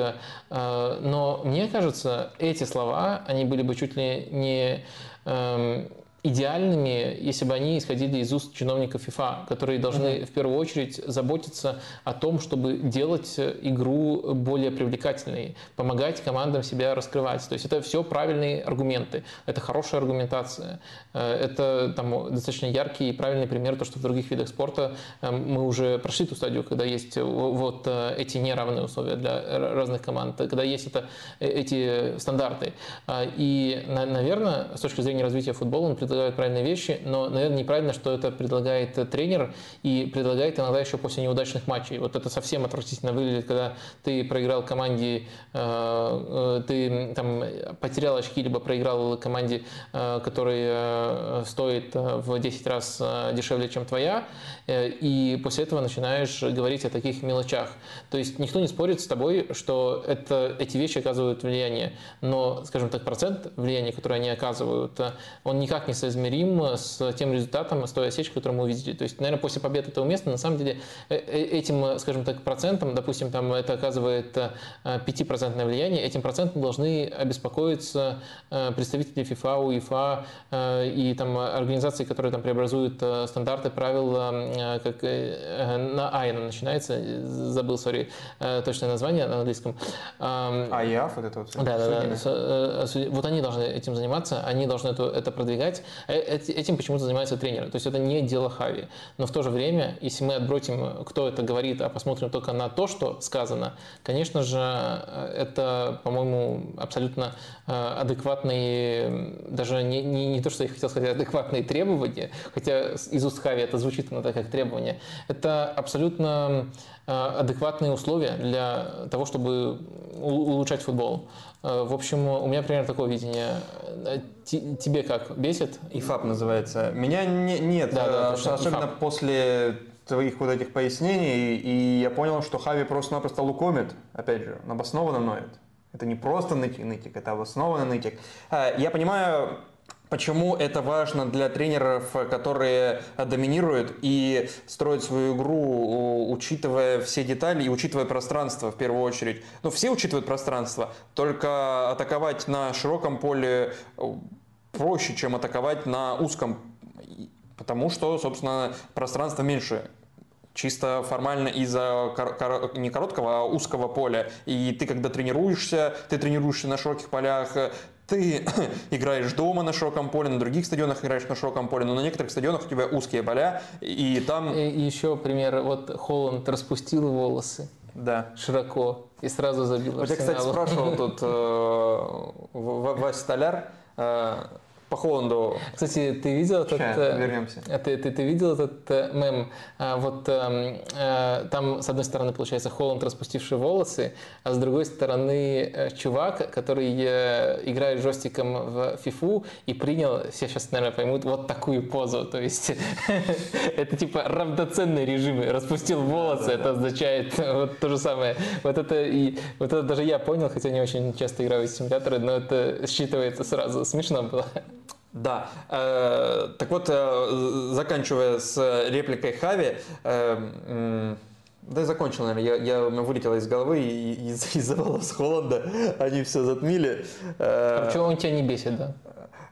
но мне кажется, эти слова, они были бы чуть ли не эм, идеальными, если бы они исходили из уст чиновников ФИФА, которые должны mm-hmm. в первую очередь заботиться о том, чтобы делать игру более привлекательной, помогать командам себя раскрывать. То есть это все правильные аргументы, это хорошая аргументация, э, это там, достаточно яркий и правильный пример, то, что в других видах спорта э, мы уже прошли ту стадию, когда есть вот э, эти неравные условия для разных команд, когда есть это, эти стандарты. И, наверное, с точки зрения развития футбола он предлагают правильные вещи, но, наверное, неправильно, что это предлагает тренер и предлагает иногда еще после неудачных матчей. Вот это совсем отвратительно выглядит, когда ты проиграл команде, э, э, ты там потерял очки, либо проиграл команде, э, которая стоит в 10 раз дешевле, чем твоя, и после этого начинаешь говорить о таких мелочах. То есть никто не спорит с тобой, что это, эти вещи оказывают влияние, но, скажем так, процент влияния, которое они оказывают, он никак не соизмерим с тем результатом, с той осечкой, которую мы увидели. То есть, наверное, после победы этого места, на самом деле, э, э, этим, скажем так, процентом, допустим, там это оказывает 5% э, влияние, этим процентом должны обеспокоиться представители ФИФА, УЕФА и там организации, которые там преобразуют стандарты, правила, как на АИНа начинается, забыл, сори, точное название на английском. АИАФ, вот это вот. Да, да, да. Вот они должны этим заниматься, они должны это, это продвигать. Э, этим почему-то занимается тренер. То есть это не дело Хави. Но в то же время, если мы отбросим, кто это говорит, а посмотрим только на то, что сказано, конечно же, э, это, по-моему, абсолютно э, адекватные, даже не, не, не то, что я хотел сказать, адекватные требования, хотя из уст Хави это звучит иногда как требование, это абсолютно адекватные условия для того, чтобы улучшать футбол. Э, в общем, у меня примерно такое видение. Э, тебе как, бесит? ИФАП называется. Меня не, нет, да, да, э, точно, особенно ИФАП. после твоих вот этих пояснений, и я понял, что Хави просто-напросто лукомит, опять же, обоснованно ноет. Это не просто нытик, нытик, это обоснованный нытик. Я понимаю, Почему это важно для тренеров, которые доминируют и строят свою игру, учитывая все детали и учитывая пространство в первую очередь. Ну, все учитывают пространство, только атаковать на широком поле э, проще, чем атаковать на узком, потому что, собственно, пространство меньше чисто формально из-за кор- не короткого, а узкого поля. И ты, когда тренируешься, ты тренируешься на широких полях, ты играешь дома на широком поле, на других стадионах играешь на широком поле, но на некоторых стадионах у тебя узкие поля, и там... И еще пример, вот Холланд распустил волосы. Да. Широко. И сразу забил Вот я, кстати, спрашивал тут э, Вася Столяр, э, по Холланду. Кстати, ты видел этот... Сейчас, э, вернемся. Ты, ты, ты видел этот э, мем? А, вот э, там, с одной стороны, получается, Холланд, распустивший волосы, а с другой стороны, э, чувак, который э, играет жестиком в фифу и принял, все сейчас, наверное, поймут, вот такую позу. То есть это типа равноценный режим. Распустил волосы, это означает вот то же самое. Вот это и вот это даже я понял, хотя не очень часто играю в симуляторы, но это считывается сразу. Смешно было. Да. Э, так вот, э, заканчивая с репликой Хави, э, да и закончил, наверное. Я, я, вылетело из головы и из- из-за волос Холланда. Они все затмили. А почему он тебя не бесит, да?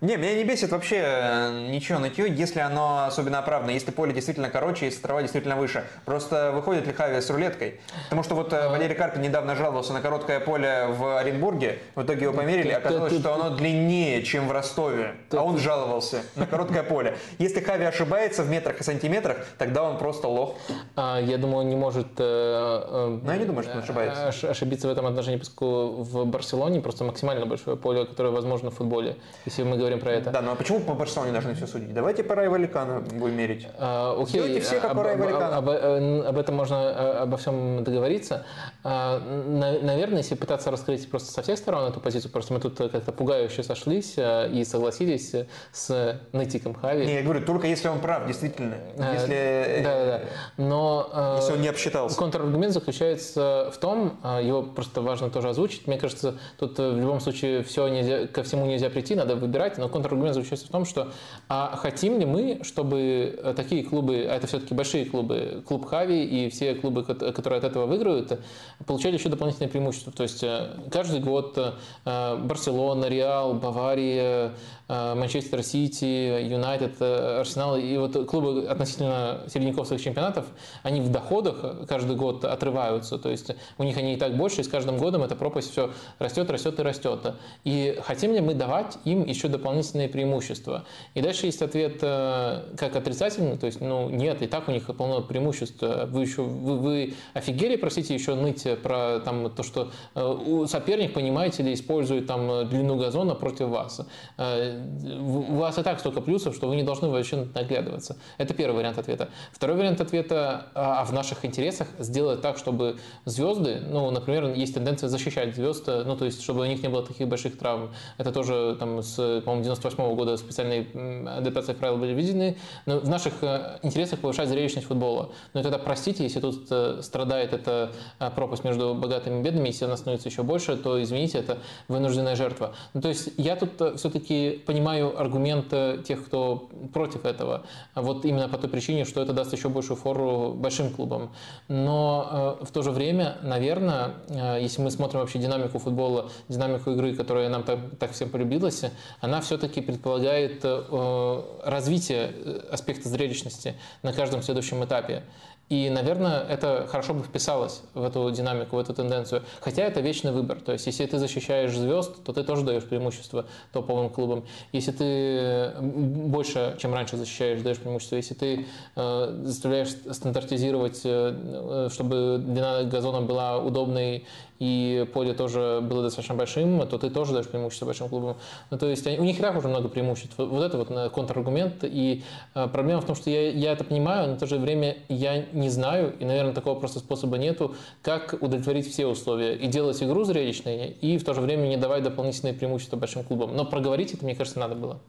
Не, меня не бесит вообще э, ничего нытье, если оно особенно оправдано, если поле действительно короче, если трава действительно выше. Просто выходит ли Хави с рулеткой? Потому что вот э, Валерий Карпин недавно жаловался на короткое поле в Оренбурге, в итоге его померили, оказалось, что оно длиннее, чем в Ростове, а он жаловался на короткое поле. Если Хави ошибается в метрах и сантиметрах, тогда он просто лох. А, Я думаю, он не может э, э, Но я не думаю, что он ошибается. ош- ошибиться в этом отношении, поскольку в Барселоне просто максимально большое поле, которое возможно в футболе, если мы говорим про это. Да, ну а почему по Барселоне должны все судить? Давайте по Рай Валикану будем мерить. А, Окей, Сделайте все, как об, Рая об- об- э, об этом можно э, обо всем договориться. А, на- Наверное, если пытаться раскрыть просто со всех сторон эту позицию, просто мы тут как-то пугающе сошлись э, и согласились с нытиком Хави. Не, я говорю, только если он прав, действительно. Если, Да, да, да. Но если он не обсчитался. Контраргумент заключается в том, его просто важно тоже озвучить. Мне кажется, тут в любом случае все нельзя, ко всему нельзя прийти, надо выбирать. Но контраргумент заключается в том, что а хотим ли мы, чтобы э, такие клубы, а это все-таки большие клубы, клуб Хави и все клубы, кот- которые от этого выиграют, получали еще дополнительные преимущества. То есть э, каждый год э, Барселона, Реал, Бавария, Манчестер Сити, Юнайтед, Арсенал и вот клубы относительно середняковых чемпионатов, они в доходах каждый год отрываются. То есть у них они и так больше, и с каждым годом эта пропасть все растет, растет и растет. И хотим ли мы давать им еще дополнительные преимущества? И дальше есть ответ э, как отрицательный, то есть, ну, нет, и так у них полно преимуществ. Вы еще, вы, вы офигели, простите, еще ныть про там, то, что э, у- соперник, понимаете ли, использует там длину газона против вас. Э, У вас и так столько плюсов, что вы не должны вообще наглядываться. Это первый вариант ответа. Второй вариант ответа, а а в наших интересах сделать так, чтобы звезды, ну, например, есть тенденция защищать звезд, э, ну, то есть, чтобы у них не было таких больших травм. Это тоже там с, по-моему, 98 года специальные адаптации правил были введены. Но в наших э, интересах повышать зрелищность футбола. Но тогда простите, если тут э, страдает эта э, пропасть между богатыми и бедными, если она становится еще больше, то, извините, это вынужденная жертва. Ну, то есть я тут все-таки понимаю аргумент тех, кто против этого. Вот именно по той причине, что это даст еще большую фору большим клубам. Но в то же время, наверное, если мы смотрим вообще динамику футбола, динамику игры, которая нам так, так всем полюбилась, она все-таки предполагает э, развитие э, аспекта зрелищности на каждом следующем этапе. И, наверное, это хорошо бы вписалось в эту динамику, в эту тенденцию. Хотя это вечный выбор. То есть, если ты защищаешь звезд, то ты тоже даешь преимущество топовым клубам. Если ты больше, чем раньше защищаешь, даешь преимущество. Если ты э, заставляешь стандартизировать, э, чтобы длина газона была удобной и поле тоже было достаточно большим, то ты тоже даешь преимущество большим клубам. Ну, то есть они- у них и так уже много преимуществ. Вот вот это вот э, контраргумент. И э, проблема в том, что я, я это понимаю, но в то же время я не знаю, и, наверное, такого просто способа нету, как удовлетворить все условия и делать игру зрелищной, и в то же время не давать дополнительные преимущества большим клубам. Но проговорить это, мне кажется, надо было.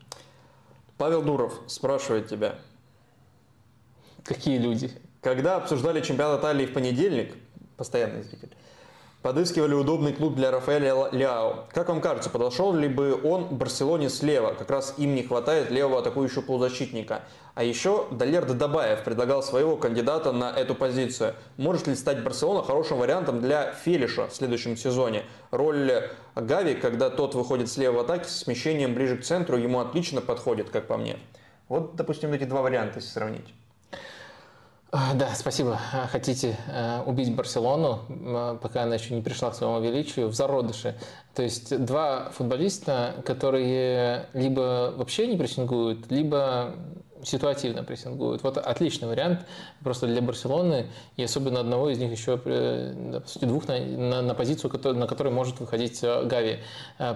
Павел Дуров спрашивает тебя. Какие люди? Когда обсуждали чемпионат Италии в понедельник, постоянный зритель, подыскивали удобный клуб для Рафаэля Ляо. Как вам кажется, подошел ли бы он Барселоне слева? Как раз им не хватает левого атакующего полузащитника. А еще Далердо Дабаев предлагал своего кандидата на эту позицию. Может ли стать Барселона хорошим вариантом для Фелиша в следующем сезоне? Роль Гави, когда тот выходит слева в атаке с смещением ближе к центру, ему отлично подходит, как по мне. Вот, допустим, эти два варианта, если сравнить. А, Да, спасибо. А, Хотите э, убить Барселону, м, пока она еще не пришла к своему величию, в зародыше. То есть два футболиста, которые либо вообще не прессингуют, либо ситуативно прессингуют. Вот отличный вариант просто для Барселоны, и особенно одного из них еще, по сути, двух на, на, на позицию, на которой может выходить Гави,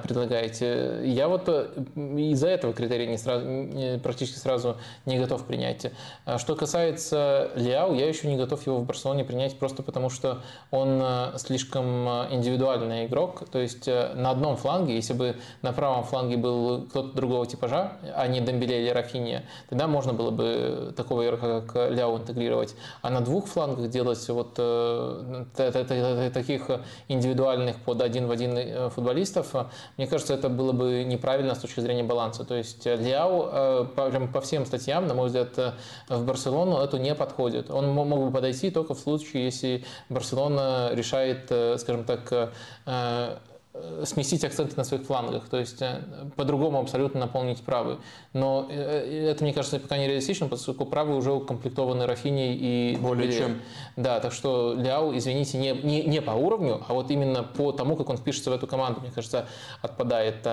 предлагаете. Я вот из-за этого критерия не сразу, практически сразу не готов принять. Что касается Ляо, я еще не готов его в Барселоне принять просто потому, что он слишком индивидуальный игрок. То есть на одном фланге, если бы на правом фланге был кто-то другого типажа, а не Дембеле или Рафинья, тогда можно было бы такого игрока, как Ляо, интегрировать. А на двух флангах делать вот э, таких индивидуальных под один в один э, футболистов, мне кажется, это было бы неправильно с точки зрения баланса. То есть Ляо э, по, всем статьям, на мой взгляд, в Барселону это не подходит. Он мог бы подойти только в случае, если Барселона решает, скажем так, Э, сместить акценты на своих флангах, то есть э, по-другому абсолютно наполнить правый. Но э, это, мне кажется, пока не реалистично, поскольку правый уже укомплектованы Рафини и Более Беле. чем. Да, так что Ляу, извините, не, не, не по уровню, а вот именно по тому, как он впишется в эту команду, мне кажется, отпадает.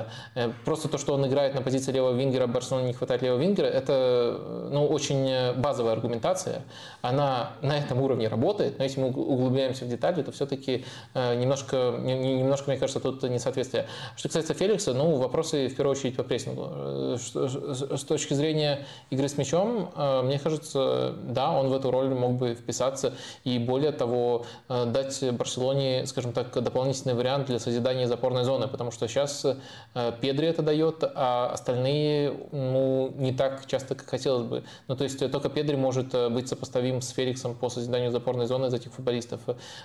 Просто то, что он играет на позиции левого вингера, Барселоне не хватает левого вингера, это ну, очень базовая аргументация. Она на этом уровне работает, но если мы углубляемся в детали, то все-таки немножко, немножко, мне кажется, тут тут несоответствие. Что касается Феликса, ну, вопросы в первую очередь по прессингу. Э, с точки зрения игры с мячом, э, мне кажется, да, он в эту роль мог бы вписаться и более того, э, дать Барселоне, скажем так, дополнительный вариант для созидания запорной зоны, потому что сейчас Педри это дает, а остальные ну, не так часто, как хотелось бы. Ну, то есть только Педри может быть сопоставим с Феликсом по созиданию запорной зоны из этих футболистов.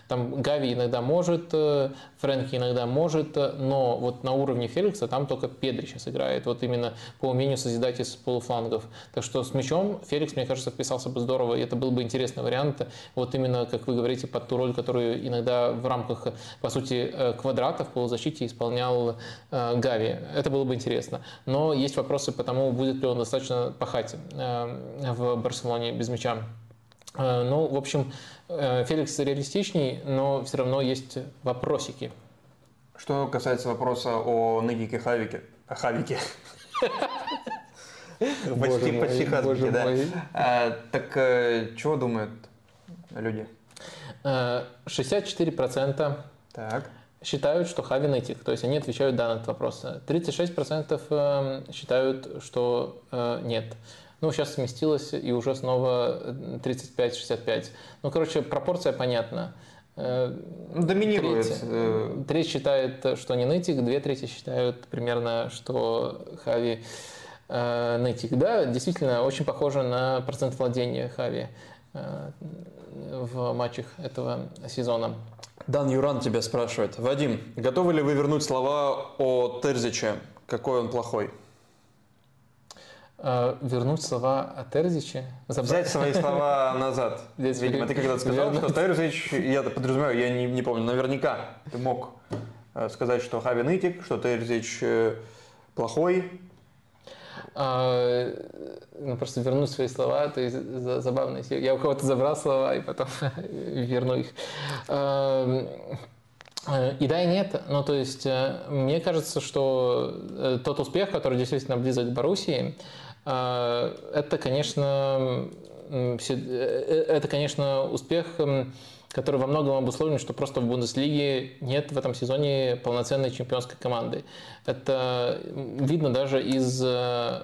Там Гави иногда может, Фрэнки иногда может, может, но вот на уровне Феликса там только Педри сейчас играет, вот именно по умению созидать из полуфлангов. Так что с мячом Феликс, мне кажется, вписался бы здорово, и это был бы интересный вариант, вот именно, как вы говорите, под ту роль, которую иногда в рамках, по сути, э, квадрата в полузащите исполнял э, Гави. Это было бы интересно. Но есть вопросы по тому, будет ли он достаточно пахать э, в Барселоне без мяча. Ну, в общем, Феликс реалистичней, но все равно есть вопросики. Что касается вопроса о Нытике Хавике, Хавике, почти, почти Хавике, да. А, так э, чего думают люди? 64% э, так. считают, что Хави нытик, то есть они отвечают да на этот вопрос. 36% э, считают, что нет. Ну, сейчас сместилось и уже снова 35-65. Ну, короче, пропорция понятна. Э, Доминирует. Треть, э, треть считает, что не нытик, две трети считают примерно, что Хави э, нытик. Да, действительно, очень похоже на процент владения Хави э, в матчах этого сезона. Дан Юран тебя спрашивает. Вадим, готовы ли вы вернуть слова о Терзиче? Какой он плохой? Э, вернуть слова о Терзиче. Забрать... Взять свои слова назад. Здесь Видимо, ты когда-то сказал, что Терзич, я подразумеваю, я не, не помню, наверняка ты мог э, сказать, что Хави нытик, что Терзич э, плохой. А, ну, просто вернуть свои слова, то есть забавно. Я у кого-то забрал слова и потом верну их. А, и да, и нет. Ну, то есть, мне кажется, что тот успех, который действительно близок к Боруссии, это, конечно, э, это, конечно, успех, который во многом обусловлен, что просто в Бундеслиге нет в этом сезоне полноценной чемпионской команды. Это видно даже из э,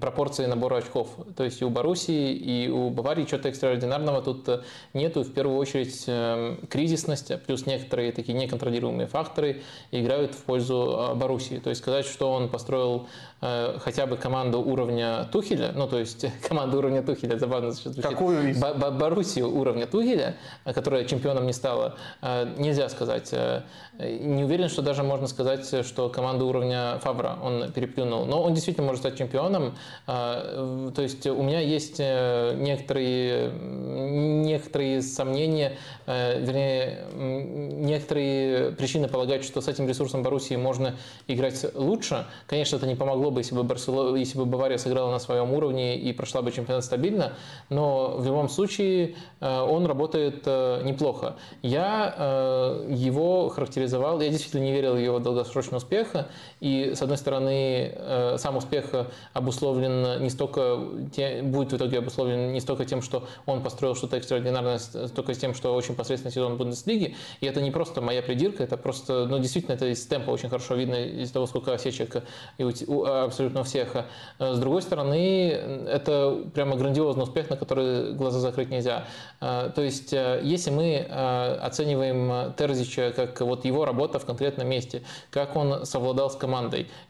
пропорции набора очков. То есть и у Боруссии, и у Баварии чего-то экстраординарного тут э, нету. В первую очередь кризисность, плюс некоторые такие неконтролируемые факторы играют в пользу э, Боруссии. То есть сказать, что он построил э, хотя бы команду уровня Тухеля, ну то есть команду уровня Тухеля, забавно звучит. Какую? Боруссию уровня Тухеля, которая чемпионом не стала, нельзя сказать. Не уверен, что даже можно сказать, что команду уровня Фавра он переплюнул. Но он действительно может стать чемпионом. А, то есть у меня есть э, некоторые, некоторые сомнения, э, вернее, некоторые причины полагать, что с этим ресурсом Боруссии можно играть лучше. Конечно, это не помогло бы, если бы, Барсело... если бы Бавария сыграла на своем уровне и прошла бы чемпионат стабильно, но в любом случае э, он работает неплохо. Я его характеризовал, я действительно не верил в его долгосрочный успех, и, с одной стороны, сам успех обусловлен не столько, будет в итоге обусловлен не столько тем, что он построил что-то экстраординарное, столько тем, что очень посредственный сезон Бундеслиги. И это не просто моя придирка, это просто, ну, действительно, это из темпа очень хорошо видно, из того, сколько осечек и у, абсолютно всех. С другой стороны, это прямо грандиозный успех, на который глаза закрыть нельзя. То есть, если мы оцениваем Терзича как вот его работа в конкретном месте, как он совладал с командой,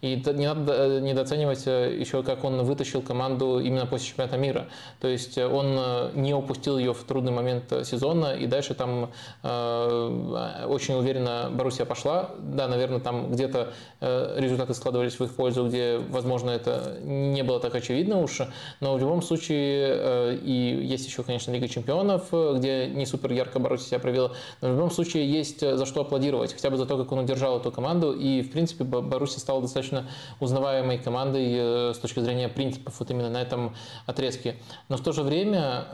и не надо недооценивать еще, как он вытащил команду именно после чемпионата мира. То есть он не упустил ее в трудный момент сезона, и дальше там э, очень уверенно Боруссия пошла. Да, наверное, там где-то э, результаты складывались в их пользу, где, возможно, это не было так очевидно уж, но в любом случае, э, и есть еще, конечно, Лига чемпионов, где не супер ярко Боруссия себя проявила, но в любом случае есть за что аплодировать, хотя бы за то, как он удержал эту команду, и, в принципе, Боруссия стала достаточно узнаваемой командой с точки зрения принципов вот именно на этом отрезке. Но в то же время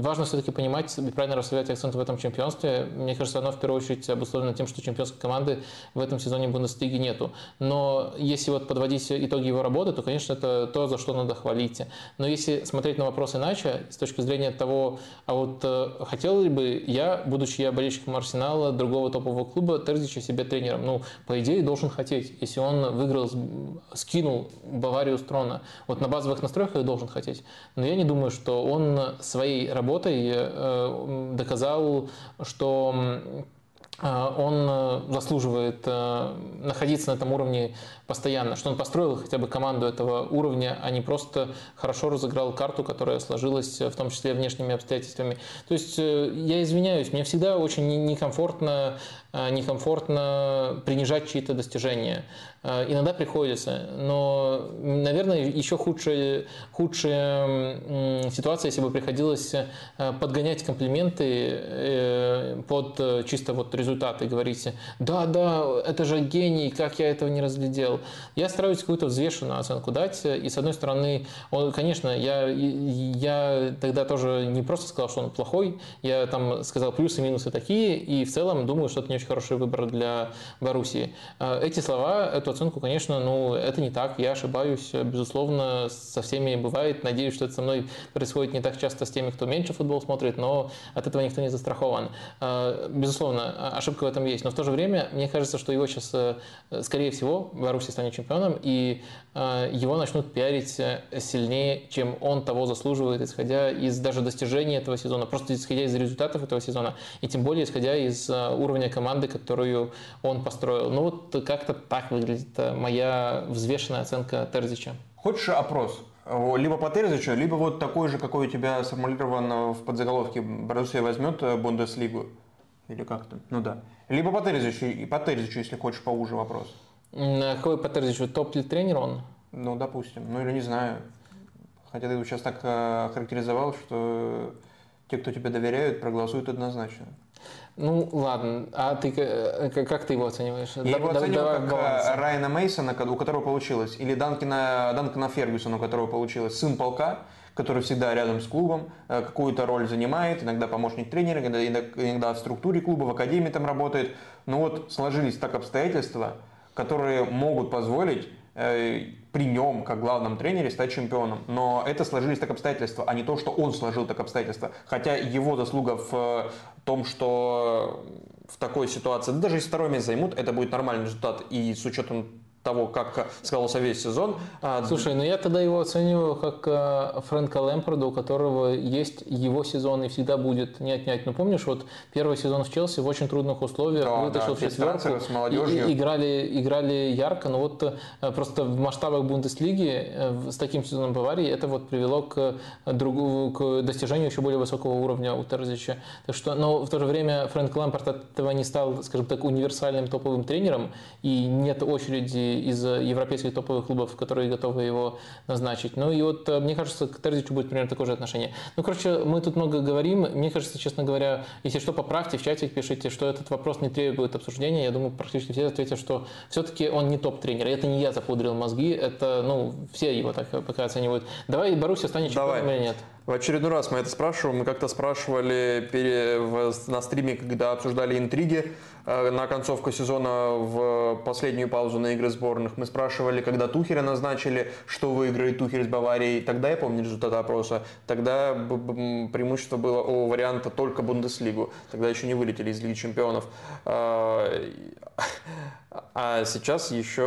важно все-таки понимать и правильно расставлять акцент в этом чемпионстве. Мне кажется, оно в первую очередь обусловлено тем, что чемпионской команды в этом сезоне Бундеслиги нету. Но если вот подводить итоги его работы, то, конечно, это то, за что надо хвалить. Но если смотреть на вопрос иначе, с точки зрения того, а вот э, хотел ли бы я, будучи я болельщиком Арсенала, другого топового клуба, Терзича себе тренером? Ну, по идее, должен хотеть. Если он выиграл, скинул Баварию с трона, вот на базовых настройках должен хотеть. Но я не думаю, что он своей работой э, доказал, что э, он э, заслуживает находиться на этом уровне постоянно, что он построил хотя бы команду этого уровня, а не просто хорошо разыграл карту, которая сложилась в том числе внешними обстоятельствами. То есть я извиняюсь, мне всегда очень некомфортно некомфортно принижать чьи-то достижения. Э, иногда приходится, но, наверное, еще худшая, худшая ситуация, если бы приходилось э, подгонять комплименты э, под чисто вот результаты, говорить, да, да, это же гений, как я этого не разглядел. Я стараюсь какую-то взвешенную оценку дать, и с одной стороны, он, конечно, я, я тогда тоже не просто сказал, что он плохой, я там сказал плюсы и минусы такие, и в целом думаю, что это не очень хороший выбор для Боруссии. Эти слова, эту оценку, конечно, ну, это не так, я ошибаюсь, безусловно, со всеми бывает. Надеюсь, что это со мной происходит не так часто с теми, кто меньше футбол смотрит, но от этого никто не застрахован. А, безусловно, ошибка в этом есть, но в то же время, мне кажется, что его сейчас, э, скорее всего, Беларусь станет чемпионом, и э, его начнут пиарить э, сильнее, чем он того заслуживает, исходя из даже достижений этого сезона, просто исходя из результатов этого сезона, и тем более исходя из уровня команды, которую он построил. Ну вот как-то так выглядит моя взвешенная оценка Терзича. Хочешь опрос? Либо по Терзичу, либо вот такой же, какой у тебя сформулирован в подзаголовке «Боруссия возьмет э, Бундеслигу». Или как то Ну да. Либо по Терзичу, и по Терзичу, если хочешь поуже вопрос. Какой по Терзичу? Топ-тренер он? Ну, допустим. Ну или не знаю. Хотя ты его сейчас так э, характеризовал, что те, кто тебе доверяют, проголосуют однозначно. Ну, ладно. А ты э, как ты его оцениваешь? Я его оцениваю как баланса. Э, Райана Мейсона, у которого получилось, или Данкина, Данкина Фергюсона, у которого получилось, сын полка, который всегда рядом с клубом, э, какую-то роль занимает, иногда помощник тренера, иногда, иногда в структуре клуба, в академии там работает. Но вот сложились так обстоятельства, которые могут позволить при нем, как главном тренере, стать чемпионом. Но это сложились так обстоятельства, а не то, что он сложил так обстоятельства. Хотя его заслуга в том, что в такой ситуации, даже если второе место займут, это будет нормальный результат. И с учетом того, как складывался весь сезон. А, Слушай, ну я тогда его оцениваю как э, Фрэнка Лэмпорда, у которого есть его сезон и всегда будет не отнять. Ну помнишь, вот первый сезон в Челси в очень трудных условиях да, вытащил да, четверку, с молодежью. И, играли, играли ярко, но вот э, просто в масштабах Бундеслиги э, с таким сезоном Баварии это вот привело к, другу, к достижению еще более высокого уровня у Терзича. Так что, но в то же время Фрэнк Лэмпорд от этого не стал, скажем так, универсальным топовым тренером, и нет очереди из европейских топовых клубов, которые готовы его назначить. Ну и вот э, мне кажется, к Терзичу будет примерно такое же отношение. Ну, короче, мы тут много говорим. Мне кажется, честно говоря, если что, поправьте в чатик, пишите, что этот вопрос не требует обсуждения. Я думаю, практически все ответят, что все-таки он не топ-тренер. Это не я запудрил мозги, это, ну, все его так пока оценивают. Давай Боруссия станет чемпионом или нет? В очередной раз мы это спрашиваем. Мы как-то спрашивали на стриме, когда обсуждали интриги э, на концовку сезона в последнюю паузу на игры сборных. Мы спрашивали, когда Тухеля назначили, что выиграет Тухель с Баварией. Тогда я помню результат опроса. Тогда преимущество было у варианта только Бундеслигу. Тогда еще не вылетели из Лиги Чемпионов. А, сейчас еще...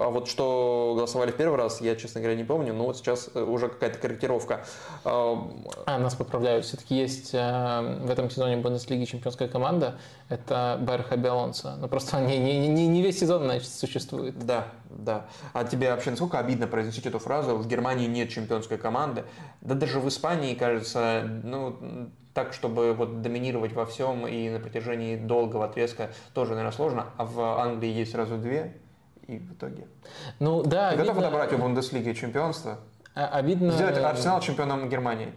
А вот что голосовали в первый раз, я, честно говоря, не помню. Но вот сейчас уже какая-то корректировка. А, нас поправляют. Все-таки есть э, в этом сезоне Бундеслиги чемпионская команда. Это Байер Хаби Алонсо. Но просто не, не, не, не весь сезон, значит, существует. Да, да. А тебе вообще насколько обидно произносить эту фразу? В Германии нет чемпионской команды. Да даже в Испании, кажется, ну, так, чтобы вот доминировать во всем и на протяжении долгого отрезка тоже, наверное, сложно. А в Англии есть сразу две, и в итоге. Ну да. Ты готов видно... отобрать у Бундеслиги чемпионство? А, обидно. Сделать Арсенал чемпионом Германии.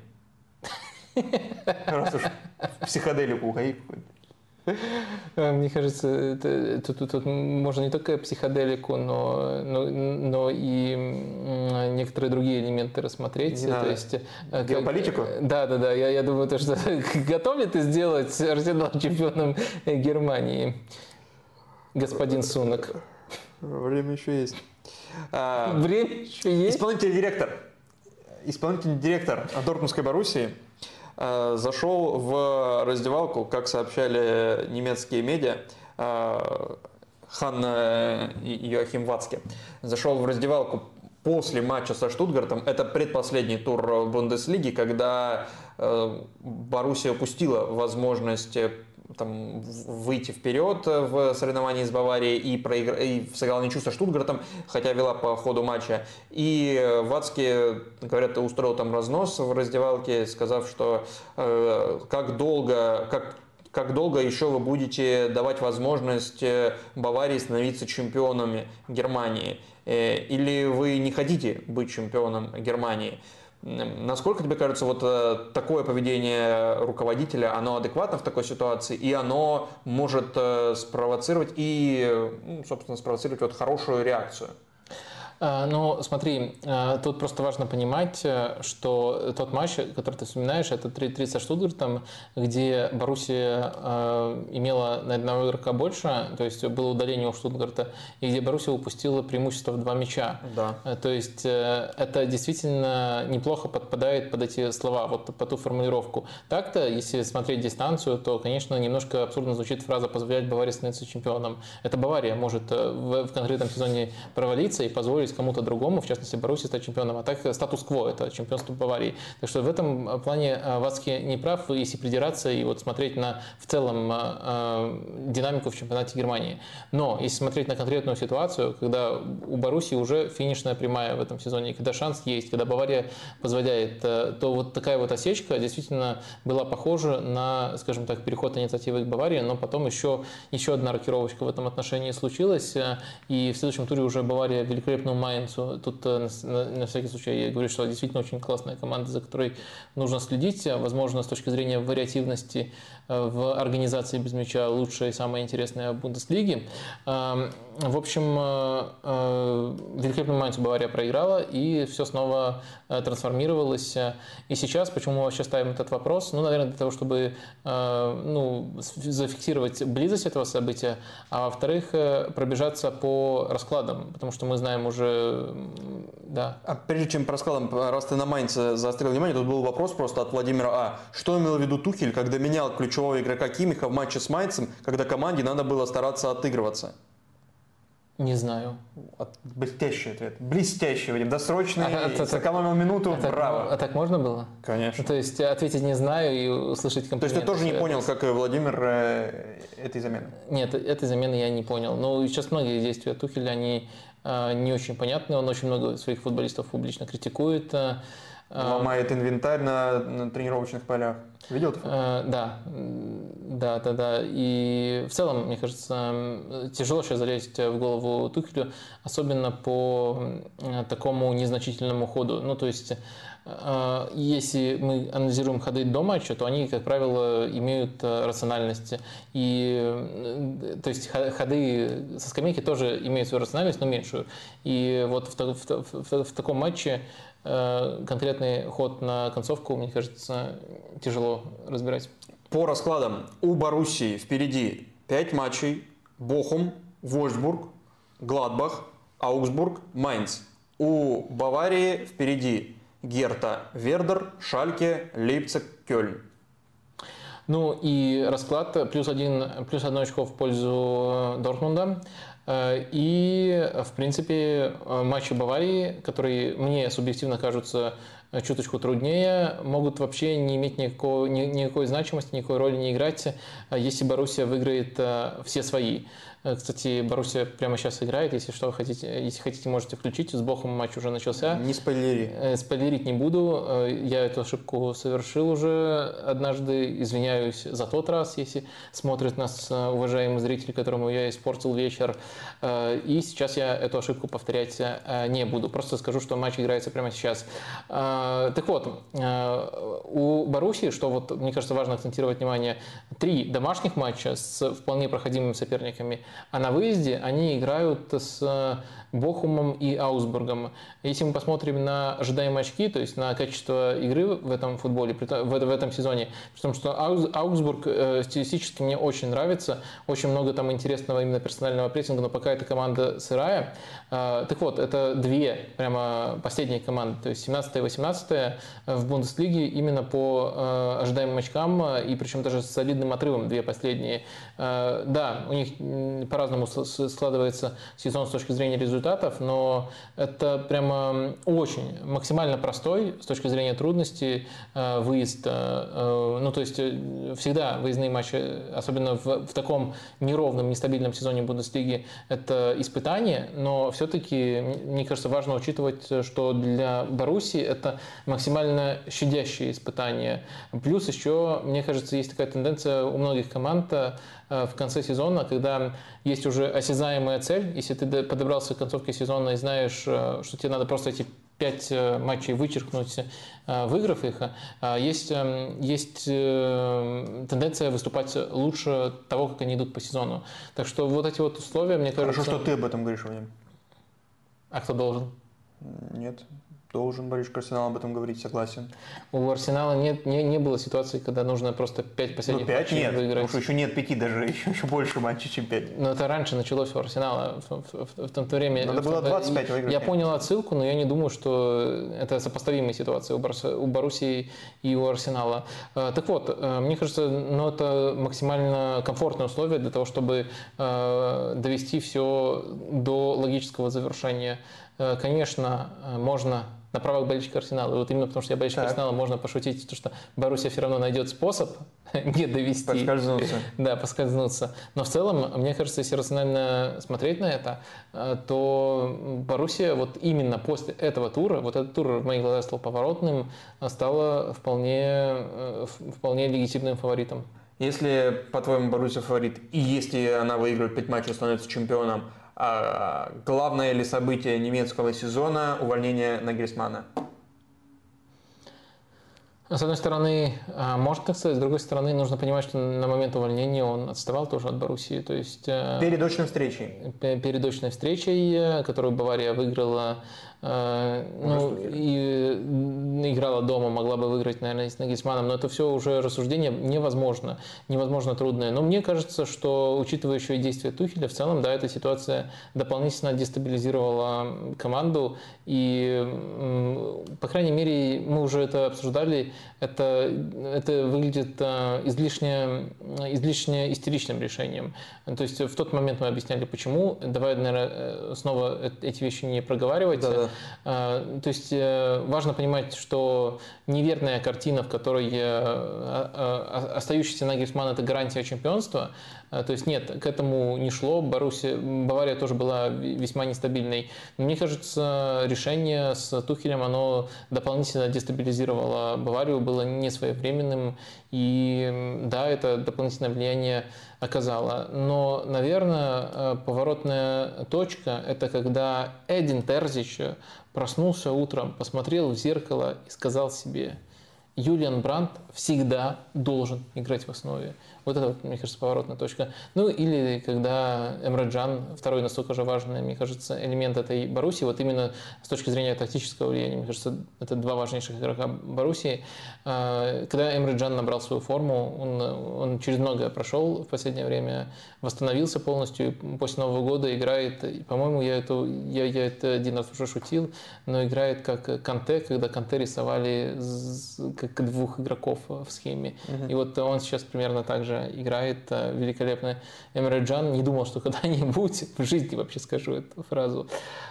Раз уж в психоделику уходить. Э, мне кажется, тут, тут, тут можно не только психоделику, но, но, но и некоторые другие элементы рассмотреть. Не То есть, э, Геополитику? Как, да, да, да. Я, я думаю, то, что готов ли ты сделать Арсенал чемпионом Германии, господин Сунок? Время еще есть. А, Время еще есть? Исполнительный директор. Исполнительный директор Дортмундской Боруссии Э, зашел в раздевалку, как сообщали немецкие медиа, э, Хан Йоахим Вацке, зашел в раздевалку после матча со Штутгартом. Это предпоследний тур Бундеслиги, когда э, Боруссия упустила возможность там, выйти вперед в соревновании с Баварией и, проигр... и сыграла ничью со Штутгартом, хотя вела по ходу матча. И Вацки, говорят, устроил там разнос в раздевалке, сказав, что э, как долго, как как долго еще вы будете давать возможность э, Баварии становиться чемпионами Германии? Э, или вы не хотите быть чемпионом Германии? Насколько тебе кажется, вот э, такое поведение руководителя, оно адекватно в такой ситуации, и оно может э, спровоцировать и, ну, собственно, спровоцировать вот хорошую реакцию? А, ну, смотри, а, тут просто важно понимать, э, что тот матч, который ты вспоминаешь, это 3-3 со Штутгартом, где Боруссия а, имела на одного игрока больше, то есть было удаление у Штутгарта, и где Боруссия упустила преимущество в два мяча. Да. То есть э, это действительно неплохо подпадает под эти слова, вот под ту формулировку. Так-то, если смотреть дистанцию, то, конечно, немножко абсурдно звучит фраза «позволять Баварии становиться чемпионом». Это Бавария может э, в конкретном сезоне провалиться и позволить кому-то другому, в частности, Баруси стать чемпионом. А так статус-кво – это чемпионство Баварии. Так что в этом плане э, Вацки не прав, если придираться и вот смотреть на в целом э, э, динамику в чемпионате Германии. Но если смотреть на конкретную ситуацию, когда у Баруси уже финишная прямая в этом сезоне, когда шанс есть, когда Бавария позволяет, то вот такая вот осечка действительно была похожа на, скажем так, переход инициативы к Баварии, но потом еще, еще одна рокировочка в этом отношении случилась, и в следующем туре уже Бавария великолепно Майнцу. Тут э, на, на всякий случай я говорю, что действительно очень классная команда, за которой нужно следить. Возможно, с точки зрения вариативности э, в организации без мяча лучшая и самая интересная Бундеслиги. Эм, в общем, э, великолепную Майнцу Бавария проиграла, и все снова трансформировалось. И сейчас, почему мы вообще ставим этот вопрос? Ну, наверное, для того, чтобы ну, зафиксировать близость этого события, а во-вторых, пробежаться по раскладам, потому что мы знаем уже да. А прежде чем про скалом, раз ты на Майнце заострил внимание, тут был вопрос просто от Владимира А. Что имел в виду Тухель, когда менял ключевого игрока Кимиха в матче с Майнцем, когда команде надо было стараться отыгрываться? Не знаю. Блестящий ответ. Блестящий, Вадим. Досрочный. А, сэкономил минуту. А Браво. Так, а так можно было? Конечно. Ну, то есть ответить не знаю и услышать комплимент. То есть ты тоже не понял, как Владимир э, этой замены? Нет, этой замены я не понял. Но сейчас многие действия Тухеля, они не очень понятный. Он очень много своих футболистов публично критикует. А, а, Ломает инвентарь на, на тренировочных полях. Видел это? Да, да, да, да. И в целом, мне кажется, тяжело сейчас залезть в голову Тухелю, особенно по такому незначительному ходу. Ну, то есть а, если мы анализируем ходы до матча, то они, как правило, имеют э, рациональность. И, то есть ходы со скамейки тоже имеют свою рациональность, но меньшую. И вот в, в, в, в таком матче э, конкретный ход на концовку, мне кажется, тяжело разбирать. По раскладам у Боруссии впереди 5 матчей. Бохум, Вольсбург, Гладбах, Аугсбург, Майнц. У Баварии впереди Герта, Вердер, Шальке, Лейпциг, Кёльн. Ну и расклад плюс один, плюс одно очко в пользу Дортмунда. Э, и, в принципе, матчи Баварии, которые мне субъективно кажутся чуточку труднее, могут вообще не иметь никакой, никакой значимости, никакой роли не играть, э, если Боруссия выиграет э, все свои. Э, кстати, Боруссия прямо сейчас играет, если что хотите, если хотите, можете включить. С Бохом матч уже начался. Не спойлери. Э, спойлерить не буду. Э, я эту ошибку совершил уже однажды. Извиняюсь за тот раз, если смотрит нас уважаемый зритель, которому я испортил вечер. И сейчас я эту ошибку повторять не буду. Просто скажу, что матч играется прямо сейчас. Так вот, у Боруссии, что вот мне кажется важно акцентировать внимание, три домашних матча с вполне проходимыми соперниками – а на выезде они играют с Бохумом и Аусбургом. Если мы посмотрим на ожидаемые очки, то есть на качество игры в этом футболе, в этом сезоне, потому что Аугсбург э, стилистически мне очень нравится, очень много там интересного именно персонального прессинга, но пока эта команда сырая. Э, так вот, это две прямо последние команды, то есть 17 и 18 в Бундеслиге именно по э, ожидаемым очкам, и причем даже с солидным отрывом две последние. Да, у них по-разному складывается сезон с точки зрения результатов, но это прямо очень максимально простой с точки зрения трудностей э, выезд. Э, э, ну, то есть всегда выездные матчи, особенно в, в таком неровном, нестабильном сезоне Бундеслиги, это испытание, но все-таки, мне кажется, важно учитывать, что для Баруси это максимально щадящее испытание. Плюс еще, мне кажется, есть такая тенденция у многих команд в конце сезона, когда есть уже осязаемая цель, если ты подобрался к концовке сезона и знаешь, э, что тебе надо просто эти пять э, матчей вычеркнуть, выиграв их, есть, есть тенденция выступать лучше того, как они идут по сезону. Так что вот эти вот условия, мне кажется... Хорошо, что ты об этом говоришь, Вадим. А кто должен? Нет, Должен болельщик Арсенала об этом говорить, согласен. У Арсенала нет, не, не было ситуации, когда нужно просто 5 последних ну, 5 матчей нет, выиграть. Потому что еще нет 5, даже еще, еще больше матчей, чем 5. Но это раньше началось у Арсенала. В, в, в, в том время... Надо было 25 выиграть. Я понял отсылку, но я не думаю, что это сопоставимые ситуации у, Барс, у Боруссии и у Арсенала. Э, так вот, э, мне кажется, ну, это максимально комфортные условия для того, чтобы э, довести все до логического завершения. Конечно, можно на правах болельщика Арсенала. И вот именно потому, что я болельщик так. Арсенала, можно пошутить, то, что Боруссия все равно найдет способ не довести. Поскользнуться. Да, поскользнуться. Но в целом, мне кажется, если рационально смотреть на это, э, то Боруссия вот именно после этого тура, вот этот тур в моих глазах стал поворотным, э, стала вполне, э, вполне легитимным фаворитом. Если, по-твоему, Боруссия фаворит, и если она выигрывает 5 матчей, становится чемпионом, а главное ли событие немецкого сезона – увольнение Нагрисмана? С одной стороны, а, можно так сказать, с другой стороны, нужно понимать, что на момент увольнения он отставал тоже от Боруссии. То есть, э, перед очной встречей. Перед очной встречей, э, которую Бавария выиграла ну, и играла дома, могла бы выиграть, наверное, с Нагисманом, но это все уже рассуждение невозможно, невозможно трудное. Но мне кажется, что, учитывая еще и действия Тухеля, в целом, да, эта ситуация дополнительно дестабилизировала команду, и, по крайней мере, мы уже это обсуждали, это, это выглядит э, излишне, излишне истеричным решением. То есть в тот момент мы объясняли, почему. Давай, наверное, э, снова эти вещи не проговаривать. Да, да. А, то есть э, важно понимать, что неверная картина, в которой э, остающийся Нагельсман – это гарантия чемпионства, то есть нет, к этому не шло. Боруссия, Бавария тоже была весьма нестабильной. мне кажется, решение с Тухелем, оно дополнительно дестабилизировало Баварию, было не своевременным. И да, это дополнительное влияние оказало. Но, наверное, э, поворотная точка – это когда Эдин Терзич проснулся утром, посмотрел в зеркало и сказал себе, Юлиан Брандт всегда должен играть в основе. Вот это, мне кажется, поворотная точка. Ну или когда Эмре Джан, второй настолько же важный, мне кажется, элемент этой Боруссии, вот именно с точки зрения тактического влияния, мне кажется, это два важнейших игрока Боруссии. А, когда Эмре Джан набрал свою форму, он, он через многое прошел в последнее время, восстановился полностью, после Нового года играет, по-моему, я, это, я, я это один раз уже шутил, но играет как Канте, когда Канте рисовали как двух игроков в схеме. Угу. И вот он сейчас примерно так же играет э, великолепно. Эмре Джан не думал, что когда-нибудь в жизни вообще скажу эту фразу.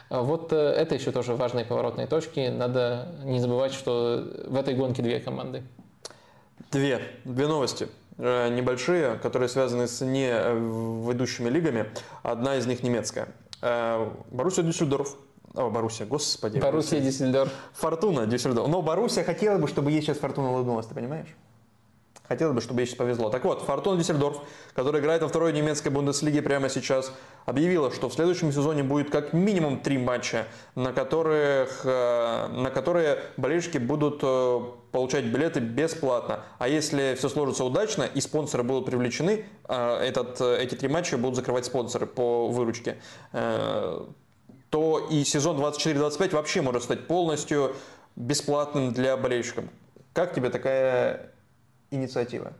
А вот э, это еще тоже важные поворотные точки. Надо не забывать, что в этой гонке две команды. Две. Две новости э, небольшие, которые связаны с не ведущими лигами. Одна из них немецкая. Боруссия Дюссельдорф о, Боруссия, господи. Боруссия, Дюссельдорф. Фортуна, Дюссельдорф. Но Боруссия хотела бы, чтобы ей сейчас Фортуна улыбнулась, ты понимаешь? Хотелось бы, чтобы ей сейчас повезло. Так вот, Фортуна Диссельдорф, который играет во второй немецкой Бундеслиге прямо сейчас, объявила, что в следующем сезоне будет как минимум три матча, на, которых, э, на которые болельщики будут э, получать билеты бесплатно. А если все сложится удачно и спонсоры будут привлечены, э, этот, эти три матча будут закрывать спонсоры по выручке, то и сезон 24-25 вообще может стать полностью бесплатным для болельщиков. Как тебе такая инициатива?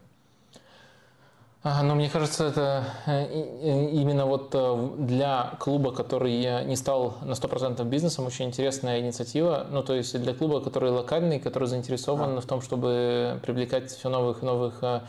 Но мне кажется, это э, именно вот э, для клуба, который не стал на 100% бизнесом, очень интересная инициатива. Ну, то есть для клуба, который локальный, который заинтересован а. в том, чтобы привлекать все новых и новых э,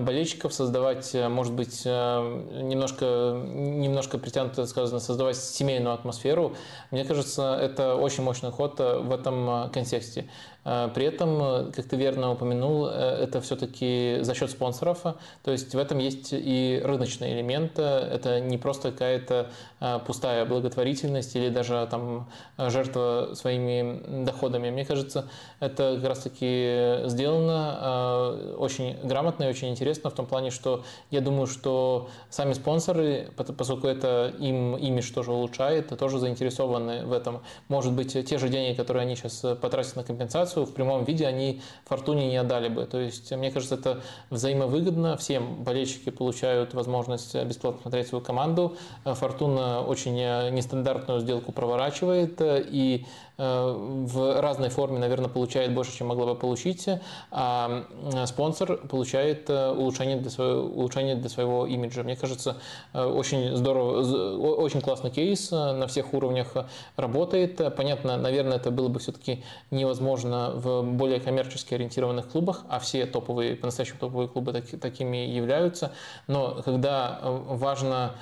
болельщиков, создавать, может быть, немножко, немножко притянуто сказано, создавать семейную атмосферу. Мне кажется, это очень мощный ход в этом контексте. При этом, как ты верно упомянул, это все-таки за счет спонсоров. То есть в этом есть и рыночный элемент. Это не просто какая-то а, пустая благотворительность или даже там жертва своими доходами. Мне кажется, это как раз-таки сделано а, очень грамотно и очень интересно в том плане, что я думаю, что сами спонсоры, поскольку это им имидж тоже улучшает, тоже заинтересованы в этом. Может быть, те же деньги, которые они сейчас потратят на компенсацию, в прямом виде они Фортуне не отдали бы. То есть, мне кажется, это взаимовыгодно болельщикам болельщики получают возможность бесплатно смотреть свою команду. Фортуна очень нестандартную сделку проворачивает, и Э, в разной форме, наверное, получает больше, чем могла бы получить, а спонсор получает э, улучшение для своего, улучшение для своего имиджа. Мне кажется, э, очень здорово, очень классный кейс, на всех уровнях работает. Понятно, наверное, это было бы все-таки невозможно в более коммерчески ориентированных клубах, а все топовые, по-настоящему топовые клубы так, такими являются. Но когда важно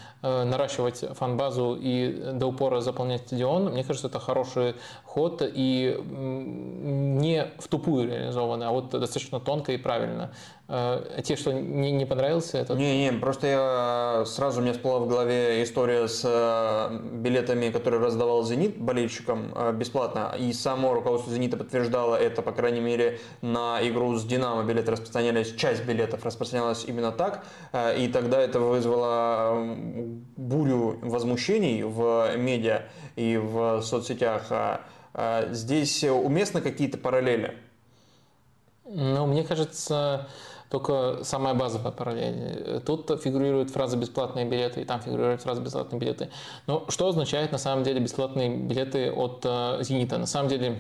наращивать фан-базу и до упора заполнять стадион, мне кажется, это хороший ход и не в тупую реализованы, а вот достаточно тонко и правильно. А те, что не, не понравился этот? Не, не, просто я сразу у меня всплыла в голове история с э, билетами, которые раздавал «Зенит» болельщикам э, бесплатно, и само руководство «Зенита» подтверждало это, по крайней мере, на игру с «Динамо» билеты распространялись, часть билетов распространялась именно так, э, и тогда это вызвало бурю возмущений в медиа и в соцсетях. Здесь уместны какие-то параллели? Ну, мне кажется, только самая базовая параллель. Тут фигурирует фраза «бесплатные билеты», и там фигурирует фраза «бесплатные билеты». Но что означает на самом деле бесплатные билеты от э, «Зенита»? На самом деле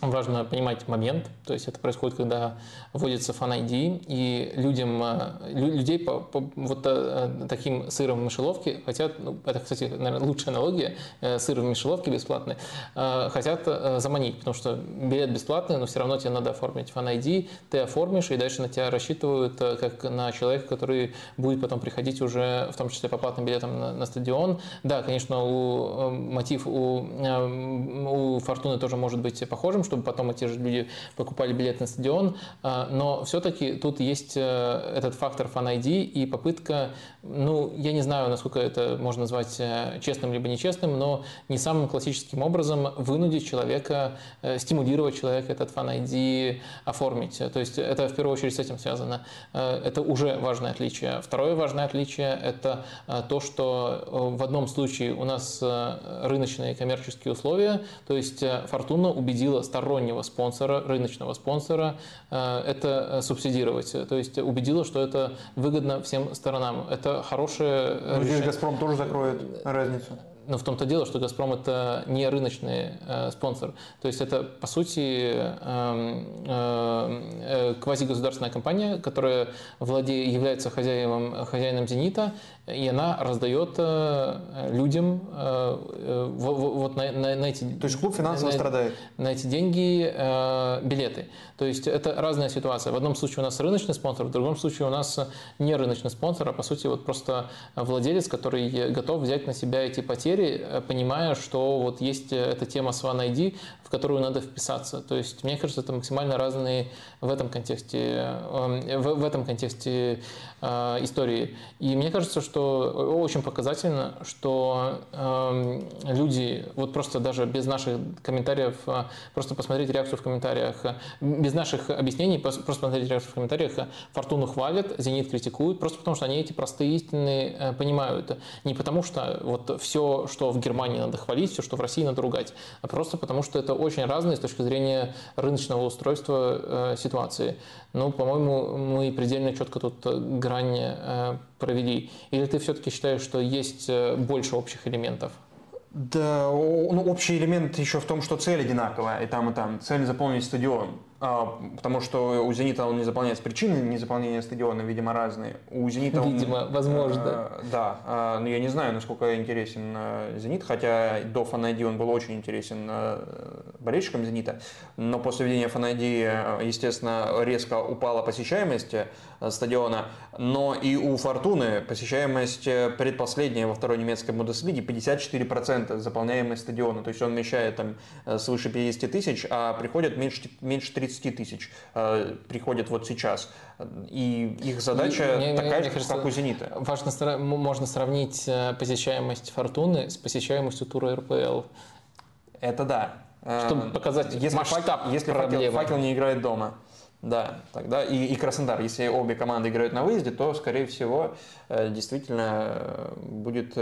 Важно понимать момент, то есть это происходит, когда вводится Fan ID, и людям, э, людей по, по вот э, таким сыром в мышеловке хотят, ну, это, кстати, наверное, лучшая аналогия, э, сыр в мышеловке бесплатный, хотят заманить, потому что билет бесплатный, но все равно тебе надо оформить Fan ID, ты оформишь, и дальше на тебя рассчитывают как на человека, который будет потом приходить уже, в том числе по платным билетам на, на стадион. Да, конечно, у, мотив у, у Фортуны тоже может быть похожим, чтобы потом эти же люди покупали билет на стадион. А, но все-таки тут есть э, этот фактор Fan ID и попытка, ну, я не знаю, насколько это можно назвать э, честным либо нечестным, но не самым классическим образом вынудить человека, э, стимулировать человека этот Fan ID оформить. То есть это в первую очередь с этим связано. Это уже важное отличие. Второе важное отличие – это то, что в одном случае у нас рыночные коммерческие условия, то есть Фортуна убедила стороннего спонсора, рыночного спонсора, это субсидировать. То есть убедила, что это выгодно всем сторонам. Это хорошее Но здесь «Газпром» тоже закроет разницу. Но в том-то дело, что «Газпром» — это не рыночный э, спонсор. То есть это, по сути, э, э, квазигосударственная компания, которая владе, является хозяином, хозяином «Зенита», и она раздает э, людям э, э, вот на, на, на эти... То есть клуб финансово на, страдает? На эти деньги билеты. То есть это разная ситуация. В одном случае у нас рыночный спонсор, в другом случае у нас не рыночный спонсор, а по сути вот просто владелец, который готов взять на себя эти потери, понимая, что вот есть эта тема с One ID, в которую надо вписаться. То есть мне кажется, это максимально разные в этом контексте, в, в этом контексте истории. И мне кажется, что что очень показательно, что э, люди, вот просто даже без наших комментариев, а, просто посмотреть реакцию в комментариях, без наших объяснений, просто посмотреть реакцию в комментариях, Фортуну хвалят, Зенит критикуют, просто потому что они эти простые истины э, понимают. Не потому что вот все, что в Германии надо хвалить, все, что в России надо ругать, а просто потому что это очень разные с точки зрения рыночного устройства э, ситуации. Ну, по-моему, мы предельно четко тут грань э, провели. Или ты все-таки считаешь, что есть э, больше общих элементов? Да, ну, общий элемент еще в том, что цель одинаковая и там, и там. Цель заполнить стадион. А, потому что у «Зенита» он не заполняется, причины незаполнения стадиона, видимо, разные. У «Зенита» он, Видимо, возможно. Э, да, э, но я не знаю, насколько интересен э, «Зенит», хотя до «Фанайди» он был очень интересен э, болельщикам «Зенита», но после введения «Фанайди», э, естественно, резко упала посещаемость стадиона, но и у «Фортуны» посещаемость предпоследняя во второй немецкой Бундеслиге 54% заполняемость стадиона, то есть он вмещает там свыше 50 тысяч, а приходят меньше, меньше 30 30 тысяч э, приходят вот сейчас. И их задача мне, такая мне, же, кажется, как у «Зенита». Важно, можно сравнить э, посещаемость «Фортуны» с посещаемостью тура РПЛ. Это да. Чтобы э, показать если масштаб факел, Если факел, факел не играет дома. Да, тогда и, и Краснодар, если обе команды играют на выезде, то, скорее всего, э, действительно будет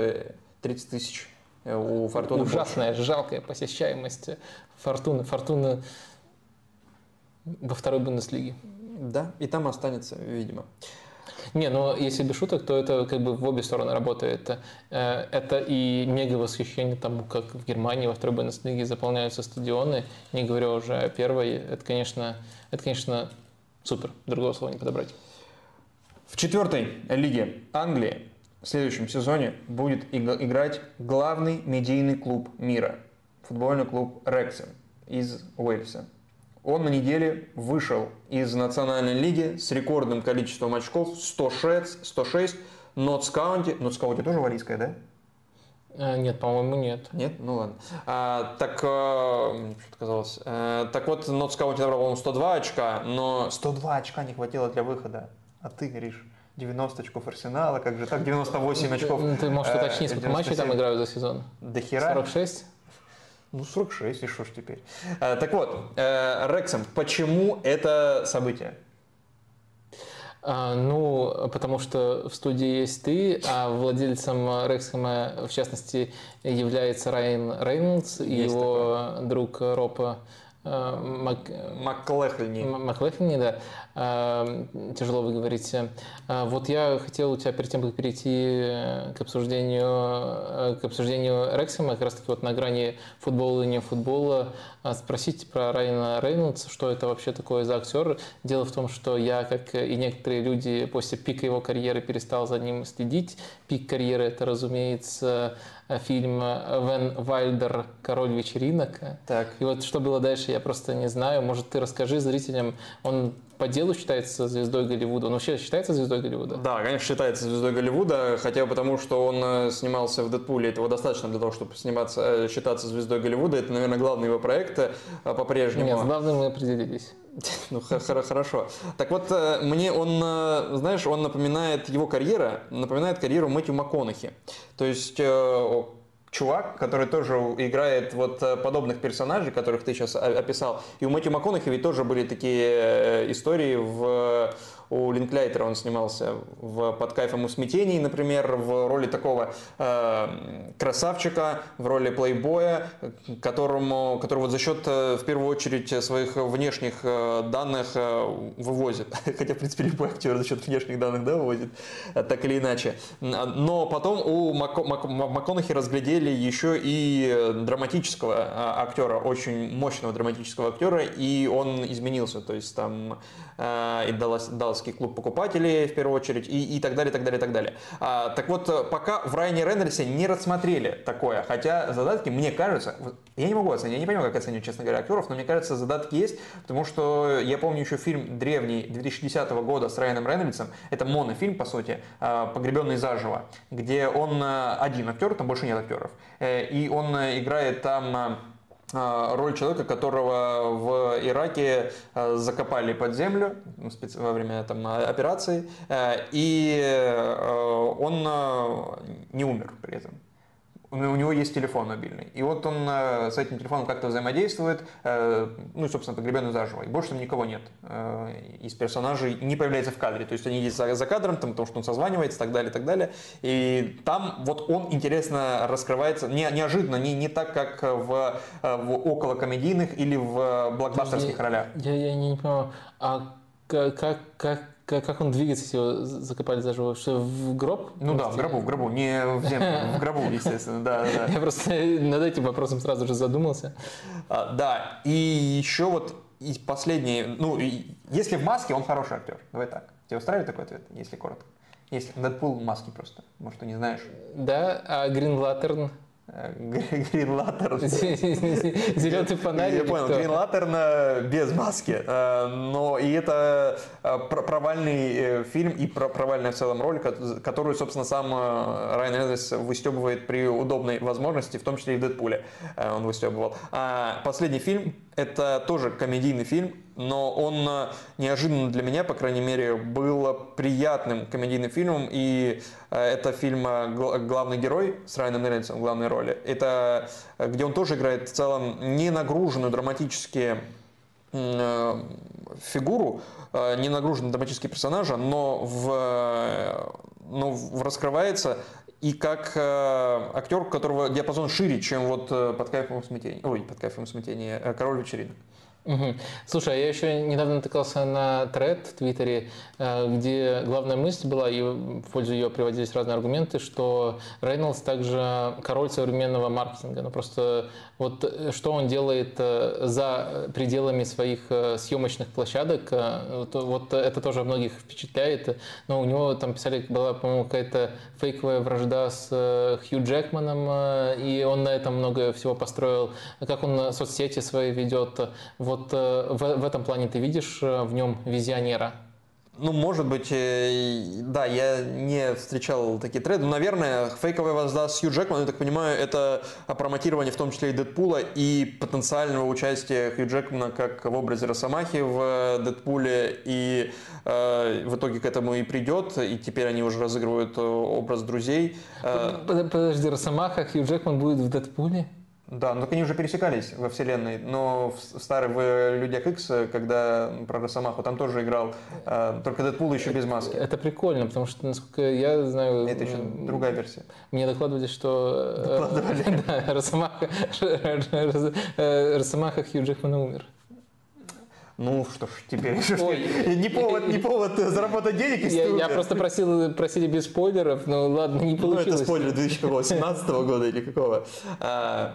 30 тысяч у Фортуны. Ужасная, больше. жалкая посещаемость Фортуны. Фортуна во второй Бундеслиге. Да, и там останется, видимо. Не, но если без шуток, то это как бы в обе стороны работает. Э, это и мега восхищение тому, как в Германии во второй Бундеслиге заполняются стадионы, не говоря уже о первой. Это, конечно, это, конечно, супер. Другого слова не подобрать. В четвертой лиге Англии в следующем сезоне будет играть главный медийный клуб мира. Футбольный клуб Рексен из Уэльса. Он на неделе вышел из Национальной лиги с рекордным количеством очков 106, 106 Нотс Каунти. Нотс Каунти тоже валийская, да? Э, нет, по-моему, нет. Нет? Ну ладно. А, так, э, что казалось. А, так вот, Нотс Каунти набрал, по-моему, 102 очка, но... 102 очка не хватило для выхода. А ты говоришь, 90 очков Арсенала, как же так, 98 очков. Ты, можешь уточнить, сколько матчей там играют за сезон? До хера. 46? Ну, 46, и что ж теперь. А, так вот, э, Рексом, почему это событие? А, ну, потому что в студии есть ты, а владельцем Рексхэма, в частности, является Райан Рейнольдс и его такое. друг Роб Э, Мак... Маклехлини. Маклехлини, да. Э, тяжело вы говорите. Э, вот я хотел у тебя перед тем, как перейти к обсуждению, к обсуждению Рексима, как раз таки вот на грани футбола и не футбола, спросить про Райана Рейнольдса, что это вообще такое за актер. Дело в том, что я, как и некоторые люди, после пика его карьеры перестал за ним следить. Пик карьеры – это, разумеется, фильм Вен Вальдер «Король вечеринок». Так. И вот что было дальше, я просто не знаю. Может, ты расскажи зрителям, он по делу считается звездой Голливуда? Он вообще считается звездой Голливуда? Да, конечно, считается звездой Голливуда, хотя бы потому, что он э, снимался в «Дэдпуле». Этого достаточно для того, чтобы сниматься, э, считаться звездой Голливуда. Это, наверное, главный его проект э, по-прежнему. Нет, с главным мы определились. Ну, хорошо. Так вот, мне он, знаешь, он напоминает, его карьера напоминает карьеру Мэтью МакКонахи. То есть чувак, который тоже играет вот э, подобных персонажей, которых ты сейчас описал. И у Мэтью МакКонахи ведь тоже были такие э, истории в у Линклейтера он снимался в «Под кайфом и смятении», например, в роли такого э, красавчика, в роли плейбоя, которому, который вот за счет, э, в первую очередь, своих внешних э, данных э, вывозит. Хотя, в принципе, любой актер за счет внешних данных да, вывозит, так или иначе. Но потом у Мак Мак МакКонахи разглядели еще и драматического а, актера, очень мощного драматического актера, и он изменился. То есть там и дал Далласский клуб покупателей, в первую очередь, и, и так далее, так далее, так далее. А, так вот, пока в Райане Рейнольдсе не рассмотрели такое, хотя задатки, мне кажется, я не могу оценить, я не понимаю, как оценивать, честно говоря, актеров, но мне кажется, задатки есть, потому что я помню еще фильм древний 2010 года с Райаном Рейнольдсом, это монофильм, по сути, а, «Погребенный заживо», где он один актер, там больше нет актеров, э, и он играет там роль человека, которого в Ираке а, закопали под землю ну, во время там, операции, э, и э, он не умер при этом у него есть телефон мобильный. И вот он э, с этим телефоном как-то взаимодействует, э, ну и, собственно, погребенный заживо. И больше там никого нет э, из персонажей, не появляется в кадре. То есть они есть за, кадром, там, потому что он созванивается и так далее, и так далее. И там вот он интересно раскрывается, не, неожиданно, не, не так, как в, в околокомедийных или в блокбастерских я, ролях. Я, я, я не понимаю, а как, как как, как он двигается, если его закопали заживо? Что, в гроб? Ну да, в гробу, в гробу, не в землю, в гробу, естественно, да, да. Я просто над этим вопросом сразу же задумался. А, да, и еще вот и последний, ну, если в маске, он хороший актер, давай так. Тебе устраивает такой ответ, если коротко? Если Дэдпул в маске просто, может, ты не знаешь. Да, а Грин Латтерн? Lantern. Зеленый фонарь. Я понял, Green Lantern без маски. Э, но и это э, провальный э, фильм и провальная в целом роль, которую, собственно, сам Райан Рейнольдс выстебывает при удобной возможности, в том числе и в Дэдпуле он выстебывал. А последний фильм это тоже комедийный фильм, но он э, неожиданно для меня, по крайней мере, был приятным комедийным фильмом. И э, это фильм э, «Главный герой» с Райаном Рейнольдсом в главной роли. Это где он тоже играет в целом не нагруженную драматически фигуру, не нагруженного драматический персонажа, но, в, но в раскрывается и как э, актер, у которого диапазон шире, чем вот э, под кайфом смятения. Ой, под кайфом смятения. Э, Король вечеринок. Угу. Слушай, а я еще недавно натыкался на тред в Твиттере, э, где главная мысль была, и в пользу ее приводились разные аргументы, что Рейнольдс также король современного маркетинга. Ну просто вот э, что он делает э, за пределами своих съемочных площадок, вот это тоже многих впечатляет. Но у него там писали, была, по-моему, какая-то фейковая вражда с Хью Джекманом, и он на этом много всего построил. Как он соцсети свои ведет. Вот вот э, в, в этом плане ты видишь э, в нем визионера? Ну, может быть, э, да, я не встречал такие треды. Но, наверное, фейковая возда с Хью Джекманом, я так понимаю, это промотирование в том числе и Дэдпула и потенциального участия Хью Джекмана как в образе Росомахи в Дэдпуле. И э, в итоге к этому и придет. И теперь они уже разыгрывают образ друзей. Подожди, Росомаха, Хью Джекман будет в Дэдпуле? Да, но они уже пересекались во вселенной. Но в старый в Людях Икс, когда про Росомаху, там тоже играл, э, только Дэдпул еще без маски. Это прикольно, потому что, насколько я знаю... Это еще другая версия. Мне докладывали, что... Э, Докладывали? Да, Росомаха, Росомаха Хью Джекман умер. Ну что ж, теперь Ой. не повод, не повод заработать денег, если я, я просто просил, просили без спойлеров, но ладно, не получилось. Ну, это спойлер 2018 года или какого. А,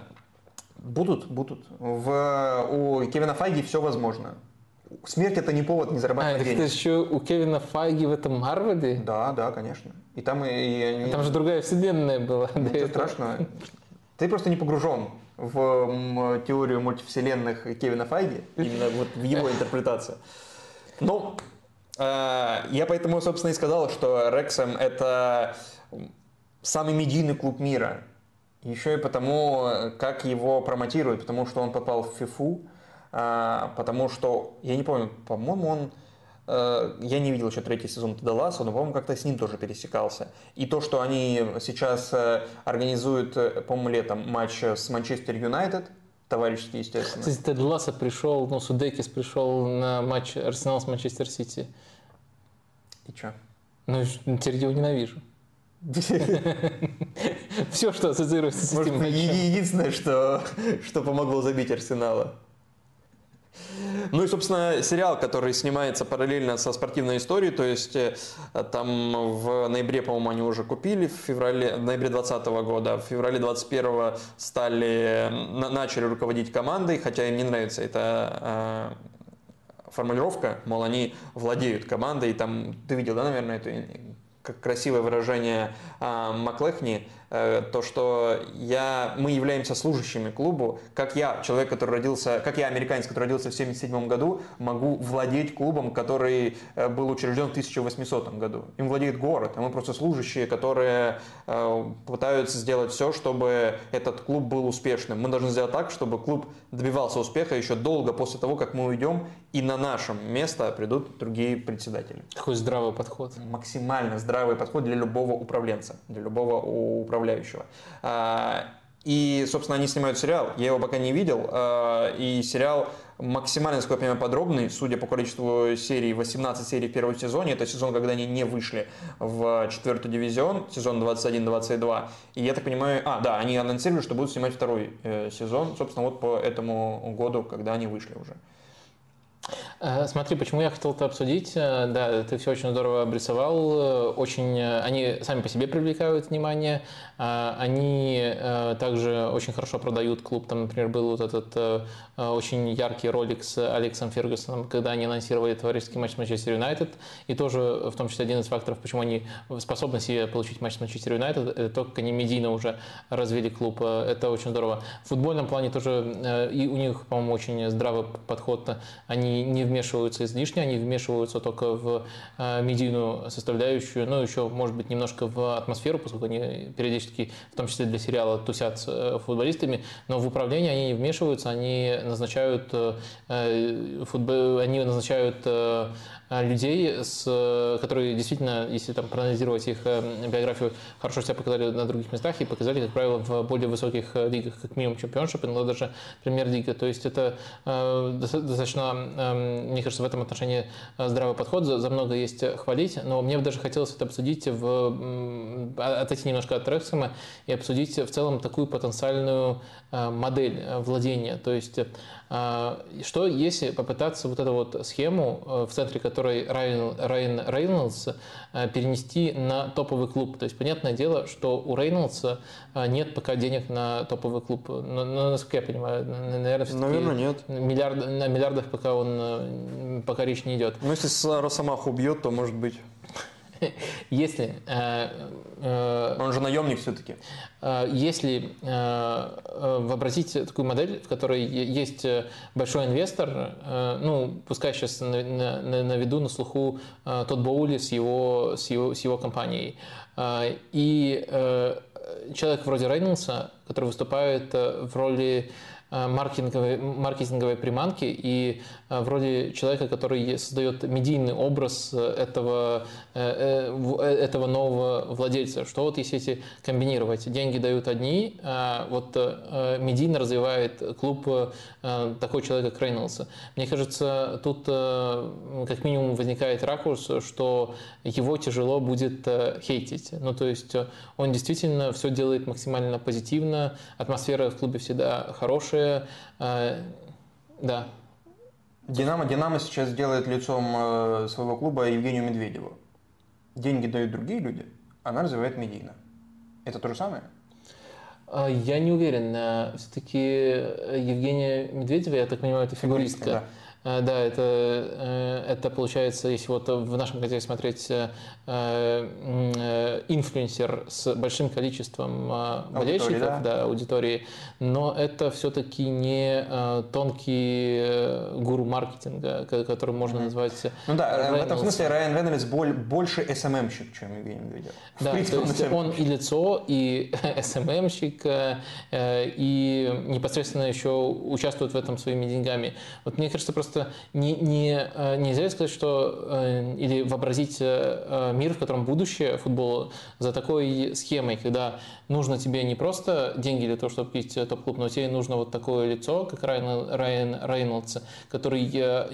Будут, будут. В, у Кевина Файги все возможно. Смерть это не повод не зарабатывать а, денег. Это еще у Кевина Файги в этом Марварде? Да, да, конечно. И там и, и они... Там же другая вселенная была. Ничего страшного. Ты просто не погружен в теорию мультивселенных Кевина Файги, именно вот в его интерпретацию. Но э, я поэтому, собственно, и сказал, что Рексом это самый медийный клуб мира. Еще и потому, как его промотируют, потому что он попал в ФИФУ, а, потому что, я не помню, по-моему, он Э, я не видел еще третий сезон Теда Лассо, но, по-моему, как-то с ним тоже пересекался. И то, что они сейчас э, организуют, э, по-моему, летом матч с Манчестер Юнайтед, товарищеский, естественно. Кстати, Тед Лассо пришел, ну, Судекис пришел на матч Арсенал с Манчестер Сити. И что? Ну, теперь его ненавижу. Все, что ассоциируется с этим матчем. Единственное, что, что помогло забить Арсенала. Ну и, собственно, сериал, который снимается параллельно со спортивной историей, то есть э, там в ноябре, по-моему, они уже купили, в феврале, в ноябре 2020 года, в феврале 2021 стали, начали руководить командой, хотя им не нравится эта формулировка, мол, они владеют командой, и там, ты видел, да, наверное, это как красивое выражение а, Маклехни, то, что я, мы являемся служащими клубу, как я, человек, который родился, как я, американец, который родился в 1977 году, могу владеть клубом, который э, был учрежден в 1800 году. Им владеет город, а мы просто служащие, которые э, пытаются сделать все, чтобы этот клуб был успешным. Мы должны сделать так, чтобы клуб добивался успеха еще долго после того, как мы уйдем, и на наше место придут другие председатели. Такой здравый подход. Максимально здравый подход для любого управленца, для любого управленца управляющего. А, и, собственно, они снимают сериал. Я его пока не видел. А, и сериал максимально, насколько я понимаю, подробный. Судя по количеству серий, 18 серий в первом сезоне. Это сезон, когда они не вышли в четвертый дивизион, сезон 21-22. И я так понимаю... А, да, они анонсировали, что будут снимать второй э, сезон. Собственно, вот по этому году, когда они вышли уже. Э, смотри, почему я хотел это обсудить. Э, да, ты все очень здорово обрисовал. Э, очень, они сами по себе привлекают внимание. Они также очень хорошо продают клуб. Там, например, был вот этот очень яркий ролик с Алексом Фергюсоном, когда они анонсировали товарищеский матч с Манчестер Юнайтед. И тоже, в том числе, один из факторов, почему они способны себе получить матч с Манчестер Юнайтед, это то, как они медийно уже развили клуб. Это очень здорово. В футбольном плане тоже и у них, по-моему, очень здравый подход. Они не вмешиваются излишне, они вмешиваются только в э, медийную составляющую, ну, еще, может быть, немножко в атмосферу, поскольку они периодически, в том числе для сериала, тусят с э, футболистами, но в управление они не вмешиваются, они назначают, э, футбол, они назначают людей, с, которые действительно, если там проанализировать их э, биографию, хорошо себя показали на других местах и показали, как правило, в более высоких э, лигах, как минимум чемпионшип, иногда даже премьер-лига. То есть это э, достаточно, мне кажется, в этом отношении здравый подход, за, за много есть хвалить, но мне бы даже хотелось это обсудить, в, отойти немножко от Рексома и обсудить в целом такую потенциальную модель владения. То есть что если попытаться вот эту вот схему, в центре которой Райан, Райан Рейнольдс э, перенести на топовый клуб. То есть, понятное дело, что у Рейнольдса э, нет пока денег на топовый клуб. Но, но насколько я понимаю, наверное, Наверное, нет. Миллиард, на миллиардах пока он э, пока речь не идет. Ну, если Росомаху убьет, то может быть. Если... Э, э, Он же наемник все-таки. Э, если вообразить такую модель, в которой есть большой инвестор, ну, пускай сейчас на, на, на виду, на слуху тот Боули с его, с его, с его компанией, и человек вроде Рейнольдса, который выступает в роли маркетинговой, маркетинговой приманки и вроде человека, который создает медийный образ этого, э, этого нового владельца. Что вот если эти комбинировать? Деньги дают одни, а вот медийно развивает клуб такой человек, как. Мне кажется, тут как минимум возникает ракурс, что его тяжело будет хейтить. Ну, то есть он действительно все делает максимально позитивно, атмосфера в клубе всегда хорошая, э, да. Динамо, Динамо сейчас делает лицом э, своего клуба Евгению Медведеву. Деньги дают другие люди, она развивает медийно. Это то же самое? А, я не уверен. Все-таки Евгения Медведева, я так понимаю, это фигуристка. фигуристка да. Э, да, это, э, это получается, если вот в нашем контексте смотреть, э, инфлюенсер с большим количеством болельщиков, да? да, аудитории, но это все-таки не тонкий гуру маркетинга, который можно mm-hmm. назвать Ну да, Рейнольдс. в этом смысле Райан Рейнольдс больше СММщик, чем Евгений Медведев. Да, принципе, то есть он и лицо, и СММщик, и непосредственно еще участвует в этом своими деньгами. Вот мне кажется, просто просто не, не, э, нельзя сказать, что э, или вообразить мир, в котором будущее футбола за такой схемой, когда нужно тебе не просто деньги для того, чтобы пить топ-клуб, но тебе нужно вот такое лицо, как Райан, Райан Рейнольдс, который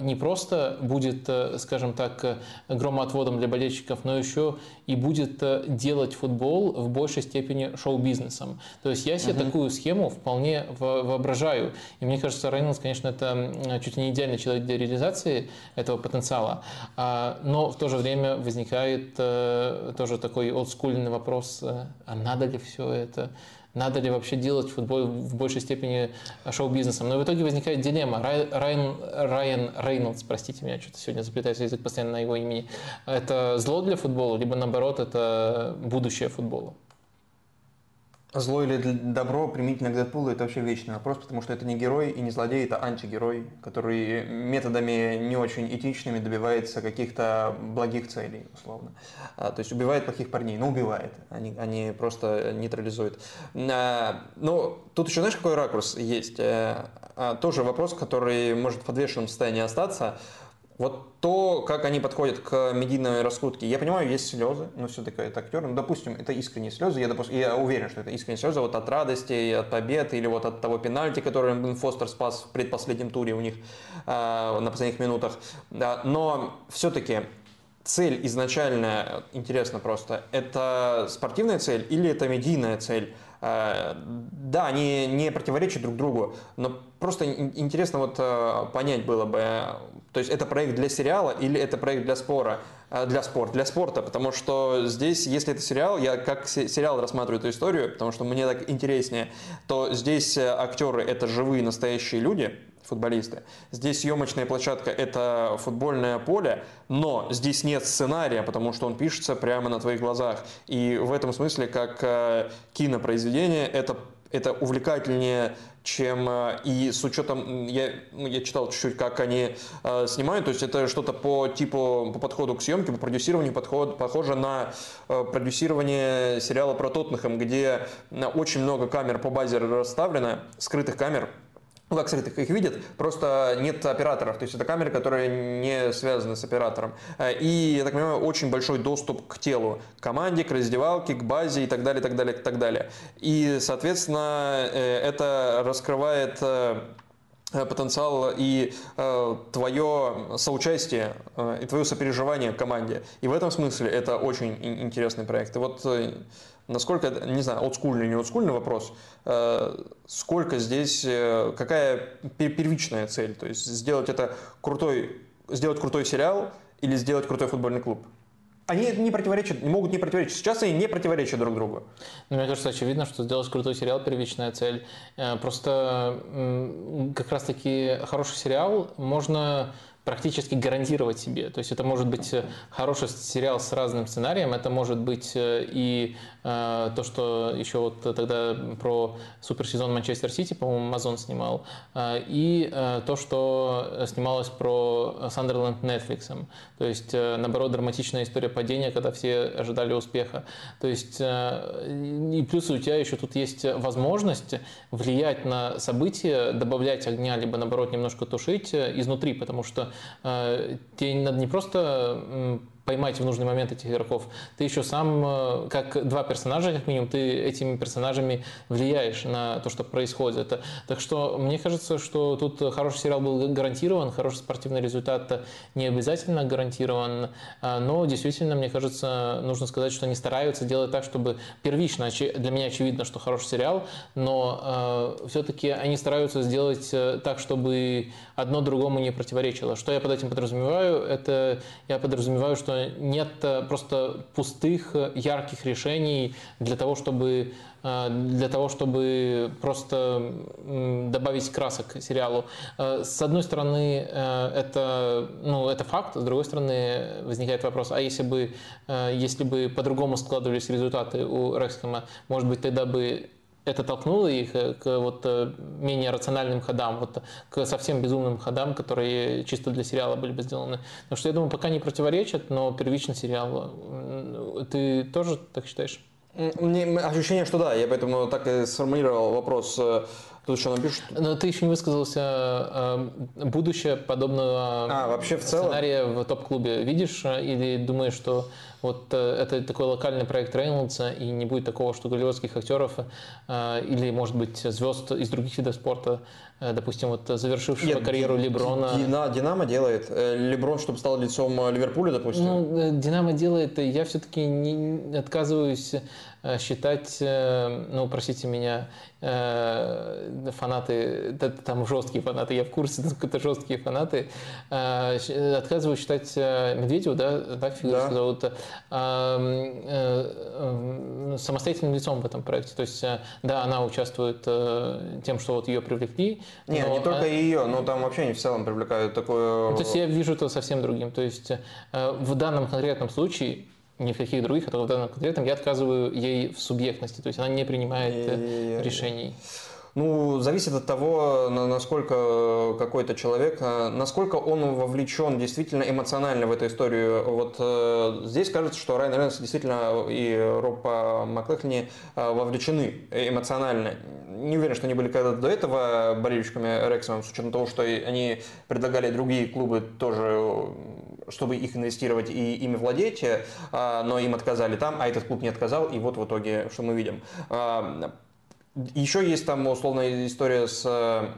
не просто будет, скажем так, громоотводом для болельщиков, но еще и будет делать футбол в большей степени шоу-бизнесом. То есть я себе угу. такую схему вполне воображаю. И мне кажется, Рейнольдс, конечно, это чуть ли не идеальный человек для реализации этого потенциала. А, но в то же время возникает э, тоже такой олдскульный вопрос, э, а надо ли все это? Надо ли вообще делать футбол в большей степени шоу-бизнесом? Но в итоге возникает дилемма. Райан, Райан Рейнольдс, простите меня, что-то сегодня заплетается язык постоянно на его имени, это зло для футбола, либо наоборот, это будущее футбола? Зло или добро применительно к Дэдпулу – это вообще вечный вопрос, потому что это не герой и не злодей, это антигерой, который методами не очень этичными добивается каких-то благих целей, условно. А, то есть убивает плохих парней, но убивает, они, они просто нейтрализуют. А, ну, тут еще знаешь, какой ракурс есть? А, а, тоже вопрос, который может в подвешенном состоянии остаться – вот то, как они подходят к медийной раскрутке, я понимаю, есть слезы, но все-таки это актер, ну, допустим, это искренние слезы, я, допу... я уверен, что это искренние слезы вот от радости, от победы, или вот от того пенальти, который Бен Фостер спас в предпоследнем туре у них э, на последних минутах. Да, но все-таки цель изначально, интересно просто, это спортивная цель или это медийная цель? Э, да, они не противоречат друг другу, но просто интересно вот э, понять было бы, то есть это проект для сериала или это проект для спора? Э, для спорта, для спорта, потому что здесь, если это сериал, я как сериал рассматриваю эту историю, потому что мне так интереснее, то здесь актеры это живые настоящие люди, футболисты. Здесь съемочная площадка – это футбольное поле, но здесь нет сценария, потому что он пишется прямо на твоих глазах. И в этом смысле, как э, кинопроизведение, это это увлекательнее, чем э, и с учетом, я, ну, я читал чуть-чуть, как они э, снимают, то есть это что-то по типу, по подходу к съемке, по продюсированию подход, похоже на э, продюсирование сериала про Тоттенхэм, где очень много камер по базе расставлено, скрытых камер, ну, как скрытых их видят, просто нет операторов, то есть это камеры, которые не связаны с оператором. Э, и, я так понимаю, очень большой доступ к телу, к команде, к раздевалке, к базе и так далее, так далее, так далее. И, соответственно, э, это раскрывает э, потенциал и э, твое соучастие э, и твое сопереживание команде. И в этом смысле это очень интересный проект. И вот э, насколько, не знаю, олдскульный или не олдскульный вопрос, э, сколько здесь, э, какая первичная цель? То есть сделать это крутой, сделать крутой сериал или сделать крутой футбольный клуб? Они не противоречат, могут не противоречить. Сейчас они не противоречат друг другу. Ну, мне кажется, очевидно, что сделать крутой сериал – первичная цель. Э, просто как раз-таки хороший сериал можно практически гарантировать себе. То есть это может быть э, хороший сериал с разным сценарием, это может быть э, и э, то, что еще вот тогда про суперсезон Манчестер Сити, по-моему, Амазон снимал, э, и э, то, что снималось про Сандерленд Netflix. То есть, э, наоборот, драматичная история падения, когда все ожидали успеха. То есть, э, и плюс у тебя еще тут есть возможность влиять на события, добавлять огня, либо наоборот немножко тушить э, изнутри, потому что э, тебе надо не просто поймать в нужный момент этих игроков. Ты еще сам, э, как два персонажа, как минимум, ты этими персонажами влияешь на то, что происходит. Так что мне кажется, что тут хороший сериал был гарантирован, хороший спортивный результат не обязательно гарантирован, а, но действительно, мне кажется, нужно сказать, что они стараются делать так, чтобы первично, для меня очевидно, что хороший сериал, но э, все-таки они стараются сделать э, так, чтобы одно другому не противоречило. Что я под этим подразумеваю? Это я подразумеваю, что нет э, просто пустых, э, ярких решений для того, чтобы э, для того, чтобы просто добавить красок сериалу. С одной стороны, это, ну, это факт, с другой стороны, возникает вопрос, а если бы, если бы по-другому складывались результаты у Рексхэма, может быть, тогда бы это толкнуло их э, к вот э, менее рациональным ходам, вот к совсем безумным ходам, которые чисто для сериала были бы сделаны. Потому что я думаю, пока не противоречат, но первично сериал. Ты тоже так считаешь? Мне ощущение, что да, я поэтому так и сформулировал вопрос. Тут еще напишут. Но ты еще не высказался. э, Будущее подобного А, вообще в целом? сценария в топ-клубе видишь? э, Или думаешь, что вот э, это такой локальный проект Рейнольдса, и не будет такого, что голливудских актеров или, может быть, звезд из других видов спорта, допустим, вот завершившего Нет, карьеру Леброна. Дина- Динамо делает. Леброн, чтобы стал лицом Ливерпуля, допустим. Ну, Динамо делает, я все-таки не отказываюсь считать, э, ну, простите меня, э, фанаты, там жесткие фанаты, я в курсе, это жесткие фанаты, э, отказываюсь считать э, Медведева, да, фигуру Да. зовут, э, э, э, самостоятельным лицом в этом проекте. То есть, э, да, она участвует э, тем, что вот ее привлекли. Не, но не только она- ее, но там вообще они в целом привлекают такое... ну, то есть я вижу это совсем другим. То есть э, в данном конкретном случае, ни в каких других, а только в данном конкретном, я отказываю ей в субъектности. То есть она не принимает э, И- решений. Ну, зависит от того, на- насколько какой-то человек, э, насколько он вовлечен действительно эмоционально в эту историю. Вот э, здесь кажется, что Райан Рейнольдс действительно и Роб э, Маклахни э, вовлечены эмоционально. Не уверен, что они были когда-то до этого болельщиками Рексом, с учетом того, что и они предлагали другие клубы тоже, э, чтобы их инвестировать и ими владеть, э, но им отказали там, а этот клуб не отказал, и вот в итоге, что мы видим. А, еще есть там условная история с... э,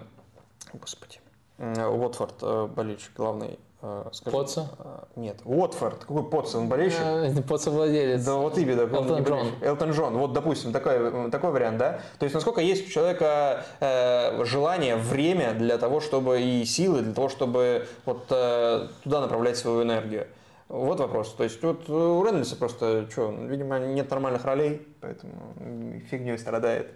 Господи. э, Уотфорд, э, болельщик главный. Э, скажи. Потса? Э, Нет, Уотфорд. Какой Потс? Он болельщик? Э, Подсовладелец. Да вот именно. он Элтон Джон. Элтон Джон. Вот, допустим, такой, такой вариант, да? То есть, насколько есть у человека э, желание, время для того, чтобы и силы, для того, чтобы вот э, туда направлять свою энергию. Вот вопрос. То есть, вот у Рейнольдса просто, что, видимо, нет нормальных ролей, поэтому фигней страдает.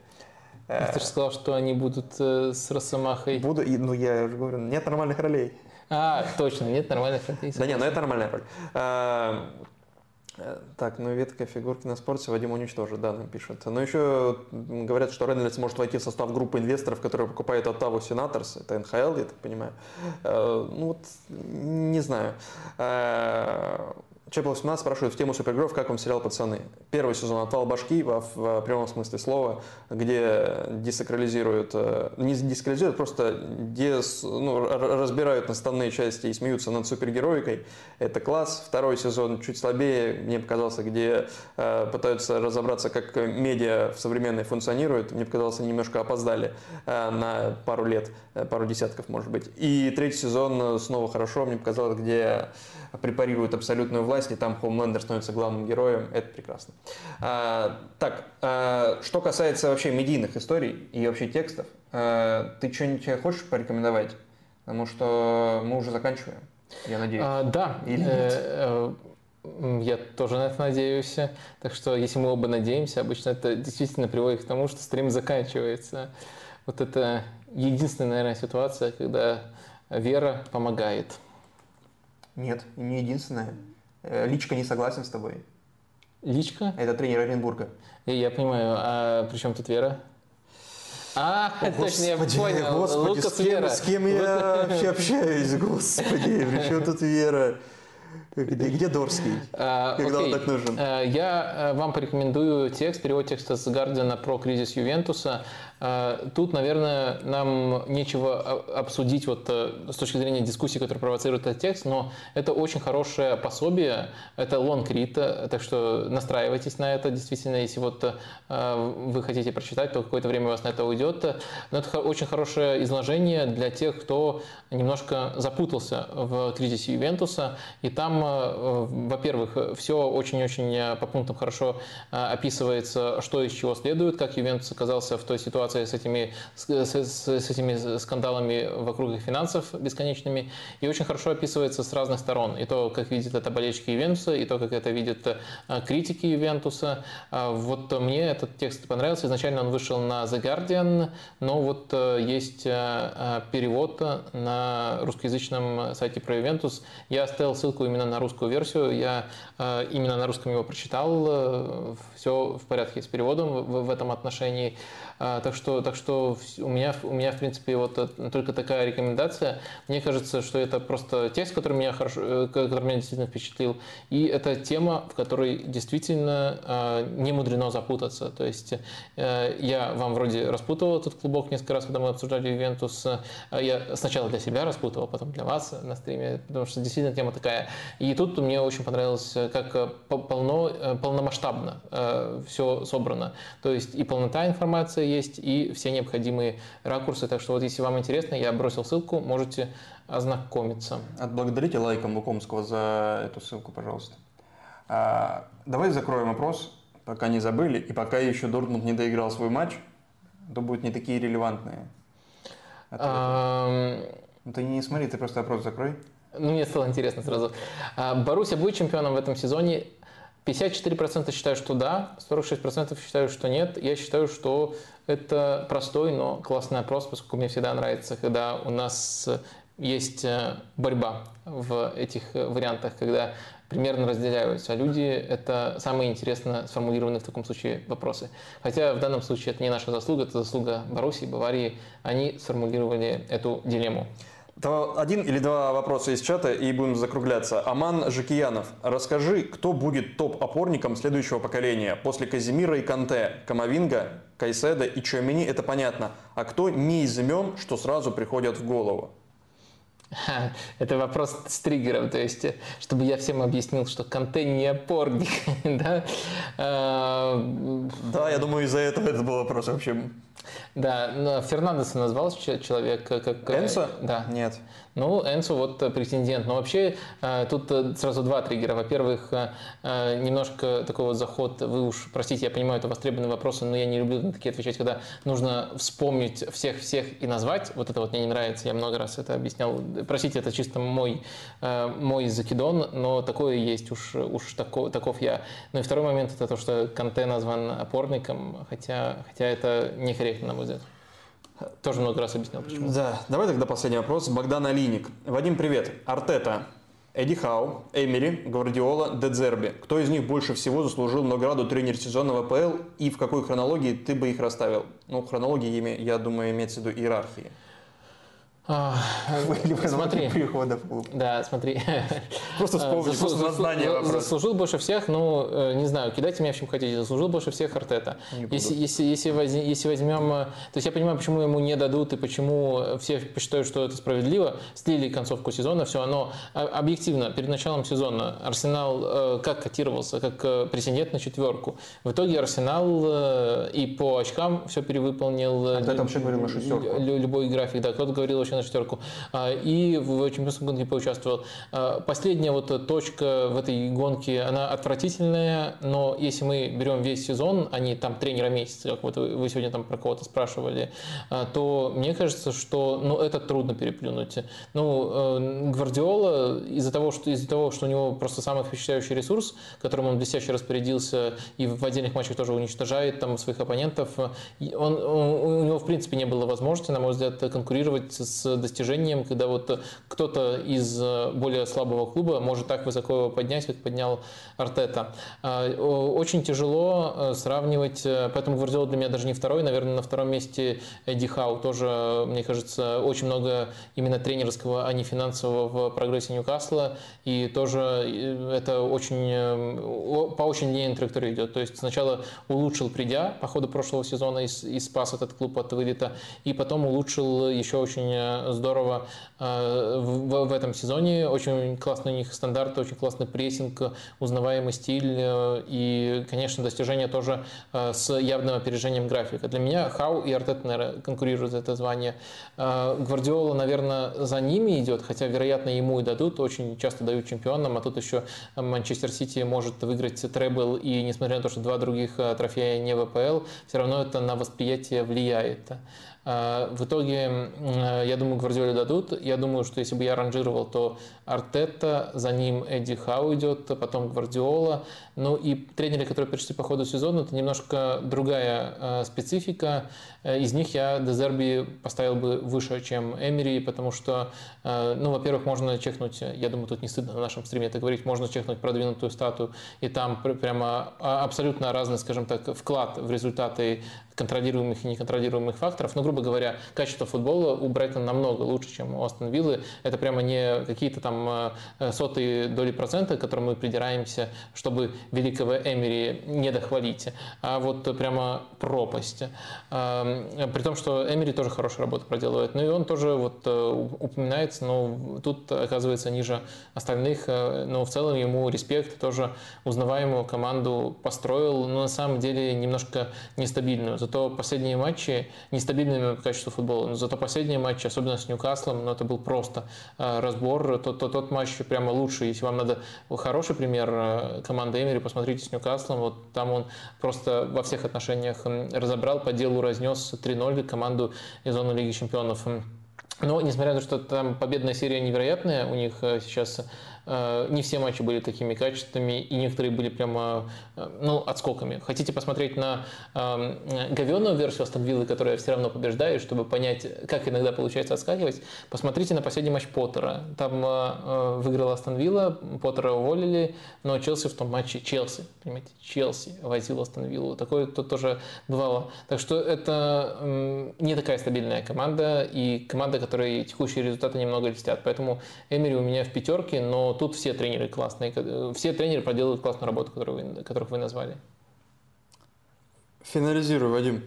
Э, Ты же сказал, что они будут э, с Росомахой. Буду, ну я уже говорю, нет нормальных ролей. А, точно, нет нормальных артистов. Да нет, ну это нормальная роль. А, э, Так, ну ветка фигурки на спорте Вадим уничтожит, да, нам пишут. Но еще говорят, что Рейнольдс может войти в состав группы инвесторов, которые покупают Оттаву Сенаторс, это НХЛ, я так понимаю. Э, Ну вот, не знаю. Чепл 18 спрашивает в тему супергероев, как вам сериал «Пацаны». Первый сезон «Отвал башки» во- в прямом смысле слова, где десакрализируют, э, не десакрализируют, просто дес, ну, разбирают наставные части и смеются над супергероикой. Это класс. Второй сезон чуть слабее, мне показался, где э, пытаются разобраться, как медиа в современной функционирует. Мне показалось, они немножко опоздали э, на пару лет, э, пару десятков, может быть. И третий сезон э, снова хорошо, мне показалось, где препарируют абсолютную власть, и там Хоумлендер становится главным героем. Это прекрасно. А, так, а, что касается вообще медийных историй и вообще текстов, а, ты что-нибудь хочешь порекомендовать? Потому что мы уже заканчиваем, я надеюсь. А, да, Или нет? э, э, я тоже на это надеюсь. Так что, если мы оба надеемся, обычно это действительно приводит к тому, что стрим заканчивается. Вот это единственная, наверное, ситуация, когда вера помогает. Нет, не единственное. Э, Личка не согласен с тобой. Личка? Это тренер Оренбурга. Я понимаю, а при чем тут вера? А, точно, я понял. Господи, Лукас с кем, Вера. с кем я вообще общаюсь, господи, при чем тут Вера? Где, где Дорский? А, Когда он окей. так нужен? Э, Я э, вам порекомендую текст, перевод текста с Гардиана про кризис Ювентуса. Э, Тут, наверное, нам нечего обсудить вот э, с точки зрения дискуссии, которая провоцирует этот текст, но это очень хорошее пособие, это read, э, так что настраивайтесь на это. Действительно, если вот э, вы хотите прочитать, то какое-то время у вас на это уйдет. Но это очень хорошее изложение для тех, кто немножко запутался в кризисе Ювентуса. И там, во-первых, все очень-очень по пунктам хорошо описывается, что из чего следует, как Ювентус оказался в той ситуации с этими, с, с- с этими скандалами вокруг их финансов бесконечными. И очень хорошо описывается с разных сторон. И то, как видят это болельщики Ювентуса, и то, как это видят э, критики Ювентуса. А Вот мне этот текст понравился. Изначально он вышел на The Guardian, но вот э, есть э, перевод на русскоязычном сайте про Ювентус. Я оставил ссылку именно на русскую версию. Я именно на русском его прочитал. Все в порядке с переводом в этом отношении. А, Так что, так что у меня, у меня, в принципе, вот только такая рекомендация. Мне кажется, что это просто текст, который меня, хорошо, который меня действительно впечатлил. И это тема, в которой действительно не мудрено запутаться. То есть я вам вроде распутывал этот клубок несколько раз, когда мы обсуждали Ювентус. Я сначала для себя распутывал, потом для вас на стриме, потому что действительно тема такая. И тут мне очень понравилось, как полно, полномасштабно все собрано. То есть и полнота информации есть, и все необходимые ракурсы. Так что вот если вам интересно, я бросил ссылку, можете ознакомиться. Отблагодарите лайком Лукомского за эту ссылку, пожалуйста. А, давай закроем вопрос, пока не забыли, и пока еще Дортмунд не доиграл свой матч, то будут не такие релевантные. А... Ну, ты не смотри, ты просто вопрос закрой. Ну, мне стало интересно сразу. А, Боруссия будет чемпионом в этом сезоне? 54% считают, что да, 46% считают, что нет. Я считаю, что это простой, но классный опрос, поскольку мне всегда нравится, когда у нас есть э, борьба в этих вариантах, когда примерно разделяются. Люди – это самые интересно сформулированные в таком случае вопросы. Хотя в данном случае это не наша заслуга, это заслуга Боруссии, Баварии. Они сформулировали эту дилемму. Один или два вопроса из чата и будем закругляться. Аман Жакиянов, расскажи, кто будет топ-опорником следующего поколения после Казимира и Канте, Камовинга, Кайседа и Чуамини, это понятно. А кто не из имен, что сразу приходят в голову? Это вопрос с триггером, то есть, чтобы я всем объяснил, что Канте не опорник, да? А, да, я думаю, из-за этого это был вопрос вообще да, но Фернандеса назвал человек как... Энсо? Да. Нет. Ну, Энсо вот претендент. Но вообще э, тут э, сразу два триггера. Во-первых, э, немножко такой вот заход. Вы уж, простите, я понимаю, это востребованные вопросы, но я не люблю на такие отвечать, когда нужно вспомнить всех-всех и назвать. Вот это вот мне не нравится. Я много раз это объяснял. Простите, это чисто мой, мой закидон, но такое есть. Уж, уж таков, таков я. Ну и второй момент это то, что Канте назван опорником, хотя, хотя это некорректно, на мой взгляд. Тоже много раз объяснял, почему. Да, давай тогда последний вопрос. Богдан Алиник. Вадим, привет. Артета, Эдди Хау, Эмери, Гвардиола, Дедзерби. Кто из них больше всего заслужил награду тренер сезона в АПЛ и в какой хронологии ты бы их расставил? Ну, хронологии, я думаю, имеется в виду иерархии. А, смотри. прихода в клуб. Да, смотри. Просто вспомни, Заслу... просто знание Заслужил больше всех, ну, э, не знаю, кидайте меня в чем хотите, заслужил больше всех Артета. Если, если, если, возьм, если возьмем... Э, то есть я понимаю, почему ему не дадут и почему все посчитают, что это справедливо. Слили концовку сезона, все, оно а, объективно, перед началом сезона Арсенал э, как котировался, как претендент на четверку. В итоге Арсенал и по очкам все перевыполнил. Кто вообще говорил на шестерку? Любой график, да. Кто-то говорил очень на шестерку. А, и в чемпионском гонке поучаствовал. А, последняя вот точка в этой гонке, она отвратительная, но если мы берем весь сезон, а не там тренера месяца, как вот вы сегодня там про кого-то спрашивали, а, то мне кажется, что ну, это трудно переплюнуть. Ну, э, Гвардиола из-за того, что, из-за того, что у него просто самый впечатляющий ресурс, которым он блестяще распорядился и в отдельных матчах тоже уничтожает там своих оппонентов, он, он, у него в принципе не было возможности, на мой взгляд, конкурировать с достижением, когда вот кто-то из э, более слабого клуба может так высоко его поднять, как поднял Артета. А, очень тяжело э, сравнивать, э, поэтому Гвардиола для меня даже не второй, наверное, на втором месте Эдди Хау тоже, мне кажется, очень много именно тренерского, а не финансового в прогрессе Ньюкасла, и тоже это очень, по очень линейной траектории идет. То есть сначала улучшил, придя по ходу прошлого сезона и спас этот клуб от вылета, и потом улучшил еще очень здорово э, в, этом сезоне. Очень классный у них стандарт, очень классный прессинг, узнаваемый стиль э, и, конечно, достижения тоже э, с явным опережением графика. Для меня Хау и Артет, наверное, конкурируют за это звание. Гвардиола, наверное, за ними идет, хотя, вероятно, ему и дадут. Очень часто дают чемпионам, а тут еще Манчестер Сити может выиграть требл, и несмотря на то, что два других трофея не ВПЛ, все равно это на восприятие влияет. А, в итоге, я думаю, Гвардиоле дадут. Я думаю, что если бы я ранжировал, то Артета, за ним Эдди Хау идет, потом Гвардиола. Ну и тренеры, которые пришли по ходу сезона, это немножко другая а, специфика. Э, из них я Дезерби поставил бы выше, чем Эмери, потому что, э, ну, во-первых, можно чекнуть, я думаю, тут не стыдно на нашем стриме это говорить, можно чекнуть продвинутую статую, и там прямо а, абсолютно разный, скажем так, вклад в результаты контролируемых и неконтролируемых факторов. Но, грубо говоря, качество футбола у Брайтона намного лучше, чем у Астон Виллы. Это прямо не какие-то там э, сотые доли процента, к которым мы придираемся, чтобы великого Эмери не дохвалить, а вот прямо пропасть. Эм, при том, что Эмери тоже хорошую работу проделывает. Ну и он тоже вот э, упоминается, но тут оказывается ниже остальных. Э, но в целом ему респект, тоже узнаваемую команду построил. Но на самом деле немножко нестабильную. Зато последние матчи нестабильными по качеству футбола. Но зато последние матчи, особенно с Ньюкаслом, ну это был просто э, разбор. Тот, тот, тот матч прямо лучший. Если вам надо хороший пример команды Эмери, посмотрите с Ньюкаслом. Вот там он просто во всех отношениях разобрал, по делу разнес 3-0 команду из зоны Лиги Чемпионов. Но, несмотря на то, что там победная серия невероятная, у них э, сейчас не все матчи были такими качественными, и некоторые были прямо э, ну, отскоками. Хотите посмотреть на э, говенную версию Астон Виллы, которая все равно побеждает, чтобы понять, как иногда получается отскакивать, посмотрите на последний матч Поттера. Там э, выиграла Астон Вилла, Поттера уволили, но Челси в том матче, Челси, понимаете, Челси возил Астон Виллу. Такое тут тоже бывало. Так что это э, не такая стабильная команда, и команда, которой текущие результаты немного льстят. Поэтому Эмери у меня в пятерке, но тут все тренеры классные, все тренеры проделывают классную работу, которую вы, которых вы назвали. Финализируй, Вадим.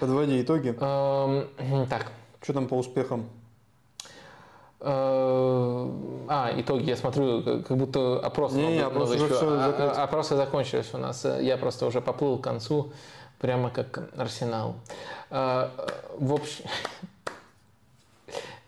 Подводи итоги. Эм, так. Что там по успехам? Э, а, итоги, я смотрю, как будто опрос не, не, опрос еще. А, а, опросы закончились у нас. Я просто уже поплыл к концу, прямо как Арсенал. Э, в общем,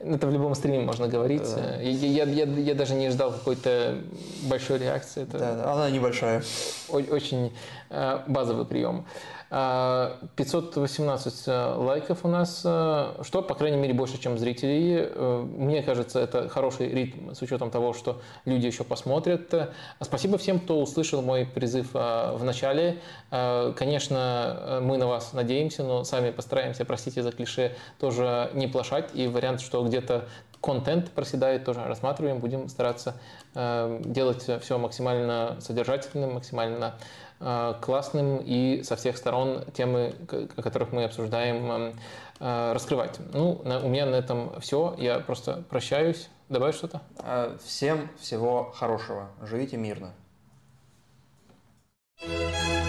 это в любом стриме можно говорить. Да. Я, я, я, я даже не ждал какой-то большой реакции. Это да, да, она небольшая. Очень э, базовый прием. 518 э, лайков у нас, э, что, по крайней мере, больше, чем зрителей. Мне кажется, это хороший ритм с учетом того, что люди еще посмотрят. Спасибо всем, кто услышал мой призыв в начале. Конечно, мы на вас надеемся, но сами постараемся, простите за клише, тоже не плашать. И вариант, что где-то контент проседает, тоже рассматриваем, будем стараться э, делать все максимально содержательным, максимально э, Э, классным и со всех сторон темы, о которых мы обсуждаем, э, э, раскрывать. Ну, у меня на этом все. Я просто прощаюсь. Добавь что-то? Всем всего хорошего. Живите мирно. thank you